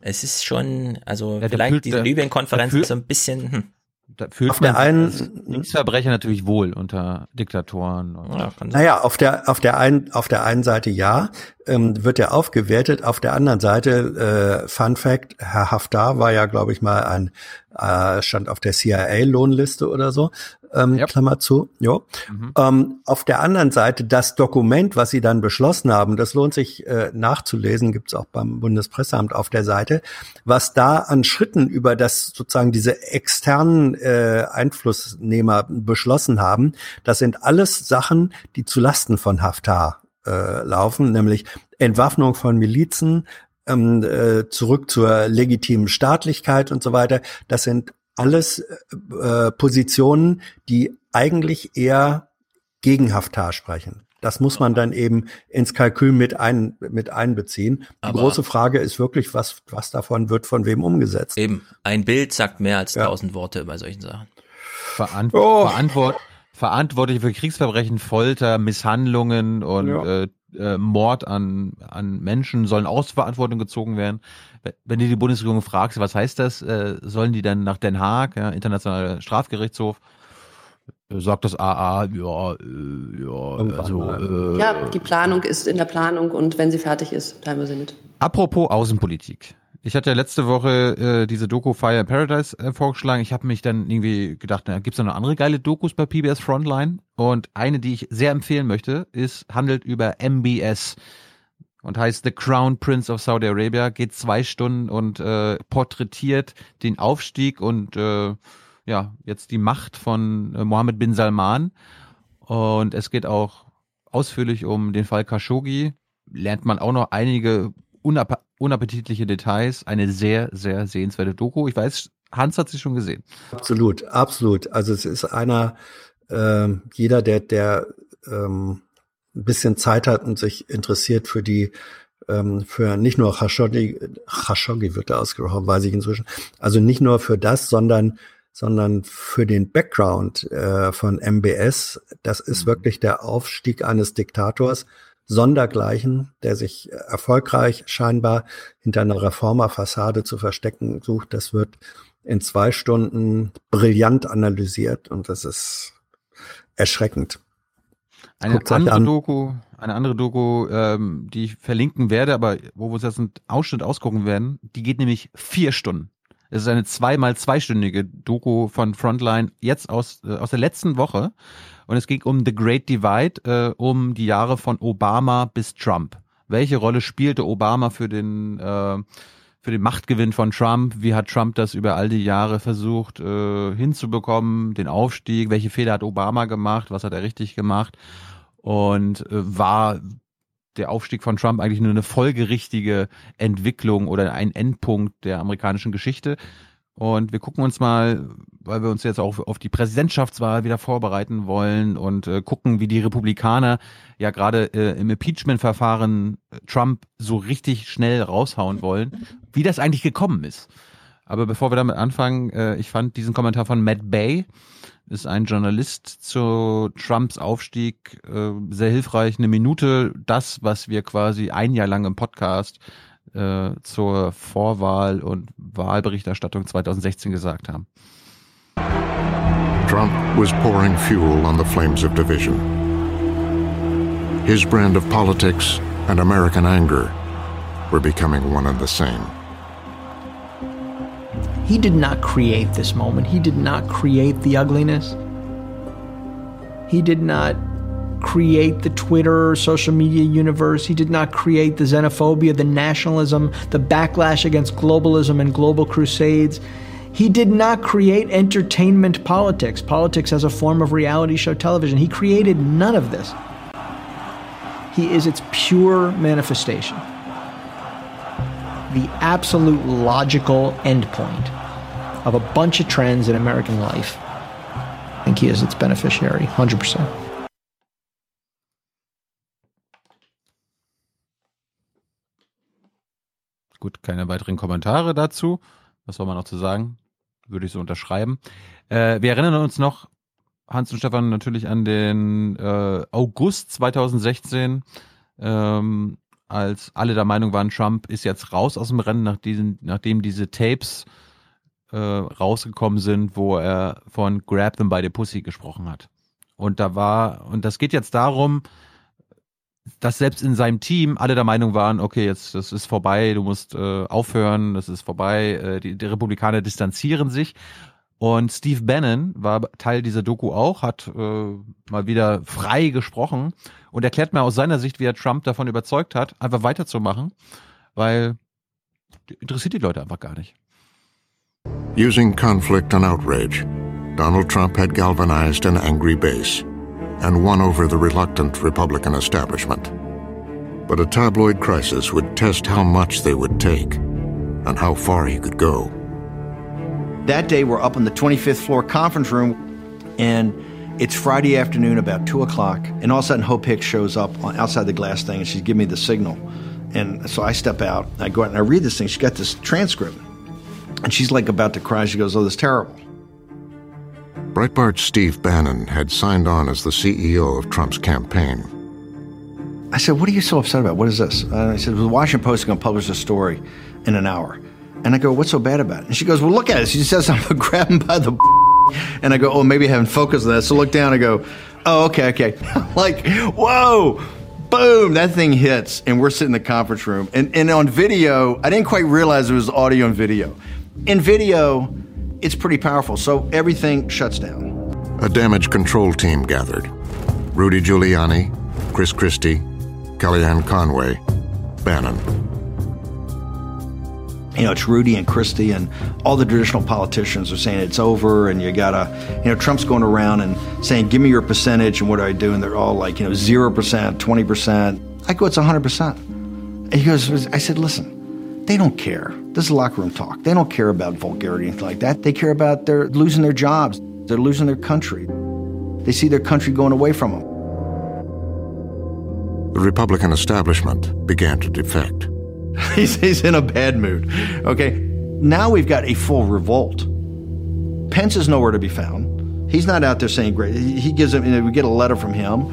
Es ist schon, also ja, vielleicht diese Libyen-Konferenz ist so ein bisschen, hm. Da fühlt auf man der einen Linksverbrecher natürlich wohl unter Diktatoren. Ja, naja, auf der auf der einen auf der einen Seite ja, ähm, wird er aufgewertet. Auf der anderen Seite äh, Fun Fact: Herr Haftar war ja, glaube ich mal ein äh, stand auf der CIA-Lohnliste oder so ähm, yep. Klammer zu. Jo. Mhm. Ähm, auf der anderen Seite das Dokument, was sie dann beschlossen haben, das lohnt sich äh, nachzulesen, gibt's auch beim Bundespresseamt auf der Seite, was da an Schritten über das sozusagen diese externen äh, Einflussnehmer beschlossen haben, das sind alles Sachen, die zu Lasten von Haftar äh, laufen, nämlich Entwaffnung von Milizen, ähm, äh, zurück zur legitimen Staatlichkeit und so weiter. Das sind alles äh, Positionen, die eigentlich eher gegen Haftar sprechen. Das muss man dann eben ins Kalkül mit, ein, mit einbeziehen. Die Aber große Frage ist wirklich, was, was davon wird von wem umgesetzt. Eben, ein Bild sagt mehr als tausend ja. Worte bei solchen Sachen. Verant oh. Verantwort Verantwortliche für Kriegsverbrechen, Folter, Misshandlungen und ja. äh, äh, Mord an, an Menschen sollen aus Verantwortung gezogen werden. Wenn du die Bundesregierung fragst, was heißt das, äh, sollen die dann nach Den Haag, ja, Internationaler Strafgerichtshof, äh, sagt das AA, ja, ja, also, äh, ja, die Planung ist in der Planung und wenn sie fertig ist, teilen wir sie mit. Apropos Außenpolitik. Ich hatte ja letzte Woche äh, diese Doku Fire Paradise äh, vorgeschlagen. Ich habe mich dann irgendwie gedacht, na, gibt's da noch andere geile Dokus bei PBS Frontline? Und eine, die ich sehr empfehlen möchte, ist handelt über MBS und heißt The Crown Prince of Saudi Arabia. Geht zwei Stunden und äh, porträtiert den Aufstieg und äh, ja jetzt die Macht von äh, Mohammed bin Salman. Und es geht auch ausführlich um den Fall Khashoggi. Lernt man auch noch einige unapp unappetitliche Details. Eine sehr, sehr sehenswerte Doku. Ich weiß, Hans hat sie schon gesehen. Absolut, absolut. Also es ist einer, äh, jeder, der, der ähm, ein bisschen Zeit hat und sich interessiert für die ähm, für nicht nur Khashoggi, Khashoggi wird da ausgesprochen, weiß ich inzwischen, also nicht nur für das, sondern sondern für den Background äh, von MBS. Das ist mhm. wirklich der Aufstieg eines Diktators Sondergleichen, der sich erfolgreich scheinbar hinter einer Reformerfassade zu verstecken sucht. Das wird in zwei Stunden brillant analysiert und das ist erschreckend. Eine andere an. Doku, eine andere Doku, ähm, die ich verlinken werde, aber wo wir jetzt einen Ausschnitt ausgucken werden, die geht nämlich vier Stunden. Es ist eine zweimal zweistündige Doku von Frontline, jetzt aus, äh, aus der letzten Woche. Und es ging um The Great Divide, äh, um die Jahre von Obama bis Trump. Welche Rolle spielte Obama für den, äh, für den Machtgewinn von Trump? Wie hat Trump das über all die Jahre versucht äh, hinzubekommen? Den Aufstieg? Welche Fehler hat Obama gemacht? Was hat er richtig gemacht? Und äh, war der Aufstieg von Trump eigentlich nur eine folgerichtige Entwicklung oder ein Endpunkt der amerikanischen Geschichte. Und wir gucken uns mal, weil wir uns jetzt auch auf die Präsidentschaftswahl wieder vorbereiten wollen und äh, gucken, wie die Republikaner ja gerade äh, im Impeachment-Verfahren äh, Trump so richtig schnell raushauen wollen, wie das eigentlich gekommen ist. Aber bevor wir damit anfangen, äh, ich fand diesen Kommentar von Matt Bay, ist ein Journalist zu Trumps Aufstieg äh, sehr hilfreich. Eine Minute das, was wir quasi ein Jahr lang im Podcast äh, zur Vorwahl und Wahlberichterstattung 2016 gesagt haben. Trump was pouring fuel on the flames of division. His brand of politics and American anger were becoming one and the same. He did not create this moment. He did not create the ugliness. He did not create the Twitter social media universe. He did not create the xenophobia, the nationalism, the backlash against globalism and global crusades. He did not create entertainment politics, politics as a form of reality show television. He created none of this. He is its pure manifestation. The absolute logical endpoint of a bunch of trends in American life. I think he is its beneficiary, 100%. Gut, keine weiteren Kommentare dazu. Was soll man noch zu sagen? Würde ich so unterschreiben. Äh, wir erinnern uns noch, Hans und Stefan, natürlich an den äh, August 2016, ähm, als alle der Meinung waren, Trump ist jetzt raus aus dem Rennen, nach diesen, nachdem diese Tapes äh, rausgekommen sind, wo er von Grab them by the Pussy gesprochen hat. Und da war, und das geht jetzt darum, dass selbst in seinem Team alle der Meinung waren, okay, jetzt das ist vorbei, du musst äh, aufhören, das ist vorbei, äh, die, die Republikaner distanzieren sich. Und Steve Bannon war Teil dieser Doku auch, hat äh, mal wieder frei gesprochen und erklärt mir aus seiner Sicht, wie er Trump davon überzeugt hat, einfach weiterzumachen, weil interessiert die Leute einfach gar nicht. Using conflict and outrage, Donald Trump had galvanized an angry base and won over the reluctant Republican establishment. But a tabloid crisis would test how much they would take and how far he could go. That day, we're up in the 25th floor conference room, and it's Friday afternoon, about 2 o'clock, and all of a sudden, Hope Hicks shows up outside the glass thing, and she's giving me the signal. And so I step out, I go out, and I read this thing. She's got this transcript. And she's like about to cry. She goes, Oh, this is terrible. Breitbart's Steve Bannon had signed on as the CEO of Trump's campaign. I said, What are you so upset about? What is this? Uh, and I said, The Washington Post is going to publish a story in an hour. And I go, What's so bad about it? And she goes, Well, look at it. She says, I'm going to grab him by the. And I go, Oh, maybe I haven't focused on that. So look down and go, Oh, okay, okay. like, whoa, boom, that thing hits. And we're sitting in the conference room. And, and on video, I didn't quite realize it was audio and video. In video, it's pretty powerful. So everything shuts down. A damage control team gathered. Rudy Giuliani, Chris Christie, Kellyanne Conway, Bannon. You know, it's Rudy and Christie and all the traditional politicians are saying it's over and you gotta, you know, Trump's going around and saying, give me your percentage and what do I do? And they're all like, you know, 0%, 20%. I go, it's 100%. And he goes, I said, listen, they don't care. This is locker room talk. They don't care about vulgarity or anything like that. They care about they're losing their jobs. They're losing their country. They see their country going away from them. The Republican establishment began to defect. he's, he's in a bad mood. Okay. Now we've got a full revolt. Pence is nowhere to be found. He's not out there saying great. He he gives them, you know, we get a letter from him.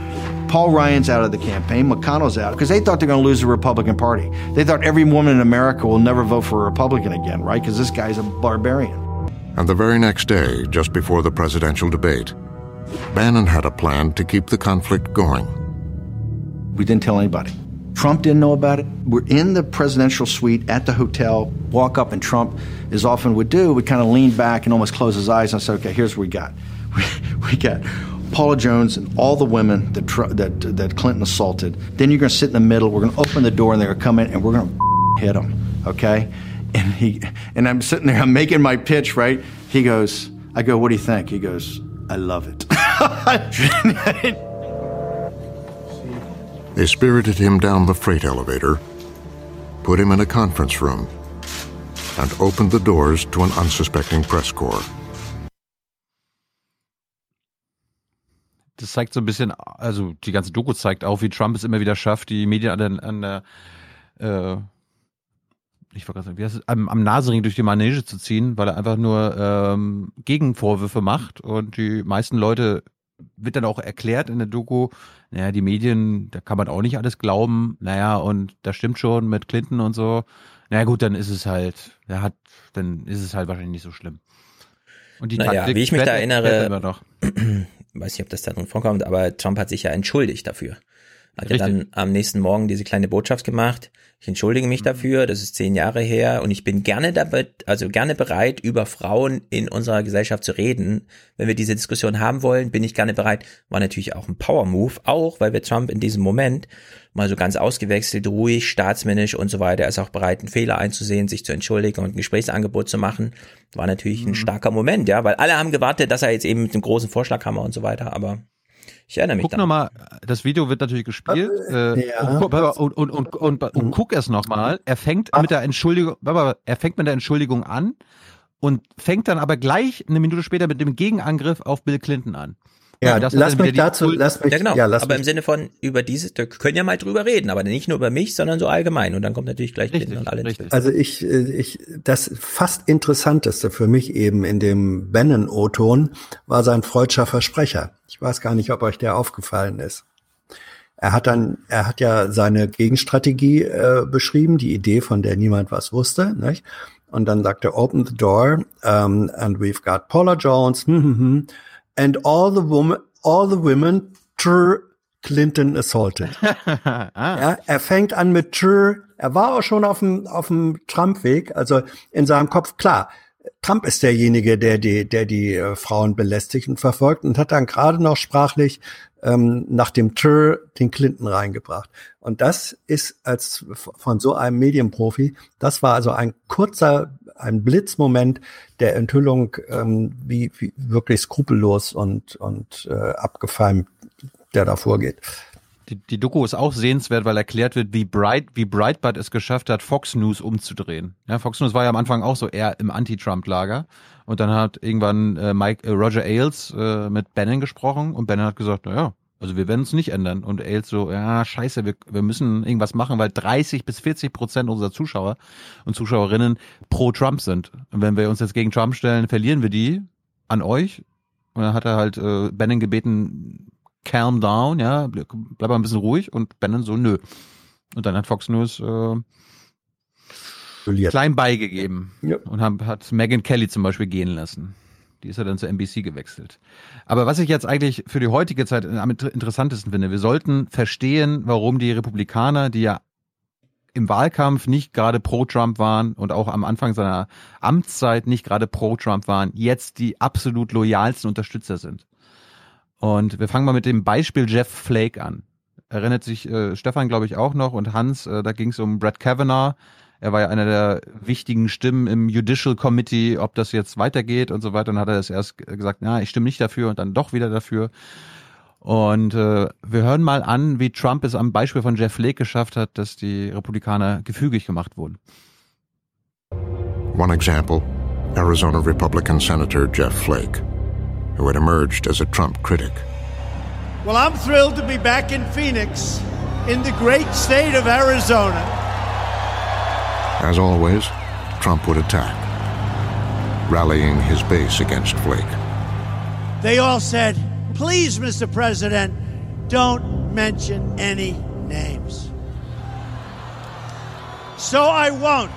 Paul Ryan's out of the campaign. McConnell's out because they thought they're going to lose the Republican Party. They thought every woman in America will never vote for a Republican again, right? Because this guy's a barbarian. And the very next day, just before the presidential debate, Bannon had a plan to keep the conflict going. We didn't tell anybody. Trump didn't know about it. We're in the presidential suite at the hotel, walk up, and Trump, as often would do, would kind of lean back and almost close his eyes and say, okay, here's what we got. We, we got Paula Jones and all the women that, that, that Clinton assaulted. Then you're going to sit in the middle. We're going to open the door and they're going to come in and we're going to hit them, okay? And he and I'm sitting there, I'm making my pitch, right? He goes, I go, what do you think? He goes, I love it. They spirited him down the freight elevator, put him in a conference room, and opened the doors to an unsuspecting press corps. Das zeigt so ein bisschen, also die ganze Doku zeigt auch, wie Trump es immer wieder schafft, die Medien an der, an der äh, ich sagen, wie heißt es, am, am Nasering durch die Manege zu ziehen, weil er einfach nur ähm, Gegenvorwürfe macht und die meisten Leute wird dann auch erklärt in der Doku, naja, die Medien, da kann man auch nicht alles glauben, naja, und das stimmt schon mit Clinton und so. Naja gut, dann ist es halt, er hat, dann ist es halt wahrscheinlich nicht so schlimm. Und die naja, Taktik wie ich mich da erinnere. weiß nicht, ob das da drin vorkommt, aber Trump hat sich ja entschuldigt dafür. Hat ja Richtig. dann am nächsten Morgen diese kleine Botschaft gemacht. Ich entschuldige Mhm. mich dafür, das ist zehn Jahre her und ich bin gerne dabei, also gerne bereit, über Frauen in unserer Gesellschaft zu reden. Wenn wir diese Diskussion haben wollen, bin ich gerne bereit. War natürlich auch ein Power-Move, auch weil wir Trump in diesem Moment mal so ganz ausgewechselt, ruhig, staatsmännisch und so weiter, er ist auch bereit, einen Fehler einzusehen, sich zu entschuldigen und ein Gesprächsangebot zu machen. War natürlich Mhm. ein starker Moment, ja, weil alle haben gewartet, dass er jetzt eben mit dem großen Vorschlaghammer und so weiter, aber ich erinnere mich Guck dann. nochmal, das Video wird natürlich gespielt. Äh, ja. und, guck- und, und, und, und, und guck erst nochmal. Er fängt mit der Entschuldigung, warte mal, er fängt mit der Entschuldigung an und fängt dann aber gleich eine Minute später mit dem Gegenangriff auf Bill Clinton an. Ja, das lass mich dazu, Schuld- lass mich, Ja, genau. ja, lass aber mich, im Sinne von über dieses, da können ja mal drüber reden, aber nicht nur über mich, sondern so allgemein. Und dann kommt natürlich gleich Clinton und alle Bild. Also ich, äh, ich, das fast interessanteste für mich eben in dem Bannon-O-Ton war sein freudscher Versprecher. Ich weiß gar nicht, ob euch der aufgefallen ist. Er hat dann, er hat ja seine Gegenstrategie äh, beschrieben, die Idee, von der niemand was wusste, nicht? Und dann sagt er, open the door, um, and we've got Paula Jones, hm, hm, hm, and all the women, all the women, true Clinton assaulted. ah, Ja, er fängt an mit Tr. Er war auch schon auf dem, auf dem Trump-Weg. Also in seinem Kopf, klar, Trump ist derjenige, der die, der die äh, Frauen belästigt und verfolgt und hat dann gerade noch sprachlich ähm, nach dem Tr den Clinton reingebracht. Und das ist als von so einem Medienprofi, das war also ein kurzer, ein Blitzmoment der Enthüllung, ähm, wie, wie wirklich skrupellos und, und äh, abgefallen der da vorgeht. Die, die Doku ist auch sehenswert, weil erklärt wird, wie Bright, wie Breitbart es geschafft hat, Fox News umzudrehen. Ja, Fox News war ja am Anfang auch so eher im Anti-Trump-Lager. Und dann hat irgendwann äh, Mike, äh, Roger Ailes äh, mit Bannon gesprochen und Bannon hat gesagt, naja, also wir werden es nicht ändern. Und Ailes so, ja, scheiße, wir, wir müssen irgendwas machen, weil 30 bis 40 Prozent unserer Zuschauer und Zuschauerinnen pro Trump sind. Und wenn wir uns jetzt gegen Trump stellen, verlieren wir die an euch. Und dann hat er halt äh, Bannon gebeten, calm down, ja, bleib mal ein bisschen ruhig und Bannon so, nö. Und dann hat Fox News äh, klein beigegeben ja. und haben, hat Megan Kelly zum Beispiel gehen lassen. Die ist ja dann zur NBC gewechselt. Aber was ich jetzt eigentlich für die heutige Zeit am interessantesten finde, wir sollten verstehen, warum die Republikaner, die ja im Wahlkampf nicht gerade pro Trump waren und auch am Anfang seiner Amtszeit nicht gerade pro Trump waren, jetzt die absolut loyalsten Unterstützer sind. Und wir fangen mal mit dem Beispiel Jeff Flake an. Erinnert sich äh, Stefan, glaube ich, auch noch und Hans, äh, da ging es um Brett Kavanaugh. Er war ja einer der wichtigen Stimmen im Judicial Committee, ob das jetzt weitergeht und so weiter. Und hat er das erst gesagt, na, ich stimme nicht dafür und dann doch wieder dafür. Und äh, wir hören mal an, wie Trump es am Beispiel von Jeff Flake geschafft hat, dass die Republikaner gefügig gemacht wurden. One example, Arizona Republican Senator Jeff Flake, who had emerged as a Trump critic. Well, I'm thrilled to be back in Phoenix, in the great state of Arizona. As always, Trump would attack, rallying his base against Flake. They all said, please, Mr. President, don't mention any names. So I won't.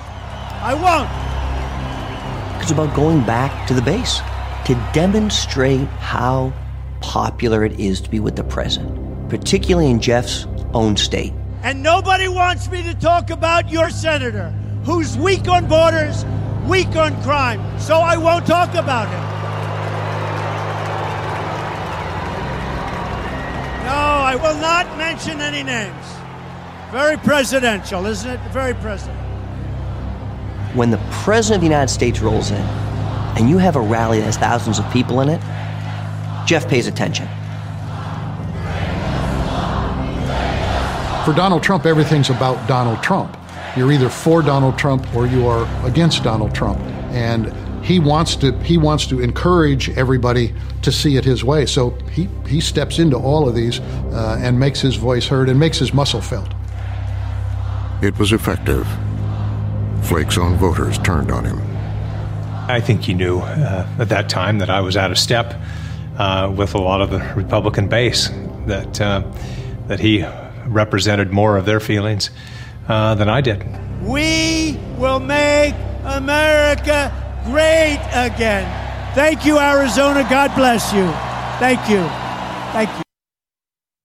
I won't. It's about going back to the base to demonstrate how popular it is to be with the president, particularly in Jeff's own state. And nobody wants me to talk about your senator, who's weak on borders, weak on crime. So I won't talk about him. No, I will not mention any names. Very presidential, isn't it? Very presidential. When the president of the United States rolls in and you have a rally that has thousands of people in it, Jeff pays attention. For Donald Trump, everything's about Donald Trump. You're either for Donald Trump or you are against Donald Trump. And he wants to he wants to encourage everybody to see it his way. So he he steps into all of these uh, and makes his voice heard and makes his muscle felt. It was effective. Flake's own voters turned on him. I think he knew uh, at that time that I was out of step uh, with a lot of the Republican base. That uh, that he represented more of their feelings uh, than I did. We will make America great again. Thank you, Arizona. God bless you. Thank you. Thank you.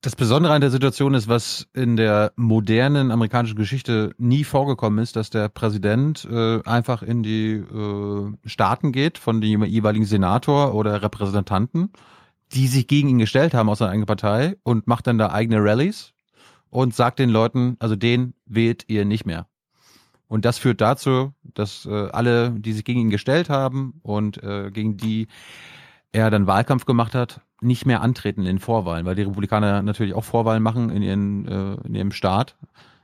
Das Besondere an der Situation ist, was in der modernen amerikanischen Geschichte nie vorgekommen ist, dass der Präsident äh, einfach in die äh, Staaten geht von dem jeweiligen Senator oder Repräsentanten, die sich gegen ihn gestellt haben aus seiner eigenen Partei und macht dann da eigene Rallies und sagt den Leuten, also den wählt ihr nicht mehr. Und das führt dazu, dass äh, alle, die sich gegen ihn gestellt haben und äh, gegen die er dann Wahlkampf gemacht hat, nicht mehr antreten in Vorwahlen, weil die Republikaner natürlich auch Vorwahlen machen in, ihren, äh, in ihrem Staat,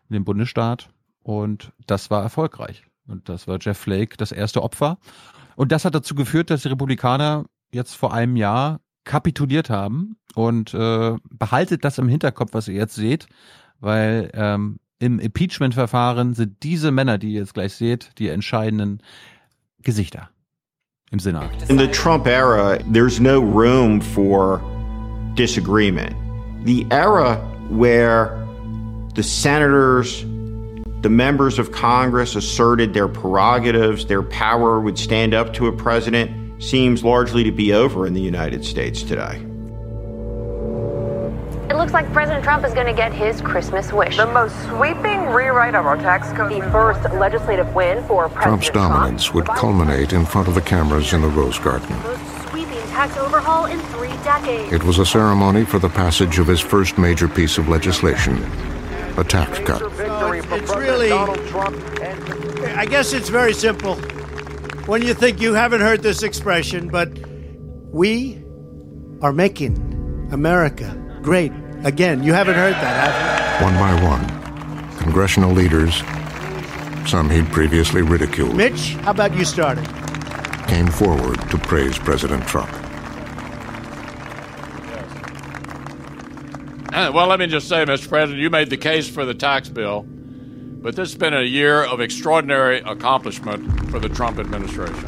in dem Bundesstaat. Und das war erfolgreich. Und das war Jeff Flake das erste Opfer. Und das hat dazu geführt, dass die Republikaner jetzt vor einem Jahr kapituliert haben und äh, behaltet das im Hinterkopf, was ihr jetzt seht, weil ähm, im Impeachment-Verfahren sind diese Männer, die ihr jetzt gleich seht, die entscheidenden Gesichter. In the Trump era, there's no room for disagreement. The era where the senators, the members of Congress asserted their prerogatives, their power would stand up to a president, seems largely to be over in the United States today. It looks like President Trump is going to get his Christmas wish. The most sweeping rewrite of our tax code. The first legislative win for President Trump. Trump's dominance Trump. would culminate in front of the cameras in the Rose Garden. Most Sweeping tax overhaul in three decades. It was a ceremony for the passage of his first major piece of legislation, a tax cut. It's really, I guess it's very simple. When you think you haven't heard this expression, but we are making America great again. You haven't heard that, have you? One by one, congressional leaders, some he'd previously ridiculed. Mitch, how about you start it? came forward to praise President Trump. Uh, Well, let me just say, Mr. President, you made the case for the tax bill, but this has been a year of extraordinary accomplishment for the Trump administration.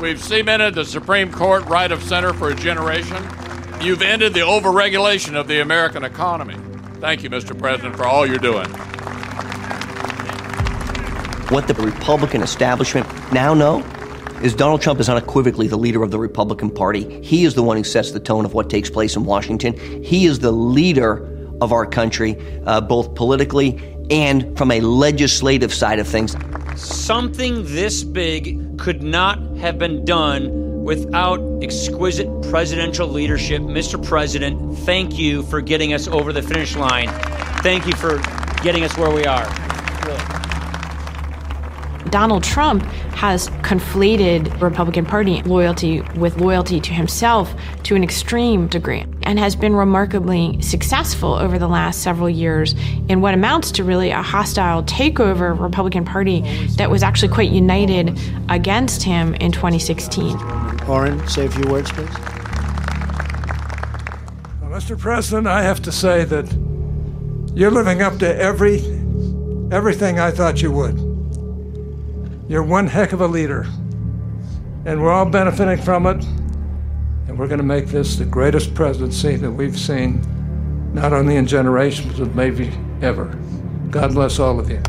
We've cemented the Supreme Court right of center for a generation. You've ended the overregulation of the American economy. Thank you, Mr. President, for all you're doing. What the Republican establishment now know is Donald Trump is unequivocally the leader of the Republican Party. He is the one who sets the tone of what takes place in Washington. He is the leader of our country, uh, both politically and from a legislative side of things. Something this big could not have been done without exquisite presidential leadership. Mr. President, thank you for getting us over the finish line. Thank you for getting us where we are. Donald Trump has conflated Republican Party loyalty with loyalty to himself to an extreme degree and has been remarkably successful over the last several years in what amounts to really a hostile takeover of Republican Party that was actually quite united against him in 2016. Orrin, say a few words, please. Well, Mr. President, I have to say that you're living up to every everything I thought you would. You're one heck of a leader, and we're all benefiting from it. And we're going to make this the greatest presidency that we've seen, not only in generations, but maybe ever. God bless all of you.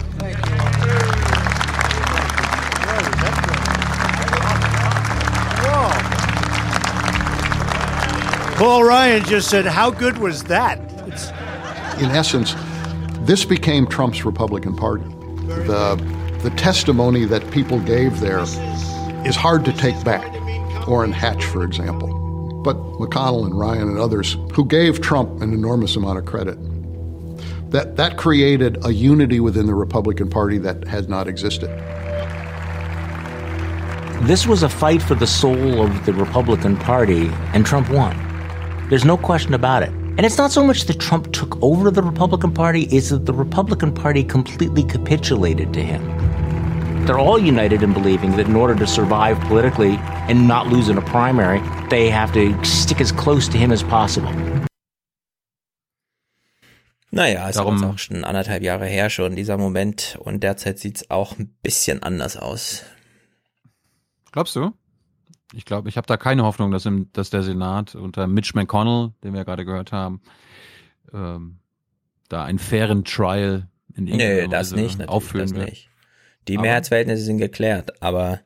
Paul Ryan just said, How good was that? It's, In essence, this became Trump's Republican Party. The, the testimony that people gave there is hard to take back. Orrin Hatch, for example. But McConnell and Ryan and others who gave Trump an enormous amount of credit. That, that created a unity within the Republican Party that had not existed. This was a fight for the soul of the Republican Party, and Trump won. There's no question about it. And it's not so much that Trump took over the Republican Party, it's that the Republican Party completely capitulated to him. They're all united in believing that in order to survive politically and not lose in a primary, they have to stick as close to him as possible. Naja, ist Darum, auch schon anderthalb Jahre her schon, dieser Moment. Und derzeit sieht's auch ein bisschen anders aus. Glaubst du? Ich glaube, ich habe da keine Hoffnung, dass, im, dass der Senat unter Mitch McConnell, den wir ja gerade gehört haben, ähm, da einen fairen Trial in irgendeiner das Weise nicht, aufführen das wird. Nicht. Die aber Mehrheitsverhältnisse sind geklärt, aber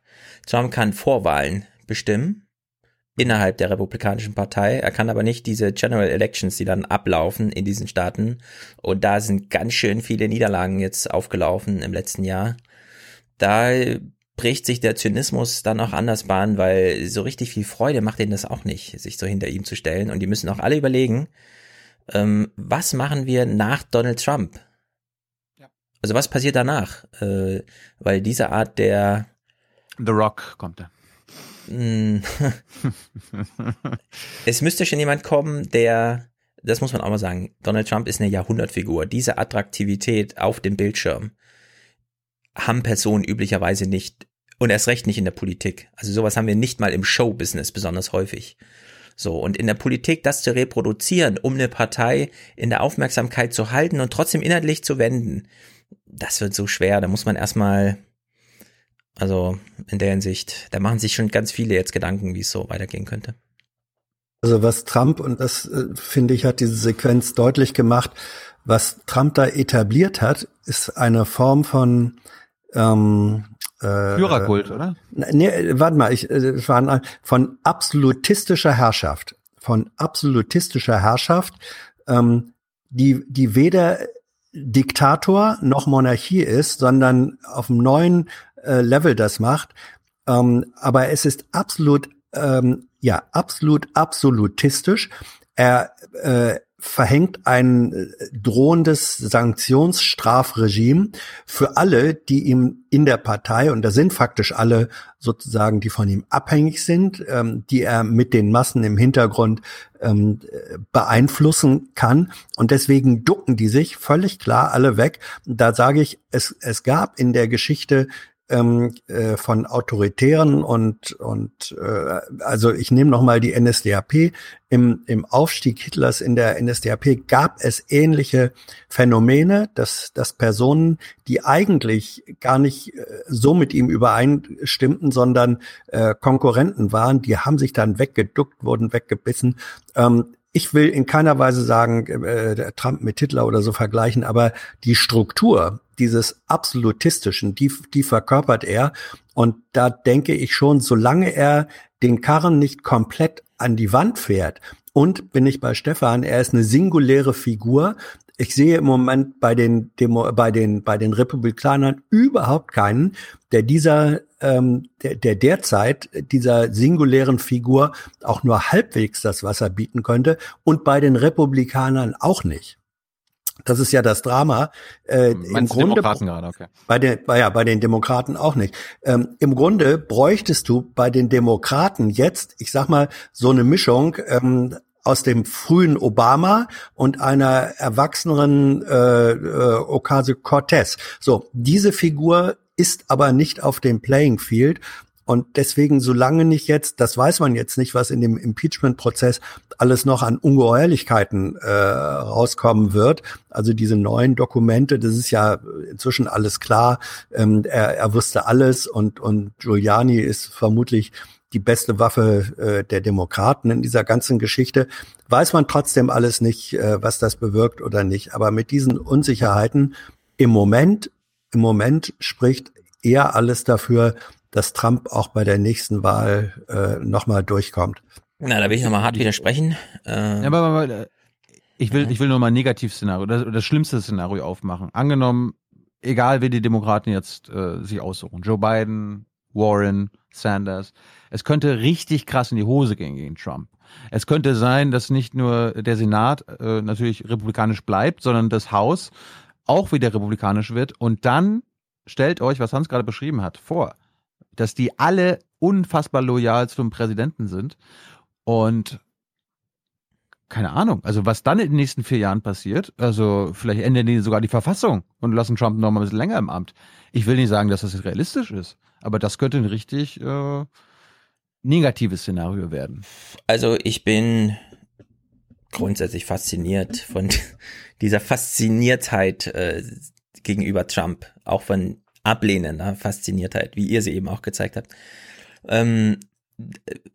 Trump kann Vorwahlen bestimmen innerhalb der Republikanischen Partei. Er kann aber nicht diese General Elections, die dann ablaufen in diesen Staaten. Und da sind ganz schön viele Niederlagen jetzt aufgelaufen im letzten Jahr. Da bricht sich der Zynismus dann auch anders Bahn, weil so richtig viel Freude macht ihnen das auch nicht, sich so hinter ihm zu stellen. Und die müssen auch alle überlegen, ähm, was machen wir nach Donald Trump? Also was passiert danach? Äh, weil diese Art der The Rock kommt da. Hm. es müsste schon jemand kommen, der, das muss man auch mal sagen, Donald Trump ist eine Jahrhundertfigur. Diese Attraktivität auf dem Bildschirm, haben Personen üblicherweise nicht und erst recht nicht in der Politik. Also sowas haben wir nicht mal im Showbusiness besonders häufig. So, und in der Politik das zu reproduzieren, um eine Partei in der Aufmerksamkeit zu halten und trotzdem inhaltlich zu wenden, das wird so schwer. Da muss man erstmal, also in der Hinsicht, da machen sich schon ganz viele jetzt Gedanken, wie es so weitergehen könnte. Also was Trump, und das äh, finde ich, hat diese Sequenz deutlich gemacht, was Trump da etabliert hat, ist eine Form von ähm, äh, Führerkult, oder? Nee, warte mal, ich, äh, war von absolutistischer Herrschaft, von absolutistischer Herrschaft, ähm, die, die weder Diktator noch Monarchie ist, sondern auf einem neuen äh, Level das macht. Ähm, aber es ist absolut, ähm, ja, absolut absolutistisch. Er äh, verhängt ein äh, drohendes Sanktionsstrafregime für alle, die ihm in der Partei, und da sind faktisch alle sozusagen, die von ihm abhängig sind, ähm, die er mit den Massen im Hintergrund ähm, beeinflussen kann. Und deswegen ducken die sich völlig klar alle weg. Da sage ich, es, es gab in der Geschichte ähm, äh, von autoritären und und äh, also ich nehme noch mal die NSDAP im im Aufstieg Hitlers in der NSDAP gab es ähnliche Phänomene, dass dass Personen, die eigentlich gar nicht äh, so mit ihm übereinstimmten, sondern äh, Konkurrenten waren, die haben sich dann weggeduckt, wurden weggebissen. Ähm, ich will in keiner Weise sagen, äh, Trump mit Hitler oder so vergleichen, aber die Struktur dieses absolutistischen, die, die verkörpert er. Und da denke ich schon, solange er den Karren nicht komplett an die Wand fährt, und bin ich bei Stefan, er ist eine singuläre Figur. Ich sehe im Moment bei den Demo, bei den bei den Republikanern überhaupt keinen, der dieser ähm, der, der derzeit dieser singulären Figur auch nur halbwegs das Wasser bieten könnte und bei den Republikanern auch nicht. Das ist ja das Drama. Äh, Im Grunde Demokraten gerade, okay. bei den, ja, bei den Demokraten auch nicht. Ähm, Im Grunde bräuchtest du bei den Demokraten jetzt, ich sag mal, so eine Mischung ähm, aus dem frühen Obama und einer erwachseneren äh, äh, Ocasio-Cortez. So, diese Figur ist aber nicht auf dem Playing Field. Und deswegen, solange nicht jetzt, das weiß man jetzt nicht, was in dem Impeachment-Prozess alles noch an Ungeheuerlichkeiten äh, rauskommen wird. Also diese neuen Dokumente, das ist ja inzwischen alles klar. Ähm, er, er wusste alles und, und Giuliani ist vermutlich die beste Waffe äh, der Demokraten in dieser ganzen Geschichte. Weiß man trotzdem alles nicht, äh, was das bewirkt oder nicht. Aber mit diesen Unsicherheiten im Moment im Moment spricht eher alles dafür, dass Trump auch bei der nächsten Wahl äh, nochmal durchkommt. Na, da will ich nochmal hart widersprechen. Äh, ja, aber, aber ich will, ich will nur mal ein Negativszenario, das, das schlimmste Szenario aufmachen. Angenommen, egal wie die Demokraten jetzt äh, sich aussuchen, Joe Biden, Warren, Sanders, es könnte richtig krass in die Hose gehen gegen Trump. Es könnte sein, dass nicht nur der Senat äh, natürlich republikanisch bleibt, sondern das Haus auch wieder republikanisch wird. Und dann stellt euch, was Hans gerade beschrieben hat, vor, dass die alle unfassbar loyal zum Präsidenten sind. Und keine Ahnung, also was dann in den nächsten vier Jahren passiert, also vielleicht ändern die sogar die Verfassung und lassen Trump noch mal ein bisschen länger im Amt. Ich will nicht sagen, dass das realistisch ist, aber das könnte ein richtig äh, negatives Szenario werden. Also ich bin grundsätzlich fasziniert von dieser Fasziniertheit äh, gegenüber Trump, auch von ablehnender Fasziniertheit, wie ihr sie eben auch gezeigt habt. Ähm,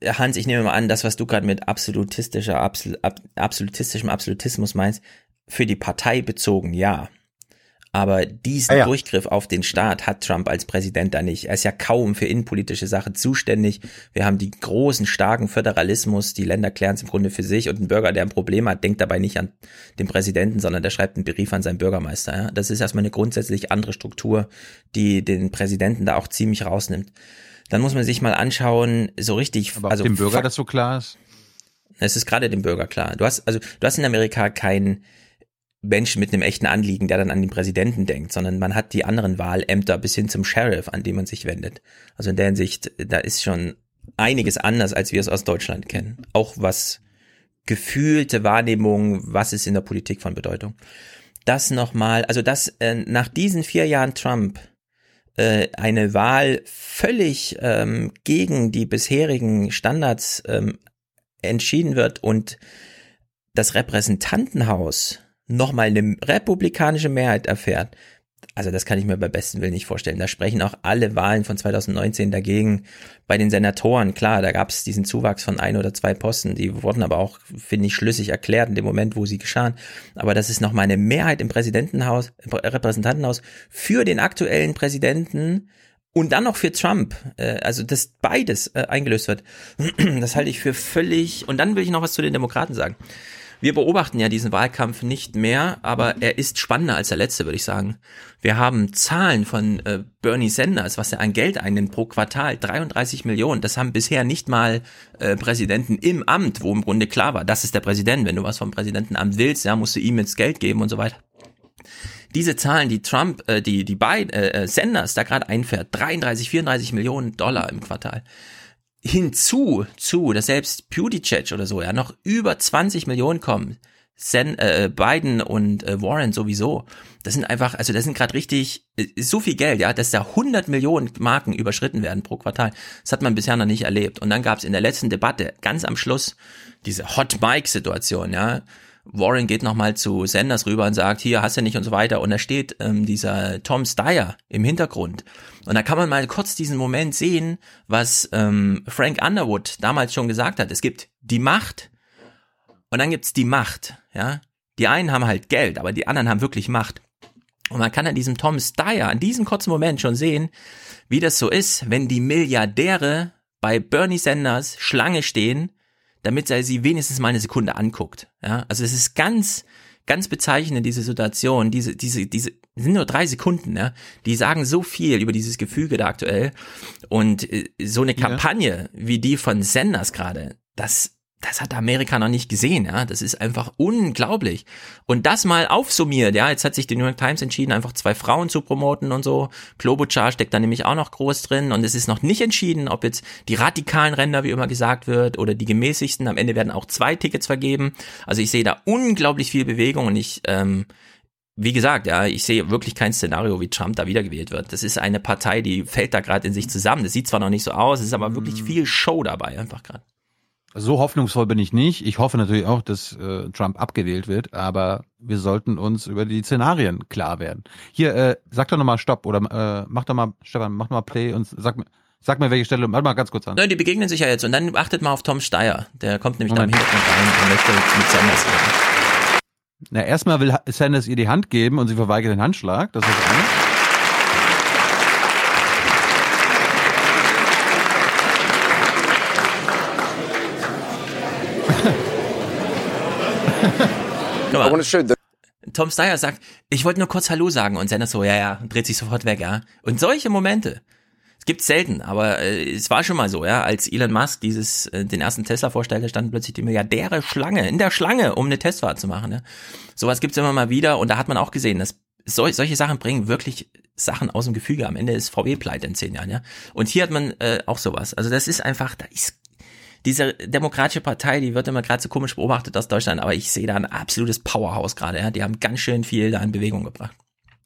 Hans, ich nehme mal an, das, was du gerade mit absolutistischer, absol, ab, absolutistischem Absolutismus meinst, für die Partei bezogen, ja. Aber diesen ah ja. Durchgriff auf den Staat hat Trump als Präsident da nicht. Er ist ja kaum für innenpolitische Sachen zuständig. Wir haben die großen, starken Föderalismus. Die Länder klären es im Grunde für sich. Und ein Bürger, der ein Problem hat, denkt dabei nicht an den Präsidenten, sondern der schreibt einen Brief an seinen Bürgermeister. Ja? Das ist erstmal eine grundsätzlich andere Struktur, die den Präsidenten da auch ziemlich rausnimmt. Dann muss man sich mal anschauen, so richtig. Aber also dem Bürger das so klar ist? Es ist gerade dem Bürger klar. Du hast, also, du hast in Amerika kein, Menschen mit einem echten Anliegen, der dann an den Präsidenten denkt, sondern man hat die anderen Wahlämter bis hin zum Sheriff, an den man sich wendet. Also in der Hinsicht, da ist schon einiges anders, als wir es aus Deutschland kennen. Auch was gefühlte Wahrnehmung, was ist in der Politik von Bedeutung. Das nochmal, also dass äh, nach diesen vier Jahren Trump äh, eine Wahl völlig ähm, gegen die bisherigen Standards ähm, entschieden wird und das Repräsentantenhaus nochmal eine republikanische Mehrheit erfährt, also das kann ich mir bei besten Willen nicht vorstellen. Da sprechen auch alle Wahlen von 2019 dagegen. Bei den Senatoren, klar, da gab es diesen Zuwachs von ein oder zwei Posten, die wurden aber auch, finde ich, schlüssig erklärt in dem Moment, wo sie geschahen. Aber das ist nochmal eine Mehrheit im Präsidentenhaus, im Repräsentantenhaus für den aktuellen Präsidenten und dann noch für Trump. Äh, also, dass beides äh, eingelöst wird. Das halte ich für völlig. Und dann will ich noch was zu den Demokraten sagen. Wir beobachten ja diesen Wahlkampf nicht mehr, aber er ist spannender als der letzte, würde ich sagen. Wir haben Zahlen von äh, Bernie Sanders, was er an Geld einnimmt pro Quartal, 33 Millionen. Das haben bisher nicht mal äh, Präsidenten im Amt, wo im Grunde klar war, das ist der Präsident. Wenn du was vom Präsidentenamt willst, ja, musst du ihm jetzt Geld geben und so weiter diese Zahlen, die Trump, äh, die die Biden, äh, Sanders da gerade einfährt, 33, 34 Millionen Dollar im Quartal, hinzu zu, dass selbst Buttigieg oder so ja noch über 20 Millionen kommen, Sen, äh, Biden und äh, Warren sowieso. Das sind einfach, also das sind gerade richtig äh, so viel Geld, ja, dass da 100 Millionen Marken überschritten werden pro Quartal. Das hat man bisher noch nicht erlebt. Und dann gab es in der letzten Debatte ganz am Schluss diese Hot Mic Situation, ja. Warren geht nochmal zu Sanders rüber und sagt, hier hast du nicht und so weiter. Und da steht ähm, dieser Tom Steyer im Hintergrund. Und da kann man mal kurz diesen Moment sehen, was ähm, Frank Underwood damals schon gesagt hat. Es gibt die Macht und dann gibt's die Macht, ja. Die einen haben halt Geld, aber die anderen haben wirklich Macht. Und man kann an diesem Tom Steyer, an diesem kurzen Moment schon sehen, wie das so ist, wenn die Milliardäre bei Bernie Sanders Schlange stehen, damit er sie wenigstens mal eine Sekunde anguckt. Ja, also es ist ganz, ganz bezeichnend, diese Situation, diese, diese, diese, sind nur drei Sekunden, ja. Die sagen so viel über dieses Gefüge da aktuell. Und äh, so eine Kampagne ja. wie die von Sanders gerade, das, das hat Amerika noch nicht gesehen, ja. Das ist einfach unglaublich. Und das mal aufsummiert, ja. Jetzt hat sich die New York Times entschieden, einfach zwei Frauen zu promoten und so. Klobuchar steckt da nämlich auch noch groß drin. Und es ist noch nicht entschieden, ob jetzt die radikalen Ränder, wie immer gesagt wird, oder die gemäßigsten. Am Ende werden auch zwei Tickets vergeben. Also ich sehe da unglaublich viel Bewegung und ich, ähm, wie gesagt, ja, ich sehe wirklich kein Szenario, wie Trump da wiedergewählt wird. Das ist eine Partei, die fällt da gerade in sich zusammen. Das sieht zwar noch nicht so aus, es ist aber wirklich viel Show dabei, einfach gerade. So hoffnungsvoll bin ich nicht. Ich hoffe natürlich auch, dass äh, Trump abgewählt wird, aber wir sollten uns über die Szenarien klar werden. Hier, äh, sag doch nochmal Stopp oder äh, mach doch mal, Stefan, mach doch mal Play und sag mir, sag mir welche Stelle, warte mal ganz kurz an. Nein, die begegnen sich ja jetzt und dann achtet mal auf Tom Steyer. Der kommt nämlich Moment. da im Hintergrund rein und möchte mit Sanders reden. Na, erstmal will Sanders ihr die Hand geben und sie verweigert den Handschlag. Das ist das Guck mal. Tom Steyer sagt, ich wollte nur kurz Hallo sagen und Sanders so, ja, ja, dreht sich sofort weg, ja. Und solche Momente, es gibt selten, aber äh, es war schon mal so, ja, als Elon Musk dieses äh, den ersten Tesla vorstellte, standen plötzlich die Milliardäre Schlange in der Schlange, um eine Testfahrt zu machen. Ja. Sowas gibt's immer mal wieder und da hat man auch gesehen, dass sol solche Sachen bringen wirklich Sachen aus dem Gefüge. Am Ende ist VW pleite in zehn Jahren, ja. Und hier hat man äh, auch sowas. Also das ist einfach, da ist diese demokratische Partei, die wird immer gerade so komisch beobachtet aus Deutschland, aber ich sehe da ein absolutes Powerhouse gerade. Ja? Die haben ganz schön viel da in Bewegung gebracht.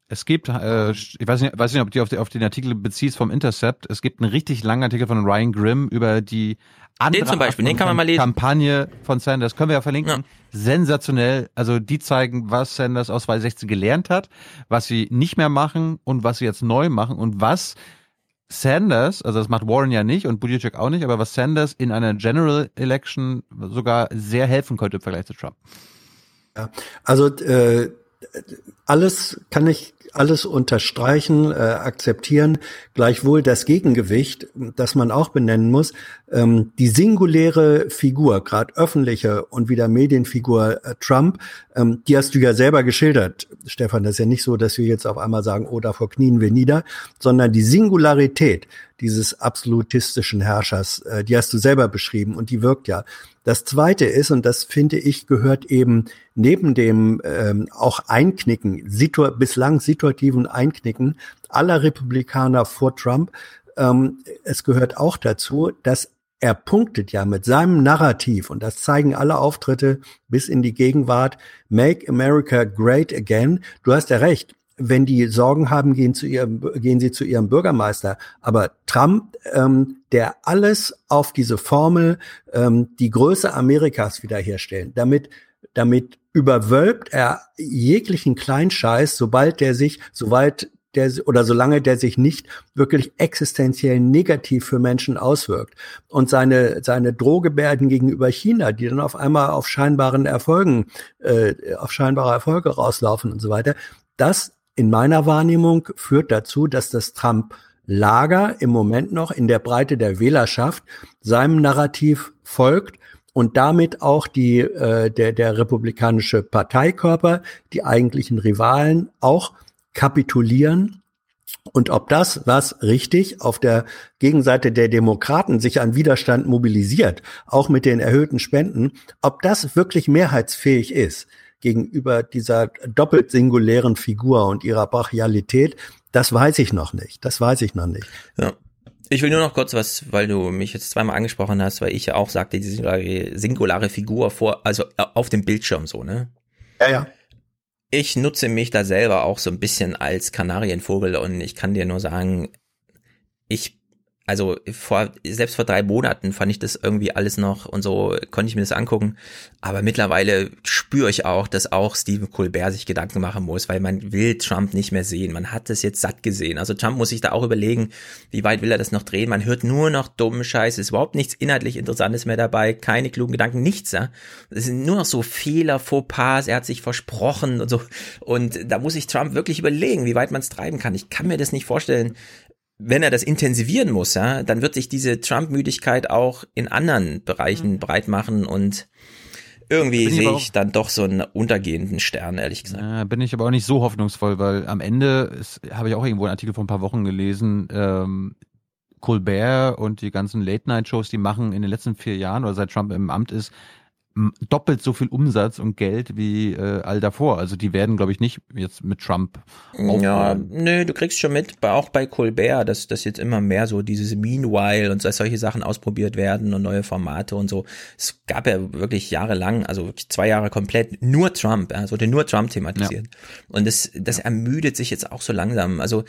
Es gibt, äh, ich weiß nicht, weiß nicht, ob du auf, die, auf den Artikel beziehst vom Intercept. Es gibt einen richtig langen Artikel von Ryan Grimm über die andere den Beispiel, den. Kampagne von Sanders. Können wir ja verlinken. Ja. Sensationell. Also die zeigen, was Sanders aus 2016 gelernt hat, was sie nicht mehr machen und was sie jetzt neu machen und was Sanders, also das macht Warren ja nicht und Buttigieg auch nicht, aber was Sanders in einer General Election sogar sehr helfen könnte im Vergleich zu Trump. Ja, also äh, alles kann ich alles unterstreichen, äh, akzeptieren. Gleichwohl das Gegengewicht, das man auch benennen muss, ähm, die singuläre Figur, gerade öffentliche und wieder Medienfigur äh, Trump, ähm, die hast du ja selber geschildert, Stefan. Das ist ja nicht so, dass wir jetzt auf einmal sagen, oh, davor knien wir nieder, sondern die Singularität dieses absolutistischen Herrschers, äh, die hast du selber beschrieben und die wirkt ja. Das Zweite ist, und das finde ich, gehört eben neben dem ähm, auch Einknicken, situ bislang situativen Einknicken aller Republikaner vor Trump, ähm, es gehört auch dazu, dass er punktet ja mit seinem Narrativ, und das zeigen alle Auftritte bis in die Gegenwart, Make America Great Again. Du hast ja recht, wenn die Sorgen haben, gehen, zu ihrem, gehen sie zu ihrem Bürgermeister. Aber Trump, ähm, der alles auf diese Formel, ähm, die Größe Amerikas wiederherstellen, damit, damit überwölbt er jeglichen Kleinscheiß, sobald der sich, soweit der oder solange der sich nicht wirklich existenziell negativ für Menschen auswirkt und seine seine Drohgebärden gegenüber China, die dann auf einmal auf scheinbaren Erfolgen äh, auf scheinbare Erfolge rauslaufen und so weiter, das in meiner Wahrnehmung führt dazu, dass das Trump-Lager im Moment noch in der Breite der Wählerschaft seinem Narrativ folgt und damit auch die, äh, der, der republikanische Parteikörper, die eigentlichen Rivalen auch kapitulieren. Und ob das, was richtig auf der Gegenseite der Demokraten sich an Widerstand mobilisiert, auch mit den erhöhten Spenden, ob das wirklich mehrheitsfähig ist, gegenüber dieser doppelt singulären Figur und ihrer Brachialität, das weiß ich noch nicht. Das weiß ich noch nicht. Ja. Ich will nur noch kurz was, weil du mich jetzt zweimal angesprochen hast, weil ich ja auch sagte, die singulare, singulare Figur vor, also äh, auf dem Bildschirm so, ne? Ja, ja. Ich nutze mich da selber auch so ein bisschen als Kanarienvogel und ich kann dir nur sagen, ich also vor, selbst vor drei Monaten fand ich das irgendwie alles noch und so konnte ich mir das angucken. Aber mittlerweile spüre ich auch, dass auch Stephen Colbert sich Gedanken machen muss, weil man will Trump nicht mehr sehen. Man hat das jetzt satt gesehen. Also Trump muss sich da auch überlegen, wie weit will er das noch drehen. Man hört nur noch dummen Scheiß. Es ist überhaupt nichts inhaltlich Interessantes mehr dabei. Keine klugen Gedanken, nichts. Ja? Es sind nur noch so Fehler, Fauxpas. Er hat sich versprochen und so. Und da muss sich Trump wirklich überlegen, wie weit man es treiben kann. Ich kann mir das nicht vorstellen, wenn er das intensivieren muss, ja, dann wird sich diese Trump-Müdigkeit auch in anderen Bereichen mhm. breit machen und irgendwie sehe ich dann doch so einen untergehenden Stern, ehrlich gesagt. Ja, bin ich aber auch nicht so hoffnungsvoll, weil am Ende habe ich auch irgendwo einen Artikel vor ein paar Wochen gelesen, ähm, Colbert und die ganzen Late-Night-Shows, die machen in den letzten vier Jahren oder seit Trump im Amt ist, doppelt so viel Umsatz und Geld wie äh, all davor. Also die werden, glaube ich, nicht jetzt mit Trump. Aufbauen. Ja, nö, du kriegst schon mit, auch bei Colbert, dass das jetzt immer mehr so dieses Meanwhile und solche Sachen ausprobiert werden und neue Formate und so. Es gab ja wirklich jahrelang, also zwei Jahre komplett nur Trump, es wurde nur Trump thematisiert. Ja. Und das, das ja. ermüdet sich jetzt auch so langsam. Also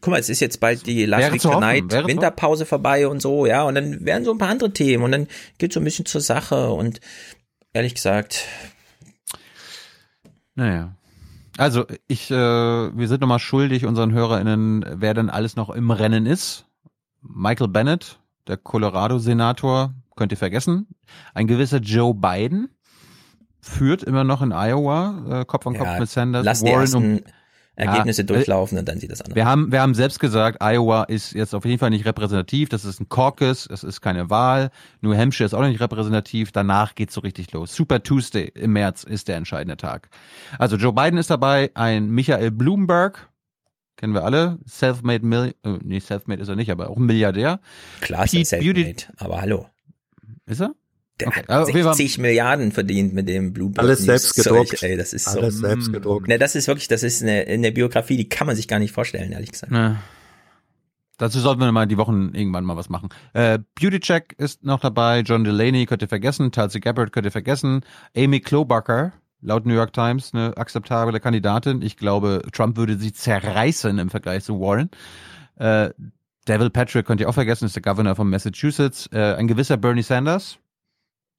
guck mal, es ist jetzt bald die Last Week Tonight Winterpause vorbei und so, ja, und dann werden so ein paar andere Themen und dann geht so ein bisschen zur Sache und ehrlich gesagt. Naja. Also, ich, äh, wir sind nochmal schuldig unseren HörerInnen, wer denn alles noch im Rennen ist. Michael Bennett, der Colorado-Senator, könnt ihr vergessen. Ein gewisser Joe Biden führt immer noch in Iowa, äh, Kopf an Kopf ja, mit Sanders. Lass Warren um Ergebnisse ja, durchlaufen und dann sieht das anders. Wir haben, wir haben selbst gesagt, Iowa ist jetzt auf jeden Fall nicht repräsentativ. Das ist ein Caucus, es ist keine Wahl. New Hampshire ist auch nicht repräsentativ. Danach geht's so richtig los. Super Tuesday im März ist der entscheidende Tag. Also Joe Biden ist dabei, ein Michael Bloomberg, kennen wir alle, self-made Mill, äh, nee, self-made ist er nicht, aber auch ein Milliardär. Klar ist er self-made, aber hallo. Ist er? Der okay. hat 60 Milliarden verdient mit dem Bloomberg Alles selbst gedruckt. Ey, das ist Alles so, selbst gedruckt. Ne, das ist wirklich, das ist eine, eine Biografie, die kann man sich gar nicht vorstellen, ehrlich gesagt. Ja. Dazu sollten wir mal die Wochen irgendwann mal was machen. Äh, Beauty Check ist noch dabei, John Delaney könnt ihr vergessen, Tulsi Gabbard könnt ihr vergessen, Amy Klobuchar, laut New York Times eine akzeptable Kandidatin. Ich glaube, Trump würde sie zerreißen im Vergleich zu Warren. Äh, Devil Patrick könnt ihr auch vergessen, ist der Governor von Massachusetts. Äh, ein gewisser Bernie Sanders,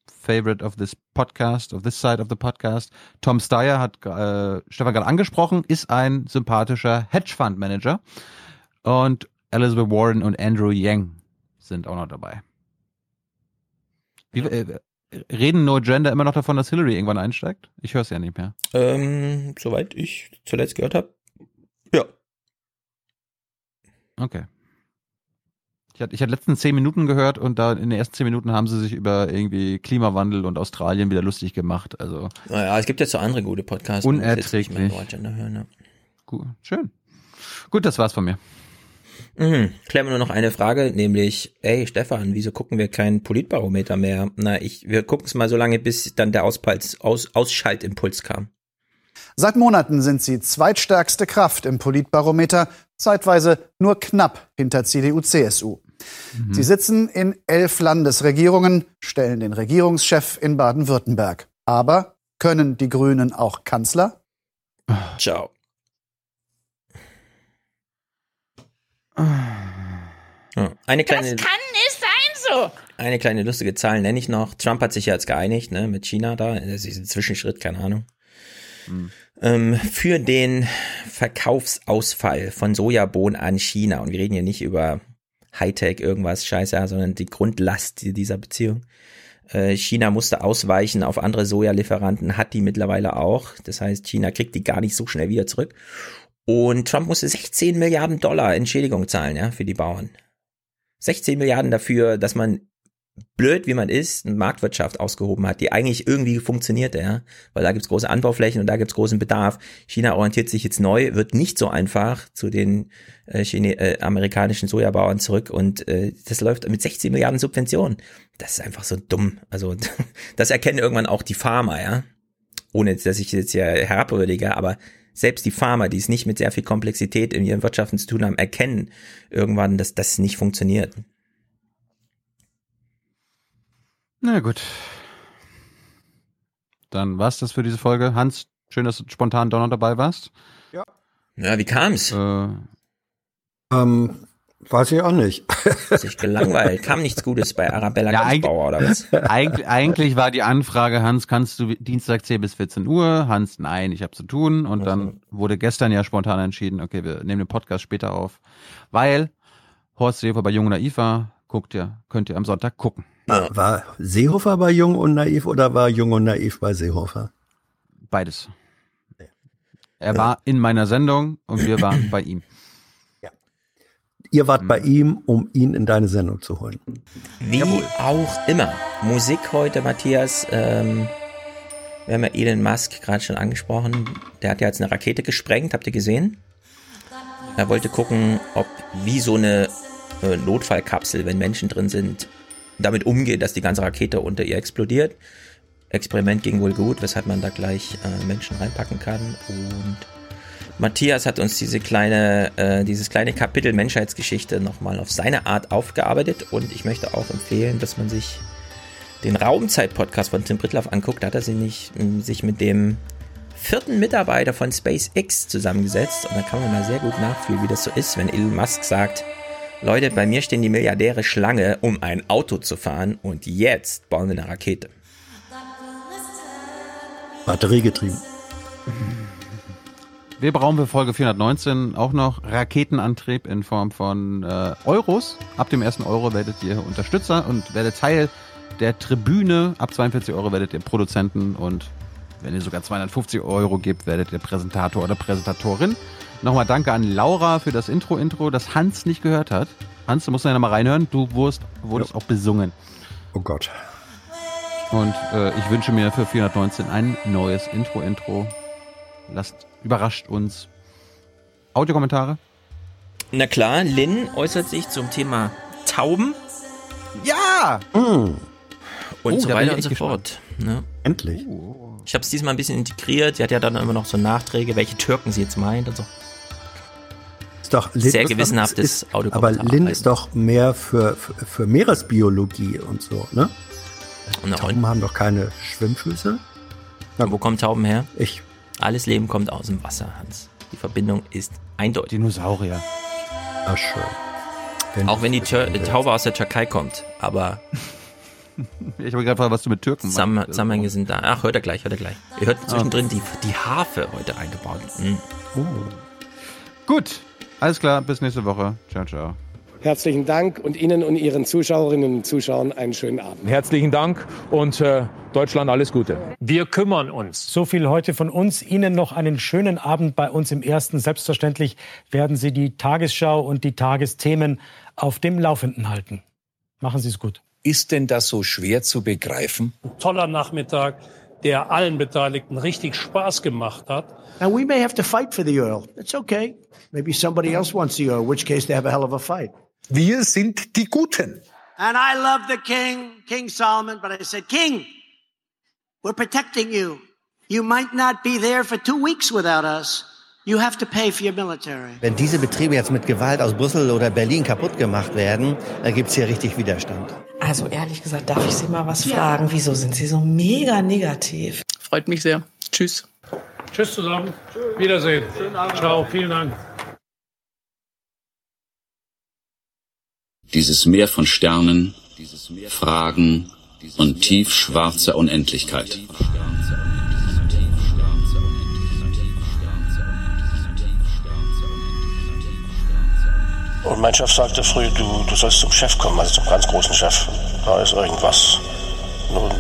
favorite of this podcast, of this side of the podcast. Tom Steyer hat äh, Stefan gerade angesprochen, ist ein sympathischer Hedgefund-Manager. Und Elizabeth Warren und Andrew Yang sind auch noch dabei. Wie, äh, reden No Gender immer noch davon, dass Hillary irgendwann einsteigt? Ich höre es ja nicht mehr. Ähm, soweit ich zuletzt gehört habe. Ja. Okay. Ich hatte, ich hatte letztens zehn Minuten gehört und da in den ersten zehn Minuten haben sie sich über irgendwie Klimawandel und Australien wieder lustig gemacht. Also naja, es gibt jetzt so andere gute Podcasts. Unerträglich. Hören, ja. Gut, schön. Gut, das war's von mir. Mhm. Klären wir nur noch eine Frage, nämlich, ey Stefan, wieso gucken wir keinen Politbarometer mehr? Na, ich, wir gucken es mal so lange, bis dann der Auspals, Aus, Ausschaltimpuls kam. Seit Monaten sind sie zweitstärkste Kraft im Politbarometer, zeitweise nur knapp hinter CDU-CSU. Mhm. Sie sitzen in elf Landesregierungen, stellen den Regierungschef in Baden-Württemberg. Aber können die Grünen auch Kanzler? Ciao. Eine kleine, das kann nicht sein so. Eine kleine lustige Zahl nenne ich noch. Trump hat sich ja jetzt geeinigt, ne, mit China da. Das ist ein Zwischenschritt, keine Ahnung. Mhm. Ähm, für den Verkaufsausfall von Sojabohnen an China. Und wir reden hier nicht über Hightech, irgendwas scheiße, sondern die Grundlast dieser Beziehung. Äh, China musste ausweichen auf andere Sojalieferanten, hat die mittlerweile auch. Das heißt, China kriegt die gar nicht so schnell wieder zurück. Und Trump musste 16 Milliarden Dollar Entschädigung zahlen, ja, für die Bauern. 16 Milliarden dafür, dass man blöd wie man ist, eine Marktwirtschaft ausgehoben hat, die eigentlich irgendwie funktionierte, ja, weil da gibt's große Anbauflächen und da gibt's großen Bedarf. China orientiert sich jetzt neu, wird nicht so einfach zu den äh, Chine äh, amerikanischen Sojabauern zurück und äh, das läuft mit 16 Milliarden Subventionen. Das ist einfach so dumm. Also das erkennen irgendwann auch die Farmer, ja, ohne dass ich jetzt ja herabwürdige, aber selbst die Farmer, die es nicht mit sehr viel Komplexität in ihren Wirtschaften zu tun haben, erkennen irgendwann, dass das nicht funktioniert. Na gut. Dann war's das für diese Folge. Hans, schön, dass du spontan doch noch dabei warst. Ja. Ja, wie kam's? Äh, Ähm, weiß ich auch nicht. Sich gelangweilt. Kam nichts Gutes bei Arabella Ja, Gansbauer oder was? Eig eigentlich war die Anfrage, Hans, kannst du Dienstag 10 bis 14 Uhr? Hans, nein, ich habe zu tun. Und dann wurde gestern ja spontan entschieden, okay, wir nehmen den Podcast später auf, weil Horst Seehofer bei Jung und Naiv war. Guckt ihr, könnt ihr am Sonntag gucken. War Seehofer bei Jung und Naiv oder war Jung und Naiv bei Seehofer? Beides. Er war in meiner Sendung und wir waren bei ihm. Ihr wart bei ihm, um ihn in deine Sendung zu holen. Wie auch immer. Musik heute, Matthias. Ähm, wir haben ja Elon Musk gerade schon angesprochen. Der hat ja jetzt eine Rakete gesprengt, habt ihr gesehen? Er wollte gucken, ob wie so eine äh, Notfallkapsel, wenn Menschen drin sind, damit umgeht, dass die ganze Rakete unter ihr explodiert. Experiment ging wohl gut, weshalb man da gleich äh, Menschen reinpacken kann. Und Matthias hat uns diese kleine, äh, dieses kleine Kapitel Menschheitsgeschichte nochmal auf seine Art aufgearbeitet und ich möchte auch empfehlen, dass man sich den Raumzeit-Podcast von Tim Brittloff anguckt. Da hat er sich, nicht, ähm, sich mit dem vierten Mitarbeiter von SpaceX zusammengesetzt und da kann man mal sehr gut nachfühlen, wie das so ist, wenn Elon Musk sagt, Leute, bei mir stehen die Milliardäre Schlange, um ein Auto zu fahren und jetzt bauen wir eine Rakete. Batteriegetrieben. Wir brauchen für Folge 419 auch noch Raketenantrieb in Form von äh, Euros. Ab dem ersten Euro werdet ihr Unterstützer und werdet Teil der Tribüne. Ab 42 Euro werdet ihr Produzenten und wenn ihr sogar 250 Euro gebt, werdet ihr Präsentator oder Präsentatorin. Nochmal danke an Laura für das Intro-Intro, das Hans nicht gehört hat. Hans, du musst ja nochmal reinhören. Du wurdest, wurdest auch besungen. Oh Gott. Und äh, ich wünsche mir für 419 ein neues Intro-Intro. Lasst, überrascht uns. Audiokommentare? Na klar, Lynn äußert sich zum Thema Tauben Ja! und Oh, so weiter und so fort. Ne? Endlich. Ich habe es diesmal ein bisschen integriert. Sie hat ja dann immer noch so Nachträge, welche Türken sie jetzt meint und so. Ist doch, Lin, Sehr gewissenhaftes ist- Aber Lin ist doch mehr für, für, für Meeresbiologie und so, ne? Na, Tauben haben doch keine Schwimmfüße. Wo kommen Tauben her? Ich. Alles Leben kommt aus dem Wasser, Hans. Die Verbindung ist eindeutig. Dinosaurier. Ach schön. Auch wenn die Tür Taube aus der Türkei kommt. Aber Ich habe gerade gefragt, was du mit Türken Zusammen meinst. Zusammenhänge sind da. Ach, hört er gleich, hört er gleich. Ihr hört zwischendrin die, die Harfe heute eingebaut. Mhm. Gut, alles klar, bis nächste Woche. Ciao, ciao. Herzlichen Dank und Ihnen und Ihren Zuschauerinnen und Zuschauern einen schönen Abend. Herzlichen Dank und äh, Deutschland alles Gute. Wir kümmern uns. So viel heute von uns. Ihnen noch einen schönen Abend bei uns im Ersten. Selbstverständlich werden Sie die Tagesschau und die Tagesthemen auf dem Laufenden halten. Machen Sie es gut. Ist denn das so schwer zu begreifen? Toller Nachmittag, der allen Beteiligten richtig Spaß gemacht hat. Now, we may have to fight for the oil. It's okay. Maybe somebody else wants the oil, in which case they have a hell of a fight. Wir sind die Guten. And I love the king, King Solomon, but I said, King, we're protecting you. You might not be there for two weeks without us. You have to pay for your military. Wenn diese Betriebe jetzt mit Gewalt aus Brüssel oder Berlin kaputt gemacht werden, dann gibt's hier richtig Widerstand. Also ehrlich gesagt, darf ich Sie mal was fragen? Wieso sind Sie so mega negativ? Freut mich sehr. Tschüss. Tschüss zusammen. Wiedersehen. Ciao, vielen Dank. Dieses Meer von Sternen, Fragen und tiefschwarzer Unendlichkeit. Und mein Chef sagte früh, du, du sollst zum Chef kommen, also zum ganz großen Chef. Da ist irgendwas. Nun,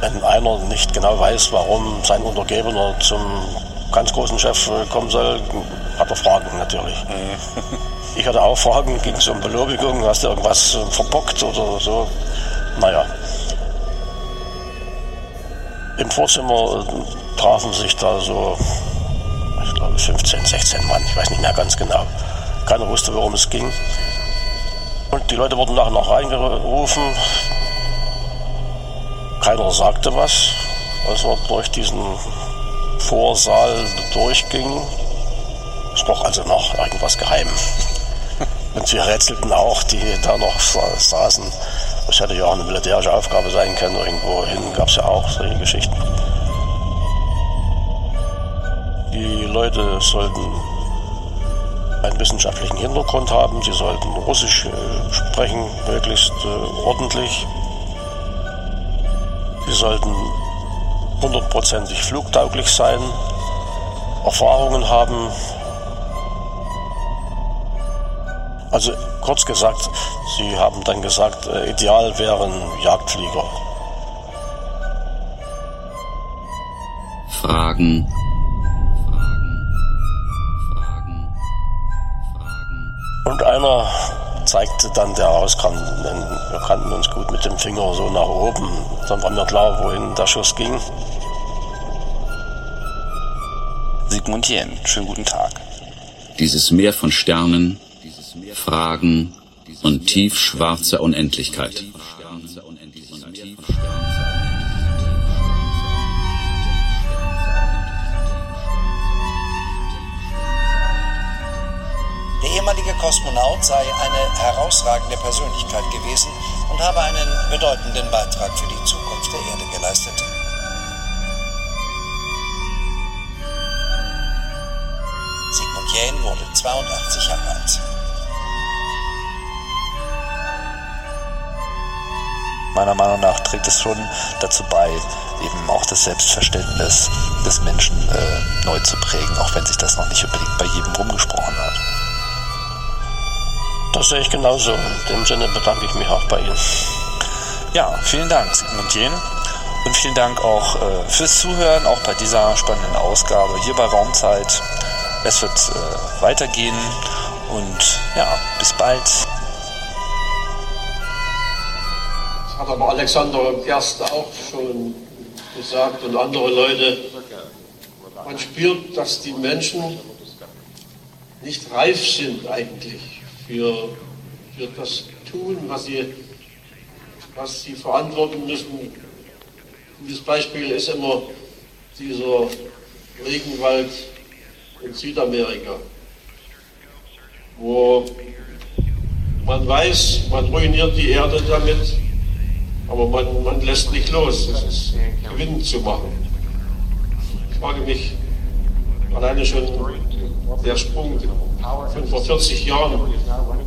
wenn einer nicht genau weiß, warum sein Untergebener zum ganz großen Chef äh, kommen soll, hat er Fragen natürlich. Ich hatte auch Fragen, ging es um Belobigung, hast du irgendwas äh, verbockt oder so. Naja. Im Vorzimmer äh, trafen sich da so, ich glaube 15, 16 Mann, ich weiß nicht mehr ganz genau. Keiner wusste, worum es ging. Und die Leute wurden nachher noch reingerufen. Keiner sagte was, als wir durch diesen Vorsaal durchgingen. Es roch also noch irgendwas geheim. Und wir rätselten auch, die da noch sa- saßen. Das hätte ja auch eine militärische Aufgabe sein können. Irgendwo hin gab es ja auch solche Geschichten. Die Leute sollten einen wissenschaftlichen Hintergrund haben, sie sollten Russisch äh, sprechen, möglichst äh, ordentlich. Sie sollten hundertprozentig flugtauglich sein, Erfahrungen haben. Also kurz gesagt, Sie haben dann gesagt, äh, ideal wären Jagdflieger. Fragen, Und einer zeigte dann, der rauskam, denn wir kannten uns gut mit dem Finger so nach oben. Dann war mir klar, wohin der Schuss ging. Sigmund Jähn, schönen guten Tag. Dieses Meer von Sternen, Fragen und tiefschwarzer Unendlichkeit. Kosmonaut sei eine herausragende Persönlichkeit gewesen und habe einen bedeutenden Beitrag für die Zukunft der Erde geleistet. Sigmund Jähn wurde 82 Jahre alt. Meiner Meinung nach trägt es schon dazu bei, eben auch das Selbstverständnis des Menschen äh, neu zu prägen, auch wenn sich das noch nicht unbedingt bei jedem rumgesprochen hat. Das sehe ich genauso. In dem Sinne bedanke ich mich auch bei Ihnen. Ja, vielen Dank, Sigmund Jähn. Und vielen Dank auch äh, fürs Zuhören, auch bei dieser spannenden Ausgabe hier bei Raumzeit. Es wird äh, weitergehen und ja, bis bald. Das hat aber Alexander Gerst auch schon gesagt und andere Leute. Man spürt, dass die Menschen nicht reif sind eigentlich für, für das Tun, was sie, was sie verantworten müssen. Dieses Beispiel ist immer dieser Regenwald in Südamerika, wo man weiß, man ruiniert die Erde damit, aber man, man lässt nicht los, es ist Gewinn zu machen. Ich frage mich, alleine schon der Sprung von vor 40 Jahren,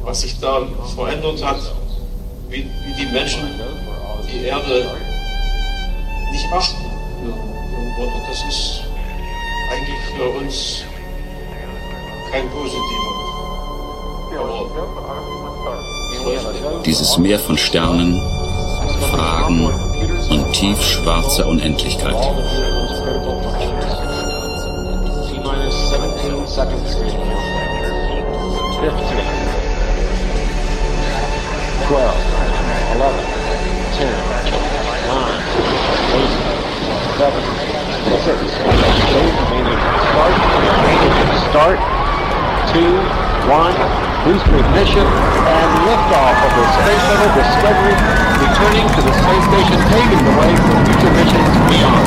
was sich da verändert hat, wie, wie die Menschen die Erde nicht achten. Und das ist eigentlich für uns kein positiver. Aber Dieses Meer von Sternen, Fragen und tiefschwarzer Unendlichkeit. T-minus 17 seconds. 15, 12, 11, 10, 9, 8, 7, 6, start, start, 2, 1, booster ignition, and liftoff of the Space Shuttle Discovery, returning to the space station, paving the way for future missions beyond.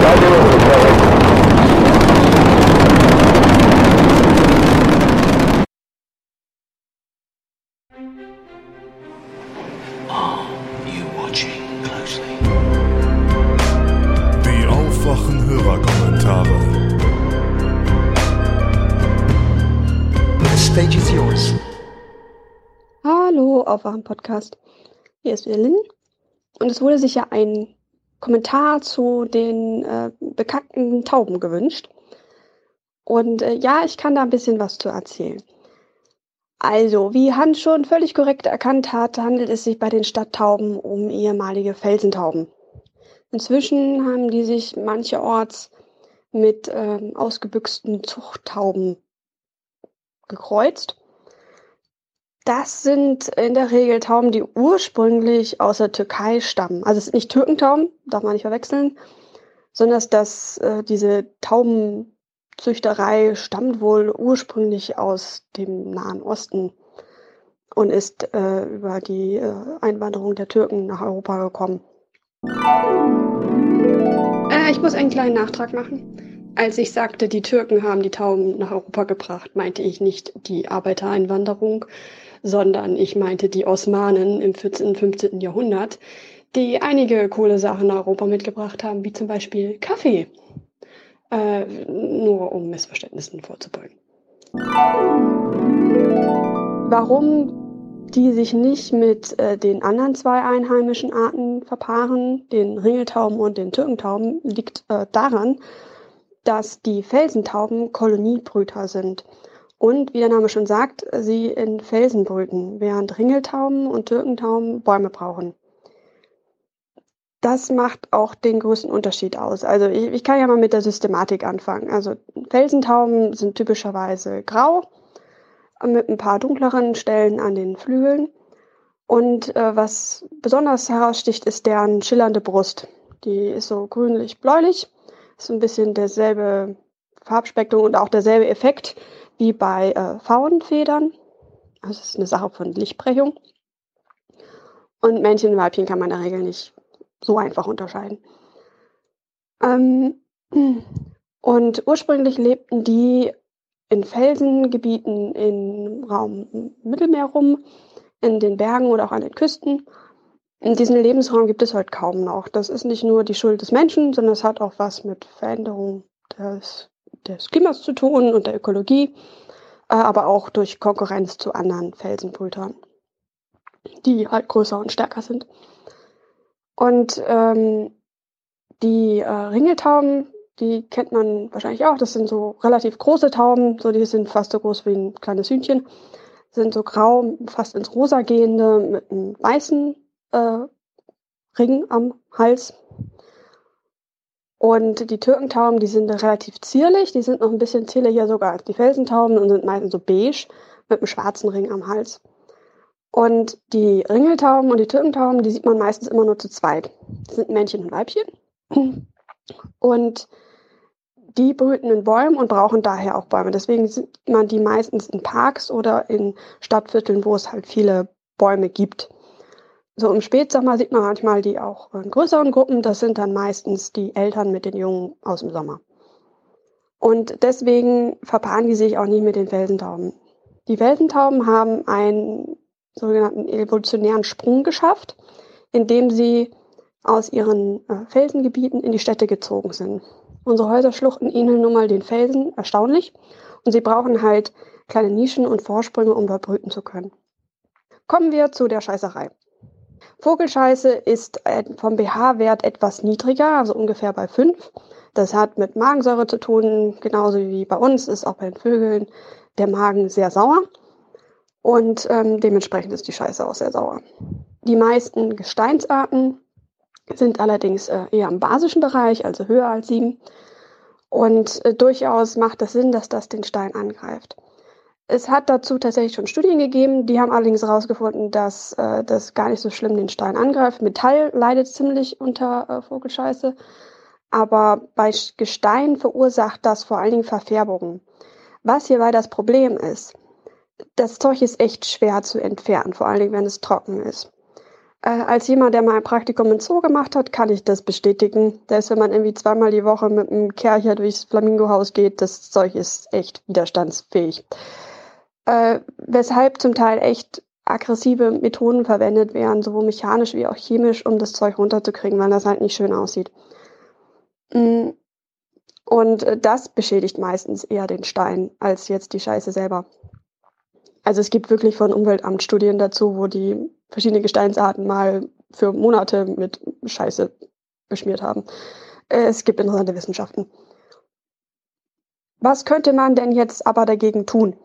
Die Aufwachen-Hörerkommentare. The stage is yours. Hallo, Aufwachen-Podcast. Hier ist wieder Lynn. Und es wurde sich ja ein Kommentar zu den äh, bekackten Tauben gewünscht. Und äh, ja, ich kann da ein bisschen was zu erzählen. Also, wie Hans schon völlig korrekt erkannt hat, handelt es sich bei den Stadttauben um ehemalige Felsentauben. Inzwischen haben die sich mancherorts mit ähm, ausgebüxten Zuchttauben gekreuzt. Das sind in der Regel Tauben, die ursprünglich aus der Türkei stammen. Also es sind nicht Türkentauben, darf man nicht verwechseln, sondern dass äh, diese Taubenzüchterei stammt wohl ursprünglich aus dem Nahen Osten und ist äh, über die äh, Einwanderung der Türken nach Europa gekommen. Äh, ich muss einen kleinen Nachtrag machen. Als ich sagte, die Türken haben die Tauben nach Europa gebracht, meinte ich nicht die Arbeitereinwanderung, sondern ich meinte die Osmanen im 14., und 15. Jahrhundert, die einige coole Sachen nach Europa mitgebracht haben, wie zum Beispiel Kaffee. Äh, nur um Missverständnissen vorzubeugen. Warum die sich nicht mit äh, den anderen zwei einheimischen Arten verpaaren, den Ringeltauben und den Türkentauben, liegt äh, daran, dass die Felsentauben Koloniebrüter sind. Und wie der Name schon sagt, sie in Felsen brüten, während Ringeltauben und Türkentauben Bäume brauchen. Das macht auch den größten Unterschied aus. Also ich, ich kann ja mal mit der Systematik anfangen. Also Felsentauben sind typischerweise grau, mit ein paar dunkleren Stellen an den Flügeln. Und äh, was besonders heraussticht, ist deren schillernde Brust. Die ist so grünlich-bläulich, ist ein bisschen derselbe Farbspektrum und auch derselbe Effekt wie bei äh, Faunenfedern. Also es ist eine Sache von Lichtbrechung. Und Männchen und Weibchen kann man in der Regel nicht so einfach unterscheiden. Ähm, und ursprünglich lebten die in Felsengebieten im Raum Mittelmeer rum, in den Bergen oder auch an den Küsten. In diesem Lebensraum gibt es heute kaum noch. Das ist nicht nur die Schuld des Menschen, sondern es hat auch was mit Veränderung des, des Klimas zu tun und der Ökologie, äh, aber auch durch Konkurrenz zu anderen Felsenbrütern, die halt größer und stärker sind. Und ähm, die äh, Ringeltauben die kennt man wahrscheinlich auch. Das sind so relativ große Tauben, so die sind fast so groß wie ein kleines Hühnchen. Sind so grau, fast ins Rosa gehende, mit einem weißen äh, Ring am Hals. Und die Türkentauben, die sind relativ zierlich, die sind noch ein bisschen zierlicher sogar als die Felsentauben und sind meistens so beige mit einem schwarzen Ring am Hals. Und die Ringeltauben und die Türkentauben, die sieht man meistens immer nur zu zweit. Das sind Männchen und Weibchen. Und die brüten in Bäumen und brauchen daher auch Bäume. Deswegen sieht man die meistens in Parks oder in Stadtvierteln, wo es halt viele Bäume gibt. So im Spätsommer sieht man manchmal die auch in größeren Gruppen. Das sind dann meistens die Eltern mit den Jungen aus dem Sommer. Und deswegen verpaaren die sich auch nicht mit den Felsentauben. Die Felsentauben haben einen sogenannten evolutionären Sprung geschafft, indem sie aus ihren äh, Felsengebieten in die Städte gezogen sind. Unsere Häuserschluchten ähneln nun mal den Felsen erstaunlich und sie brauchen halt kleine Nischen und Vorsprünge, um dort brüten zu können. Kommen wir zu der Scheißerei. Vogelscheiße ist vom pH-Wert etwas niedriger, also ungefähr bei 5. Das hat mit Magensäure zu tun, genauso wie bei uns ist auch bei den Vögeln der Magen sehr sauer. Und ähm, dementsprechend ist die Scheiße auch sehr sauer. Die meisten Gesteinsarten sind allerdings äh, eher im basischen Bereich, also höher als 7. Und äh, durchaus macht es Sinn, dass das den Stein angreift. Es hat dazu tatsächlich schon Studien gegeben, die haben allerdings herausgefunden, dass äh, das gar nicht so schlimm den Stein angreift. Metall leidet ziemlich unter äh, Vogelscheiße, aber bei Gestein verursacht das vor allen Dingen Verfärbungen. Was hierbei das Problem ist, das Zeug ist echt schwer zu entfernen, vor allen Dingen, wenn es trocken ist. Äh, als jemand, der mal ein Praktikum im Zoo gemacht hat, kann ich das bestätigen. Dass wenn man irgendwie zweimal die Woche mit einem Kercher durchs Flamingohaus geht, das Zeug ist echt widerstandsfähig. Äh, weshalb zum Teil echt aggressive Methoden verwendet werden, sowohl mechanisch wie auch chemisch, um das Zeug runterzukriegen, weil das halt nicht schön aussieht. Mm. Und äh, das beschädigt meistens eher den Stein als jetzt die Scheiße selber. Also es gibt wirklich von Umweltamt Studien dazu, wo die verschiedene Gesteinsarten mal für Monate mit Scheiße beschmiert haben. Äh, es gibt interessante Wissenschaften. Was könnte man denn jetzt aber dagegen tun?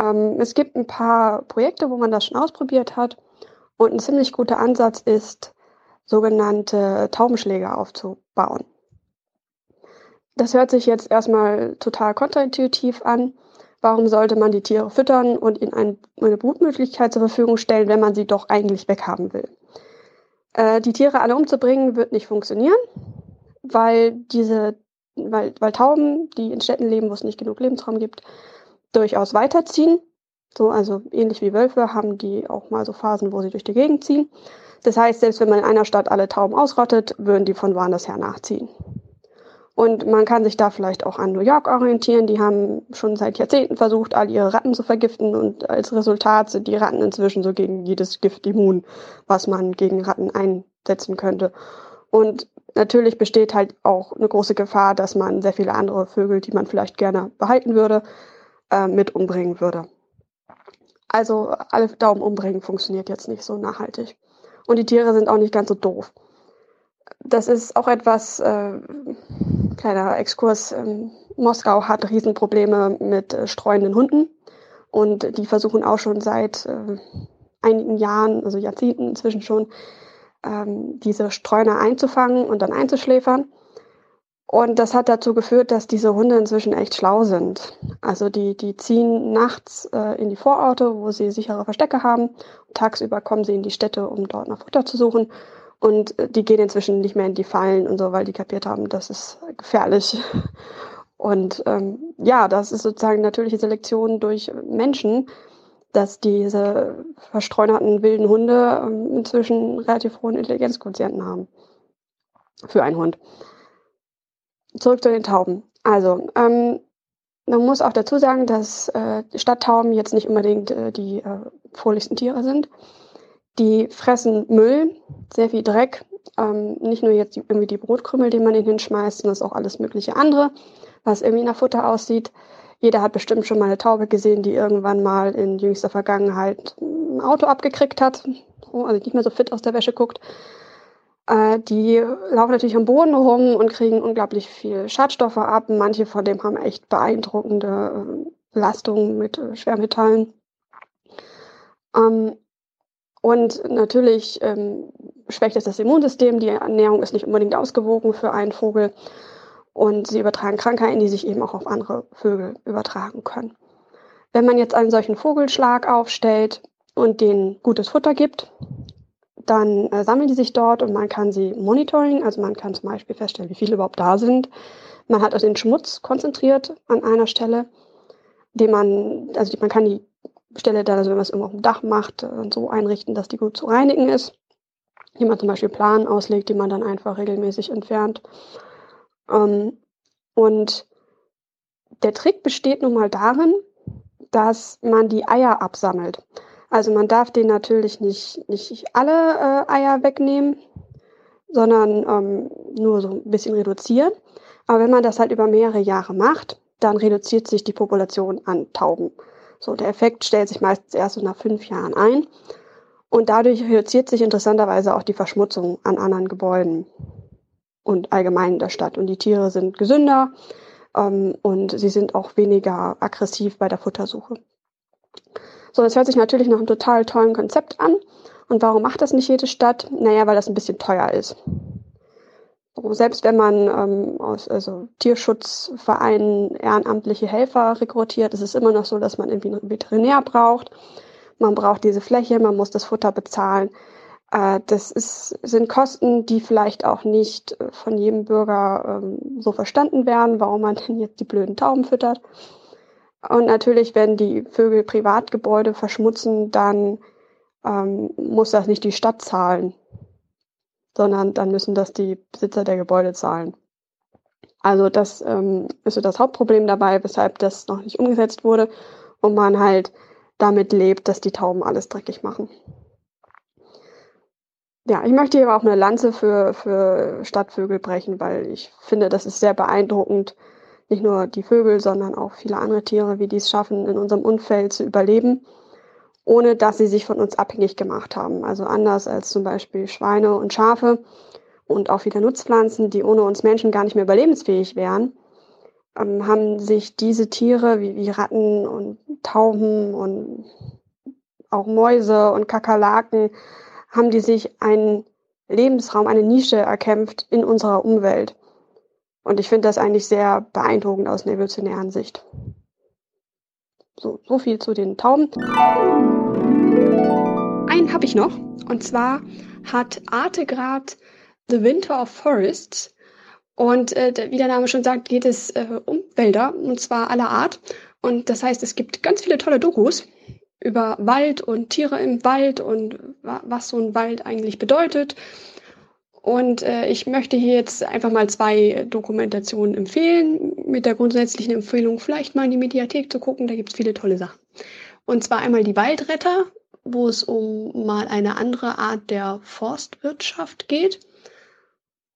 Ähm, es gibt ein paar Projekte, wo man das schon ausprobiert hat. Und ein ziemlich guter Ansatz ist, sogenannte Taubenschläge aufzubauen. Das hört sich jetzt erstmal total kontraintuitiv an. Warum sollte man die Tiere füttern und ihnen ein, eine Brutmöglichkeit zur Verfügung stellen, wenn man sie doch eigentlich weghaben will? Äh, die Tiere alle umzubringen wird nicht funktionieren, weil diese, weil, weil Tauben, die in Städten leben, wo es nicht genug Lebensraum gibt, durchaus weiterziehen. So, also ähnlich wie Wölfe haben die auch mal so Phasen, wo sie durch die Gegend ziehen. Das heißt, selbst wenn man in einer Stadt alle Tauben ausrottet, würden die von woanders her nachziehen. Und man kann sich da vielleicht auch an New York orientieren. Die haben schon seit Jahrzehnten versucht, all ihre Ratten zu vergiften. Und als Resultat sind die Ratten inzwischen so gegen jedes Gift immun, was man gegen Ratten einsetzen könnte. Und natürlich besteht halt auch eine große Gefahr, dass man sehr viele andere Vögel, die man vielleicht gerne behalten würde, äh, mit umbringen würde. Also alle Daumen umbringen funktioniert jetzt nicht so nachhaltig. Und die Tiere sind auch nicht ganz so doof. Das ist auch etwas, äh, kleiner Exkurs, ähm, Moskau hat Riesenprobleme mit äh, streuenden Hunden. Und die versuchen auch schon seit äh, einigen Jahren, also Jahrzehnten inzwischen schon, ähm, diese Streuner einzufangen und dann einzuschläfern. Und das hat dazu geführt, dass diese Hunde inzwischen echt schlau sind. Also die, die ziehen nachts äh, in die Vororte, wo sie sichere Verstecke haben. tagsüber kommen sie in die Städte, um dort nach Futter zu suchen. Und äh, die gehen inzwischen nicht mehr in die Fallen und so, weil die kapiert haben, das ist gefährlich. Und ähm, ja, das ist sozusagen natürliche Selektion durch Menschen, dass diese verstreunerten wilden Hunde ähm, inzwischen relativ hohen Intelligenzquotienten haben. Für einen Hund zurück zu den Tauben. Also, ähm, man muss auch dazu sagen, dass äh, Stadttauben jetzt nicht unbedingt äh, die äh, fröhlichsten Tiere sind. Die fressen Müll, sehr viel Dreck, ähm, nicht nur jetzt die, irgendwie die Brotkrümel, die man ihnen hinschmeißt, sondern auch alles mögliche andere, was irgendwie nach Futter aussieht. Jeder hat bestimmt schon mal eine Taube gesehen, die irgendwann mal in jüngster Vergangenheit ein Auto abgekriegt hat, also nicht mehr so fit aus der Wäsche guckt die laufen natürlich am Boden rum und kriegen unglaublich viel Schadstoffe ab. Manche von dem haben echt beeindruckende äh, Belastungen mit äh, Schwermetallen. Ähm, und natürlich ähm, schwächt es das Immunsystem. Die Ernährung ist nicht unbedingt ausgewogen für einen Vogel. Und sie übertragen Krankheiten, die sich eben auch auf andere Vögel übertragen können. Wenn man jetzt einen solchen Vogelschlag aufstellt und den gutes Futter gibt, dann äh, sammeln die sich dort und man kann sie monitoring, also man kann zum Beispiel feststellen, wie viele überhaupt da sind. Man hat also den Schmutz konzentriert an einer Stelle, den man, also man kann die Stelle dann, also wenn man es irgendwo auf dem Dach macht, äh, so einrichten, dass die gut zu reinigen ist. Hier man zum Beispiel Planen auslegt, die man dann einfach regelmäßig entfernt. Ähm, und der Trick besteht nun mal darin, dass man die Eier absammelt. Also man darf den natürlich nicht, nicht alle äh, Eier wegnehmen, sondern ähm, nur so ein bisschen reduzieren. Aber wenn man das halt über mehrere Jahre macht, dann reduziert sich die Population an Tauben. So, der Effekt stellt sich meistens erst so nach fünf Jahren ein. Und dadurch reduziert sich interessanterweise auch die Verschmutzung an anderen Gebäuden und allgemein in der Stadt. Und die Tiere sind gesünder ähm, und sie sind auch weniger aggressiv bei der Futtersuche. So, das hört sich natürlich nach einem total tollen Konzept an. Und warum macht das nicht jede Stadt? Naja, weil das ein bisschen teuer ist. Selbst wenn man ähm, aus also Tierschutzvereinen ehrenamtliche Helfer rekrutiert, ist es immer noch so, dass man irgendwie einen Veterinär braucht. Man braucht diese Fläche, man muss das Futter bezahlen. Äh, das ist, sind Kosten, die vielleicht auch nicht äh, von jedem Bürger ähm, so verstanden werden, warum man denn jetzt die blöden Tauben füttert. Und natürlich, wenn die Vögel Privatgebäude verschmutzen, dann ähm, muss das nicht die Stadt zahlen, sondern dann müssen das die Besitzer der Gebäude zahlen. Also das ähm, ist so das Hauptproblem dabei, weshalb das noch nicht umgesetzt wurde und man halt damit lebt, dass die Tauben alles dreckig machen. Ja, ich möchte hier auch eine Lanze für, für Stadtvögel brechen, weil ich finde, das ist sehr beeindruckend, nicht nur die Vögel, sondern auch viele andere Tiere, wie die es schaffen, in unserem Umfeld zu überleben, ohne dass sie sich von uns abhängig gemacht haben. Also anders als zum Beispiel Schweine und Schafe und auch viele Nutzpflanzen, die ohne uns Menschen gar nicht mehr überlebensfähig wären, ähm, haben sich diese Tiere wie, wie Ratten und Tauben und auch Mäuse und Kakerlaken, haben die sich einen Lebensraum, eine Nische erkämpft in unserer Umwelt. Und ich finde das eigentlich sehr beeindruckend aus einer evolutionären Sicht. So, so viel zu den Tauben. Einen habe ich noch. Und zwar hat Artegrad The Winter of Forests. Und äh, wie der Name schon sagt, geht es äh, um Wälder, und zwar aller Art. Und das heißt, es gibt ganz viele tolle Dokus über Wald und Tiere im Wald und was so ein Wald eigentlich bedeutet Und äh, ich möchte hier jetzt einfach mal zwei Dokumentationen empfehlen, mit der grundsätzlichen Empfehlung, vielleicht mal in die Mediathek zu gucken, da gibt es viele tolle Sachen. Und zwar einmal die Waldretter, wo es um mal eine andere Art der Forstwirtschaft geht.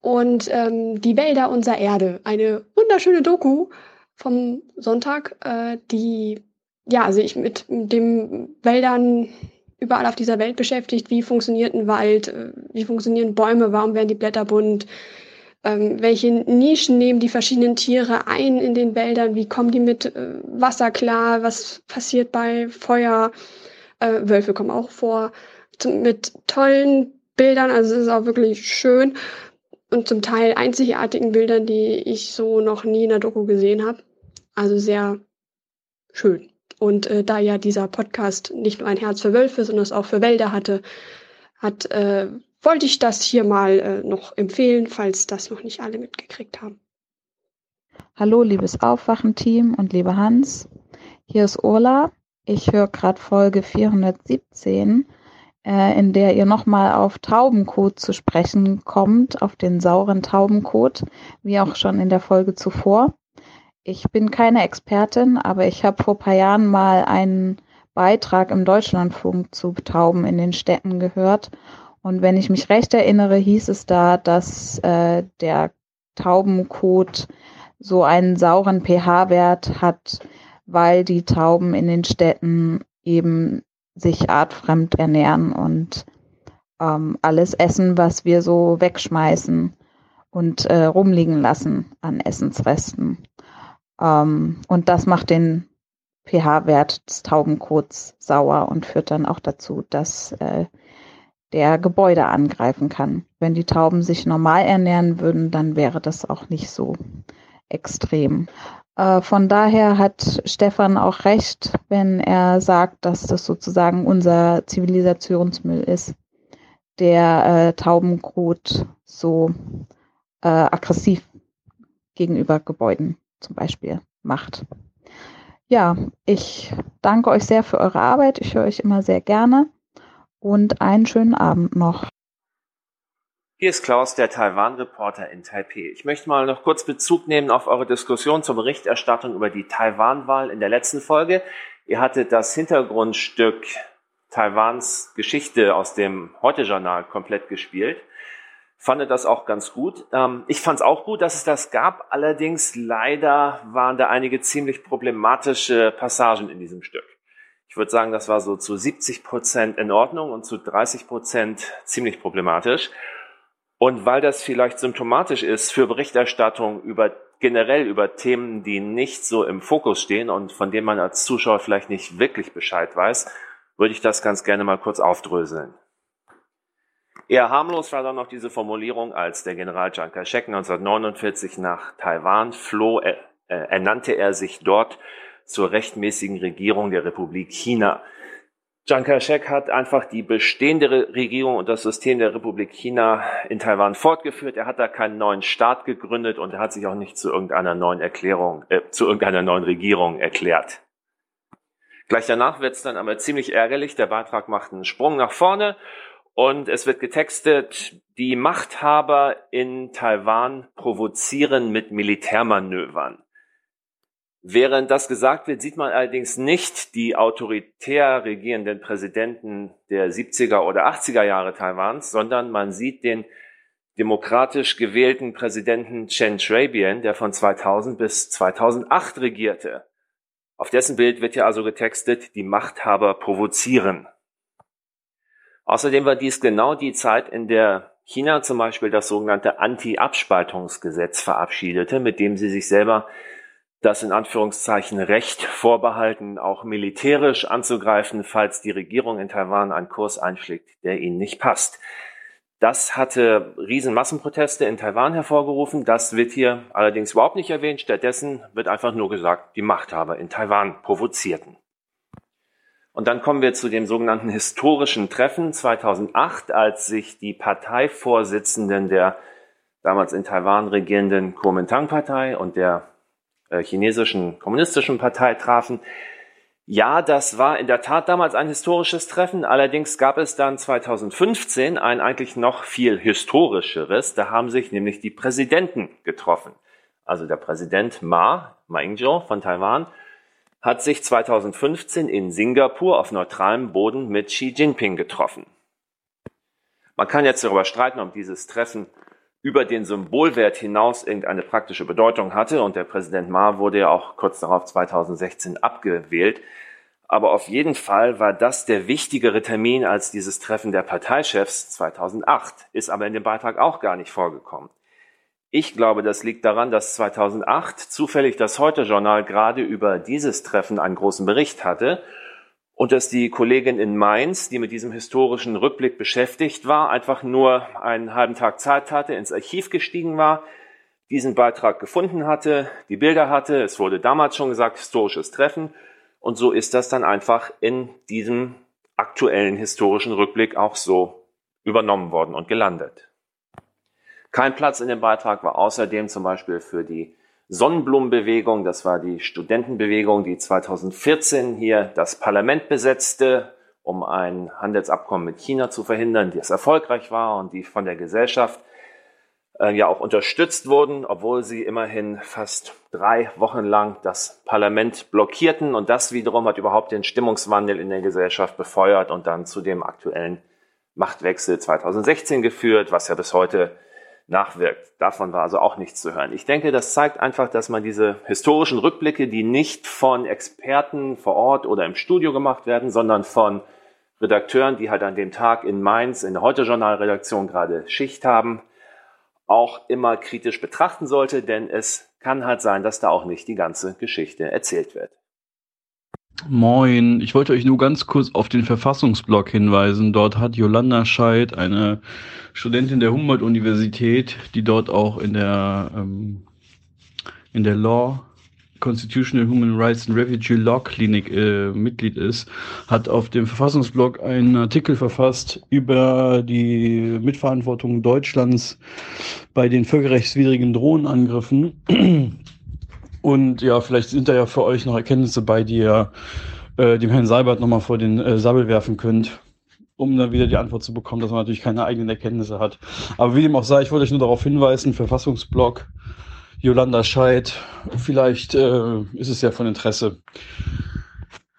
Und ähm, die Wälder unserer Erde, eine wunderschöne Doku vom Sonntag, äh, die ja sich mit den Wäldern überall auf dieser Welt beschäftigt. Wie funktioniert ein Wald? Äh, wie funktionieren Bäume? Warum werden die Blätter bunt? Ähm, welche Nischen nehmen die verschiedenen Tiere ein in den Wäldern? Wie kommen die mit äh, Wasser klar? Was passiert bei Feuer? Äh, Wölfe kommen auch vor. Zum, mit tollen Bildern, also es ist auch wirklich schön. Und zum Teil einzigartigen Bildern, die ich so noch nie in der Doku gesehen habe. Also sehr schön. Und äh, da ja dieser Podcast nicht nur ein Herz für Wölfe, sondern es auch für Wälder hatte, hat, äh, wollte ich das hier mal äh, noch empfehlen, falls das noch nicht alle mitgekriegt haben. Hallo, liebes Aufwachen-Team und liebe Hans. Hier ist Urla. Ich höre gerade Folge 417, äh, in der ihr nochmal auf Taubenkot zu sprechen kommt, auf den sauren Taubenkot, wie auch schon in der Folge zuvor. Ich bin keine Expertin, aber ich habe vor paar Jahren mal einen Beitrag im Deutschlandfunk zu Tauben in den Städten gehört. Und wenn ich mich recht erinnere, hieß es da, dass äh, der Taubenkot so einen sauren pH-Wert hat, weil die Tauben in den Städten eben sich artfremd ernähren und ähm, alles essen, was wir so wegschmeißen und äh, rumliegen lassen an Essensresten. Ähm, und das macht den pH-Wert des Taubenkots sauer und führt dann auch dazu, dass äh, der Gebäude angreifen kann. Wenn die Tauben sich normal ernähren würden, dann wäre das auch nicht so extrem. Äh, von daher hat Stefan auch recht, wenn er sagt, dass das sozusagen unser Zivilisationsmüll ist, der äh, Taubenkot so äh, aggressiv gegenüber Gebäuden zum Beispiel macht. Ja, ich danke euch sehr für eure Arbeit. Ich höre euch immer sehr gerne und einen schönen Abend noch. Hier ist Klaus, der Taiwan-Reporter in Taipei. Ich möchte mal noch kurz Bezug nehmen auf eure Diskussion zur Berichterstattung über die Taiwan-Wahl in der letzten Folge. Ihr hattet das Hintergrundstück Taiwans Geschichte aus dem Heute-Journal komplett gespielt fand das auch ganz gut. Ähm, ich fand es auch gut, dass es das gab. Allerdings leider waren da einige ziemlich problematische Passagen in diesem Stück. Ich würde sagen, das war so zu 70 Prozent in Ordnung und zu 30 Prozent ziemlich problematisch. Und weil das vielleicht symptomatisch ist für Berichterstattung über generell über Themen, die nicht so im Fokus stehen und von denen man als Zuschauer vielleicht nicht wirklich Bescheid weiß, würde ich das ganz gerne mal kurz aufdröseln. Eher harmlos war dann noch diese Formulierung, als der General Chiang Kai-shek 1949 nach Taiwan floh, äh, äh, ernannte er sich dort zur rechtmäßigen Regierung der Republik China. Chiang Kai-shek hat einfach die bestehende Regierung und das System der Republik China in Taiwan fortgeführt. Er hat da keinen neuen Staat gegründet und er hat sich auch nicht zu irgendeiner neuen Erklärung, äh, zu irgendeiner neuen Regierung erklärt. Gleich danach wird es dann aber ziemlich ärgerlich. Der Beitrag macht einen Sprung nach vorne und es wird getextet, die Machthaber in Taiwan provozieren mit Militärmanövern. Während das gesagt wird, sieht man allerdings nicht die autoritär regierenden Präsidenten der 70er oder 80er Jahre Taiwans, sondern man sieht den demokratisch gewählten Präsidenten Chen Shui-bian, der von 2000 bis 2008 regierte. Auf dessen Bild wird ja also getextet, die Machthaber provozieren. Außerdem war dies genau die Zeit, in der China zum Beispiel das sogenannte Anti-Abspaltungsgesetz verabschiedete, mit dem sie sich selber das in Anführungszeichen Recht vorbehalten, auch militärisch anzugreifen, falls die Regierung in Taiwan einen Kurs einschlägt, der ihnen nicht passt. Das hatte Riesenmassenproteste in Taiwan hervorgerufen. Das wird hier allerdings überhaupt nicht erwähnt. Stattdessen wird einfach nur gesagt, die Machthaber in Taiwan provozierten. Und dann kommen wir zu dem sogenannten historischen Treffen 2008, als sich die Parteivorsitzenden der damals in Taiwan regierenden Kuomintang-Partei und der äh, chinesischen kommunistischen Partei trafen. Ja, das war in der Tat damals ein historisches Treffen. Allerdings gab es dann 2015 ein eigentlich noch viel historischeres. Da haben sich nämlich die Präsidenten getroffen. Also der Präsident Ma, Ma Ying-jeou von Taiwan, hat sich 2015 in Singapur auf neutralem Boden mit Xi Jinping getroffen. Man kann jetzt darüber streiten, ob dieses Treffen über den Symbolwert hinaus irgendeine praktische Bedeutung hatte. Und der Präsident Ma wurde ja auch kurz darauf 2016 abgewählt. Aber auf jeden Fall war das der wichtigere Termin als dieses Treffen der Parteichefs 2008, ist aber in dem Beitrag auch gar nicht vorgekommen. Ich glaube, das liegt daran, dass 2008 zufällig das Heute-Journal gerade über dieses Treffen einen großen Bericht hatte und dass die Kollegin in Mainz, die mit diesem historischen Rückblick beschäftigt war, einfach nur einen halben Tag Zeit hatte, ins Archiv gestiegen war, diesen Beitrag gefunden hatte, die Bilder hatte, es wurde damals schon gesagt, historisches Treffen, und so ist das dann einfach in diesem aktuellen historischen Rückblick auch so übernommen worden und gelandet. Kein Platz in dem Beitrag war außerdem zum Beispiel für die Sonnenblumenbewegung, das war die Studentenbewegung, die 2014 hier das Parlament besetzte, um ein Handelsabkommen mit China zu verhindern, das erfolgreich war und die von der Gesellschaft äh, ja auch unterstützt wurden, obwohl sie immerhin fast drei Wochen lang das Parlament blockierten. Und das wiederum hat überhaupt den Stimmungswandel in der Gesellschaft befeuert und dann zu dem aktuellen Machtwechsel 2016 geführt, was ja bis heute nachwirkt. Davon war also auch nichts zu hören. Ich denke, das zeigt einfach, dass man diese historischen Rückblicke, die nicht von Experten vor Ort oder im Studio gemacht werden, sondern von Redakteuren, die halt an dem Tag in Mainz in der Heute-Journal-Redaktion gerade Schicht haben, auch immer kritisch betrachten sollte, denn es kann halt sein, dass da auch nicht die ganze Geschichte erzählt wird. Moin, ich wollte euch nur ganz kurz auf den Verfassungsblock hinweisen. Dort hat Jolanda Scheid, eine Studentin der Humboldt-Universität, die dort auch in der, ähm, in der Law Constitutional Human Rights and Refugee Law Clinic äh, Mitglied ist, hat auf dem Verfassungsblog einen Artikel verfasst über die Mitverantwortung Deutschlands bei den völkerrechtswidrigen Drohnenangriffen. Und ja, vielleicht sind da ja für euch noch Erkenntnisse bei, die ihr äh, dem Herrn Seibert nochmal vor den äh, Sabbel werfen könnt, um dann wieder die Antwort zu bekommen, dass man natürlich keine eigenen Erkenntnisse hat. Aber wie dem auch sei, ich wollte euch nur darauf hinweisen, Verfassungsblog, Jolanda Scheid, vielleicht äh, ist es ja von Interesse.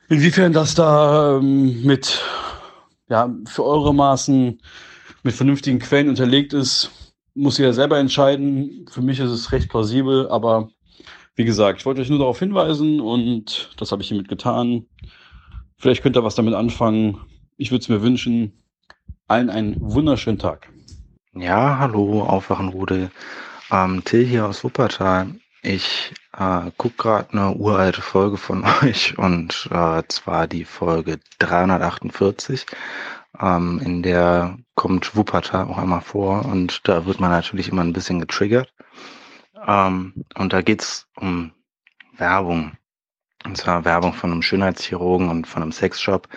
Inwiefern das da ähm, mit, ja, für eure Maßen mit vernünftigen Quellen unterlegt ist, muss ja selber entscheiden. Für mich ist es recht plausibel, aber wie gesagt, ich wollte euch nur darauf hinweisen und das habe ich hiermit getan. Vielleicht könnt ihr was damit anfangen. Ich würde es mir wünschen. Allen einen wunderschönen Tag. Ja, hallo, Aufwachenrudel. Ähm, Till hier aus Wuppertal. Ich äh, gucke gerade eine uralte Folge von euch und äh, zwar die Folge 348. Ähm, in der kommt Wuppertal auch einmal vor und da wird man natürlich immer ein bisschen getriggert. Ähm, und da geht's um Werbung. Und zwar Werbung von einem Schönheitschirurgen und von einem Sexshop.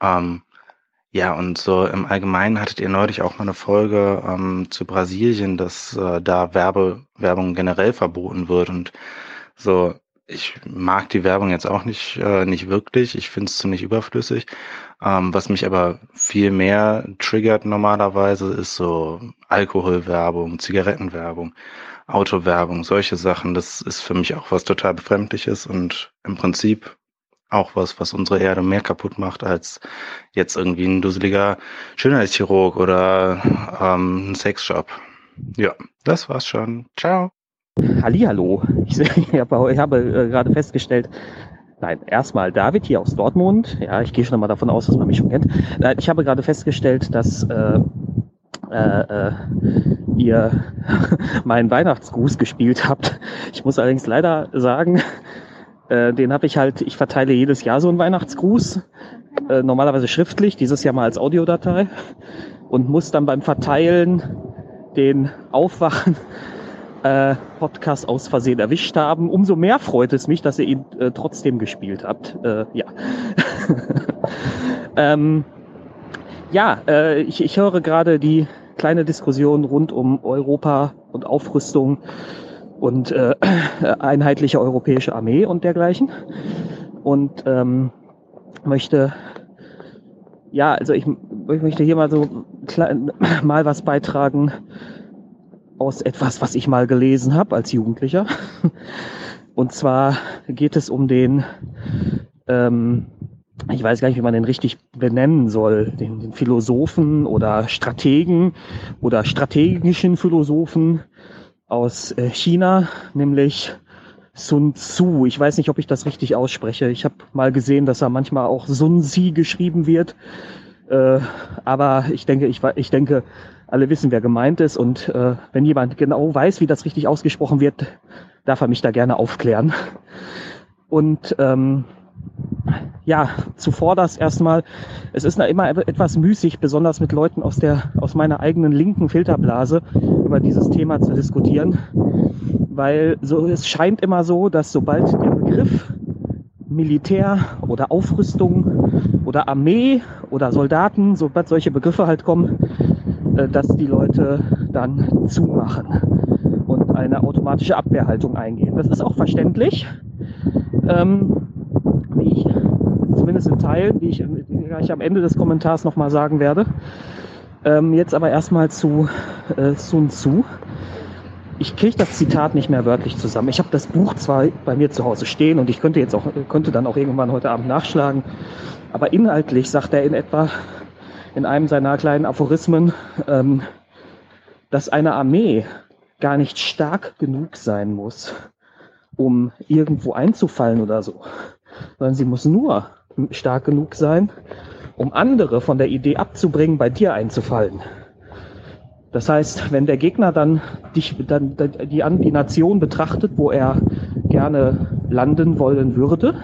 Ähm, ja, und so im Allgemeinen hattet ihr neulich auch mal eine Folge ähm, zu Brasilien, dass äh, da Werbe, Werbung generell verboten wird. Und so, ich mag die Werbung jetzt auch nicht, äh, nicht wirklich. Ich finde es ziemlich überflüssig. Ähm, was mich aber viel mehr triggert normalerweise, ist so Alkoholwerbung, Zigarettenwerbung. Autowerbung, solche Sachen, das ist für mich auch was total Befremdliches und im Prinzip auch was, was unsere Erde mehr kaputt macht als jetzt irgendwie ein dusseliger Schönheitschirurg oder ähm, ein Sexshop. Ja, das war's schon. Ciao. Hallihallo. Ich, ich habe, ich habe äh, gerade festgestellt, Nein, erstmal David hier aus Dortmund. Ja, ich gehe schon mal davon aus, dass man mich schon kennt. Ich habe gerade festgestellt, dass äh, äh, äh, ihr meinen Weihnachtsgruß gespielt habt. Ich muss allerdings leider sagen, äh, den habe ich halt, ich verteile jedes Jahr so einen Weihnachtsgruß, äh, normalerweise schriftlich, dieses Jahr mal als Audiodatei und muss dann beim Verteilen den Aufwachen äh, Podcast aus Versehen erwischt haben. Umso mehr freut es mich, dass ihr ihn äh, trotzdem gespielt habt. Äh, ja. ähm, ja, äh, ich, ich höre gerade die kleine Diskussion rund um Europa und Aufrüstung und äh, einheitliche europäische Armee und dergleichen. und ähm, möchte, ja, also ich, ich möchte hier mal so klein, mal was beitragen aus etwas, was ich mal gelesen habe als Jugendlicher. Und zwar geht es um den, ähm, ich weiß gar nicht, wie man den richtig benennen soll, den, den Philosophen oder Strategen oder strategischen Philosophen aus äh, China, nämlich Sun Tzu. Ich weiß nicht, ob ich das richtig ausspreche. Ich habe mal gesehen, dass er manchmal auch Sun Tzu geschrieben wird. Äh, aber ich denke, ich, ich denke, alle wissen, wer gemeint ist. Und äh, wenn jemand genau weiß, wie das richtig ausgesprochen wird, darf er mich da gerne aufklären. Und ähm, ja, zuvor das erstmal, es ist immer etwas müßig, besonders mit Leuten aus der, aus meiner eigenen linken Filterblase über dieses Thema zu diskutieren, weil so, es scheint immer so, dass sobald der Begriff Militär oder Aufrüstung oder Armee oder Soldaten, sobald solche Begriffe halt kommen, äh, dass die Leute dann zumachen und eine automatische Abwehrhaltung eingehen. Das ist auch verständlich. Ähm, zumindest in Teilen, die ich gleich am Ende des Kommentars nochmal sagen werde. Ähm, jetzt aber erstmal zu äh, Sun Tzu. Ich kriege das Zitat nicht mehr wörtlich zusammen. Ich habe das Buch zwar bei mir zu Hause stehen und ich könnte jetzt auch könnte dann auch irgendwann heute Abend nachschlagen, aber inhaltlich sagt er in etwa in einem seiner kleinen Aphorismen, ähm, dass eine Armee gar nicht stark genug sein muss, um irgendwo einzufallen oder so, sondern sie muss nur stark genug sein, um andere von der Idee abzubringen, bei dir einzufallen. Das heißt, wenn der Gegner dann dich, dann die, die Nation betrachtet, wo er gerne landen wollen würde,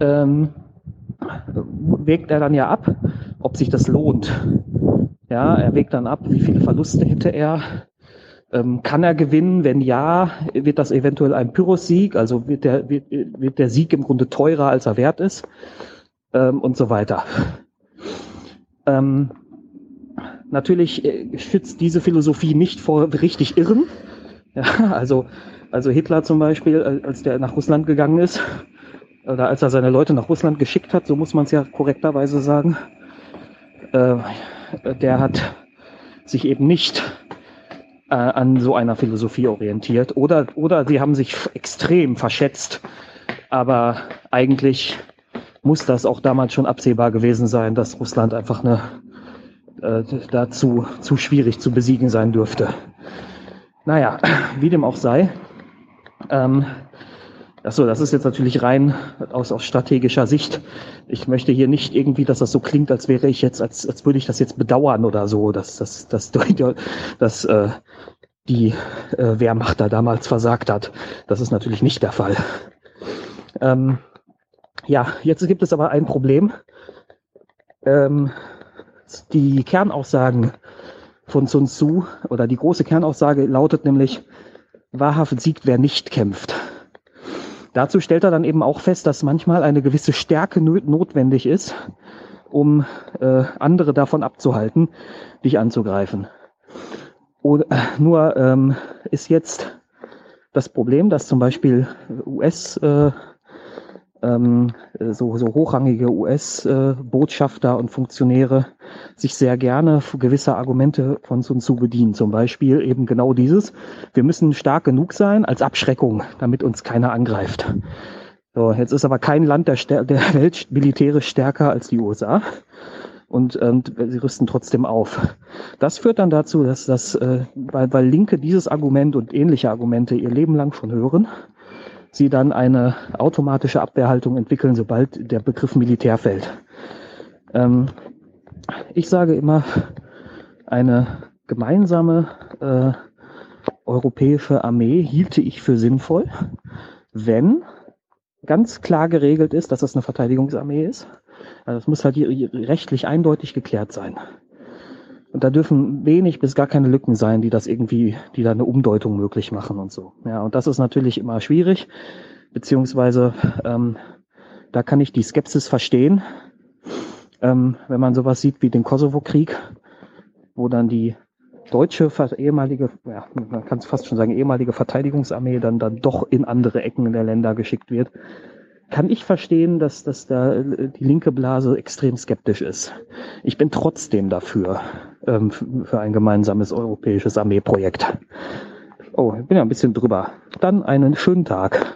ähm, wägt er dann ja ab, ob sich das lohnt. Ja, er wägt dann ab, wie viele Verluste hätte er, kann er gewinnen? Wenn ja, wird das eventuell ein Pyrrhus-Sieg? Also wird der, wird, wird der Sieg im Grunde teurer, als er wert ist? Ähm, und so weiter. Ähm, natürlich äh, schützt diese Philosophie nicht vor richtig Irren. Ja, also, also Hitler zum Beispiel, als der nach Russland gegangen ist, oder als er seine Leute nach Russland geschickt hat, so muss man es ja korrekterweise sagen, äh, der hat sich eben nicht äh, an so einer Philosophie orientiert. Oder, oder sie haben sich extrem verschätzt. Aber eigentlich muss das auch damals schon absehbar gewesen sein, dass Russland einfach eine äh, dazu zu schwierig zu besiegen sein dürfte. Naja, wie dem auch sei. Ähm, Achso, das ist jetzt natürlich rein aus, aus strategischer Sicht. Ich möchte hier nicht irgendwie, dass das so klingt, als wäre ich jetzt, als, als würde ich das jetzt bedauern oder so, dass, dass, dass, dass, dass äh, die äh, Wehrmacht da damals versagt hat. Das ist natürlich nicht der Fall. Ähm, ja, jetzt gibt es aber ein Problem. Ähm, die Kernaussagen von Sun Tzu oder die große Kernaussage lautet nämlich, wahrhaft siegt, wer nicht kämpft. Dazu stellt er dann eben auch fest, dass manchmal eine gewisse Stärke notwendig ist, um äh, andere davon abzuhalten, dich anzugreifen. Oder, nur ähm, ist jetzt das Problem, dass zum Beispiel US äh, ähm, so, so hochrangige US-Botschafter äh, und Funktionäre sich sehr gerne gewisse Argumente von Sun Tzu bedienen. Zum Beispiel eben genau dieses, wir müssen stark genug sein als Abschreckung, damit uns keiner angreift. So, jetzt ist aber kein Land der, der Welt militärisch stärker als die USA und, und sie rüsten trotzdem auf. Das führt dann dazu, dass das, äh, weil, weil Linke dieses Argument und ähnliche Argumente ihr Leben lang schon hören, sie dann eine automatische Abwehrhaltung entwickeln, sobald der Begriff Militär fällt. Ähm, ich sage immer, eine gemeinsame äh, europäische Armee hielte ich für sinnvoll, wenn ganz klar geregelt ist, dass das eine Verteidigungsarmee ist. Also es muss halt rechtlich eindeutig geklärt sein. Und da dürfen wenig bis gar keine Lücken sein, die das irgendwie, die da eine Umdeutung möglich machen und so. Ja, und das ist natürlich immer schwierig, beziehungsweise ähm, da kann ich die Skepsis verstehen, ähm, wenn man sowas sieht wie den Kosovo-Krieg, wo dann die deutsche ehemalige, ja, man kann es fast schon sagen, ehemalige Verteidigungsarmee dann dann doch in andere Ecken der Länder geschickt wird. Kann ich verstehen, dass, dass da äh, die linke Blase extrem skeptisch ist. Ich bin trotzdem dafür, ähm, für ein gemeinsames europäisches Armeeprojekt. Oh, ich bin ja ein bisschen drüber. Dann einen schönen Tag.